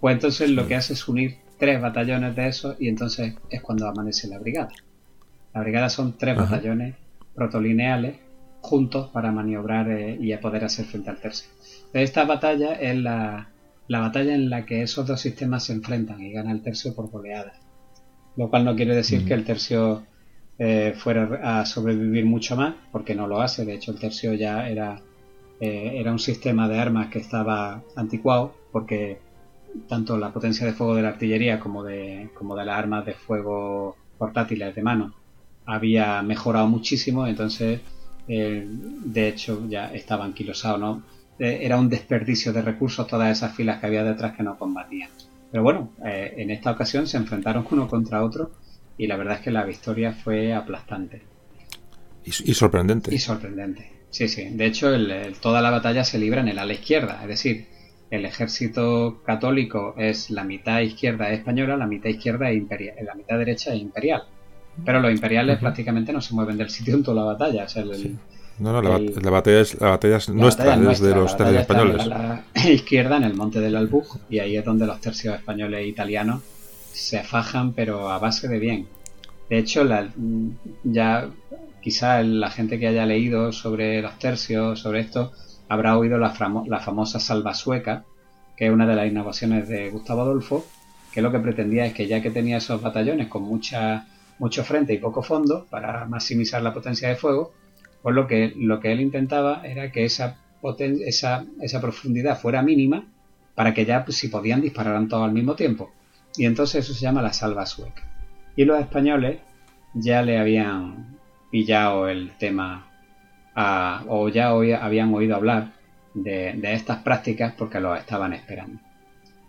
pues entonces lo que hace es unir tres batallones de esos y entonces es cuando amanece la brigada. La brigada son tres batallones protolineales juntos para maniobrar eh, y a poder hacer frente al tercio. Esta batalla es la, la batalla en la que esos dos sistemas se enfrentan y gana el tercio por goleada. Lo cual no quiere decir que el tercio eh, fuera a sobrevivir mucho más, porque no lo hace. De hecho, el tercio ya era, eh, era un sistema de armas que estaba anticuado, porque tanto la potencia de fuego de la artillería como de, como de las armas de fuego portátiles de mano había mejorado muchísimo, entonces, eh, de hecho, ya estaba anquilosado, ¿no? era un desperdicio de recursos todas esas filas que había detrás que no combatían. Pero bueno, en esta ocasión se enfrentaron uno contra otro y la verdad es que la victoria fue aplastante. Y, sorprendente. Y sorprendente, sí, sí. De hecho, toda la batalla se libra en el ala izquierda, es decir, el ejército católico es la mitad izquierda española, la mitad izquierda es imperial, la mitad derecha es imperial. Pero los imperiales prácticamente no se mueven del sitio en toda la batalla. no, no, la, batalla es, la batalla es nuestra, es de los tercios españoles. la izquierda, en el monte del Albuj, y ahí es donde los tercios españoles e italianos se fajan, pero a base de bien. De hecho, la, ya quizá la gente que haya leído sobre los tercios, sobre esto, habrá oído la, famosa salva sueca, que es una de las innovaciones de Gustavo Adolfo, que lo que pretendía es que ya que tenía esos batallones con mucha, mucho frente y poco fondo para maximizar la potencia de fuego, pues lo que, lo que él intentaba era que esa, esa, esa profundidad fuera mínima para que ya pues, si podían dispararan todos al mismo tiempo. Y entonces eso se llama la salva sueca. Y los españoles ya le habían pillado el tema o ya habían oído hablar de, estas prácticas porque lo estaban esperando.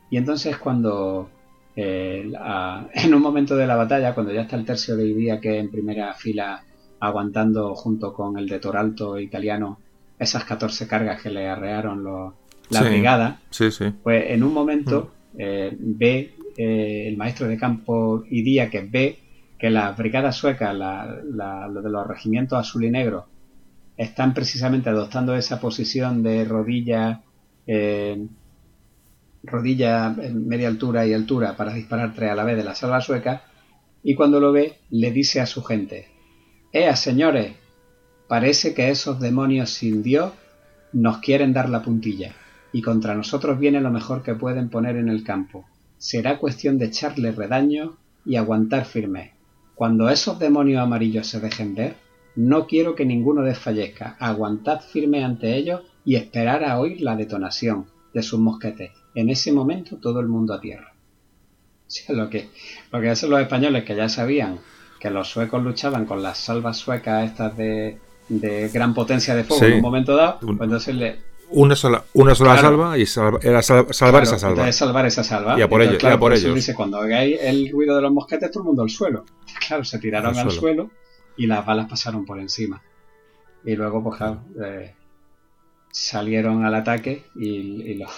Y entonces cuando eh, en un momento de la batalla, cuando ya está el tercio de Ibía que en primera fila aguantando junto con el de Toralto italiano esas 14 cargas que le arrearon los, la brigada, pues en un momento mm. eh, ve eh, el maestro de campo Iría que ve que las brigadas suecas, la, lo de los regimientos azul y negro, están precisamente adoptando esa posición de rodilla, eh, rodilla en media altura y altura para disparar tres a la vez de la salva sueca, y cuando lo ve le dice a su gente, ¡Ea, señores! Parece que esos demonios sin Dios nos quieren dar la puntilla, y contra nosotros viene lo mejor que pueden poner en el campo. Será cuestión de echarle redaño y aguantar firme. Cuando esos demonios amarillos se dejen ver, no quiero que ninguno desfallezca. Aguantad firme ante ellos y esperar a oír la detonación de sus mosquetes. En ese momento todo el mundo a tierra. lo que, lo que hacen los españoles que ya sabían que los suecos luchaban con las salvas suecas estas de, gran potencia de fuego en un momento dado, pues entonces le, una sola, una sola salva y era salvar esa salva. salvar esa salva. Y a por, ellos, por ellos. Dice, cuando veáis el ruido de los mosquetes, todo el mundo al suelo. Claro, se tiraron al, suelo. Y las balas pasaron por encima. Y luego, pues claro, eh, salieron al ataque y, y los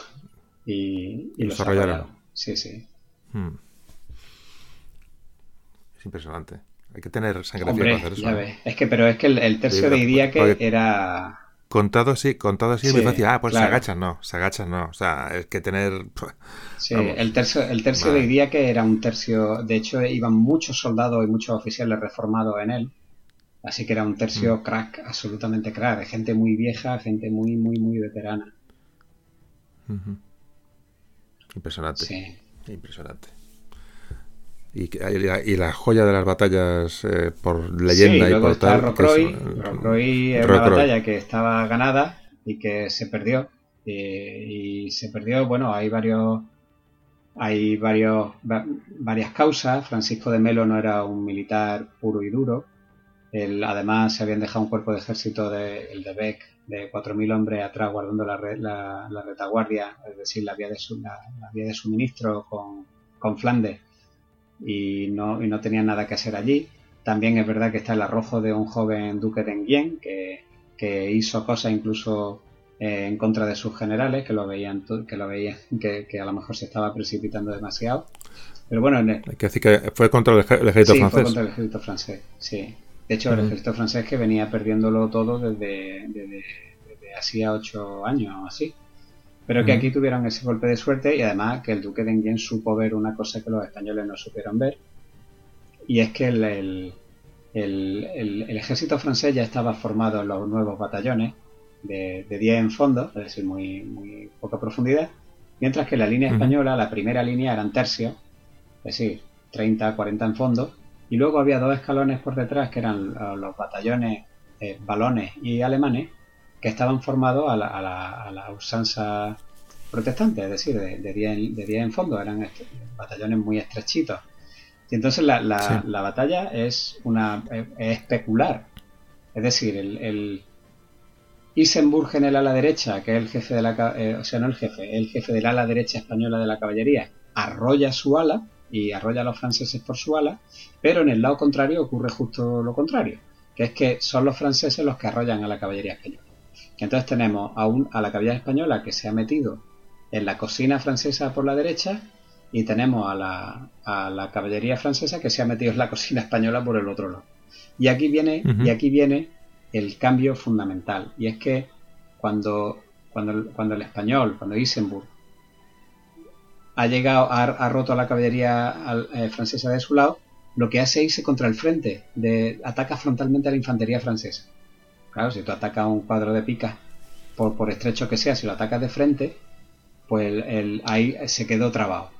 y, y, los arrollaron. Sí, sí. Hmm. Es impresionante. Hay que tener sangre para hacer eso. Ya Es que, pero es que el, tercio de Idiaque era Contado así, contado así me decía, ah, pues se agachan, no, se agachan, no. O sea, es que tener. Sí, el tercio, el tercio de día que era un tercio, de hecho, iban muchos soldados y muchos oficiales reformados en él. Así que era un tercio mm. crack, absolutamente crack, de gente muy vieja, gente muy, muy, muy veterana. Impresionante. Sí. Impresionante. Y, y, la, joya de las batallas eh, por leyenda y por tal. Rocroi, Rocroi es una batalla que estaba ganada y que se perdió. Y, se perdió, bueno, hay varios. Hay varios, varias causas. Francisco de Melo no era un militar puro y duro. Además, se habían dejado un cuerpo de ejército, de, el de Beck, de 4.000 hombres atrás guardando la, la, retaguardia, es decir, la vía de, la, vía de suministro con, con Flandes y no, y no tenía nada que hacer allí. También es verdad que está el arrojo de un joven duque de Enghien que, que hizo cosas incluso eh, en contra de sus generales, que lo veían, que, lo veían que, que, a lo mejor se estaba precipitando demasiado. Pero bueno, Hay que decir que fue contra el, ejército sí, francés. Fue contra el ejército francés, sí. De hecho, el ejército francés que venía perdiéndolo todo desde, desde, desde hacía ocho años o así. Pero que aquí tuvieron ese golpe de suerte y además que el duque de Enghien supo ver una cosa que los españoles no supieron ver. Y es que el, ejército francés ya estaba formado en los nuevos batallones de, 10 en fondo, es decir, muy, muy poca profundidad, mientras que la línea española, la primera línea eran tercios, es decir, 30, 40 en fondo, y luego había dos escalones por detrás que eran los batallones eh, balones y alemanes, que estaban formados a la, a la, usanza protestante, es decir, de 10 de en fondo, eran batallones muy estrechitos. Y entonces la, la, batalla es una especular, es decir, el, el Isenburg en el ala derecha, que es el jefe de la eh, o sea, no el jefe, el jefe del ala derecha española de la caballería, arrolla su ala y arrolla a los franceses por su ala, pero en el lado contrario ocurre justo lo contrario, que es que son los franceses los que arrollan a la caballería española. Entonces tenemos a, a la caballería española que se ha metido en la cocina francesa por la derecha y tenemos a la, a la caballería francesa que se ha metido en la cocina española por el otro lado. Y aquí viene, y aquí viene el cambio fundamental. Y es que cuando, cuando, cuando el español, cuando Isenburg ha llegado, ha, roto a la caballería eh, francesa de su lado, lo que hace es irse contra el frente, de, ataca frontalmente a la infantería francesa. Claro, si tú atacas un cuadro de pica, por, por estrecho que sea, si lo atacas de frente, pues ahí se quedó trabado.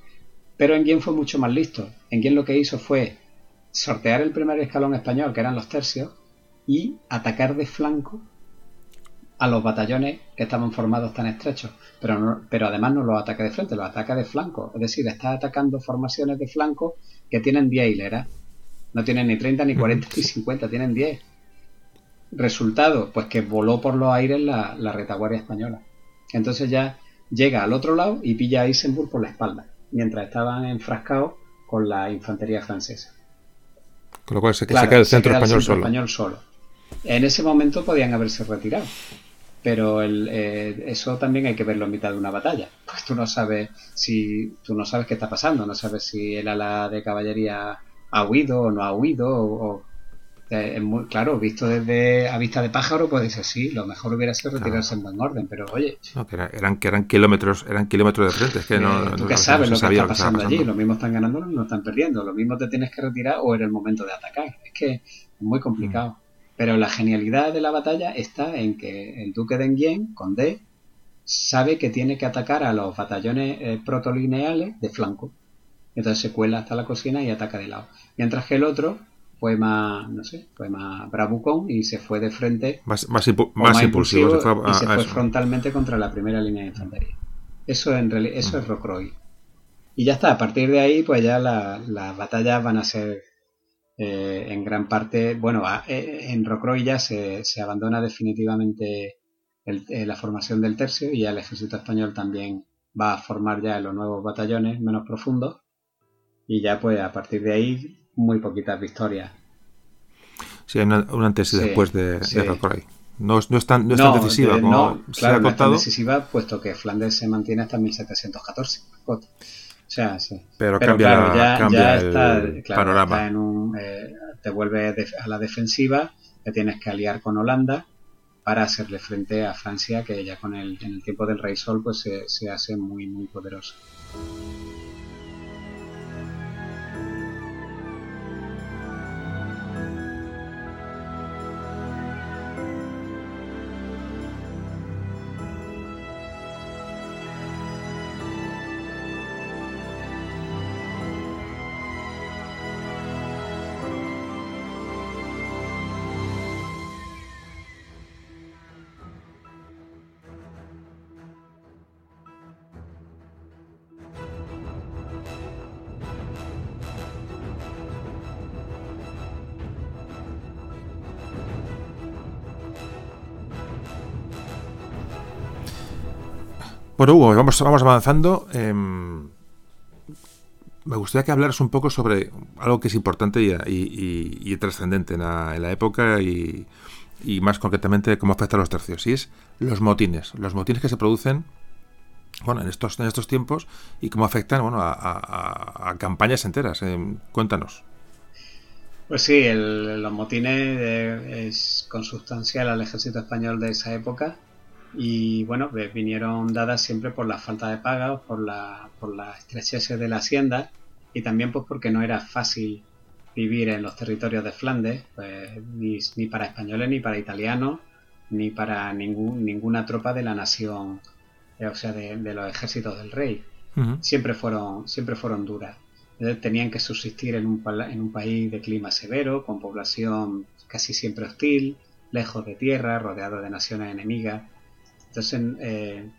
Pero Enguien fue mucho más listo. Enguien lo que hizo fue sortear el primer escalón español, que eran los tercios, y atacar de flanco a los batallones que estaban formados tan estrechos. Pero, pero además no los ataca de frente, los ataca de flanco. Es decir, está atacando formaciones de flanco que tienen 10 hileras. No tienen ni 30, ni 40, ni 50, tienen 10. Resultado, pues que voló por los aires la, retaguardia española. Entonces ya llega al otro lado y pilla a Isenburg por la espalda, mientras estaban enfrascados con la infantería francesa. Con lo cual se, queda el centro, español, solo. En ese momento podían haberse retirado, pero el, eh, eso también hay que verlo en mitad de una batalla. Pues tú no sabes si tú no sabes qué está pasando, no sabes si el ala de caballería ha huido o no ha huido, o, eh, es muy, claro, visto desde a vista de pájaro, pues dice sí, lo mejor hubiera sido retirarse en buen orden, pero oye. que eran, que eran kilómetros, eran kilómetros de frente, es que no, eh, tú que sabes lo que está pasando allí, lo mismo están ganando, no están perdiendo, lo mismo te tienes que retirar o era el momento de atacar. Es que es muy complicado. Mm. Pero la genialidad de la batalla está en que el duque de Enghien, con D, sabe que tiene que atacar a los batallones eh, protolineales de flanco. Entonces se cuela hasta la cocina y ataca de lado. Mientras que el otro fue más, no sé, fue más bravucón y se fue de frente. Más, más, impulsivo. y se fue frontalmente contra la primera línea de infantería. Eso, en eso es Rocroi. Y ya está, a partir de ahí, pues ya las batallas van a ser eh, en gran parte, bueno, eh, en Rocroi ya se, se abandona definitivamente eh, la formación del tercio y ya el ejército español también va a formar ya los nuevos batallones menos profundos y ya pues a partir de ahí muy poquitas victorias. Sí, hay una, antes y después de, No, no, es tan, no es tan decisiva como se ha contado. No es decisiva puesto que Flandes se mantiene hasta 1714. O sea, sí. Pero, cambia, ya, cambia el panorama. En un, eh, te vuelve a la defensiva, te tienes que aliar con Holanda para hacerle frente a Francia, que ya con el, en el tiempo del Rey Sol pues se, se hace muy, muy poderoso. Bueno, Hugo, vamos, vamos avanzando. Em, me gustaría que hablaras un poco sobre algo que es importante y, trascendente en la, época y, más concretamente cómo afecta a los tercios. Y es los motines. Los motines que se producen en, estos, tiempos y cómo afectan bueno, a, campañas enteras. Em, cuéntanos. Pues sí, los motines es consustancial al ejército español de esa época y bueno, pues vinieron dadas siempre por la falta de paga, por la, por la estrechez de la hacienda y también pues porque no era fácil vivir en los territorios de Flandes, pues, ni, ni, para españoles, ni para italianos, ni para ningún, ninguna tropa de la nación, eh, o sea, de, los ejércitos del rey. Siempre fueron, siempre fueron duras. tenían que subsistir en un, en un país de clima severo, con población casi siempre hostil, lejos de tierra, rodeado de naciones enemigas. Entonces, eh,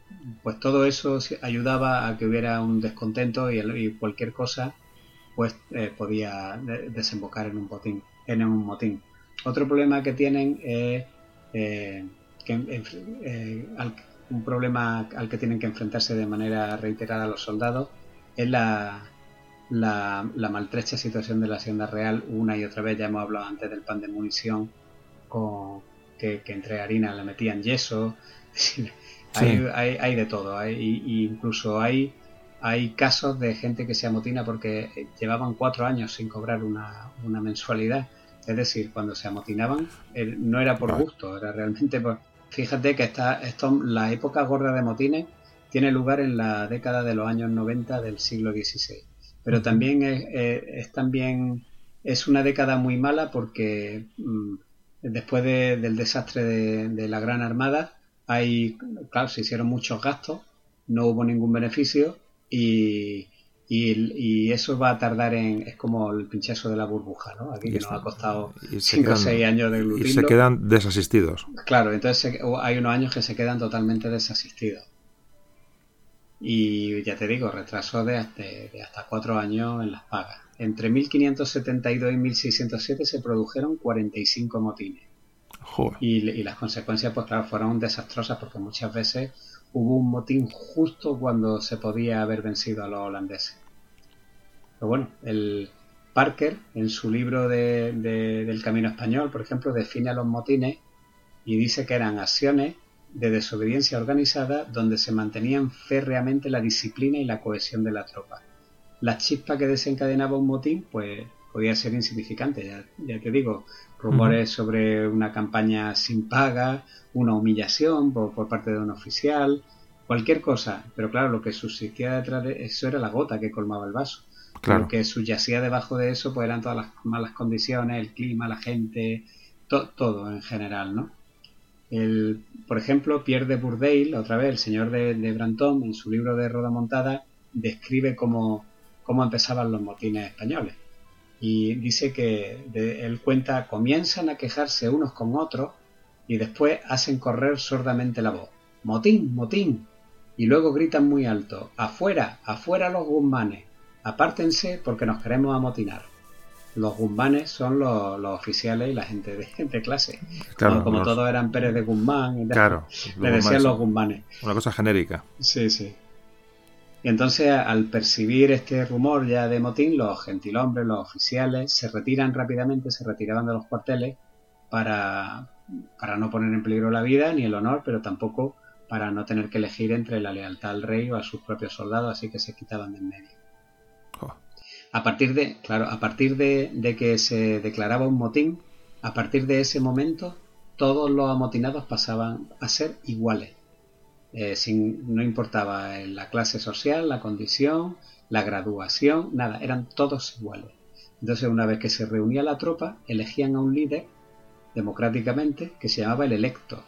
pues todo eso ayudaba a que hubiera un descontento y, cualquier cosa pues eh, podía desembocar en un botín, en un motín. Otro problema que tienen es eh, que un problema al que tienen que enfrentarse de manera reiterada los soldados es la, maltrecha situación de la hacienda real una y otra vez. Ya hemos hablado antes del pan de munición con, que, que entre harina le metían yeso, hay, de todo. Hay, incluso hay, hay casos de gente que se amotina porque llevaban cuatro años sin cobrar una, mensualidad. Es decir, cuando se amotinaban eh, no era por gusto, era realmente por... Fíjate que esta, esto, la época gorda de motines tiene lugar en la década de los años 90 del siglo XVI. Pero también es, también es una década muy mala porque mm, después del desastre de, la Gran Armada hay, claro, se hicieron muchos gastos, no hubo ningún beneficio y, y, eso va a tardar en, es como el pinchazo de la burbuja, ¿no? Aquí que nos ha costado 5 o 6 años de glutirlo. Y se quedan desasistidos. Claro, entonces hay unos años que se quedan totalmente desasistidos. Y ya te digo, retraso de, de hasta 4 años en las pagas. Entre 1572 y 1607 se produjeron 45 motines. Y, las consecuencias, pues claro, fueron desastrosas porque muchas veces hubo un motín justo cuando se podía haber vencido a los holandeses. Pero bueno, el Parker, en su libro de, del Camino Español, por ejemplo, define a los motines y dice que eran acciones de desobediencia organizada donde se mantenían férreamente la disciplina y la cohesión de la tropa. La chispa que desencadenaba un motín, pues podía ser insignificante, ya, ya te digo, rumores sobre una campaña sin paga, una humillación por, por, parte de un oficial, cualquier cosa. Pero claro, lo que subsistía detrás de eso era la gota que colmaba el vaso. Lo que subyacía debajo de eso pues eran todas las malas condiciones, el clima, la gente, todo en general, ¿no? El, por ejemplo, Pierre de Bourdeil, otra vez, el señor de, de Brantón, en su libro de Roda Montada, describe cómo, cómo empezaban los motines españoles. Y dice que él cuenta, comienzan a quejarse unos con otros y después hacen correr sordamente la voz. Motín, motín. Y luego gritan muy alto, afuera, afuera los guzmanes, apártense porque nos queremos amotinar los guzmanes son los, oficiales y la gente de, clase. como, todos eran Pérez de Guzmán, claro, le decían los guzmanes. Una cosa genérica. Sí, sí. Y entonces, al percibir este rumor ya de motín, los gentilhombres, los oficiales, se retiran rápidamente, se retiraban de los cuarteles para, para no poner en peligro la vida ni el honor, pero tampoco para no tener que elegir entre la lealtad al rey o a sus propios soldados, así que se quitaban de en medio. A partir de, claro, a partir de, que se declaraba un motín, a partir de ese momento, todos los amotinados pasaban a ser iguales. Eh, sin, no importaba la clase social, la condición, la graduación, nada, eran todos iguales. Entonces, una vez que se reunía la tropa, elegían a un líder democráticamente que se llamaba el electo.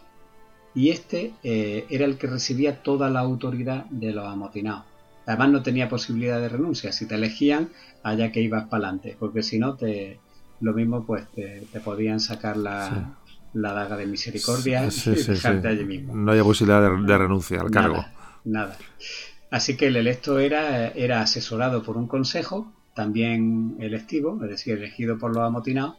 Y este eh, era el que recibía toda la autoridad de los amotinados. Además no tenía posibilidad de renuncia. Si te elegían, allá que ibas para adelante. Porque si no, te, lo mismo pues te, podían sacar la, daga de misericordia y dejarte allí mismo. No había posibilidad de, renuncia al cargo. Nada. Así que el electo era, era asesorado por un consejo, también electivo, es decir, elegido por los amotinados,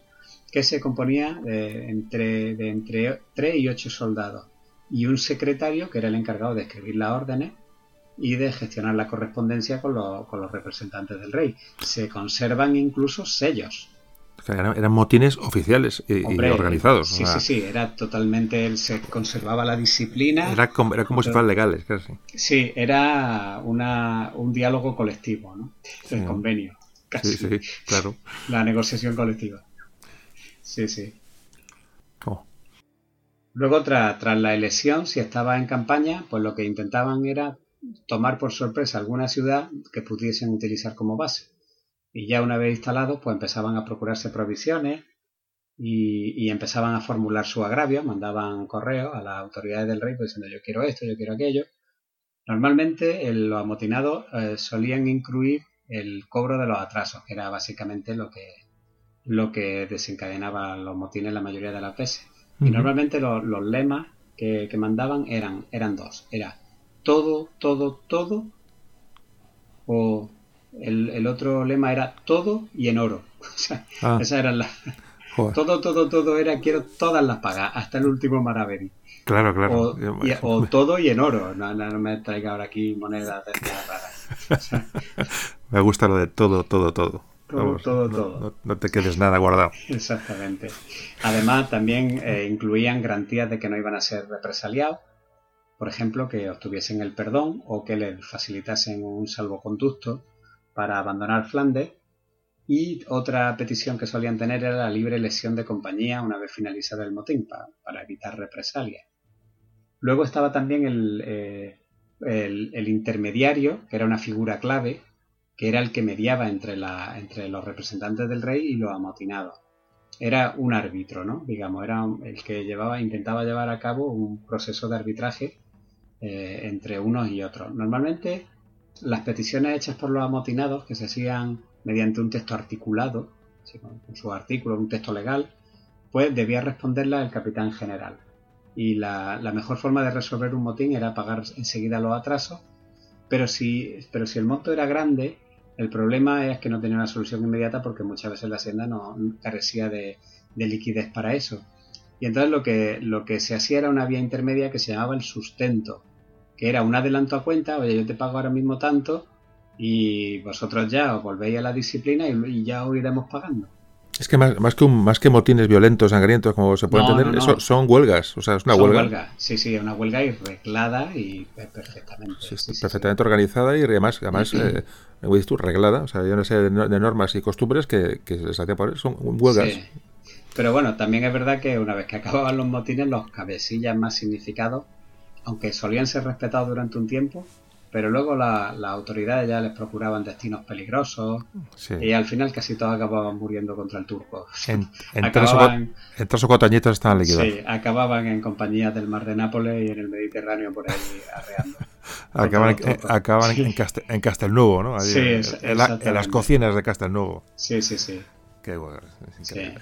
que se componía de entre, de entre 3 y 8 soldados y un secretario que era el encargado de escribir las órdenes y de gestionar la correspondencia con, con los representantes del rey. Se conservan incluso sellos. Eran, motines oficiales y, organizados. Sí, sí, sí, era totalmente, se conservaba la disciplina. Era como, era como si fueran legales, casi. Sí, era una, un diálogo colectivo, ¿no? El convenio. Casi. Sí, sí, claro. La negociación colectiva. Sí, sí. Oh. Luego, tras la elección, si estaba en campaña, pues lo que intentaban era tomar por sorpresa alguna ciudad que pudiesen utilizar como base. Y ya una vez instalado, pues empezaban a procurarse provisiones y, empezaban a formular su agravio, mandaban correos a las autoridades del rey pues, diciendo yo quiero esto, yo quiero aquello. Normalmente los amotinados eh, solían incluir el cobro de los atrasos, que era básicamente lo que, lo que desencadenaba los motines la mayoría de las veces. Y normalmente los, lemas que, que, mandaban eran, eran dos. Era todo, todo, todo. O el, otro lema era todo y en oro. O sea, ah. esas eran las... Todo, todo, todo era quiero todas las pagas, hasta el último Maraveri. Claro, claro. O, todo y en oro. No, no, me traiga ahora aquí monedas raras. me gusta lo de todo, todo, todo. Todo, todo, todo. No, te quedes nada guardado. Exactamente. Además, también eh, incluían garantías de que no iban a ser represaliados por ejemplo, que obtuviesen el perdón o que les facilitasen un salvoconducto para abandonar Flandes. Y otra petición que solían tener era la libre lesión de compañía una vez finalizada el motín, para, evitar represalias. Luego estaba también eh, el, el, intermediario, que era una figura clave, que era el que mediaba entre, la, entre los representantes del rey y los amotinados. Era un árbitro, ¿no? Digamos, era el que llevaba, intentaba llevar a cabo un proceso de arbitraje eh, entre unos y otros. Normalmente las peticiones hechas por los amotinados, que se hacían mediante un texto articulado, con, su artículo, un texto legal, pues debía responderla el capitán general. Y la, mejor forma de resolver un motín era pagar enseguida los atrasos, pero si, pero si el monto era grande, el problema es que no tenía una solución inmediata porque muchas veces la hacienda no carecía de, de liquidez para eso. Y entonces lo que, lo que se hacía era una vía intermedia que se llamaba el sustento, que era un adelanto a cuenta, oye, yo te pago ahora mismo tanto y vosotros ya os volvéis a la disciplina y, ya os iremos pagando. Es que más, más, que un, más que motines violentos, sangrientos, como se puede entender, son huelgas. O sea, es una huelga. Sí, sí, una huelga irreglada y perfectamente. perfectamente organizada y además, además eh, tú, reglada, o sea, había una serie de, normas y costumbres que, que se les hacía por son huelgas. Pero bueno, también es verdad que una vez que acababan los motines, los cabecillas más significados, aunque solían ser respetados durante un tiempo, pero luego las autoridades ya les procuraban destinos peligrosos y al final casi todos acababan muriendo contra el turco. En, tres, o cuatro, añitos estaban liquidados. Sí, acababan en compañías del mar de Nápoles y en el Mediterráneo por ahí arreando. acaban, acaban en, en, Castelnuovo, ¿no? sí, en, las cocinas de Castelnuovo. Sí, sí, sí. Qué bueno, es increíble.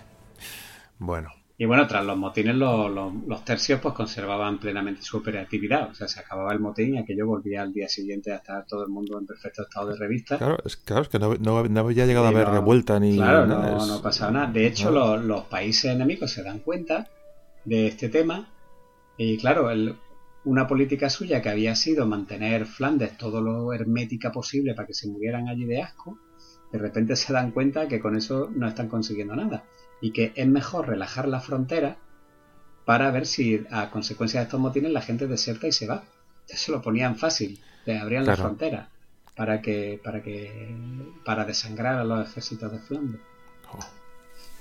Bueno, y bueno, tras los motines, los, tercios pues conservaban plenamente su operatividad. O sea, se acababa el motín y aquello volvía al día siguiente a estar todo el mundo en perfecto estado de revista. Claro, es, claro, es que no, no, había llegado a haber revuelta ni claro, nada. No, no pasaba nada. De hecho, los, países enemigos se dan cuenta de este tema. Y claro, una política suya que había sido mantener Flandes todo lo hermética posible para que se murieran allí de asco, de repente se dan cuenta que con eso no están consiguiendo nada y que es mejor relajar la frontera para ver si a consecuencia de estos motines la gente deserta y se va. Eso lo ponían fácil, le abrían la frontera para que para que para desangrar a los ejércitos de Flandes. Oh.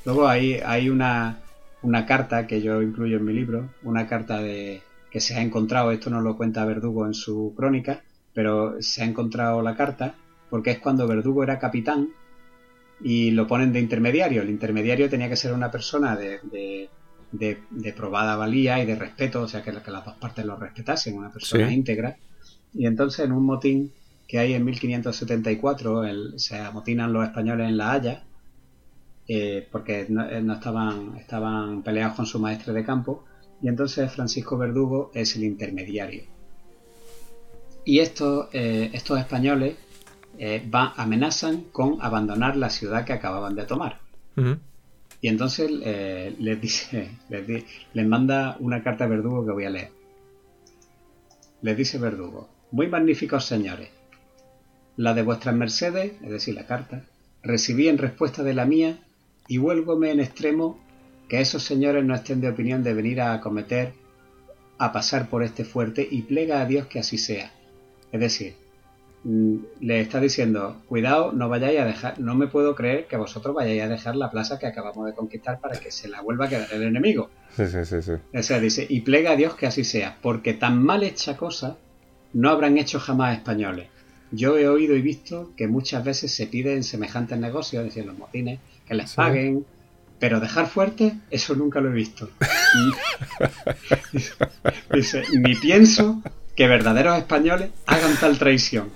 Luego hay, hay una, una carta que yo incluyo en mi libro, una carta de que se ha encontrado, esto no lo cuenta Verdugo en su crónica, pero se ha encontrado la carta porque es cuando Verdugo era capitán y lo ponen de intermediario. El intermediario tenía que ser una persona de, de, probada valía y de respeto, o sea, que, que, las dos partes lo respetasen, una persona íntegra. Y entonces en un motín que hay en 1574, el, se amotinan los españoles en La Haya, eh, porque no, eh, no, estaban, estaban peleados con su maestre de campo, y entonces Francisco Verdugo es el intermediario. Y estos, eh, estos españoles eh, va, amenazan con abandonar la ciudad que acababan de tomar. Y entonces eh, les dice, les, manda una carta a Verdugo que voy a leer. Les dice Verdugo, muy magníficos señores, la de vuestras mercedes, es decir, la carta, recibí en respuesta de la mía y vuélvome en extremo que esos señores no estén de opinión de venir a acometer, a pasar por este fuerte y plega a Dios que así sea. Es decir, le está diciendo, cuidado, no vayáis a dejar, no me puedo creer que vosotros vayáis a dejar la plaza que acabamos de conquistar para que se la vuelva a quedar el enemigo. Sí, sí, sí, sí. O sea, dice, y plega a Dios que así sea, porque tan mal hecha cosa no habrán hecho jamás españoles. Yo he oído y visto que muchas veces se pide en semejantes negocios, decir, los motines, que les paguen, pero dejar fuerte, eso nunca lo he visto. dice, ni pienso que verdaderos españoles hagan tal traición.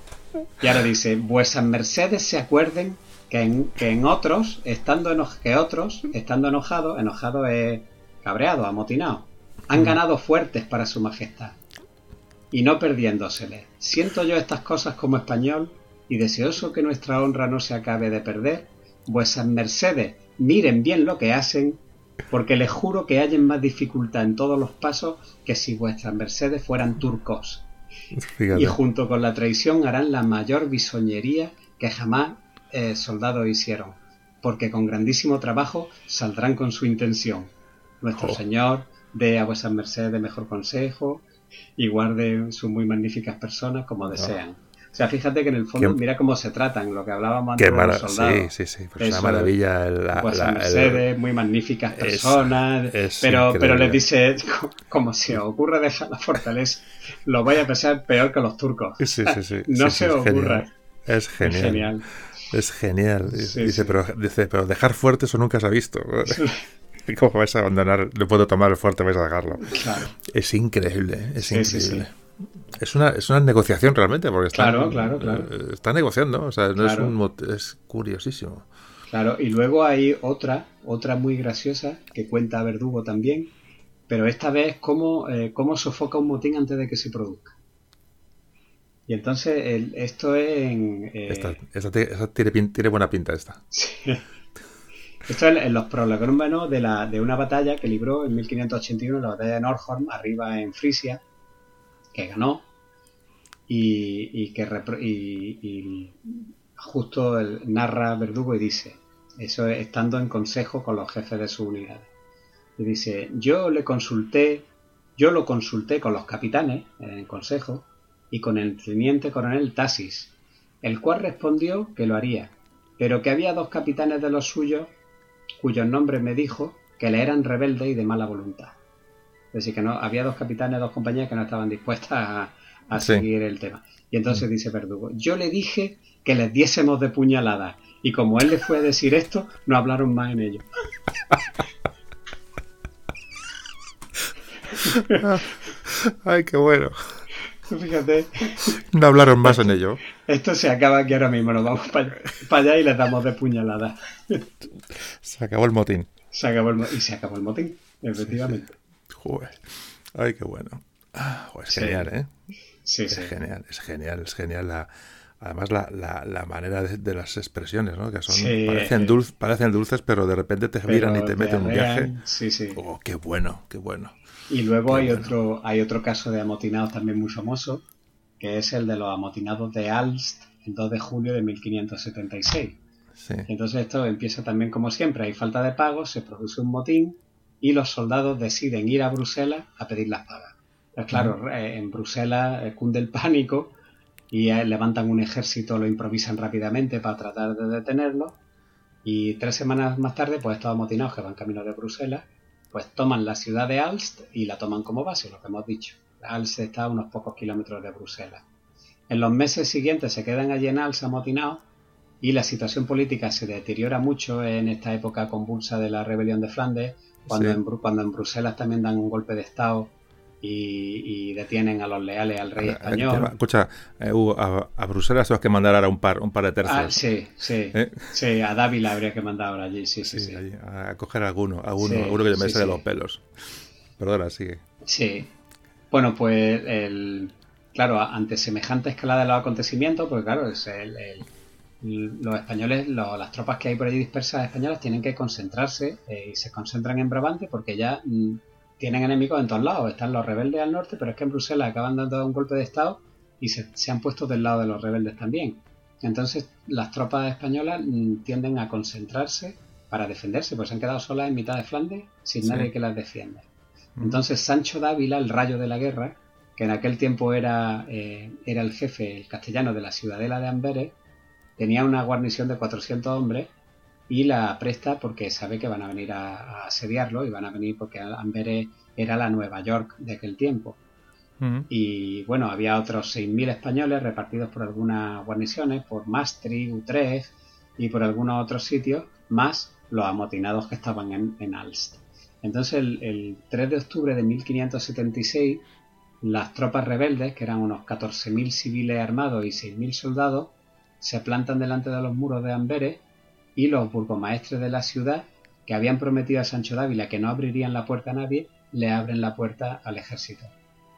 Y ahora dice, vuesas mercedes se acuerden que en, que en otros, estando que otros, estando enojados, enojado es cabreado, amotinado, han mm. ganado fuertes para su majestad. Y no perdiéndosele. Siento yo estas cosas como español y deseoso que nuestra honra no se acabe de perder, vuesas mercedes miren bien lo que hacen, porque les juro que hallen más dificultad en todos los pasos que si vuestras mercedes fueran turcos y junto con la traición harán la mayor bisoñería que jamás eh, soldados hicieron, porque con grandísimo trabajo saldrán con su intención. Nuestro Señor dé a vuesas mercedes de mejor consejo y guarde sus muy magníficas personas como desean. O sea, fíjate que en el fondo, mira cómo se tratan, lo que hablábamos antes de los soldados. Sí, sí, sí, pues una maravilla. La, Mercedes, muy magníficas personas, pero, pero les dice, como se ocurre dejar la fortaleza, lo vaya a pensar peor que los turcos. Sí, sí, sí. no se os ocurra. Es genial. Es genial. dice, Pero, dice, pero dejar fuerte eso nunca se ha visto. ¿Cómo vais a abandonar? No puedo tomar el fuerte, vais a dejarlo. Claro. Es increíble, es increíble. Es una, es una negociación realmente, porque está, claro, claro, claro. Eh, está negociando, o sea, no es, un, es curiosísimo. Claro, y luego hay otra, otra muy graciosa que cuenta Verdugo también, pero esta vez cómo, eh, cómo sofoca un motín antes de que se produzca. Y entonces esto es en... Eh, esta, tiene, tiene, buena pinta esta. Esto es en los prolegómenos de, la, de una batalla que libró en 1581, la batalla de Nordhorn, arriba en Frisia, que ganó y, que y, justo narra Verdugo y dice, eso estando en consejo con los jefes de su unidad. Y dice, yo le consulté, yo lo consulté con los capitanes en consejo y con el teniente coronel Tasis, el cual respondió que lo haría, pero que había dos capitanes de los suyos cuyos nombres me dijo que le eran rebeldes y de mala voluntad. Es decir, que no, había dos capitanes, dos compañías que no estaban dispuestas a, seguir el tema. Y entonces dice Verdugo, yo le dije que les diésemos de puñalada, y como él le fue a decir esto, no hablaron más en ello. Ay, qué bueno. Fíjate. No hablaron más en ello. Esto se acaba aquí ahora mismo. Nos vamos para allá y les damos de puñalada. Se acabó el motín. Se acabó el, y se acabó el motín, efectivamente. Joder. Ay, qué bueno. Ah, es genial, ¿eh? Sí, es genial, es genial, es genial la, además la, la, manera de, las expresiones, ¿no? Que son parecen, dulces, parecen dulces, pero de repente te miran y te meten un viaje. Sí, sí. Oh, qué bueno, qué bueno. Y luego hay otro hay otro caso de amotinados también muy famoso, que es el de los amotinados de Alst el 2 de julio de 1576. Sí. Entonces esto empieza también como siempre, hay falta de pago, se produce un motín y los soldados deciden ir a Bruselas a pedir las pagas. Pues claro, eh, en Bruselas eh, cunde el pánico y eh, levantan un ejército, lo improvisan rápidamente para tratar de detenerlo y tres semanas más tarde, pues estos amotinados que van camino de Bruselas pues toman la ciudad de Alst y la toman como base, lo que hemos dicho. Alst está a unos pocos kilómetros de Bruselas. En los meses siguientes se quedan allí en Alst amotinados y la situación política se deteriora mucho en esta época convulsa de la rebelión de Flandes, cuando, en, cuando en Bruselas también dan un golpe de Estado y, detienen a los leales al rey español. Escucha, eh, a, Bruselas tengo que mandar ahora un par, un par de tercios. Ah, sí, sí. ¿Eh? Sí, a Dávila habría que mandar ahora allí, sí, sí. sí, a coger alguno, alguno, alguno que me sí, de los pelos. Perdona, sigue. Sí. Bueno, pues el, claro, ante semejante escalada de los acontecimientos, pues claro, es el, los españoles, las tropas que hay por allí dispersas españolas tienen que concentrarse eh, y se concentran en Brabante porque ya mm, tienen enemigos en todos lados. Están los rebeldes al norte, pero es que en Bruselas acaban dando un golpe de Estado y se, han puesto del lado de los rebeldes también. Entonces las tropas españolas mm, tienden a concentrarse para defenderse, pues se han quedado solas en mitad de Flandes sin nadie que las defienda. Entonces Sancho Dávila, el rayo de la guerra, que en aquel tiempo era, eh, era el jefe, el castellano de la ciudadela de Amberes, tenía una guarnición de 400 hombres y la presta porque sabe que van a venir a, asediarlo y van a venir porque Amberes era la Nueva York de aquel tiempo. Y bueno, había otros 6.000 españoles repartidos por algunas guarniciones, por Maastricht, Utrecht y por algunos otros sitios, más los amotinados que estaban en, en Alst. Entonces, el, el, 3 de octubre de 1576, las tropas rebeldes, que eran unos 14.000 civiles armados y 6.000 soldados, se plantan delante de los muros de Amberes y los burgomaestres de la ciudad, que habían prometido a Sancho Dávila que no abrirían la puerta a nadie, le abren la puerta al ejército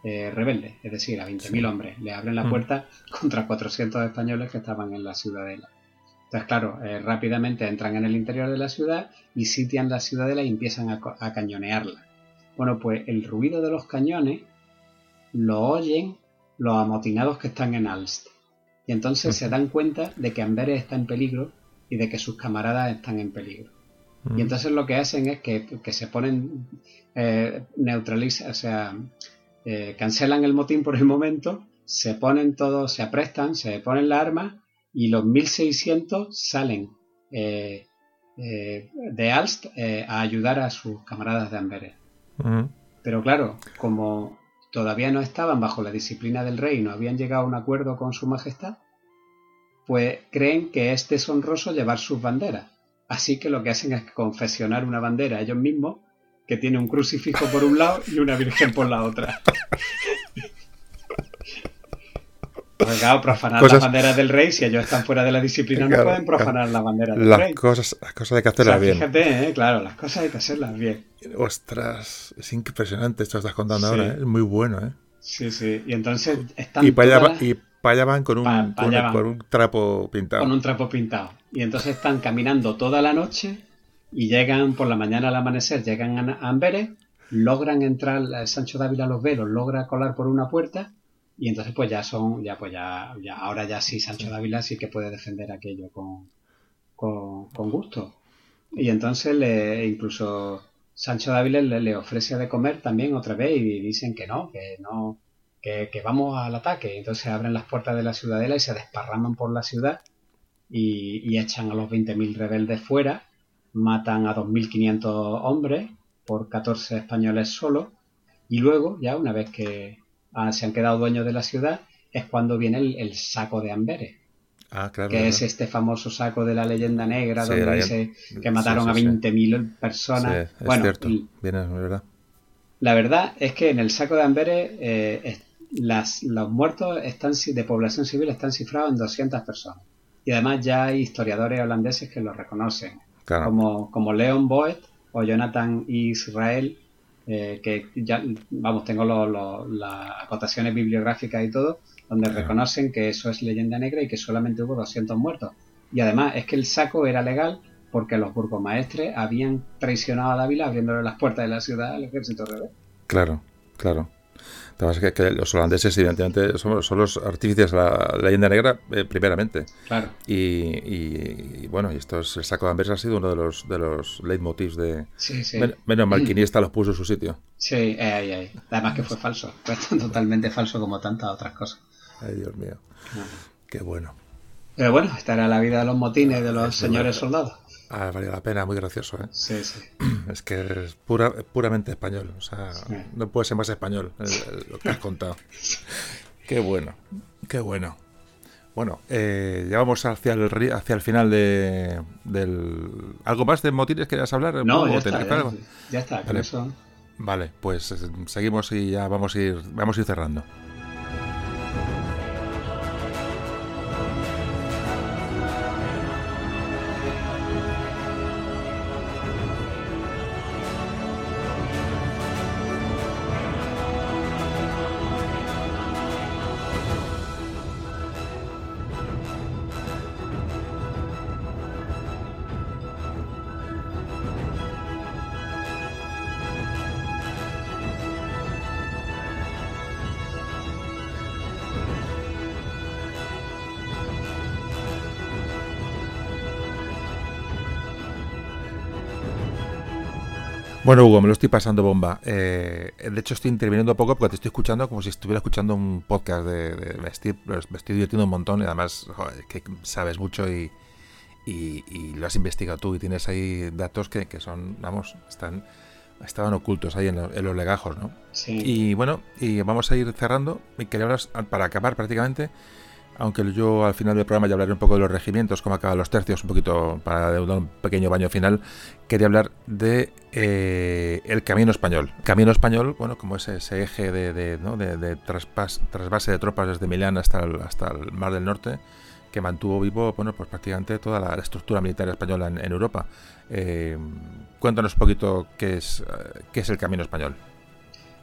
eh, rebelde, es decir, a 20.000 hombres. Le abren la mm. puerta contra 400 españoles que estaban en la ciudadela. Entonces, claro, eh, rápidamente entran en el interior de la ciudad y sitian la ciudadela y empiezan a, a cañonearla. Bueno, pues el ruido de los cañones lo oyen los amotinados que están en Alst. Y entonces se dan cuenta de que Amberes está en peligro y de que sus camaradas están en peligro. Y entonces lo que hacen es que, se ponen, eh, neutralizan, o sea, eh, cancelan el motín por el momento, se ponen todos, se aprestan, se ponen la arma y los 1600 salen eh, eh, de Alst a ayudar a sus camaradas de Amberes. Pero claro, como todavía no estaban bajo la disciplina del rey no habían llegado a un acuerdo con su majestad, pues creen que es deshonroso llevar sus banderas. Así que lo que hacen es confesionar una bandera ellos mismos que tiene un crucifijo por un lado y una virgen por la otra. Pues claro, profanar las banderas del rey, si ellos están fuera de la disciplina, no pueden profanar las banderas del las rey. Cosas, las cosas hay que hacerlas bien. Fíjate, ¿eh? claro, las cosas hay que hacerlas bien. Ostras, es impresionante esto que estás contando ahora, ¿eh? es muy bueno. ¿eh? Sí, sí, y entonces están. Y para, allá, y para allá van con un, con, un trapo pintado. Con un trapo pintado. Y entonces están caminando toda la noche y llegan por la mañana al amanecer, llegan a Amberes, logran entrar, Sancho Dávila los ve, los logra colar por una puerta y entonces pues ya son, ya pues ya, ya ahora ya sí Sancho Dávila sí que puede defender aquello con, con, gusto. Y entonces le, incluso Sancho Dávila le, le, ofrece de comer también otra vez y dicen que no, que no, que, vamos al ataque. Entonces abren las puertas de la ciudadela y se desparraman por la ciudad y, echan a los 20.000 rebeldes fuera, matan a 2.500 hombres por 14 españoles solos y luego, ya una vez que se han quedado dueños de la ciudad, es cuando viene el, saco de Amberes. Ah, claro, que es este famoso saco de la leyenda negra donde dice que mataron a 20.000 personas. es bueno, cierto. Viene, verdad. La verdad es que en el saco de Amberes eh, las, los muertos están, de población civil están cifrados en 200 personas. Y además ya hay historiadores holandeses que lo reconocen, como, como Leon Boet o Jonathan Israel, eh, que ya, vamos, tengo las acotaciones bibliográficas y todo, donde reconocen que eso es leyenda negra y que solamente hubo 200 muertos. Y además es que el saco era legal porque los burgomaestres habían traicionado a Dávila abriéndole las puertas de la ciudad al ejército rebelde. Claro, claro. Que, que los holandeses, evidentemente, son, son, los artífices de la leyenda negra, eh, primeramente. Claro. Y, bueno, y esto es, el saco de Amberes ha sido uno de los, de los leitmotivs de. Sí, sí. menos mal que los puso en su sitio. Sí, eh, eh, además que fue falso. Fue totalmente falso como tantas otras cosas. Ay, Dios mío. Qué bueno. Pero bueno, esta era la vida de los motines de los señores soldados. Ah, valía la pena, muy gracioso, ¿eh? Sí, sí. Es que es pura, puramente español. O sea, no puede ser más español lo que has contado. qué bueno, qué bueno. Bueno, eh, ya vamos hacia el, hacia el final de, del... ¿Algo más de motines querías hablar? No, ya está, ya, está, vale. vale, pues eh, seguimos y ya vamos a ir, vamos a ir cerrando. Bueno, Hugo, me lo estoy pasando bomba. Eh, de hecho, estoy interviniendo poco porque te estoy escuchando como si estuviera escuchando un podcast de, me, estoy, divirtiendo un montón y además que sabes mucho y, lo has investigado tú y tienes ahí datos que, son, vamos, están estaban ocultos ahí en, los legajos, ¿no? Sí. Y bueno, y vamos a ir cerrando. Y quería para acabar prácticamente, aunque yo al final del programa ya hablaré un poco de los regimientos, cómo acaban los tercios, un poquito para dar un pequeño baño final, quería hablar de eh, el camino español. Camino español, bueno, como ese, eje de, de, ¿no? de, trasvase de tropas desde Milán hasta el, hasta el Mar del Norte, que mantuvo vivo, bueno, pues prácticamente toda la estructura militar española en, Europa. Eh, cuéntanos un poquito qué es, eh, qué es el camino español.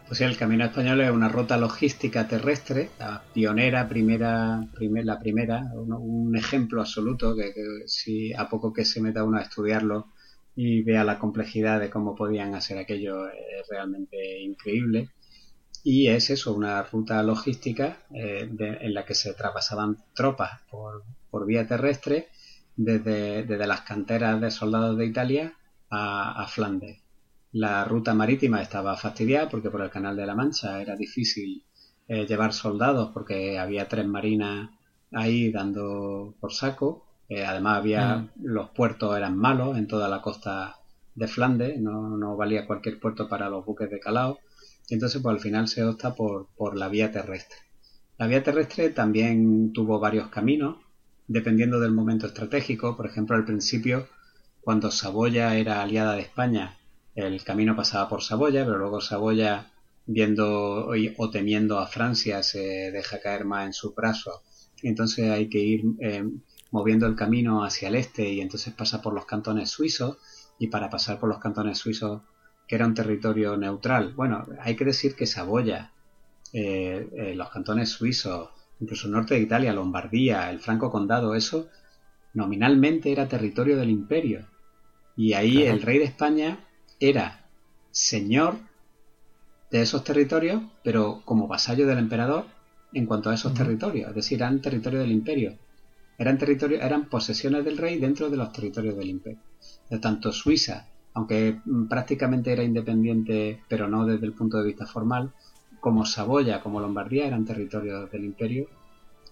Pues el Camino Español es una ruta logística terrestre, la pionera, primera, la primera, un, ejemplo absoluto que, si a poco que se meta uno a estudiarlo y vea la complejidad de cómo podían hacer aquello es realmente increíble. Y es eso, una ruta logística eh, en la que se traspasaban tropas por, vía terrestre desde, las canteras de soldados de Italia a Flandes la ruta marítima estaba fastidiada porque por el Canal de la Mancha era difícil eh, llevar soldados porque había tres marinas ahí dando por saco. Eh, además había mm. los puertos eran malos en toda la costa de Flandes, no, no valía cualquier puerto para los buques de calao. Y entonces pues al final se opta por, por la vía terrestre. La vía terrestre también tuvo varios caminos, dependiendo del momento estratégico. Por ejemplo, al principio, cuando Saboya era aliada de España el camino pasaba por Saboya, pero luego Saboya, viendo o temiendo a Francia, se deja caer más en su brazo. Y entonces hay que ir eh, moviendo el camino hacia el este y entonces pasa por los cantones suizos. Y para pasar por los cantones suizos, que era un territorio neutral, bueno, hay que decir que Saboya, eh, eh, los cantones suizos, incluso el norte de Italia, Lombardía, el Franco Condado, eso nominalmente era territorio del imperio. Y ahí el rey de España era señor de esos territorios, pero como vasallo del emperador en cuanto a esos territorios, es decir, eran territorio del imperio. Eran, territorios, eran posesiones del rey dentro de los territorios del imperio. De tanto Suiza, aunque prácticamente era independiente, pero no desde el punto de vista formal, como Saboya, como Lombardía eran territorios del imperio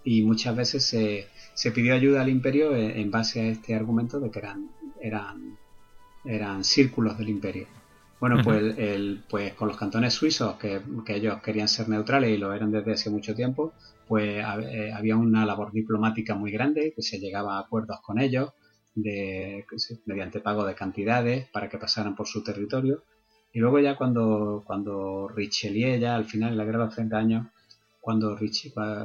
y muchas veces se, se pidió ayuda al imperio en base a este argumento de que eran, eran, eran círculos del imperio. Bueno, pues, el, pues con los cantones suizos, que, ellos querían ser neutrales y lo eran desde hace mucho tiempo, pues eh, había una labor diplomática muy grande, que se llegaba a acuerdos con ellos, de, mediante pago de cantidades para que pasaran por su territorio. Y luego ya cuando, cuando Richelieu, ya al final, en la guerra de los 30 años, cuando,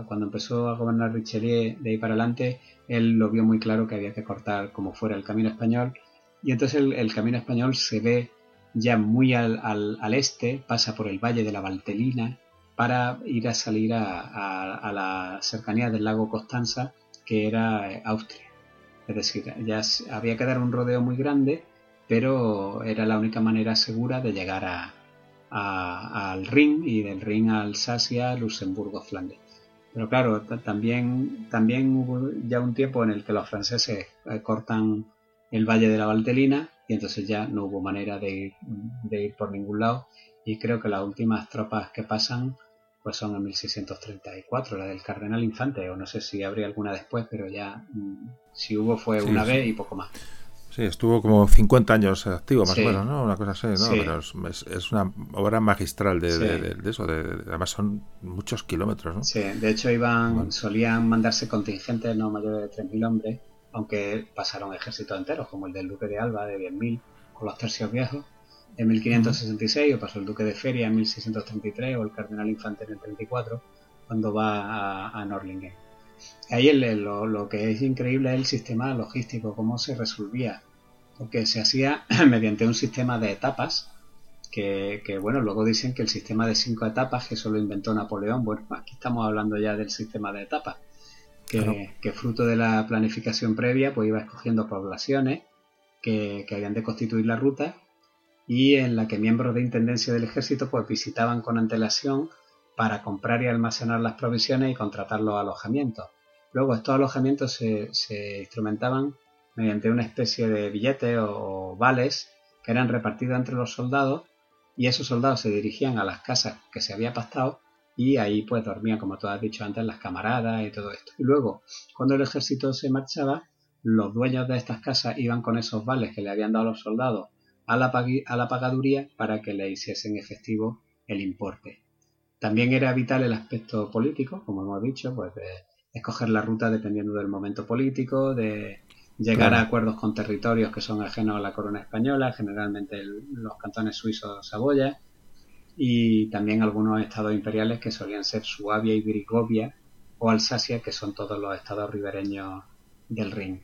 cuando empezó a gobernar Richelieu de ahí para adelante, él lo vio muy claro que había que cortar como fuera el camino español. Y entonces el, camino español se ve ya muy al, al, este, pasa por el valle de la Valtelina para ir a salir a, a, la cercanía del lago Constanza, que era eh, Austria. Es decir, ya había que dar un rodeo muy grande, pero era la única manera segura de llegar a, al Rin y del Rin a Alsacia, Luxemburgo, Flandes. Pero claro, también, también hubo ya un tiempo en el que los franceses eh, cortan el valle de la Valtelina y entonces ya no hubo manera de ir, por ningún lado y creo que las últimas tropas que pasan pues son en 1634, la del Cardenal Infante, o no sé si habría alguna después, pero ya mm, si hubo fue una vez y poco más. Sí, estuvo como 50 años activo, más o menos, ¿no? Una cosa así, ¿no? Pero es, una obra magistral de, eso, de, además son muchos kilómetros, ¿no? Sí, de hecho iban, solían mandarse contingentes no mayores de 3.000 hombres, aunque pasaron ejércitos enteros, como el del Duque de Alba de 10.000, con los tercios viejos, en 1566, o pasó el Duque de Feria en 1633, o el Cardenal Infante en el 34, cuando va a, a. Ahí lo, que es increíble es el sistema logístico, cómo se resolvía, porque se hacía mediante un sistema de etapas, que, bueno, luego dicen que el sistema de cinco etapas, que eso lo inventó Napoleón, bueno, aquí estamos hablando ya del sistema de etapas, que, fruto de la planificación previa, pues iba escogiendo poblaciones que, que habían de constituir la ruta y en la que miembros de intendencia del ejército pues visitaban con antelación para comprar y almacenar las provisiones y contratar los alojamientos. Luego estos alojamientos se, instrumentaban mediante una especie de billetes o, vales que eran repartidos entre los soldados y esos soldados se dirigían a las casas que se había pastado y ahí pues dormían, como tú has dicho antes, las camaradas y todo esto. Y luego, cuando el ejército se marchaba, los dueños de estas casas iban con esos vales que le habían dado los soldados a la, a la pagaduría para que le hiciesen efectivo el importe. También era vital el aspecto político, como hemos dicho, pues de escoger la ruta dependiendo del momento político, de llegar a acuerdos con territorios que son ajenos a la corona española, generalmente los cantones suizos Saboya, y también algunos estados imperiales que solían ser Suabia y Brigovia o Alsacia, que son todos los estados ribereños del Rin.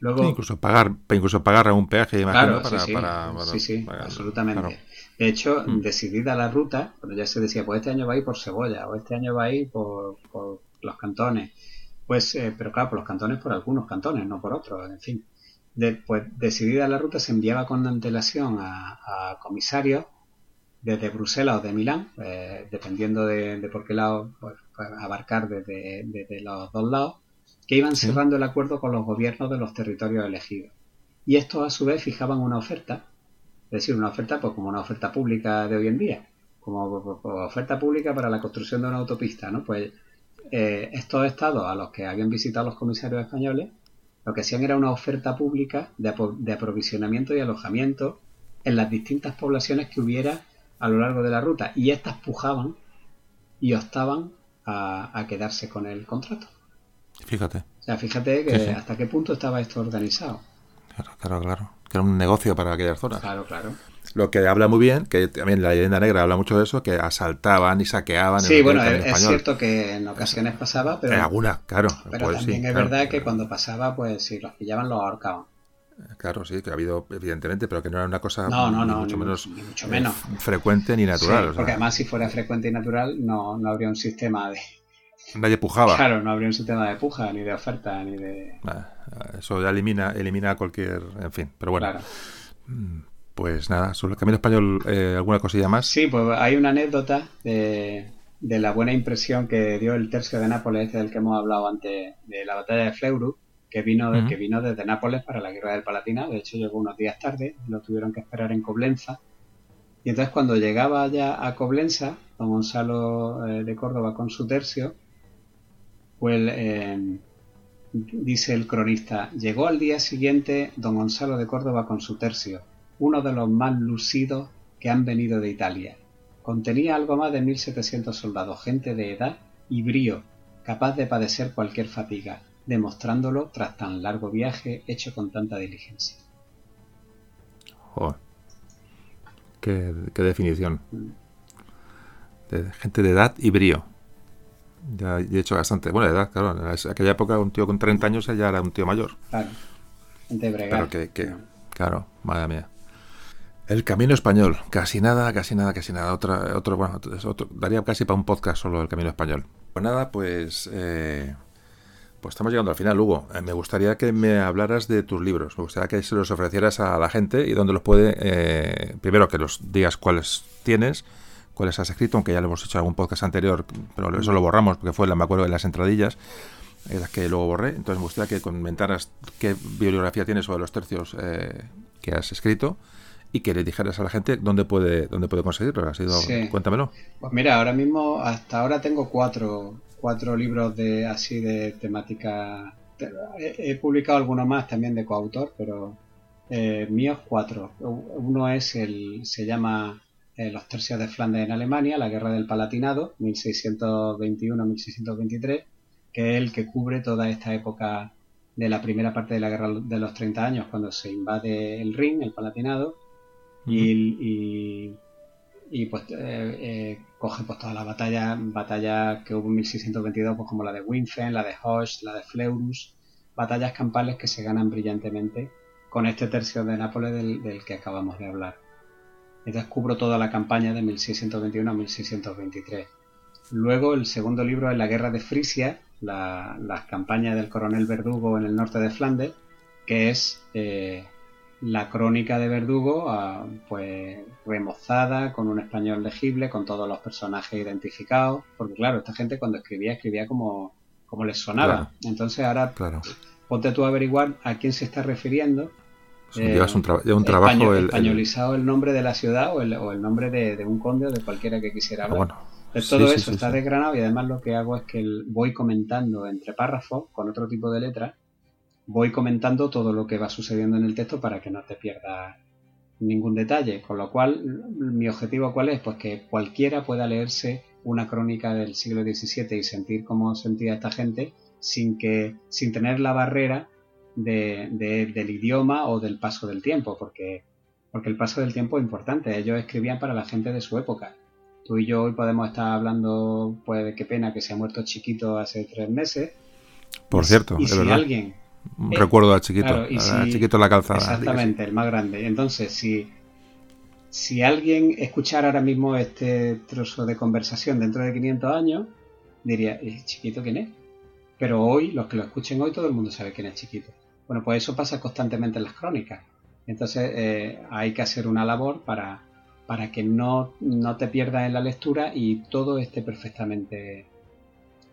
Luego, incluso pagar, incluso pagar un peaje, imagino, para, sí, sí, para, sí, sí absolutamente. De hecho, mm. decidida la ruta, cuando ya se decía, pues este año va a ir por Cebolla, o este año va a ir por, los cantones, pues, eh, pero claro, por los cantones, por algunos cantones, no por otros, en fin. pues decidida la ruta, se enviaba con antelación a, comisarios desde Bruselas o de Milán, eh, dependiendo de, por qué lado pues, pues abarcar desde, desde los dos lados, que iban cerrando el acuerdo con los gobiernos de los territorios elegidos. Y estos a su vez fijaban una oferta, es decir, una oferta pues como una oferta pública de hoy en día, como oferta pública para la construcción de una autopista, ¿no? Pues eh, estos estados a los que habían visitado los comisarios españoles, lo que hacían era una oferta pública de, aprovisionamiento y alojamiento en las distintas poblaciones que hubiera a lo largo de la ruta, y estas pujaban y optaban a quedarse con el contrato. Fíjate. O sea, fíjate que hasta qué punto estaba esto organizado. Claro, claro, claro. Que era un negocio para aquellas zonas. Claro, claro. Lo que habla muy bien, que también la leyenda negra habla mucho de eso, que asaltaban y saqueaban. Sí, bueno, es, cierto que en ocasiones pasaba, pero. En alguna, claro. Pero pues también es verdad que cuando pasaba, pues si los pillaban, los ahorcaban. Claro, sí, que ha habido, evidentemente, pero que no era una cosa no, no, no, mucho, menos, mucho menos frecuente ni natural. porque además, si fuera frecuente y natural, no, no habría un sistema de, Nadie pujaba. Claro, no habría un sistema de puja, ni de oferta, ni de. Eso ya elimina, elimina cualquier. En fin, pero bueno. Mm, pues nada, sobre el camino español, eh, ¿alguna cosilla más? Sí, pues hay una anécdota de, la buena impresión que dio el tercio de Nápoles, del que hemos hablado antes, de la batalla de Fleuru, que vino, que vino desde Nápoles para la guerra del Palatina. De hecho, llegó unos días tarde, lo tuvieron que esperar en Coblenza Y entonces cuando llegaba ya a Coblenza, don Gonzalo eh, de Córdoba con su tercio, pues eh, dice el cronista, llegó al día siguiente don Gonzalo de Córdoba con su tercio, uno de los más lucidos que han venido de Italia. Contenía algo más de 1.700 soldados, gente de edad y brío, capaz de padecer cualquier fatiga, demostrándolo tras tan largo viaje hecho con tanta diligencia. Joder. Qué, qué definición. De gente de edad y brío. Ya he hecho bastante. Bueno, de edad, claro. En aquella época un tío con 30 años ya era un tío mayor. Claro. Gente bregar. Pero que, que- claro, madre mía. El camino español, casi nada, casi nada, casi nada. Otra, otro, bueno, otro- daría casi para un podcast solo el camino español. Pues nada, pues, eh, pues estamos llegando al final, Hugo. Eh, me gustaría que me hablaras de tus libros. Me gustaría que se los ofrecieras a la gente y dónde los puede. eh, primero que los digas cuáles tienes, cuáles has escrito, aunque ya lo hemos hecho en algún podcast anterior, pero eso lo borramos porque fue, me acuerdo, en las entradillas en las que luego borré. Entonces me gustaría que comentaras qué bibliografía tienes sobre los tercios eh, que has escrito y que le dijeras a la gente dónde puede dónde puede conseguirlo. ¿Has ido? Sí. Cuéntamelo. Pues mira, ahora mismo, hasta ahora tengo cuatro, cuatro libros de así de temática. te- He, he publicado algunos más también de coautor, pero eh, míos cuatro. Uno es el, se llama eh, Los tercios de Flandes en Alemania, la guerra del Palatinado, 1621-1623, que es el que cubre toda esta época de la primera parte de la guerra de los 30 años, cuando se invade el Rin, el Palatinado, y, y, y, pues eh, eh, coge pues todas las batallas batallas que hubo en 1622 pues como la de Winfen, la de Hoche, la de Fleurus batallas campales que se ganan brillantemente con este tercio de Nápoles del, del que acabamos de hablar. Entonces cubro toda la campaña de 1621 a 1623 luego el segundo libro es la guerra de Frisia la, las campañas del coronel Verdugo en el norte de Flandes que es eh, la crónica de Verdugo, ah, pues remozada, con un español legible, con todos los personajes identificados, porque claro, esta gente cuando escribía, escribía como, como les sonaba. Claro. Entonces ahora Claro. ponte tú a averiguar a quién se está refiriendo. Eh, llevas un, un trabajo. español- el- españolizado el, nombre de la ciudad o el, o el nombre de, de un conde o de cualquiera que quisiera ah, hablar. bueno. De todo sí, eso sí, está sí. desgranado y además lo que hago es que voy comentando entre párrafos con otro tipo de letras, voy comentando todo lo que va sucediendo en el texto para que no te pierdas ningún detalle. Con lo cual, mi objetivo cuál es? Pues que cualquiera pueda leerse una crónica del siglo XVII y sentir cómo sentía esta gente sin que, sin tener la barrera de- de- del idioma o del paso del tiempo, porque, porque el paso del tiempo es importante. Ellos escribían para la gente de su época. Tú y yo hoy podemos estar hablando, pues, qué pena que se ha muerto chiquito hace tres meses. Por cierto, y es si verdad. alguien eh, recuerdo a chiquito. claro, y a si- chiquito la calzada. Exactamente, el más grande. Entonces, si, si alguien escuchara ahora mismo este trozo de conversación dentro de 500 años, diría, ¿y chiquito quién es? Pero hoy, los que lo escuchen hoy, todo el mundo sabe quién es chiquito. Bueno, pues eso pasa constantemente en las crónicas. Entonces, eh, hay que hacer una labor para, para que no, no te pierdas en la lectura y todo esté perfectamente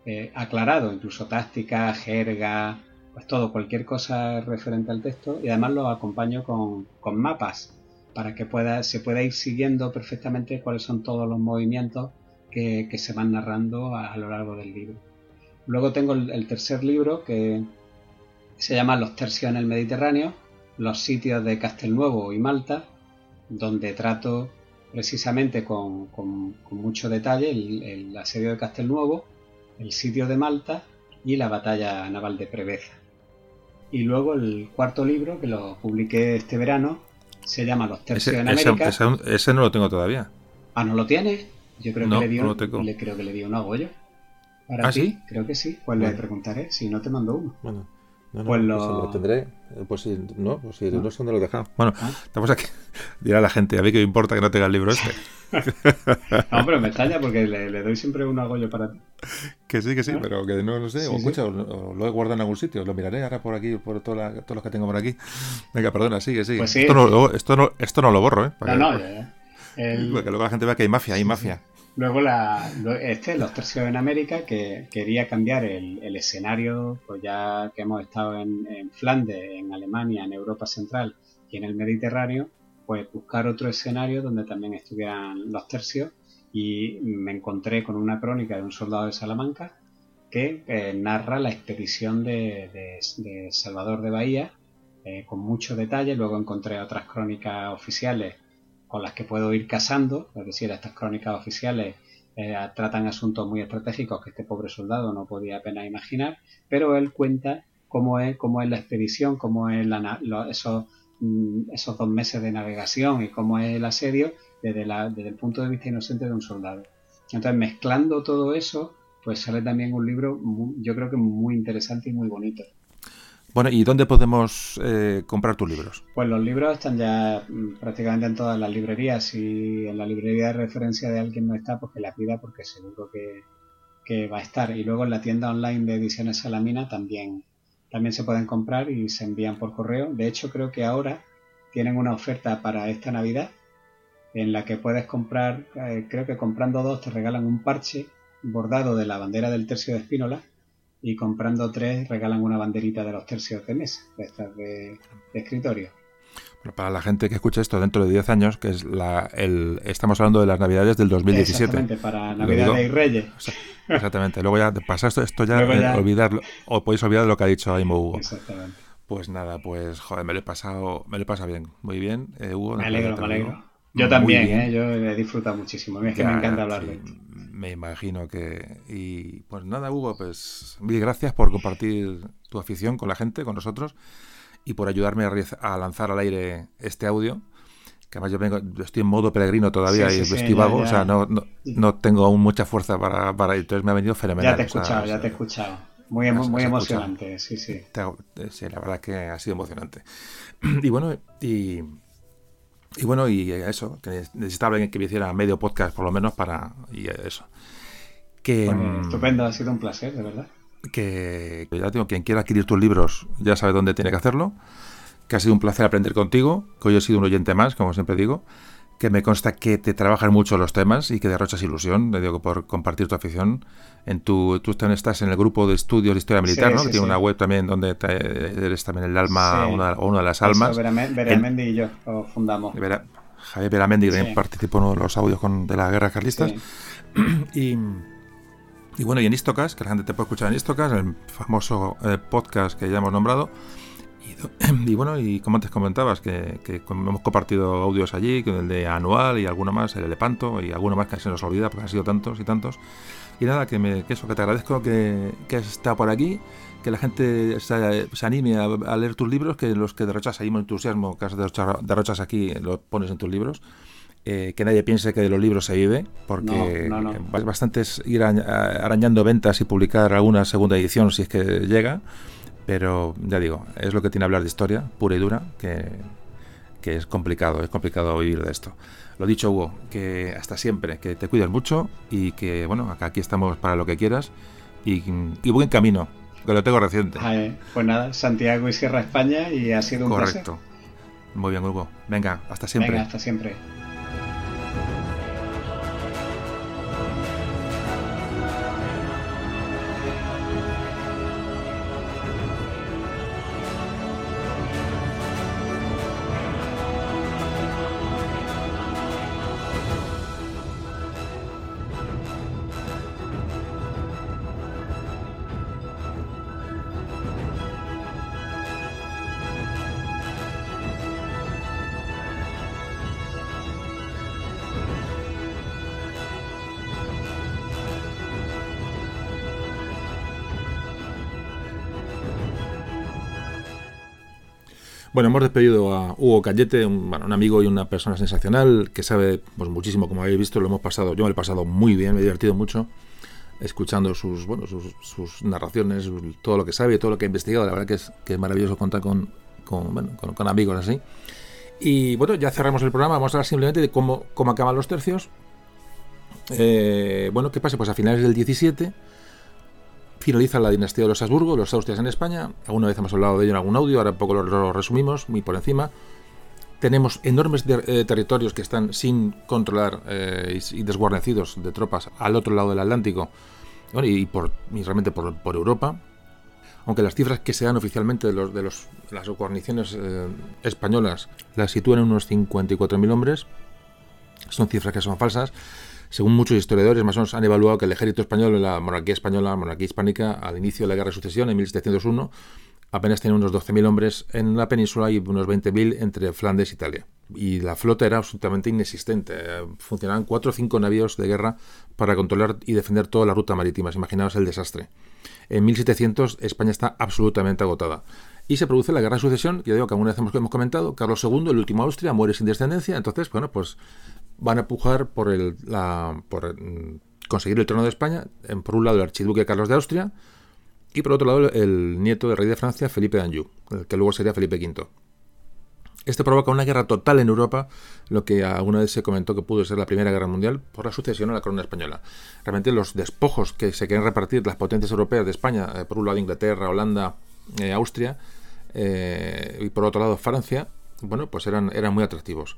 eh, aclarado, incluso táctica, jerga, pues todo, cualquier cosa referente al texto y además lo acompaño con, con mapas para que pueda, se pueda ir siguiendo perfectamente cuáles son todos los movimientos que, que se van narrando a, lo largo del libro. Luego tengo el, tercer libro que se llama Los tercios en el Mediterráneo, los sitios de Castelnuovo y Malta, donde trato precisamente con, con- mucho detalle el, el asedio de Castelnuovo, el sitio de Malta y la batalla naval de Preveza. Y luego el cuarto libro, que lo publiqué este verano, se llama Los tercios Ese, en América. ese- ese no lo tengo todavía. Ah, ¿no lo tienes? Yo creo No, que le di no un, le creo que le di un agollo. ¿Para ¿Ah, ti? sí? Creo que sí. Pues le Bueno. preguntaré. Si no te mando uno. Bueno, no, no, Pues pues lo- lo tendré. Eh, Pues sí, no, pues sí, ¿No? no sé dónde lo he dejado. Bueno, Ah. estamos aquí. Dirá la gente, a mí que me importa que no tenga el libro este. No, pero me extraña porque le, le doy siempre un agollo para ti. Que sí, que sí, ¿Ah? pero que no, no sé. Sí, o, sí. escucha, o, o lo he guardado en algún sitio. Lo miraré ahora por aquí, por toda la- todos los que tengo por aquí. Venga, perdona, sigue, sigue. Pues sí. esto, no, lo- esto, no, esto no lo borro, ¿eh? Para No, que, no, ya, ya. El- para que luego la gente vea que hay mafia, hay mafia. Luego la, este, Los Tercios en América, que quería cambiar el, escenario, pues ya que hemos estado en, Flandes, en Alemania, en Europa Central y en el Mediterráneo, pues buscar otro escenario donde también estuvieran los tercios y me encontré con una crónica de un soldado de Salamanca que eh, narra la expedición de, Salvador de Bahía eh, con mucho detalle. Luego encontré otras crónicas oficiales con las que puedo ir casando, es decir, estas crónicas oficiales eh, tratan asuntos muy estratégicos que este pobre soldado no podía apenas imaginar, pero él cuenta cómo es, cómo es la expedición, cómo es la, esos, mm, esos dos meses de navegación y cómo es el asedio desde, la, desde el punto de vista inocente de un soldado. Entonces, mezclando todo eso, pues sale también un libro, yo creo que muy interesante y muy bonito. Bueno, ¿y dónde podemos eh, comprar tus libros? Pues los libros están ya mm, prácticamente en todas las librerías y en la librería de referencia de alguien no está, pues que la pida porque seguro que, que va a estar. Y luego en la tienda online de Ediciones Salamina también, también se pueden comprar y se envían por correo. De hecho, creo que ahora tienen una oferta para esta Navidad en la que puedes comprar, eh, creo que comprando dos te regalan un parche bordado de la bandera del tercio de Espínola y comprando tres regalan una banderita de los tercios de mesa, de estas de, escritorio. para la gente que escucha esto dentro de 10 años, que es la, el, estamos hablando de las navidades del 2017. Exactamente, para Navidades y Reyes. Exactamente, luego ya pasa esto, esto ya, olvidarlo, o podéis olvidar lo que ha dicho Aimo Hugo. Exactamente. Pues nada, pues joder, me lo he pasado, me lo he pasado bien, muy bien, eh, Hugo. Me alegro, me alegro. Yo también, ¿eh? yo he disfrutado muchísimo. es que me encanta hablar de esto. Me imagino que. Y pues nada, Hugo, pues mil gracias por compartir tu afición con la gente, con nosotros, y por ayudarme a, lanzar al aire este audio. Que además yo vengo, estoy en modo peregrino todavía y estoy vago, o sea, no, no, tengo aún mucha fuerza para, para. Entonces me ha venido fenomenal. Ya te he escuchado, ya te he escuchado. Muy, muy emocionante, sí, sí. Sí, la verdad que ha sido emocionante. Y bueno, y y bueno, y eso, que necesitaba alguien que me hiciera medio podcast por lo menos para... Y eso. Que, mm, estupendo, ha sido un placer, de verdad. Que ya tengo, quien quiera adquirir tus libros ya sabe dónde tiene que hacerlo. Que ha sido un placer aprender contigo, que hoy he sido un oyente más, como siempre digo. Que me consta que te trabajan mucho los temas y que derrochas ilusión, le digo, por compartir tu afición en tu, tú estás en el grupo de estudios de historia militar, ¿no? que tiene una web también donde eres también el alma, una, una, de las almas. Veramendi y yo lo fundamos. Javier Veramendi también participó en uno de los audios con, de la guerra carlistas. Y, y, bueno, y en Istocas, que la gente te puede escuchar en Istocas, el famoso eh, podcast que ya hemos nombrado. Y, bueno, y como antes comentabas, que, que, hemos compartido audios allí, con el de Anual y alguno más, el de Lepanto, y alguno más que se nos olvida, porque han sido tantos y tantos. Y nada, que, me, que eso, que te agradezco que, que has estado por aquí, que la gente se, anime a, leer tus libros, que los que derrochas ahí entusiasmo, que has derrochas aquí, lo pones en tus libros. Eh, que nadie piense que de los libros se vive, porque es bastante ir arañando ventas y publicar alguna segunda edición si es que llega, pero ya digo, es lo que tiene hablar de historia pura y dura, que, que es complicado, es complicado vivir de esto. Lo dicho, Hugo, que hasta siempre, que te cuides mucho y que, bueno, acá aquí estamos para lo que quieras y, buen camino, que lo tengo reciente. pues nada, Santiago y Sierra España y ha sido un Correcto. Muy bien, Hugo. Venga, hasta siempre. Venga, hasta siempre. Bueno, hemos despedido a Hugo Cayete, un, amigo y una persona sensacional que sabe pues, muchísimo, como habéis visto, lo hemos pasado, yo me lo he pasado muy bien, me he divertido mucho escuchando sus, bueno, sus, narraciones, todo lo que sabe, todo lo que ha investigado. La verdad que es, que es maravilloso contar con, con, amigos así. Y bueno, ya cerramos el programa. Vamos a hablar simplemente de cómo, cómo acaban los tercios. Eh, bueno, ¿qué pasa? Pues a finales del 17 finaliza la dinastía de los Habsburgo, los Austrias en España. Alguna vez hemos hablado de ello en algún audio, ahora poco lo, resumimos, muy por encima. Tenemos enormes eh, territorios que están sin controlar eh, y, desguarnecidos de tropas al otro lado del Atlántico y, por, realmente por, Europa. aunque las cifras que se dan oficialmente de, los, de los, las guarniciones eh, españolas las sitúan en unos 54.000 hombres, son cifras que son falsas. Según muchos historiadores, más o menos han evaluado que el ejército español, la monarquía española, la monarquía hispánica, al inicio de la Guerra de Sucesión, en 1701, apenas tenía unos 12.000 hombres en la península y unos 20.000 entre Flandes e Italia. Y la flota era absolutamente inexistente. Funcionaban cuatro o cinco navíos de guerra para controlar y defender toda la ruta marítima. Imaginaos el desastre. En 1700 España está absolutamente agotada. Y se produce la guerra de sucesión, ya digo que alguna vez hemos comentado, Carlos II, el último Austria, muere sin descendencia, entonces, bueno, pues van a pujar por, el, la, mm, conseguir el trono de España, por un lado el archiduque Carlos de Austria, y por otro lado el nieto del rey de Francia, Felipe d'Anjou, que luego sería Felipe V. Esto provoca una guerra total en Europa, lo que alguna vez se comentó que pudo ser la Primera Guerra Mundial por la sucesión a la corona española. Realmente los despojos que se quieren repartir las potencias europeas de España, eh, por un lado Inglaterra, Holanda, eh, Austria, eh, y por otro lado Francia, bueno, pues eran, eran muy atractivos.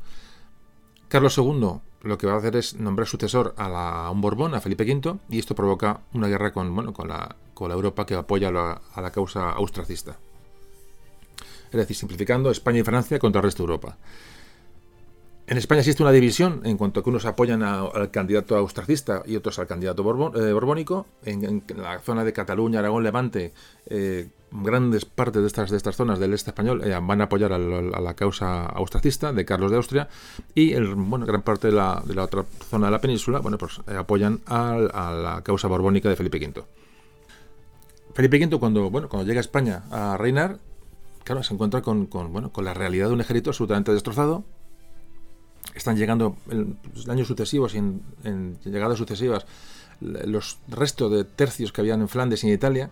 Carlos II lo que va a hacer es nombrar sucesor a, un Borbón, a Felipe V, y esto provoca una guerra con, bueno, con, la, con la Europa que apoya a la causa austracista. Es decir, simplificando, España y Francia contra el resto de Europa. En España existe una división en cuanto a que unos apoyan al candidato austracista y otros al candidato eh, borbónico. En, la zona de Cataluña, Aragón, Levante, eh, grandes partes de estas, de estas zonas del este español eh, van a apoyar a la, causa austracista de Carlos de Austria y el, bueno, gran parte de la, de la otra zona de la península bueno, pues, apoyan a, la causa borbónica de Felipe V. Felipe V cuando, bueno, cuando llega a España a reinar, claro, se encuentra con, bueno, con la realidad de un ejército absolutamente destrozado, están llegando en años sucesivos y en, llegadas sucesivas los restos de tercios que habían en Flandes y en Italia.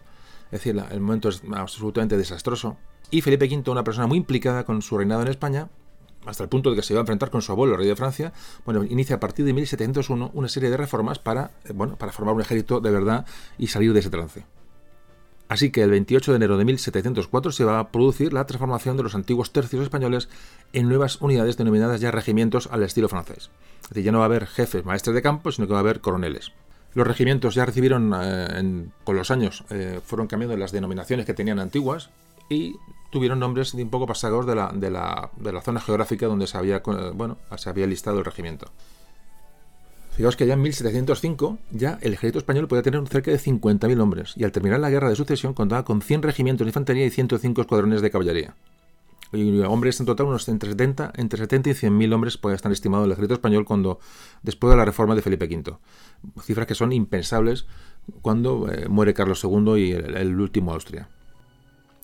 Es decir, el momento es absolutamente desastroso. Y Felipe V, una persona muy implicada con su reinado en España, hasta el punto de que se iba a enfrentar con su abuelo, el rey de Francia, bueno, inicia a partir de 1701 una serie de reformas para, eh, bueno, para formar un ejército de verdad y salir de ese trance. Así que el 28 de enero de 1704 se va a producir la transformación de los antiguos tercios españoles en nuevas unidades denominadas ya regimientos al estilo francés. Es decir, ya no va a haber jefes, maestres de campo, sino que va a haber coroneles. Los regimientos ya recibieron, eh, con los años, eh, fueron cambiando las denominaciones que tenían antiguas y tuvieron nombres un poco pasados de la, zona geográfica donde se había, eh, bueno, se había listado el regimiento. Fijaos que ya en 1705 ya el ejército español podía tener cerca de 50.000 hombres y al terminar la guerra de sucesión contaba con 100 regimientos de infantería y 105 escuadrones de caballería. Hombres en total, unos entre 70, entre 70 y 100.000 hombres puede estar estimado el ejército español cuando después de la reforma de Felipe V. Cifras que son impensables cuando eh, muere Carlos II y el último Austria.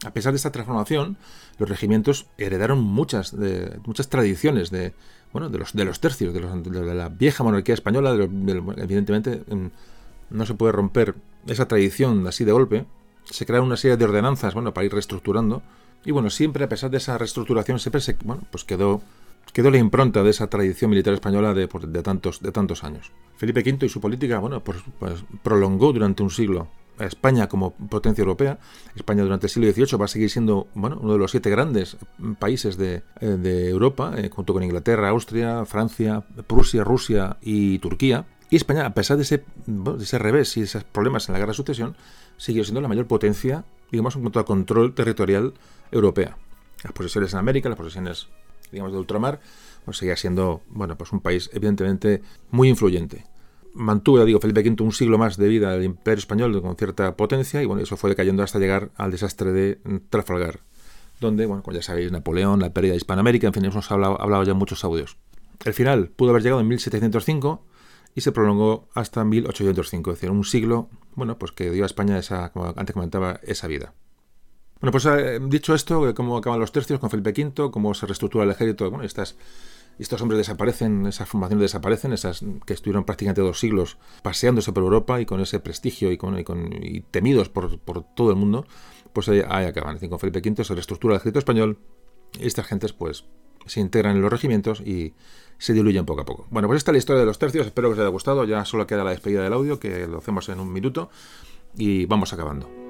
A pesar de esta transformación, los regimientos heredaron muchas, de, muchas tradiciones de, bueno, de, los, de los tercios, de, la vieja monarquía española. evidentemente, no se puede romper esa tradición así de golpe. Se crearon una serie de ordenanzas bueno, para ir reestructurando. Y bueno, siempre a pesar de esa reestructuración, siempre se, bueno, pues quedó, quedó la impronta de esa tradición militar española de, de, tantos, de tantos años. Felipe V y su política bueno, pues, pues prolongó durante un siglo España como potencia europea. España durante el siglo XVIII va a seguir siendo bueno, uno de los siete grandes países de, eh, Europa, eh, junto con Inglaterra, Austria, Francia, Prusia, Rusia y Turquía. Y España, a pesar de ese, de ese revés y esos problemas en la guerra de sucesión, siguió siendo la mayor potencia, digamos, en cuanto a control territorial europea. Las posesiones en América, las posesiones, digamos, de ultramar, pues seguía siendo, bueno, pues un país evidentemente muy influyente mantuvo, ya digo, Felipe V un siglo más de vida del Imperio Español con cierta potencia y bueno, eso fue decayendo hasta llegar al desastre de Trafalgar, donde, bueno, como ya sabéis, Napoleón, la pérdida de Hispanoamérica, en fin, hemos hablado, hablado ya muchos audios. El final pudo haber llegado en 1705 y se prolongó hasta 1805, es decir, un siglo, bueno, pues que dio a España esa, como antes comentaba, esa vida. Bueno, pues eh, dicho esto, cómo acaban los tercios con Felipe V, cómo se reestructura el ejército, bueno, estas estos hombres desaparecen, esas formaciones desaparecen, esas que estuvieron prácticamente dos siglos paseándose por Europa y con ese prestigio y, con, y, temidos por, todo el mundo, pues ahí, acaban. con Felipe V se reestructura el ejército español y estas gentes pues se integran en los regimientos y se diluyen poco a poco. Bueno, pues esta es la historia de los tercios, espero que os haya gustado, ya solo queda la despedida del audio, que lo hacemos en un minuto y vamos acabando.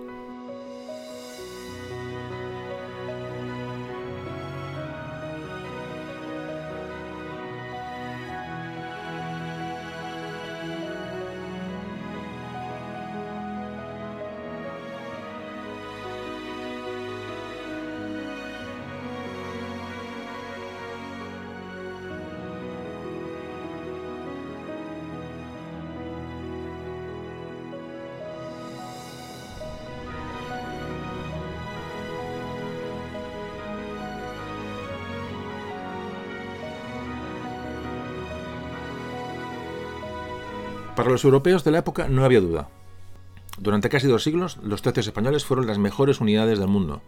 Para los europeos de la época no había duda. Durante casi dos siglos, los tercios españoles fueron las mejores unidades del mundo.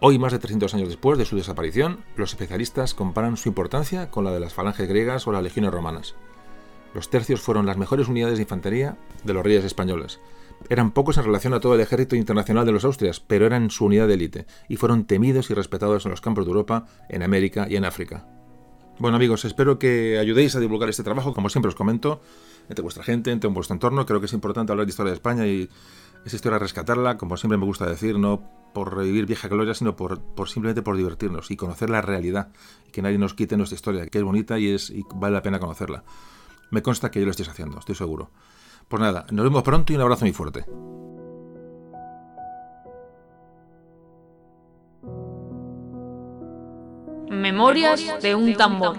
Hoy, más de 300 años después de su desaparición, los especialistas comparan su importancia con la de las falanges griegas o las legiones romanas. Los tercios fueron las mejores unidades de infantería de los reyes españoles. Eran pocos en relación a todo el ejército internacional de los Austrias, pero eran su unidad de élite y fueron temidos y respetados en los campos de Europa, en América y en África. Bueno amigos, espero que ayudéis a divulgar este trabajo, como siempre os comento, entre vuestra gente, entre vuestro entorno. Creo que es importante hablar de historia de España y esa historia rescatarla, como siempre me gusta decir, no por revivir vieja gloria, sino por, simplemente por divertirnos y conocer la realidad y que nadie nos quite nuestra historia, que es bonita y, es, vale la pena conocerla. Me consta que yo lo estéis haciendo, estoy seguro. Pues nada, nos vemos pronto y un abrazo muy fuerte. Memorias de un tambor.